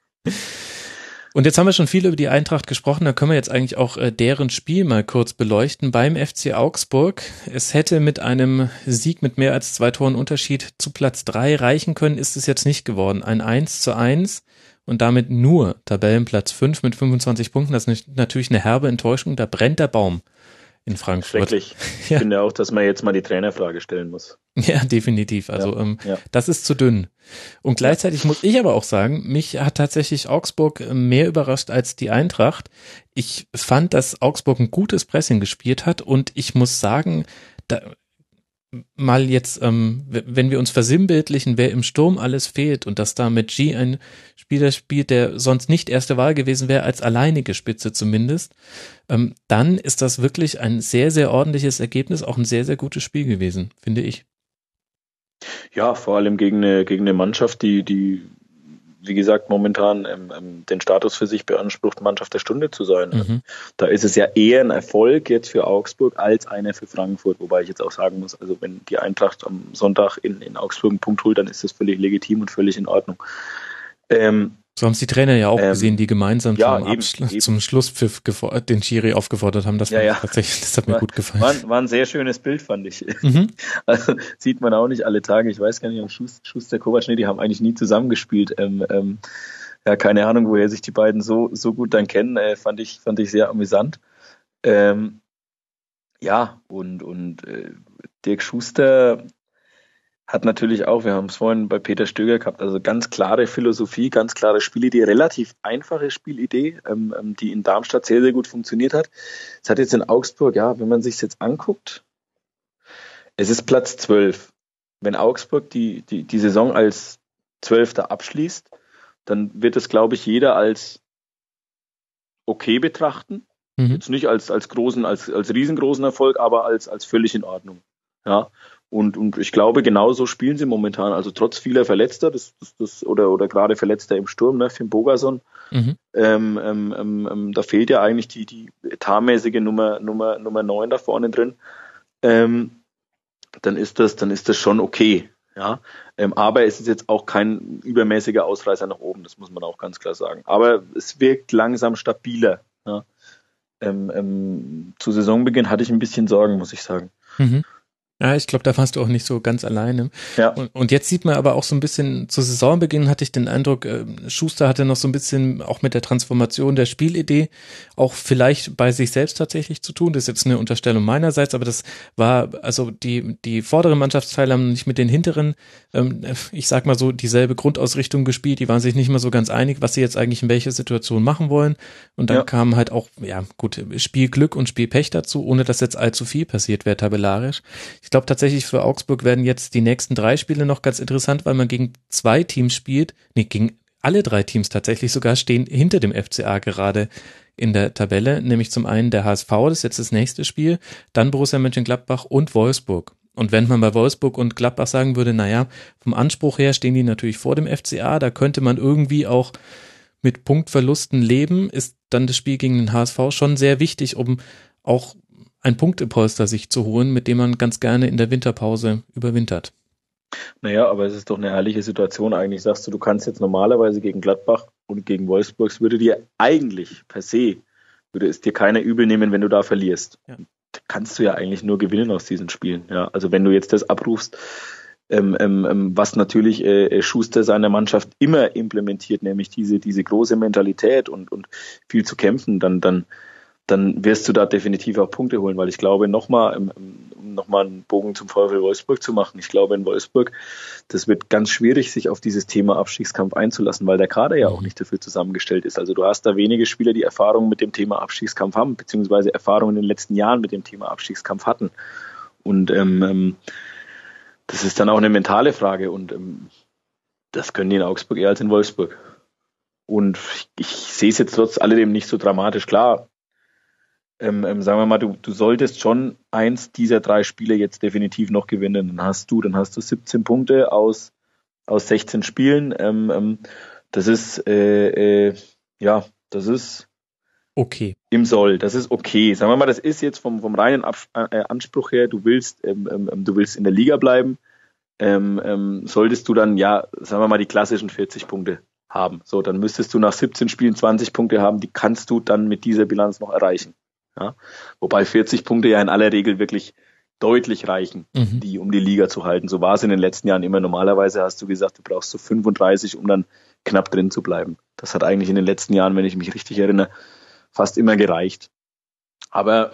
Und jetzt haben wir schon viel über die Eintracht gesprochen, da können wir jetzt eigentlich auch äh, deren Spiel mal kurz beleuchten beim FC Augsburg. Es hätte mit einem Sieg mit mehr als zwei Toren Unterschied zu Platz drei reichen können, ist es jetzt nicht geworden. Ein 1 zu 1 und damit nur Tabellenplatz 5 mit 25 Punkten. Das ist natürlich eine herbe Enttäuschung, da brennt der Baum in Frankfurt. Schrecklich. Ich ja. finde auch, dass man jetzt mal die Trainerfrage stellen muss. <laughs> Ja, definitiv. Also ja, ähm, ja. das ist zu dünn. Und gleichzeitig muss ich aber auch sagen, mich hat tatsächlich Augsburg mehr überrascht als die Eintracht. Ich fand, dass Augsburg ein gutes Pressing gespielt hat und ich muss sagen, da, mal jetzt, ähm, wenn wir uns versinnbildlichen, wer im Sturm alles fehlt und dass da mit G ein Spieler spielt, der sonst nicht erste Wahl gewesen wäre, als alleinige Spitze zumindest, ähm, dann ist das wirklich ein sehr, sehr ordentliches Ergebnis, auch ein sehr, sehr gutes Spiel gewesen, finde ich. Ja, vor allem gegen eine, gegen eine Mannschaft, die, die wie gesagt, momentan ähm, ähm, den Status für sich beansprucht, Mannschaft der Stunde zu sein. Mhm. Da ist es ja eher ein Erfolg jetzt für Augsburg als einer für Frankfurt, wobei ich jetzt auch sagen muss, also wenn die Eintracht am Sonntag in, in Augsburg einen Punkt holt, dann ist das völlig legitim und völlig in Ordnung. Ähm, so haben es die Trainer ja auch ähm, gesehen, die gemeinsam ja, zum, eben, eben. zum Schlusspfiff den Schiri aufgefordert haben. Das, ja, ja. tatsächlich, das hat mir war, gut gefallen. War, war, ein sehr schönes Bild, fand ich. Mhm. <laughs> Also, sieht man auch nicht alle Tage. Ich weiß gar nicht, ob Schuster, Schuster Kovac, nee, die haben eigentlich nie zusammengespielt. Ähm, ähm, ja, keine Ahnung, woher sich die beiden so, so gut dann kennen. Äh, fand, ich, fand ich sehr amüsant. Ähm, ja, und, und äh, Dirk Schuster hat natürlich auch, wir haben es vorhin bei Peter Stöger gehabt, also ganz klare Philosophie, ganz klare Spielidee, relativ einfache Spielidee, ähm, ähm, die in Darmstadt sehr, sehr gut funktioniert hat. Es hat jetzt in Augsburg, ja, wenn man sich jetzt anguckt, es ist Platz 12. Wenn Augsburg die, die, die Saison als Zwölfter abschließt, dann wird es, glaube ich, jeder als okay betrachten. Mhm. Jetzt nicht als, als großen, als, als riesengroßen Erfolg, aber als, als völlig in Ordnung. Ja. Und, und ich glaube, genauso spielen sie momentan. Also trotz vieler Verletzter, das, das, das, oder, oder gerade Verletzter im Sturm, ne, Finn Bogason, mhm. ähm, ähm, ähm, ähm, da fehlt ja eigentlich die, die etatmäßige Nummer, Nummer, Nummer 9 da vorne drin. Ähm, dann ist das, dann ist das schon okay. Ja, ähm, aber es ist jetzt auch kein übermäßiger Ausreißer nach oben, das muss man auch ganz klar sagen. Aber es wirkt langsam stabiler. Ja. Zu Saisonbeginn hatte ich ein bisschen Sorgen, muss ich sagen. Mhm. Ja, ich glaube, da warst du auch nicht so ganz alleine. Ja. Und, und, jetzt sieht man aber auch so ein bisschen, zu Saisonbeginn hatte ich den Eindruck, äh, Schuster hatte noch so ein bisschen auch mit der Transformation der Spielidee auch vielleicht bei sich selbst tatsächlich zu tun. Das ist jetzt eine Unterstellung meinerseits, aber das war, also die, die vorderen Mannschaftsteile haben nicht mit den hinteren, ähm, ich sag mal so, dieselbe Grundausrichtung gespielt. Die waren sich nicht mehr so ganz einig, was sie jetzt eigentlich in welcher Situation machen wollen. Und dann ja. kam halt auch, ja, gut, Spielglück und Spielpech dazu, ohne dass jetzt allzu viel passiert wäre tabellarisch. Ich glaube tatsächlich für Augsburg werden jetzt die nächsten drei Spiele noch ganz interessant, weil man gegen zwei Teams spielt, nee, gegen alle drei Teams tatsächlich sogar stehen hinter dem FCA gerade in der Tabelle, nämlich zum einen der HSV, das ist jetzt das nächste Spiel, dann Borussia Mönchengladbach und Wolfsburg. Und wenn man bei Wolfsburg und Gladbach sagen würde, naja, vom Anspruch her stehen die natürlich vor dem FCA, da könnte man irgendwie auch mit Punktverlusten leben, ist dann das Spiel gegen den HSV schon sehr wichtig, um auch ein Punktepolster sich zu holen, mit dem man ganz gerne in der Winterpause überwintert. Naja, aber es ist doch eine herrliche Situation eigentlich. Sagst du, du kannst jetzt normalerweise gegen Gladbach und gegen Wolfsburg, es würde dir eigentlich per se, würde es dir keiner übel nehmen, wenn du da verlierst. Ja. Da kannst du ja eigentlich nur gewinnen aus diesen Spielen. Ja, also wenn du jetzt das abrufst, ähm, ähm, ähm was natürlich äh, Schuster seiner Mannschaft immer implementiert, nämlich diese, diese große Mentalität und, und viel zu kämpfen, dann, dann, dann wirst du da definitiv auch Punkte holen, weil ich glaube, nochmal, um nochmal einen Bogen zum VfL Wolfsburg zu machen, ich glaube in Wolfsburg, das wird ganz schwierig, sich auf dieses Thema Abstiegskampf einzulassen, weil der Kader ja auch nicht dafür zusammengestellt ist. Also du hast da wenige Spieler, die Erfahrung mit dem Thema Abstiegskampf haben, beziehungsweise Erfahrung in den letzten Jahren mit dem Thema Abstiegskampf hatten. Und ähm, ähm das ist dann auch eine mentale Frage und ähm, Das können die in Augsburg eher als in Wolfsburg. Und ich, ich sehe es jetzt trotz alledem nicht so dramatisch. Klar, ähm, ähm, sagen wir mal, du, du solltest schon eins dieser drei Spiele jetzt definitiv noch gewinnen. Dann hast du, dann hast du 17 Punkte aus, aus 16 Spielen. Ähm, ähm, das ist, äh, äh, ja, das ist okay. Im Soll, das ist okay. Sagen wir mal, das ist jetzt vom, vom reinen Ab äh, Anspruch her, du willst, ähm, ähm, du willst in der Liga bleiben, solltest du dann, ja, sagen wir mal, die klassischen 40 Punkte haben. So, dann müsstest du nach 17 Spielen 20 Punkte haben, die kannst du dann mit dieser Bilanz noch erreichen. Ja? Wobei 40 Punkte ja in aller Regel wirklich deutlich reichen, mhm. die um die Liga zu halten. So war es in den letzten Jahren immer. Normalerweise hast du gesagt, du brauchst so 35, um dann knapp drin zu bleiben. Das hat eigentlich in den letzten Jahren, wenn ich mich richtig erinnere, fast immer gereicht. Aber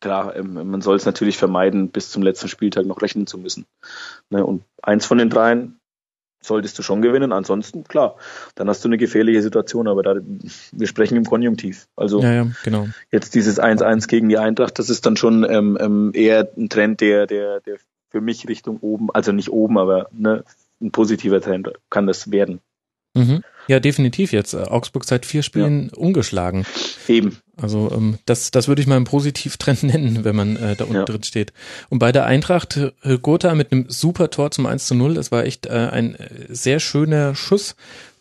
klar, ähm, man soll es natürlich vermeiden, bis zum letzten Spieltag noch rechnen zu müssen. Ne, und eins von den dreien solltest du schon gewinnen. Ansonsten, klar, dann hast du eine gefährliche Situation. Aber da, wir sprechen im Konjunktiv. Also ja, ja, genau. jetzt dieses 1-1 gegen die Eintracht, das ist dann schon ähm, ähm, eher ein Trend, der, der, der für mich Richtung oben, also nicht oben, aber ne, ein positiver Trend kann das werden. Mhm. Ja, definitiv jetzt. Augsburg seit vier Spielen ja. ungeschlagen. Eben. Also ähm, das, das würde ich mal einen Positivtrend <laughs> nennen, wenn man äh, da unten ja. drin steht. Und bei der Eintracht äh, Gotha mit einem super Tor zum 1 zu 0, das war echt äh, ein äh, sehr schöner Schuss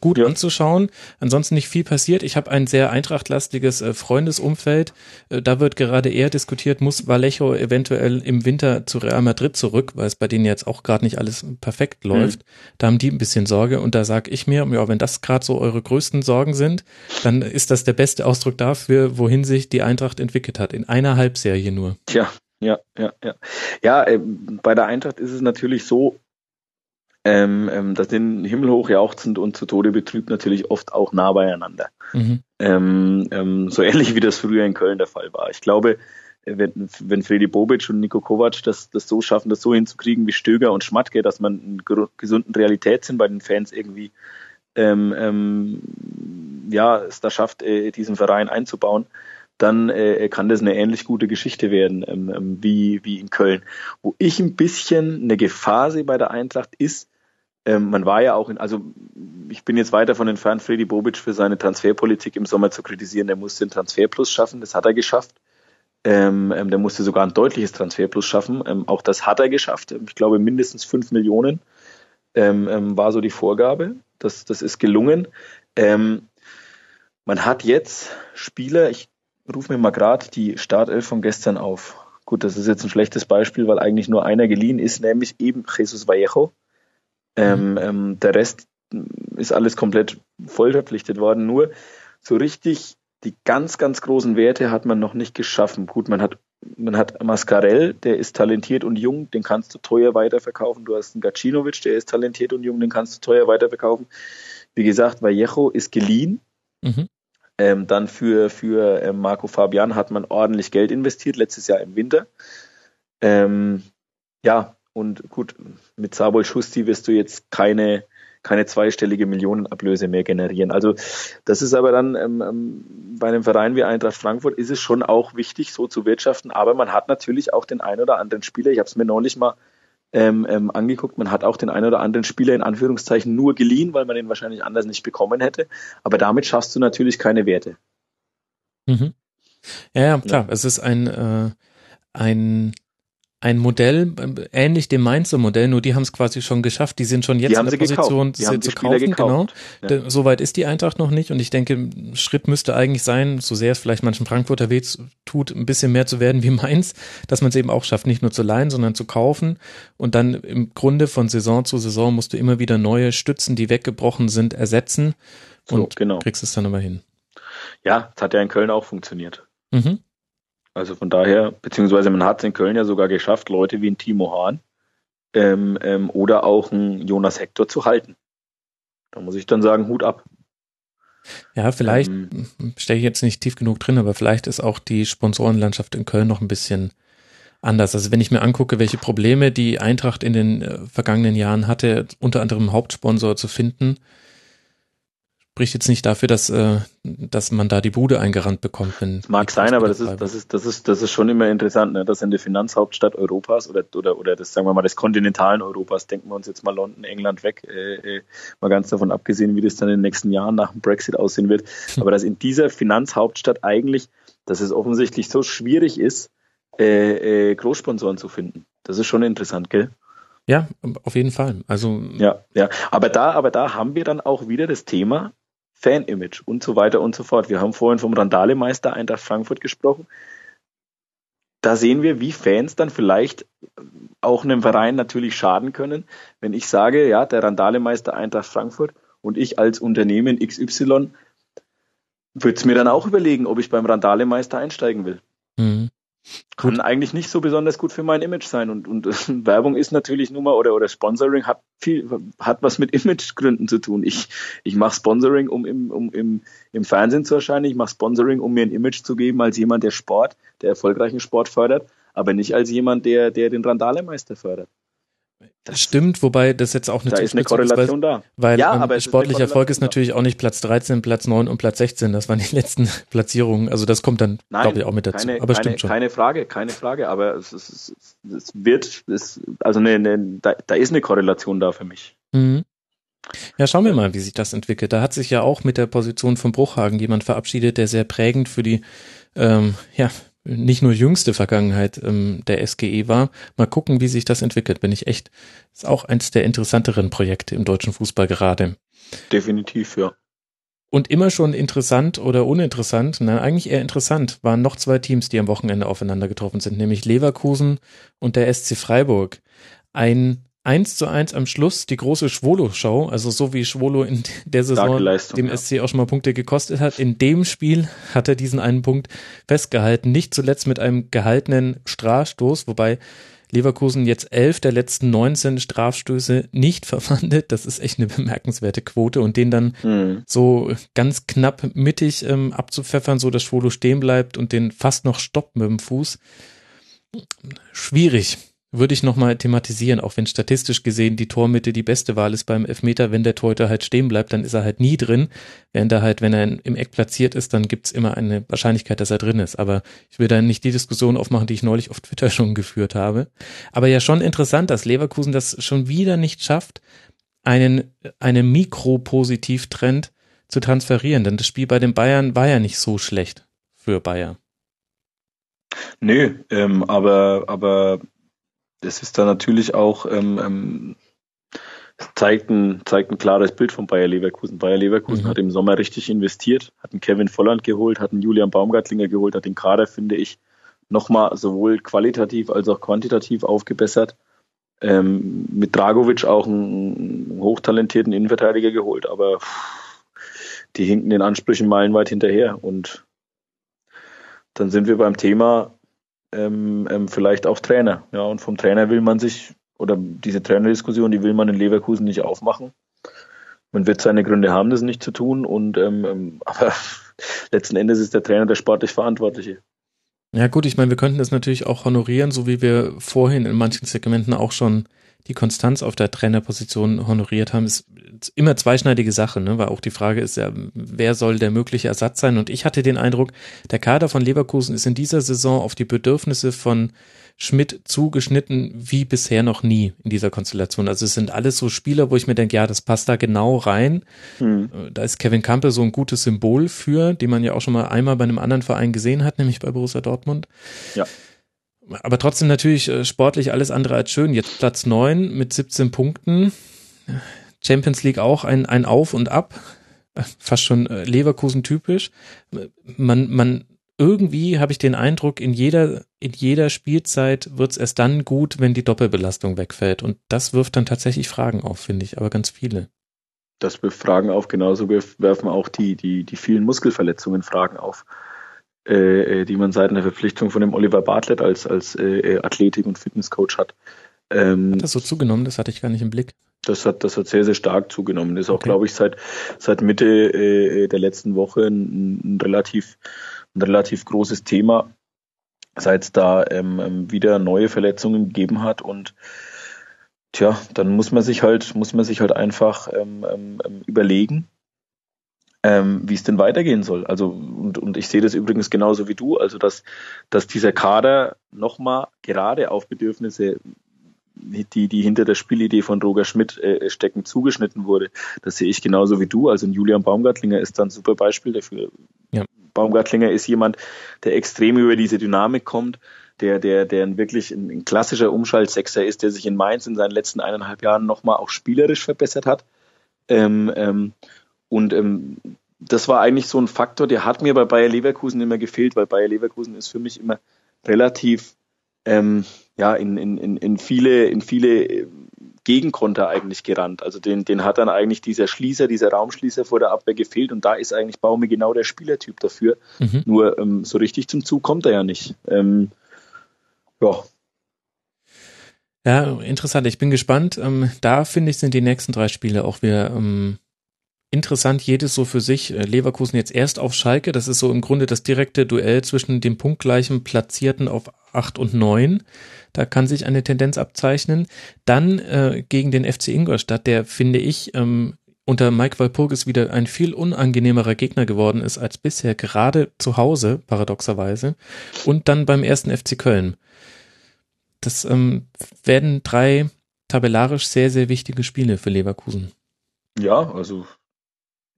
gut ja. anzuschauen. Ansonsten nicht viel passiert. Ich habe ein sehr eintrachtlastiges äh, Freundesumfeld. Äh, da wird gerade eher diskutiert, muss Vallejo eventuell im Winter zu Real Madrid zurück, weil es bei denen jetzt auch gerade nicht alles perfekt mhm. läuft. Mhm. Da haben die ein bisschen Sorge und da sag ich mir, ja, wenn das gerade so eure größten Sorgen sind, dann ist das der beste Ausdruck dafür, wohin sich die Eintracht entwickelt hat. In einer Halbserie nur. Tja, ja, ja, ja. Ja, äh, bei der Eintracht ist es natürlich so, ähm, ähm, das sind himmelhoch jauchzend und zu Tode betrübt natürlich oft auch nah beieinander. Mhm. Ähm, ähm, so <laughs> ähnlich wie das früher in Köln der Fall war. Ich glaube, wenn, wenn Freddy Bobic und Nico Kovac das, das so schaffen, das so hinzukriegen wie Stöger und Schmatke, dass man einen gesunden Realitätssinn bei den Fans irgendwie ähm, ähm, ja, es da schafft, äh, diesen Verein einzubauen, dann äh, kann das eine ähnlich gute Geschichte werden ähm, ähm wie, wie in Köln. Wo ich ein bisschen eine Gefahr sehe bei der Eintracht ist, ähm, man war ja auch in, also ich bin jetzt weiter von entfernt, Freddy Bobic für seine Transferpolitik im Sommer zu kritisieren. Der musste den Transferplus schaffen, das hat er geschafft. Ähm, ähm, der musste sogar ein deutliches Transferplus schaffen. Ähm, auch das hat er geschafft. Ich glaube, mindestens fünf Millionen ähm, ähm, war so die Vorgabe. Das, das ist gelungen. man hat jetzt Spieler, ich rufe mir mal gerade die Startelf von gestern auf. Gut, das ist jetzt ein schlechtes Beispiel, weil eigentlich nur einer geliehen ist, nämlich eben Jesus Vallejo. Ähm, mhm. ähm, der Rest ist alles komplett voll verpflichtet worden. Nur so richtig die ganz, ganz großen Werte hat man noch nicht geschaffen. Gut, man hat, man hat Mascarell, der ist talentiert und jung, den kannst du teuer weiterverkaufen. Du hast einen Gacinovic, der ist talentiert und jung, den kannst du teuer weiterverkaufen. Wie gesagt, Vallejo ist geliehen. Mhm. Ähm, dann für, für äh, Marco Fabian hat man ordentlich Geld investiert, letztes Jahr im Winter. Ähm, ja, und gut, mit Sabol Schusti wirst du jetzt keine, keine zweistellige Millionenablöse mehr generieren. Also das ist aber dann ähm, ähm, bei einem Verein wie Eintracht Frankfurt ist es schon auch wichtig, so zu wirtschaften. Aber man hat natürlich auch den einen oder anderen Spieler, ich habe es mir neulich mal ähm, ähm, angeguckt, man hat auch den einen oder anderen Spieler in Anführungszeichen nur geliehen, weil man ihn wahrscheinlich anders nicht bekommen hätte. Aber damit schaffst du natürlich keine Werte. Mhm. Ja, ja, klar. Ja. Es ist ein, äh, ein ein Modell, ähnlich dem Mainzer Modell, nur die haben es quasi schon geschafft. Die sind schon jetzt in der Position, sie zu kaufen. Genau. Ja. Soweit ist die Eintracht noch nicht. Und ich denke, Schritt müsste eigentlich sein, so sehr es vielleicht manchen Frankfurter weh tut, ein bisschen mehr zu werden wie Mainz, dass man es eben auch schafft, nicht nur zu leihen, sondern zu kaufen. Und dann im Grunde von Saison zu Saison musst du immer wieder neue Stützen, die weggebrochen sind, ersetzen. Und so, genau. kriegst es dann aber hin. Ja, das hat ja in Köln auch funktioniert. Mhm. Also von daher, beziehungsweise man hat es in Köln ja sogar geschafft, Leute wie ein Timo Hahn ähm, ähm, oder auch ein Jonas Hector zu halten. Da muss ich dann sagen, Hut ab. Ja, vielleicht ähm, stecke ich jetzt nicht tief genug drin, aber vielleicht ist auch die Sponsorenlandschaft in Köln noch ein bisschen anders. Also wenn ich mir angucke, welche Probleme die Eintracht in den äh, vergangenen Jahren hatte, unter anderem Hauptsponsor zu finden, spricht jetzt nicht dafür, dass, äh, dass man da die Bude eingerannt bekommt. Wenn Mag sein, aber das ist, das ist, das ist, das ist schon immer interessant, ne? dass in der Finanzhauptstadt Europas oder, oder, oder das, sagen wir mal, des kontinentalen Europas, denken wir uns jetzt mal London, England weg, äh, äh, mal ganz davon abgesehen, wie das dann in den nächsten Jahren nach dem Brexit aussehen wird, aber dass in dieser Finanzhauptstadt eigentlich, dass es offensichtlich so schwierig ist, äh, äh, Großsponsoren zu finden. Das ist schon interessant, gell? Ja, auf jeden Fall. Also ja, ja. Aber da, aber da haben wir dann auch wieder das Thema Fan-Image und so weiter und so fort. Wir haben vorhin vom Randale-Meister Eintracht Frankfurt gesprochen. Da sehen wir, wie Fans dann vielleicht auch einem Verein natürlich schaden können, wenn ich sage, ja, der Randale-Meister Eintracht Frankfurt und ich als Unternehmen XY würde es mir dann auch überlegen, ob ich beim Randale-Meister einsteigen will. Mhm. Kann gut. eigentlich nicht so besonders gut für mein Image sein. Und, und <laughs> Werbung ist natürlich nur mal, oder, oder Sponsoring hat viel, hat was mit <laughs> Imagegründen zu tun. Ich, ich mache Sponsoring, um im, um im, im Fernsehen zu erscheinen. Ich mache Sponsoring, um mir ein Image zu geben als jemand, der Sport, der erfolgreichen Sport fördert, aber nicht als jemand, der, der den Randale-Meister fördert. Das stimmt, wobei das jetzt auch eine da ist eine Korrelation ist, weil, da. Weil ja, aber sportlicher Erfolg ist natürlich auch nicht Platz 13, Platz 9 und Platz 16. Das waren die <laughs> letzten Platzierungen. Also das kommt dann, glaube ich, auch mit dazu. Keine, aber keine, stimmt schon. Keine Frage, keine Frage. Aber es, es, es wird, es, also eine, eine, da, da ist eine Korrelation da für mich. Mhm. Ja, schauen wir mal, wie sich das entwickelt. Da hat sich ja auch mit der Position von Bruchhagen jemand verabschiedet, der sehr prägend für die ähm, ja, nicht nur jüngste Vergangenheit ähm, der SGE war. Mal gucken, wie sich das entwickelt. Bin ich echt, ist auch eins der interessanteren Projekte im deutschen Fußball gerade. Definitiv, ja. Und immer schon interessant oder uninteressant, nein, eigentlich eher interessant, waren noch zwei Teams, die am Wochenende aufeinander getroffen sind, nämlich Leverkusen und der SC Freiburg. Ein 1 zu 1 am Schluss die große Schwolo-Show, also so wie Schwolo in der Saison dem ja. SC auch schon mal Punkte gekostet hat. In dem Spiel hat er diesen einen Punkt festgehalten, nicht zuletzt mit einem gehaltenen Strafstoß, wobei Leverkusen jetzt elf der letzten 19 Strafstöße nicht <laughs> verwandelt. Das ist echt eine bemerkenswerte Quote und den dann mhm. so ganz knapp mittig ähm, abzupfeffern, so dass Schwolo stehen bleibt und den fast noch stoppt mit dem Fuß. Schwierig würde ich nochmal thematisieren, auch wenn statistisch gesehen die Tormitte die beste Wahl ist beim Elfmeter, wenn der Torhüter halt stehen bleibt, dann ist er halt nie drin. Während er halt, wenn er im Eck platziert ist, dann gibt's immer eine Wahrscheinlichkeit, dass er drin ist. Aber ich will da nicht die Diskussion aufmachen, die ich neulich auf Twitter <laughs> schon geführt habe. Aber ja schon interessant, dass Leverkusen das schon wieder nicht schafft, einen, einen Mikropositivtrend zu transferieren. Denn das Spiel bei den Bayern war ja nicht so schlecht für Bayern. Nö, ähm, aber, aber das ist dann natürlich auch, ähm, ähm, zeigt, ein, zeigt ein klares Bild von Bayer Leverkusen. Bayer Leverkusen mhm. hat im Sommer richtig investiert, hat einen Kevin Volland geholt, hat einen Julian Baumgartlinger geholt, hat den Kader, finde ich, nochmal sowohl qualitativ als auch quantitativ aufgebessert. Ähm, mit Dragovic auch einen hochtalentierten Innenverteidiger geholt, aber die hinken den Ansprüchen meilenweit hinterher. Und dann sind wir beim Thema, ähm, ähm, vielleicht auch Trainer. Ja, und vom Trainer will man sich, oder diese Trainerdiskussion, die will man in Leverkusen nicht aufmachen. Man wird seine Gründe haben, das nicht zu tun, und ähm, ähm <laughs> aber letzten Endes ist der Trainer der sportlich Verantwortliche. Ja gut, ich meine, wir könnten das natürlich auch honorieren, so wie wir vorhin in manchen Segmenten auch schon die Konstanz auf der Trainerposition honoriert haben, ist immer zweischneidige Sache, ne? weil auch die Frage ist ja, wer soll der mögliche Ersatz sein? Und ich hatte den Eindruck, der Kader von Leverkusen ist in dieser Saison auf die Bedürfnisse von Schmidt zugeschnitten wie bisher noch nie in dieser Konstellation. Also es sind alles so Spieler, wo ich mir denke, ja, das passt da genau rein. Hm. Da ist Kevin Campbell so ein gutes Symbol für, den man ja auch schon mal einmal bei einem anderen Verein gesehen hat, nämlich bei Borussia Dortmund. Ja. Aber trotzdem natürlich äh, sportlich alles andere als schön. Jetzt Platz neun mit 17 Punkten. Champions League auch ein, ein Auf und Ab. Fast schon äh, Leverkusen typisch. Man, man, irgendwie habe ich den Eindruck, in jeder, in jeder Spielzeit wird es erst dann gut, wenn die Doppelbelastung wegfällt. Und das wirft dann tatsächlich Fragen auf, finde ich, aber ganz viele. Das wirft Fragen auf, genauso werfen auch die, die, die vielen Muskelverletzungen Fragen auf. Äh, äh, die man seit einer Verpflichtung von dem Oliver Bartlett als, als äh, äh, Athletik- und Fitnesscoach hat. Ähm, hat das so zugenommen? Das hatte ich gar nicht im Blick. Das hat, das hat sehr, sehr stark zugenommen. Das ist auch, okay. glaube ich, seit, seit Mitte äh, der letzten Woche ein, ein, relativ, ein relativ großes Thema, seit es da ähm, ähm, wieder neue Verletzungen gegeben hat und tja, dann muss man sich halt, muss man sich halt einfach ähm, ähm, ähm überlegen, ähm, wie es denn weitergehen soll. Also und, und ich sehe das übrigens genauso wie du, also dass, dass dieser Kader nochmal gerade auf Bedürfnisse die, die hinter der Spielidee von Roger Schmidt äh, stecken, zugeschnitten wurde. Das sehe ich genauso wie du. Also Julian Baumgartlinger ist dann ein super Beispiel dafür. Ja. Baumgartlinger ist jemand, der extrem über diese Dynamik kommt, der, der, der wirklich ein, ein klassischer Umschaltsechser ist, der sich in Mainz in seinen letzten eineinhalb Jahren nochmal auch spielerisch verbessert hat. Ähm, ähm, und ähm, das war eigentlich so ein Faktor, der hat mir bei Bayer Leverkusen immer gefehlt, weil Bayer Leverkusen ist für mich immer relativ ähm, ja in, in, in viele in viele Gegenkonter eigentlich gerannt. Also den, den hat dann eigentlich dieser Schließer, dieser Raumschließer vor der Abwehr gefehlt und da ist eigentlich Baume genau der Spielertyp dafür. Mhm. Nur ähm, so richtig zum Zug kommt er ja nicht. Ähm, ja. Ja, interessant. Ich bin gespannt. Ähm, da finde ich, sind die nächsten drei Spiele auch wieder ähm, interessant, jedes so für sich. Äh, Leverkusen jetzt erst auf Schalke, das ist so im Grunde das direkte Duell zwischen dem punktgleichen Platzierten auf 8 und 9. Da kann sich eine Tendenz abzeichnen. Dann äh, gegen den FC Ingolstadt, der finde ich ähm, unter Mike Walpurgis wieder ein viel unangenehmerer Gegner geworden ist als bisher, gerade zu Hause, paradoxerweise. Und dann beim ersten FC Köln. Das ähm, werden drei tabellarisch sehr, sehr wichtige Spiele für Leverkusen. Ja, also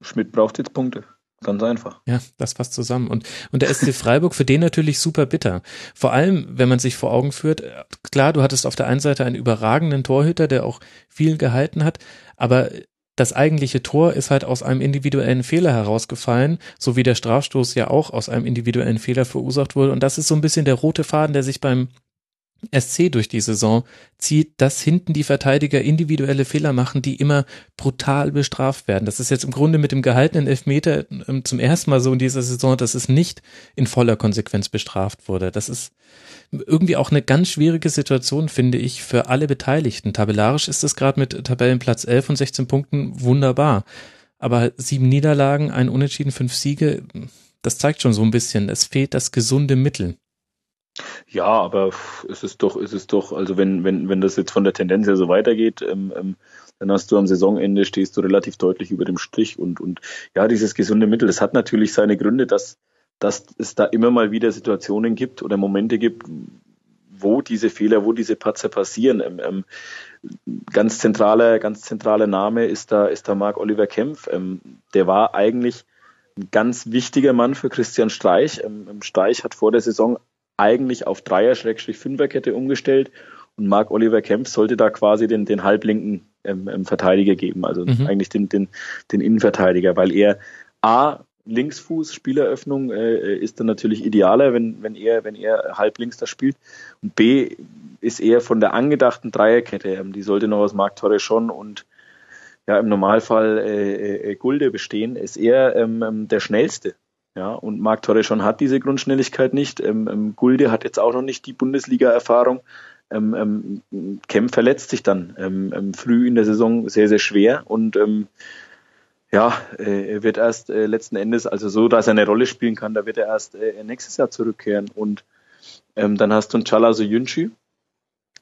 Schmidt braucht jetzt Punkte. Ganz einfach. Ja, das passt zusammen. Und, und der SC Freiburg für den natürlich super bitter. Vor allem, wenn man sich vor Augen führt, klar, du hattest auf der einen Seite einen überragenden Torhüter, der auch viel gehalten hat, aber das eigentliche Tor ist halt aus einem individuellen Fehler herausgefallen, so wie der Strafstoß ja auch aus einem individuellen Fehler verursacht wurde. Und das ist so ein bisschen der rote Faden, der sich beim SC durch die Saison zieht, dass hinten die Verteidiger individuelle Fehler machen, die immer brutal bestraft werden. Das ist jetzt im Grunde mit dem gehaltenen Elfmeter ähm, zum ersten Mal so in dieser Saison, dass es nicht in voller Konsequenz bestraft wurde. Das ist irgendwie auch eine ganz schwierige Situation, finde ich, für alle Beteiligten. Tabellarisch ist es gerade mit Tabellenplatz 11 und 16 Punkten wunderbar. Aber sieben Niederlagen, ein Unentschieden, fünf Siege, das zeigt schon so ein bisschen, es fehlt das gesunde Mittel. Ja, aber es ist doch, es ist doch, also wenn, wenn, wenn das jetzt von der Tendenz her so weitergeht, ähm, ähm, dann hast du am Saisonende stehst du relativ deutlich über dem Strich und, und ja, dieses gesunde Mittel, das hat natürlich seine Gründe, dass, dass es da immer mal wieder Situationen gibt oder Momente gibt, wo diese Fehler, wo diese Patzer passieren. Ähm, ähm, ganz zentraler, ganz zentraler Name ist da, ist da Marc Oliver Kempf. Ähm, der war eigentlich ein ganz wichtiger Mann für Christian Streich. Ähm, Streich hat vor der Saison eigentlich auf Dreier-Fünferkette umgestellt und Marc Oliver Kempf sollte da quasi den, den halblinken ähm, ähm, Verteidiger geben, also mhm. eigentlich den, den, den Innenverteidiger, weil er A, Linksfuß, Spieleröffnung äh, ist dann natürlich idealer, wenn, wenn er, wenn er halblinks da spielt. Und B ist er von der angedachten Dreierkette, ähm, die sollte noch aus Marc Torreschon und ja im Normalfall äh, äh, Gulde bestehen, ist er ähm, ähm der schnellste. Ja, und Marc Torreschon hat diese Grundschnelligkeit nicht. Ähm, ähm, Gulde hat jetzt auch noch nicht die Bundesliga-Erfahrung. Ähm, ähm, Kemp verletzt sich dann ähm, ähm, früh in der Saison sehr, sehr schwer und ja, äh, er wird erst äh, letzten Endes, also so, dass er eine Rolle spielen kann, da wird er erst äh, nächstes Jahr zurückkehren. Und ähm, dann hast du einen Chala Soyuncu,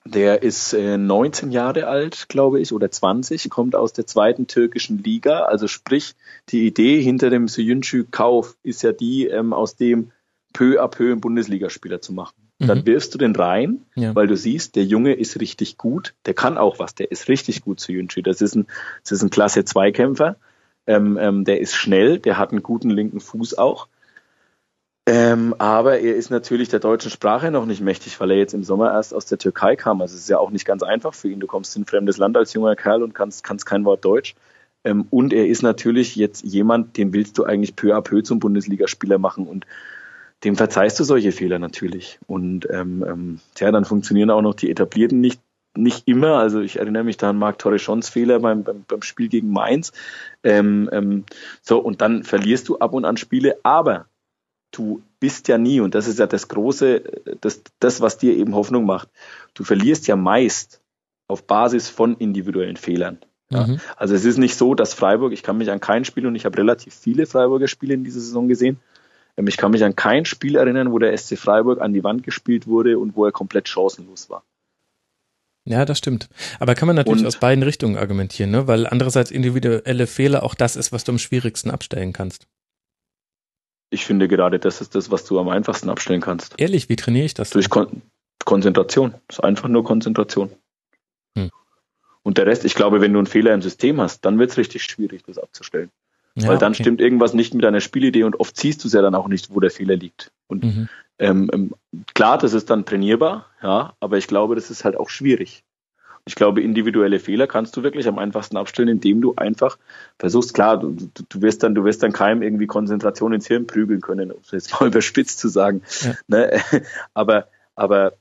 der ist äh, 19 Jahre alt, glaube ich, oder 20, kommt aus der zweiten türkischen Liga. Also sprich, die Idee hinter dem Soyuncu-Kauf ist ja die, ähm, aus dem peu à peu einen Bundesligaspieler zu machen. Mhm. Dann wirfst du den rein, ja. weil du siehst, der Junge ist richtig gut, der kann auch was, der ist richtig gut Soyuncu. Das ist ein, das ist ein Klasse Zweikämpfer, ähm, ähm, der ist schnell, der hat einen guten linken Fuß auch. Ähm, aber er ist natürlich der deutschen Sprache noch nicht mächtig, weil er jetzt im Sommer erst aus der Türkei kam. Also es ist ja auch nicht ganz einfach für ihn. Du kommst in ein fremdes Land als junger Kerl und kannst, kannst kein Wort Deutsch. Ähm, und er ist natürlich jetzt jemand, den willst du eigentlich peu à peu zum Bundesligaspieler machen und dem verzeihst du solche Fehler natürlich. Und ähm, ähm, ja, dann funktionieren auch noch die etablierten nicht nicht immer. Also ich erinnere mich da an Marc Torreschons Fehler beim, beim, beim Spiel gegen Mainz. Ähm, ähm, so, und dann verlierst du ab und an Spiele, aber du bist ja nie, und das ist ja das Große, das, das, was dir eben Hoffnung macht, du verlierst ja meist auf Basis von individuellen Fehlern. Ja. Mhm. Also es ist nicht so, dass Freiburg, ich kann mich an kein Spiel und ich habe relativ viele Freiburger Spiele in dieser Saison gesehen, ähm, ich kann mich an kein Spiel erinnern, wo der SC Freiburg an die Wand gespielt wurde und wo er komplett chancenlos war. Ja, das stimmt. Aber kann man natürlich Und- aus beiden Richtungen argumentieren, ne? Weil andererseits individuelle Fehler auch das ist, was du am schwierigsten abstellen kannst. Ich finde gerade, das ist das, was du am einfachsten abstellen kannst. Ehrlich, wie trainiere ich das? Durch Kon Konzentration. Das ist einfach nur Konzentration. Hm. Und der Rest, ich glaube, wenn du einen Fehler im System hast, dann wird es richtig schwierig, das abzustellen. Ja, Weil dann okay. stimmt irgendwas nicht mit deiner Spielidee und oft siehst du es ja dann auch nicht, wo der Fehler liegt. Und Mhm. ähm, ähm, klar, das ist dann trainierbar, ja, aber ich glaube, das ist halt auch schwierig. Ich glaube, individuelle Fehler kannst du wirklich am einfachsten abstellen, indem du einfach versuchst, klar, du, du, wirst dann, du wirst dann keinem irgendwie Konzentration ins Hirn prügeln können, um es jetzt mal <laughs> überspitzt zu sagen. Ja. Ne? <laughs> Aber, aber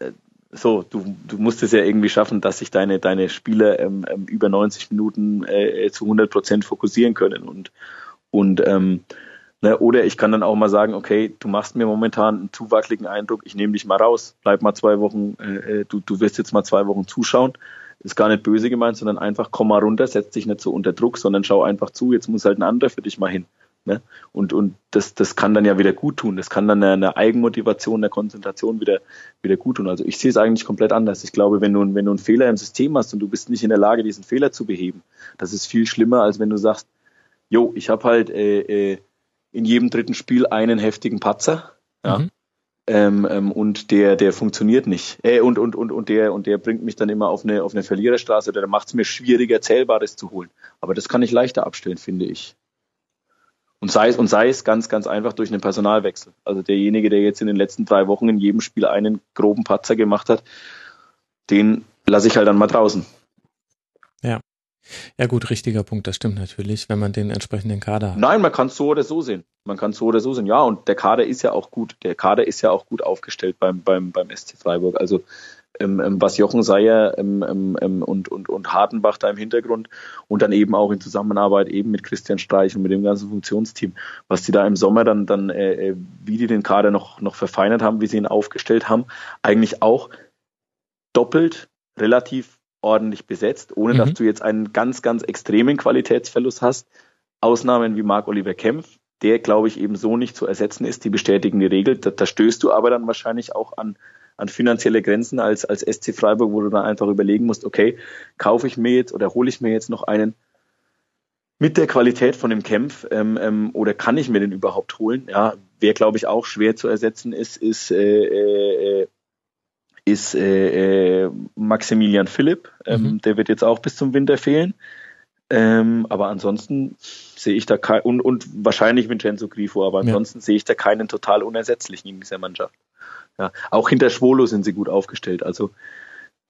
äh, so, du, du musst es ja irgendwie schaffen, dass sich deine, deine Spieler ähm, ähm, über 90 Minuten äh, zu 100 Prozent fokussieren können und, und ähm, Ne, oder ich kann dann auch mal sagen, okay, du machst mir momentan einen zu wackeligen Eindruck, ich nehme dich mal raus, bleib mal zwei Wochen, äh, äh, du, du wirst jetzt mal zwei Wochen zuschauen. Ist gar nicht böse gemeint, sondern einfach komm mal runter, setz dich nicht so unter Druck, sondern schau einfach zu, jetzt muss halt ein anderer für dich mal hin. Ne? Und, und das, das kann dann ja wieder gut tun. Das kann dann eine, Eigenmotivation, eine Konzentration wieder, wieder gut tun. Also ich sehe es eigentlich komplett anders. Ich glaube, wenn du, wenn du einen Fehler im System hast und du bist nicht in der Lage, diesen Fehler zu beheben, das ist viel schlimmer, als wenn du sagst, jo, ich habe halt äh, äh, in jedem dritten Spiel einen heftigen Patzer. Ja. Mhm. Ähm, ähm, und der, der funktioniert nicht. Äh, und, und, und, und der, und der bringt mich dann immer auf eine, auf eine Verliererstraße oder der macht es mir schwieriger, Zählbares zu holen. Aber das kann ich leichter abstellen, finde ich. Und sei es, und sei es ganz, ganz einfach durch einen Personalwechsel. Also derjenige, der jetzt in den letzten drei Wochen in jedem Spiel einen groben Patzer gemacht hat, den lasse ich halt dann mal draußen. Ja gut, richtiger Punkt, das stimmt natürlich, wenn man den entsprechenden Kader hat. Nein, man kann es so oder so sehen. Man kann es so oder so sehen. Ja, und der Kader ist ja auch gut. Der Kader ist ja auch gut aufgestellt beim, beim, beim SC Freiburg. Also ähm, ähm, was Jochen Seyer ähm, ähm, ähm, und, und, und Hartenbach da im Hintergrund und dann eben auch in Zusammenarbeit eben mit Christian Streich und mit dem ganzen Funktionsteam, was die da im Sommer dann, dann äh, äh, wie die den Kader noch, noch verfeinert haben, wie sie ihn aufgestellt haben, eigentlich auch doppelt relativ ordentlich besetzt, ohne Mhm. dass du jetzt einen ganz, ganz extremen Qualitätsverlust hast. Ausnahmen wie Marc-Oliver Kempf, der, glaube ich, eben so nicht zu ersetzen ist, die bestätigen die Regel. Da, da stößt du aber dann wahrscheinlich auch an, an finanzielle Grenzen als, als SC Freiburg, wo du dann einfach überlegen musst, okay, kaufe ich mir jetzt oder hole ich mir jetzt noch einen mit der Qualität von dem Kempf ähm, ähm, oder kann ich mir den überhaupt holen? Ja, wer, glaube ich, auch schwer zu ersetzen ist, ist äh, äh, ist äh, äh, Maximilian Philipp. Ähm, Mhm. Der wird jetzt auch bis zum Winter fehlen. Ähm, aber ansonsten sehe ich da kein, und, und wahrscheinlich Vincenzo Grifo, aber Ja. ansonsten sehe ich da keinen total unersetzlichen in dieser Mannschaft. Ja, auch hinter Schwolo sind sie gut aufgestellt. Also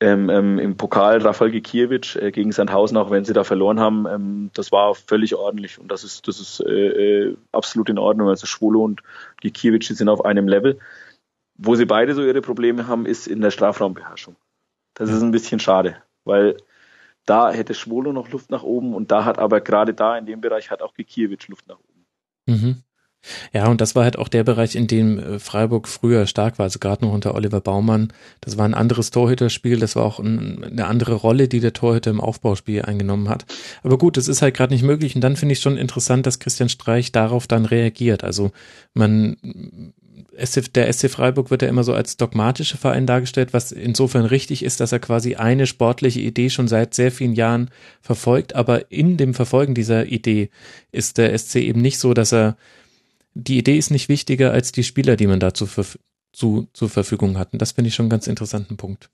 ähm, ähm, im Pokal Rafael Gikiewicz äh, gegen Sandhausen, auch wenn sie da verloren haben, ähm, das war völlig ordentlich und das ist, das ist äh, äh, absolut in Ordnung. Also Schwolo und Gikiewicz sind auf einem Level. Wo sie beide so ihre Probleme haben, ist in der Strafraumbeherrschung. Das ist ein bisschen schade, weil da hätte Schwolo noch Luft nach oben und da hat aber gerade da in dem Bereich hat auch Gikiewicz Luft nach oben. Mhm. Ja, und das war halt auch der Bereich, in dem äh, Freiburg früher stark war, also gerade noch unter Oliver Baumann. Das war ein anderes Torhüterspiel, das war auch ein, eine andere Rolle, die der Torhüter im Aufbauspiel eingenommen hat. Aber gut, das ist halt gerade nicht möglich und dann finde ich schon interessant, dass Christian Streich darauf dann reagiert. Also man, SC, der SC Freiburg wird ja immer so als dogmatischer Verein dargestellt, was insofern richtig ist, dass er quasi eine sportliche Idee schon seit sehr vielen Jahren verfolgt, aber in dem Verfolgen dieser Idee ist der SC eben nicht so, dass er die Idee ist nicht wichtiger als die Spieler, die man da zu, zur Verfügung hatten. Das finde ich schon einen ganz interessanten Punkt.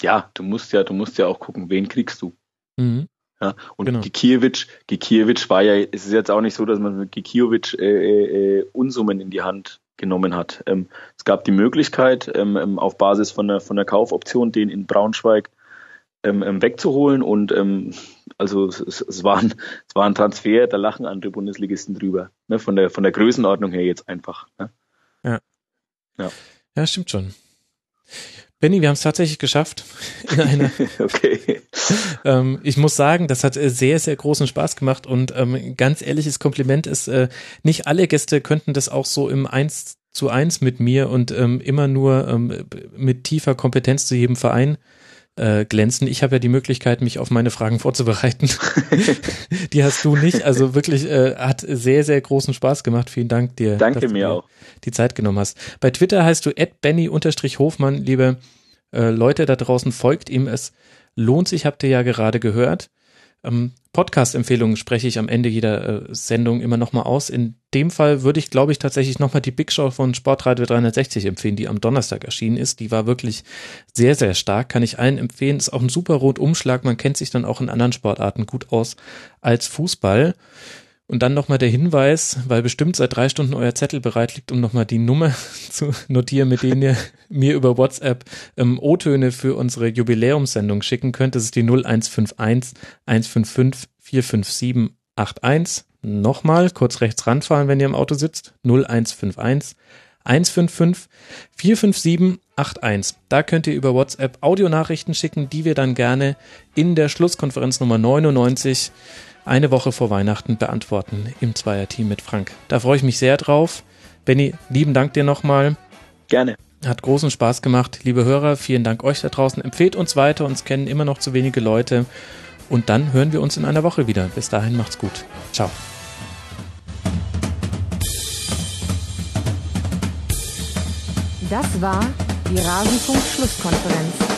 Ja, du musst ja, du musst ja auch gucken, wen kriegst du. Mhm. Ja, und Genau. Gikiewicz, Gikiewicz war ja, es ist jetzt auch nicht so, dass man mit Gikiewicz äh, äh, Unsummen in die Hand genommen hat. Ähm, es gab die Möglichkeit, ähm, ähm, auf Basis von der, von der Kaufoption den in Braunschweig ähm, ähm, wegzuholen und ähm, also es, es, war ein, es war ein Transfer, da lachen andere Bundesligisten drüber. Ne? Von, der, von der Größenordnung her jetzt einfach. Ne? Ja, stimmt schon. Benny, wir haben es tatsächlich geschafft. In einer, <laughs> okay. Ähm, ich muss sagen, das hat äh, sehr, sehr großen Spaß gemacht und ähm, ganz ehrliches Kompliment ist, äh, nicht alle Gäste könnten das auch so im Eins zu eins mit mir und ähm, immer nur ähm, mit tiefer Kompetenz zu jedem Verein äh, glänzen. Ich habe ja die Möglichkeit, mich auf meine Fragen vorzubereiten. <laughs> die hast du nicht. Also wirklich äh, hat sehr, sehr großen Spaß gemacht. Vielen Dank dir. Danke mir auch. Die Zeit genommen hast. Bei Twitter heißt du Benny-Hofmann, liebe Äh, Leute da draußen, folgt ihm. Es lohnt sich, habt ihr ja gerade gehört. Ähm, Podcast-Empfehlungen spreche ich am Ende jeder äh, Sendung immer nochmal aus. In dem Fall würde ich, glaube ich, tatsächlich nochmal die Big Show von Sportradio 360 empfehlen, die am Donnerstag erschienen ist. Die war wirklich sehr, sehr stark, kann ich allen empfehlen. Ist auch ein super Rundumschlag. Man kennt sich dann auch in anderen Sportarten gut aus als Fußball. Und dann nochmal der Hinweis, weil bestimmt seit drei Stunden euer Zettel bereit liegt, um nochmal die Nummer <laughs> zu notieren, mit denen ihr <laughs> mir über WhatsApp ähm, O-Töne für unsere Jubiläumssendung schicken könnt. Das ist die 0151 155 457 81. Nochmal kurz rechts ranfahren, wenn ihr im Auto sitzt. 0151 155 457 81. Da könnt ihr über WhatsApp Audionachrichten schicken, die wir dann gerne in der Schlusskonferenz Nummer 99 eine Woche vor Weihnachten beantworten im Zweierteam mit Frank. Da freue ich mich sehr drauf. Benny, lieben Dank dir nochmal. Gerne. Hat großen Spaß gemacht. Liebe Hörer, vielen Dank euch da draußen. Empfehlt uns weiter, uns kennen immer noch zu wenige Leute. Und dann hören wir uns in einer Woche wieder. Bis dahin macht's gut. Ciao. Das war die Rasenfunk-Schlusskonferenz.